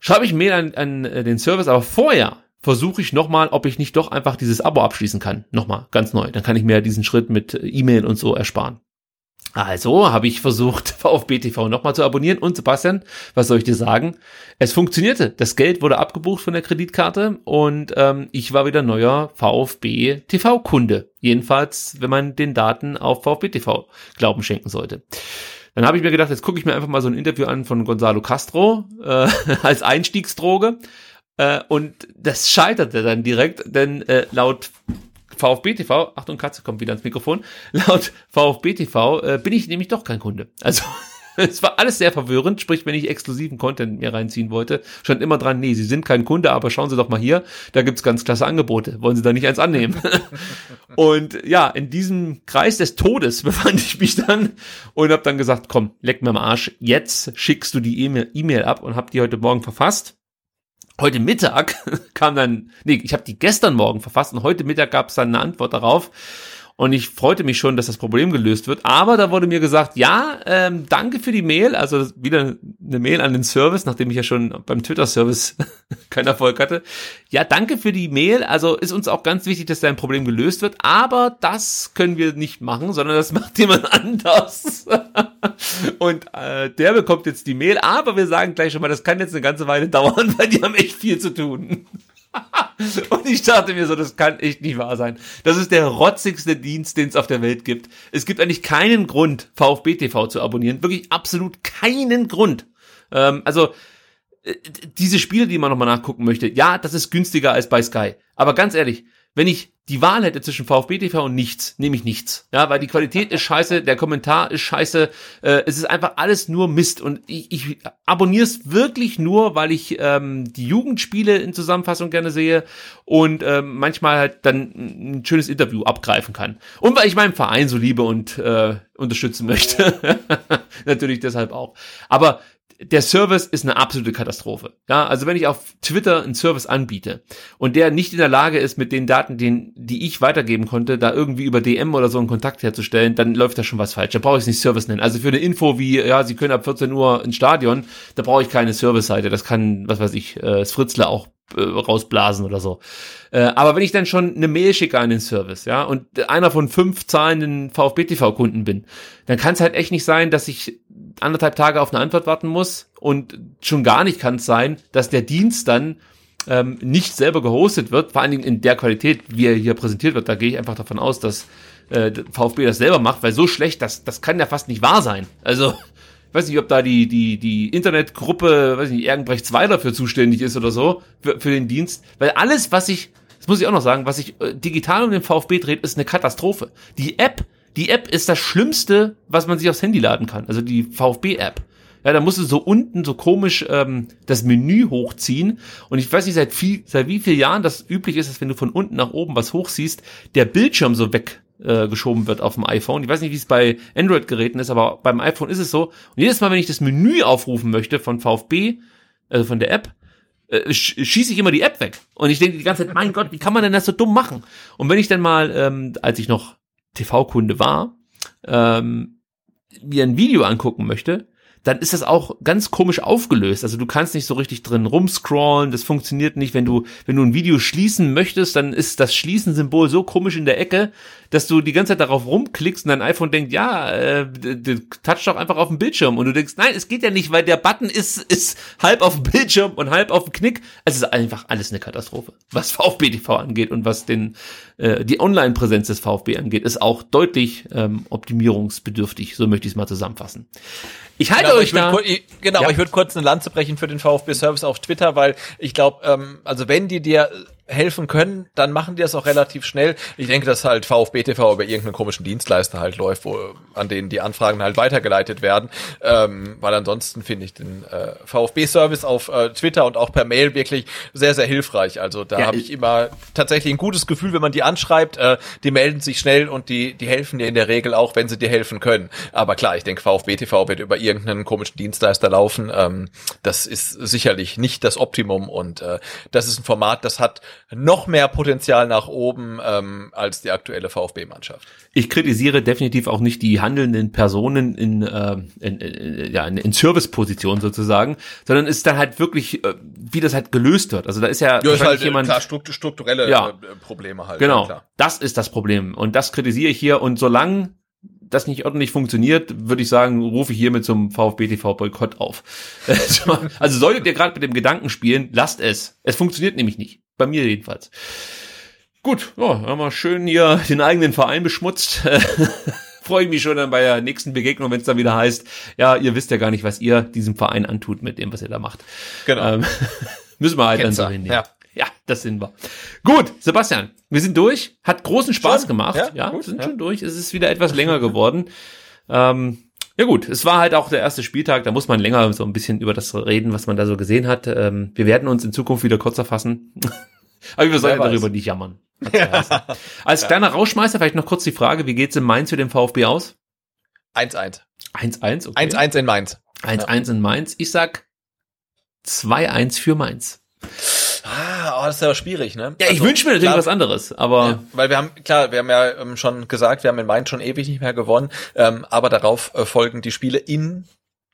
Schreibe ich Mail an, an äh, den Service, aber vorher versuche ich nochmal, ob ich nicht doch einfach dieses Abo abschließen kann. Nochmal, ganz neu. Dann kann ich mir diesen Schritt mit äh, E-Mail und so ersparen. Also habe ich versucht, VfB TV nochmal zu abonnieren. Und Sebastian, was soll ich dir sagen? Es funktionierte. Das Geld wurde abgebucht von der Kreditkarte und ähm, ich war wieder neuer VfB TV-Kunde. Jedenfalls, wenn man den Daten auf VfB TV Glauben schenken sollte. Dann habe ich mir gedacht, jetzt gucke ich mir einfach mal so ein Interview an von Gonzalo Castro äh, als Einstiegsdroge. Äh, und das scheiterte dann direkt, denn äh, laut VfB TV, Achtung, Katze kommt wieder ans Mikrofon, laut VfB TV äh, bin ich nämlich doch kein Kunde. Also es war alles sehr verwirrend, sprich, wenn ich exklusiven Content mir reinziehen wollte, stand immer dran, nee, Sie sind kein Kunde, aber schauen Sie doch mal hier, da gibt's ganz klasse Angebote. Wollen Sie da nicht eins annehmen? und ja, in diesem Kreis des Todes befand ich mich dann und habe dann gesagt, komm, leck mir am Arsch, jetzt schickst du die E-Mail ab und hab die heute Morgen verfasst heute Mittag kam dann, nee, ich habe die gestern Morgen verfasst und heute Mittag gab es dann eine Antwort darauf. Und ich freute mich schon, dass das Problem gelöst wird. Aber da wurde mir gesagt, ja, ähm, danke für die Mail. Also wieder eine Mail an den Service, nachdem ich ja schon beim Twitter-Service keinen Erfolg hatte. Ja, danke für die Mail. Also ist uns auch ganz wichtig, dass dein Problem gelöst wird. Aber das können wir nicht machen, sondern das macht jemand anders. Und äh, der bekommt jetzt die Mail. Aber wir sagen gleich schon mal, das kann jetzt eine ganze Weile dauern, weil die haben echt viel zu tun. Und ich dachte mir so, das kann echt nicht wahr sein. Das ist der rotzigste Dienst, den es auf der Welt gibt. Es gibt eigentlich keinen Grund, VfB TV zu abonnieren. Wirklich absolut keinen Grund. Ähm, also, äh, diese Spiele, die man nochmal nachgucken möchte, ja, das ist günstiger als bei Sky. Aber ganz ehrlich, wenn ich die Wahl hätte zwischen VfB TV und nichts, nehme ich nichts. Ja, weil die Qualität ist scheiße, der Kommentar ist scheiße, äh, es ist einfach alles nur Mist. Und ich, ich abonniere es wirklich nur, weil ich ähm, die Jugendspiele in Zusammenfassung gerne sehe und ähm, manchmal halt dann ein schönes Interview abgreifen kann. Und weil ich meinen Verein so liebe und äh, unterstützen möchte. Natürlich deshalb auch. Aber der Service ist eine absolute Katastrophe. Ja, also wenn ich auf Twitter einen Service anbiete und der nicht in der Lage ist, mit den Daten, den, die ich weitergeben konnte, da irgendwie über DM oder so einen Kontakt herzustellen, dann läuft da schon was falsch. Da brauche ich es nicht Service nennen. Also für eine Info wie, ja, Sie können ab 14 Uhr ins Stadion, da brauche ich keine Service-Seite. Das kann, was weiß ich, äh, Fritzler auch äh, rausblasen oder so. Äh, aber wenn ich dann schon eine Mail schicke an den Service, ja, und einer von fünf zahlenden VfB-TV-Kunden bin, dann kann es halt echt nicht sein, dass ich anderthalb Tage auf eine Antwort warten muss und schon gar nicht kann es sein, dass der Dienst dann ähm, nicht selber gehostet wird, vor allen Dingen in der Qualität, wie er hier präsentiert wird. Da gehe ich einfach davon aus, dass äh, VfB das selber macht, weil so schlecht, das, das kann ja fast nicht wahr sein. Also, ich weiß nicht, ob da die, die, die Internetgruppe, weiß nicht, Ergenbrecht 2 dafür zuständig ist oder so, für, für den Dienst. Weil alles, was ich, das muss ich auch noch sagen, was sich äh, digital um den VfB dreht, ist eine Katastrophe. Die App, die App ist das Schlimmste, was man sich aufs Handy laden kann. Also die VfB-App. Ja, da musst du so unten so komisch ähm, das Menü hochziehen. Und ich weiß nicht, seit, viel, seit wie vielen Jahren das üblich ist, dass wenn du von unten nach oben was hochziehst, der Bildschirm so weg äh, geschoben wird auf dem iPhone. Ich weiß nicht, wie es bei Android-Geräten ist, aber beim iPhone ist es so. Und jedes Mal, wenn ich das Menü aufrufen möchte von VfB, also von der App, äh, sch schieße ich immer die App weg. Und ich denke die ganze Zeit, mein Gott, wie kann man denn das so dumm machen? Und wenn ich dann mal, ähm, als ich noch TV-Kunde war, ähm, mir ein Video angucken möchte, dann ist das auch ganz komisch aufgelöst. Also du kannst nicht so richtig drin rumscrollen, das funktioniert nicht. Wenn du, wenn du ein Video schließen möchtest, dann ist das Schließen-Symbol so komisch in der Ecke, dass du die ganze Zeit darauf rumklickst und dein iPhone denkt, ja, äh, touch doch einfach auf den Bildschirm. Und du denkst, nein, es geht ja nicht, weil der Button ist, ist halb auf dem Bildschirm und halb auf dem Knick. Es ist einfach alles eine Katastrophe. Was VfB TV angeht und was den, äh, die Online-Präsenz des VfB angeht, ist auch deutlich ähm, optimierungsbedürftig. So möchte ich es mal zusammenfassen. Ich halte Genau, euch ich da. kur- ich- genau, Ja. ich würde kurz eine Lanze brechen für den VfB-Service auf Twitter, weil ich glaube, ähm, also wenn die dir helfen können, dann machen die das auch relativ schnell. Ich denke, dass halt VfB TV über irgendeinen komischen Dienstleister halt läuft, wo an denen die Anfragen halt weitergeleitet werden, ähm, weil ansonsten finde ich den äh, VfB-Service auf äh, Twitter und auch per Mail wirklich sehr, sehr hilfreich. Also da Ja, habe ich immer tatsächlich ein gutes Gefühl, wenn man die anschreibt. Äh, die melden sich schnell und die, die helfen dir in der Regel auch, wenn sie dir helfen können. Aber klar, ich denke, VfB TV wird über irgendeinen komischen Dienstleister laufen. Ähm, das ist sicherlich nicht das Optimum und äh, das ist ein Format, das hat noch mehr Potenzial nach oben ähm, als die aktuelle VfB-Mannschaft. Ich kritisiere definitiv auch nicht die handelnden Personen in, äh, in, in, ja, in, in Service-Position sozusagen, sondern ist dann halt wirklich, äh, wie das halt gelöst wird. Also da ist ja, Ja, ist halt jemand, klar struktu- strukturelle Ja. äh, Probleme halt. genau, ja, das ist das Problem und das kritisiere ich hier und solange das nicht ordentlich funktioniert, würde ich sagen, rufe ich hiermit zum VfB TV Boykott auf. also solltet ihr gerade mit dem Gedanken spielen, lasst es. Es funktioniert nämlich nicht. Bei mir jedenfalls. Gut, ja, haben wir schön hier den eigenen Verein beschmutzt. Freue ich mich schon dann bei der nächsten Begegnung, wenn es dann wieder heißt, ja, ihr wisst ja gar nicht, was ihr diesem Verein antut mit dem, was ihr da macht. Genau. Ähm, müssen wir halt dann so hinnehmen. ja. Ja, das sind wir. Gut, Sebastian, wir sind durch. Hat großen Spaß Schon? gemacht. Ja, Ja, gut, sind ja. schon durch. Es ist wieder etwas länger geworden. ähm, ja gut, es war halt auch der erste Spieltag, da muss man länger so ein bisschen über das reden, was man da so gesehen hat. Ähm, wir werden uns in Zukunft wieder kürzer fassen. Aber wir sollen darüber nicht jammern. Geheißen. Als kleiner Rauschmeister vielleicht noch kurz die Frage, wie geht's in Mainz für den VfB aus? 1-1. 1-1, okay. 1-1 in Mainz. 1-1 in Mainz. Ich sag 2-1 für Mainz. Ah, das ist ja schwierig, ne? Ja, ich Also, wünsche mir natürlich klar, was anderes, aber Ja, weil wir haben, klar, wir haben ja ähm, schon gesagt, wir haben in Mainz schon ewig nicht mehr gewonnen, ähm, aber darauf äh, folgen die Spiele in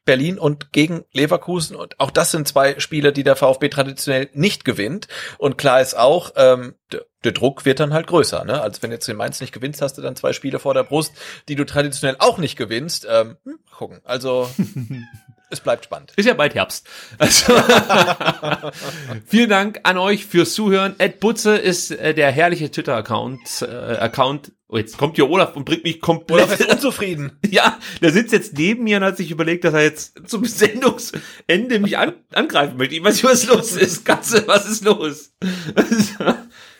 Berlin und gegen Leverkusen und auch das sind zwei Spiele, die der VfB traditionell nicht gewinnt und klar ist auch, ähm, der, Druck wird dann halt größer, ne? Also wenn du jetzt in Mainz nicht gewinnst, hast du dann zwei Spiele vor der Brust, die du traditionell auch nicht gewinnst. Ähm, hm, gucken. Also es bleibt spannend. Ist ja bald Herbst. Also, vielen Dank an euch fürs Zuhören. Ed Butze ist äh, der herrliche Twitter-Account. Äh, Account. Oh, jetzt kommt hier Olaf und bringt mich komplett. Olaf ist unzufrieden. ja, der sitzt jetzt neben mir und hat sich überlegt, dass er jetzt zum Sendungsende mich an, angreifen möchte. Ich weiß nicht, was los ist. Katze, was ist los?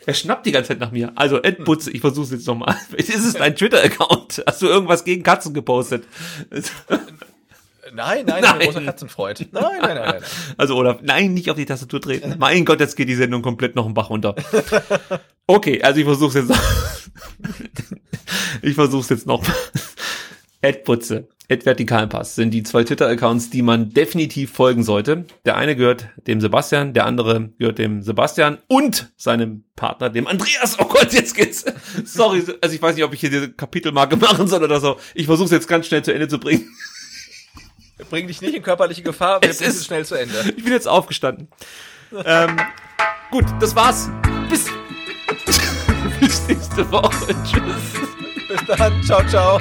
Er schnappt die ganze Zeit nach mir. Also, Ed Butze, ich versuch's jetzt nochmal. Ist es dein Twitter-Account? Hast du irgendwas gegen Katzen gepostet? Nein, nein, Nein. großer Katzenfreund. Nein, nein, nein, nein. Also Olaf, nein, nicht auf die Tastatur treten. Mein Gott, jetzt geht die Sendung komplett noch einen Bach runter. Okay, also ich versuch's jetzt noch. Ich versuch's jetzt noch. Ed Putze, Ed Vertikalpass sind die zwei Twitter-Accounts, die man definitiv folgen sollte. Der eine gehört dem Sebastian, der andere gehört dem Sebastian und seinem Partner, dem Andreas. Oh Gott, jetzt geht's. Sorry, also ich weiß nicht, ob ich hier diese Kapitelmarke machen soll oder so. Ich versuch's jetzt ganz schnell zu Ende zu bringen. Bring dich nicht in körperliche Gefahr, wir Es ist- es schnell zu Ende. Ich bin jetzt aufgestanden. ähm, gut, das war's. Bis, bis nächste Woche. Tschüss. Bis dann, ciao, ciao.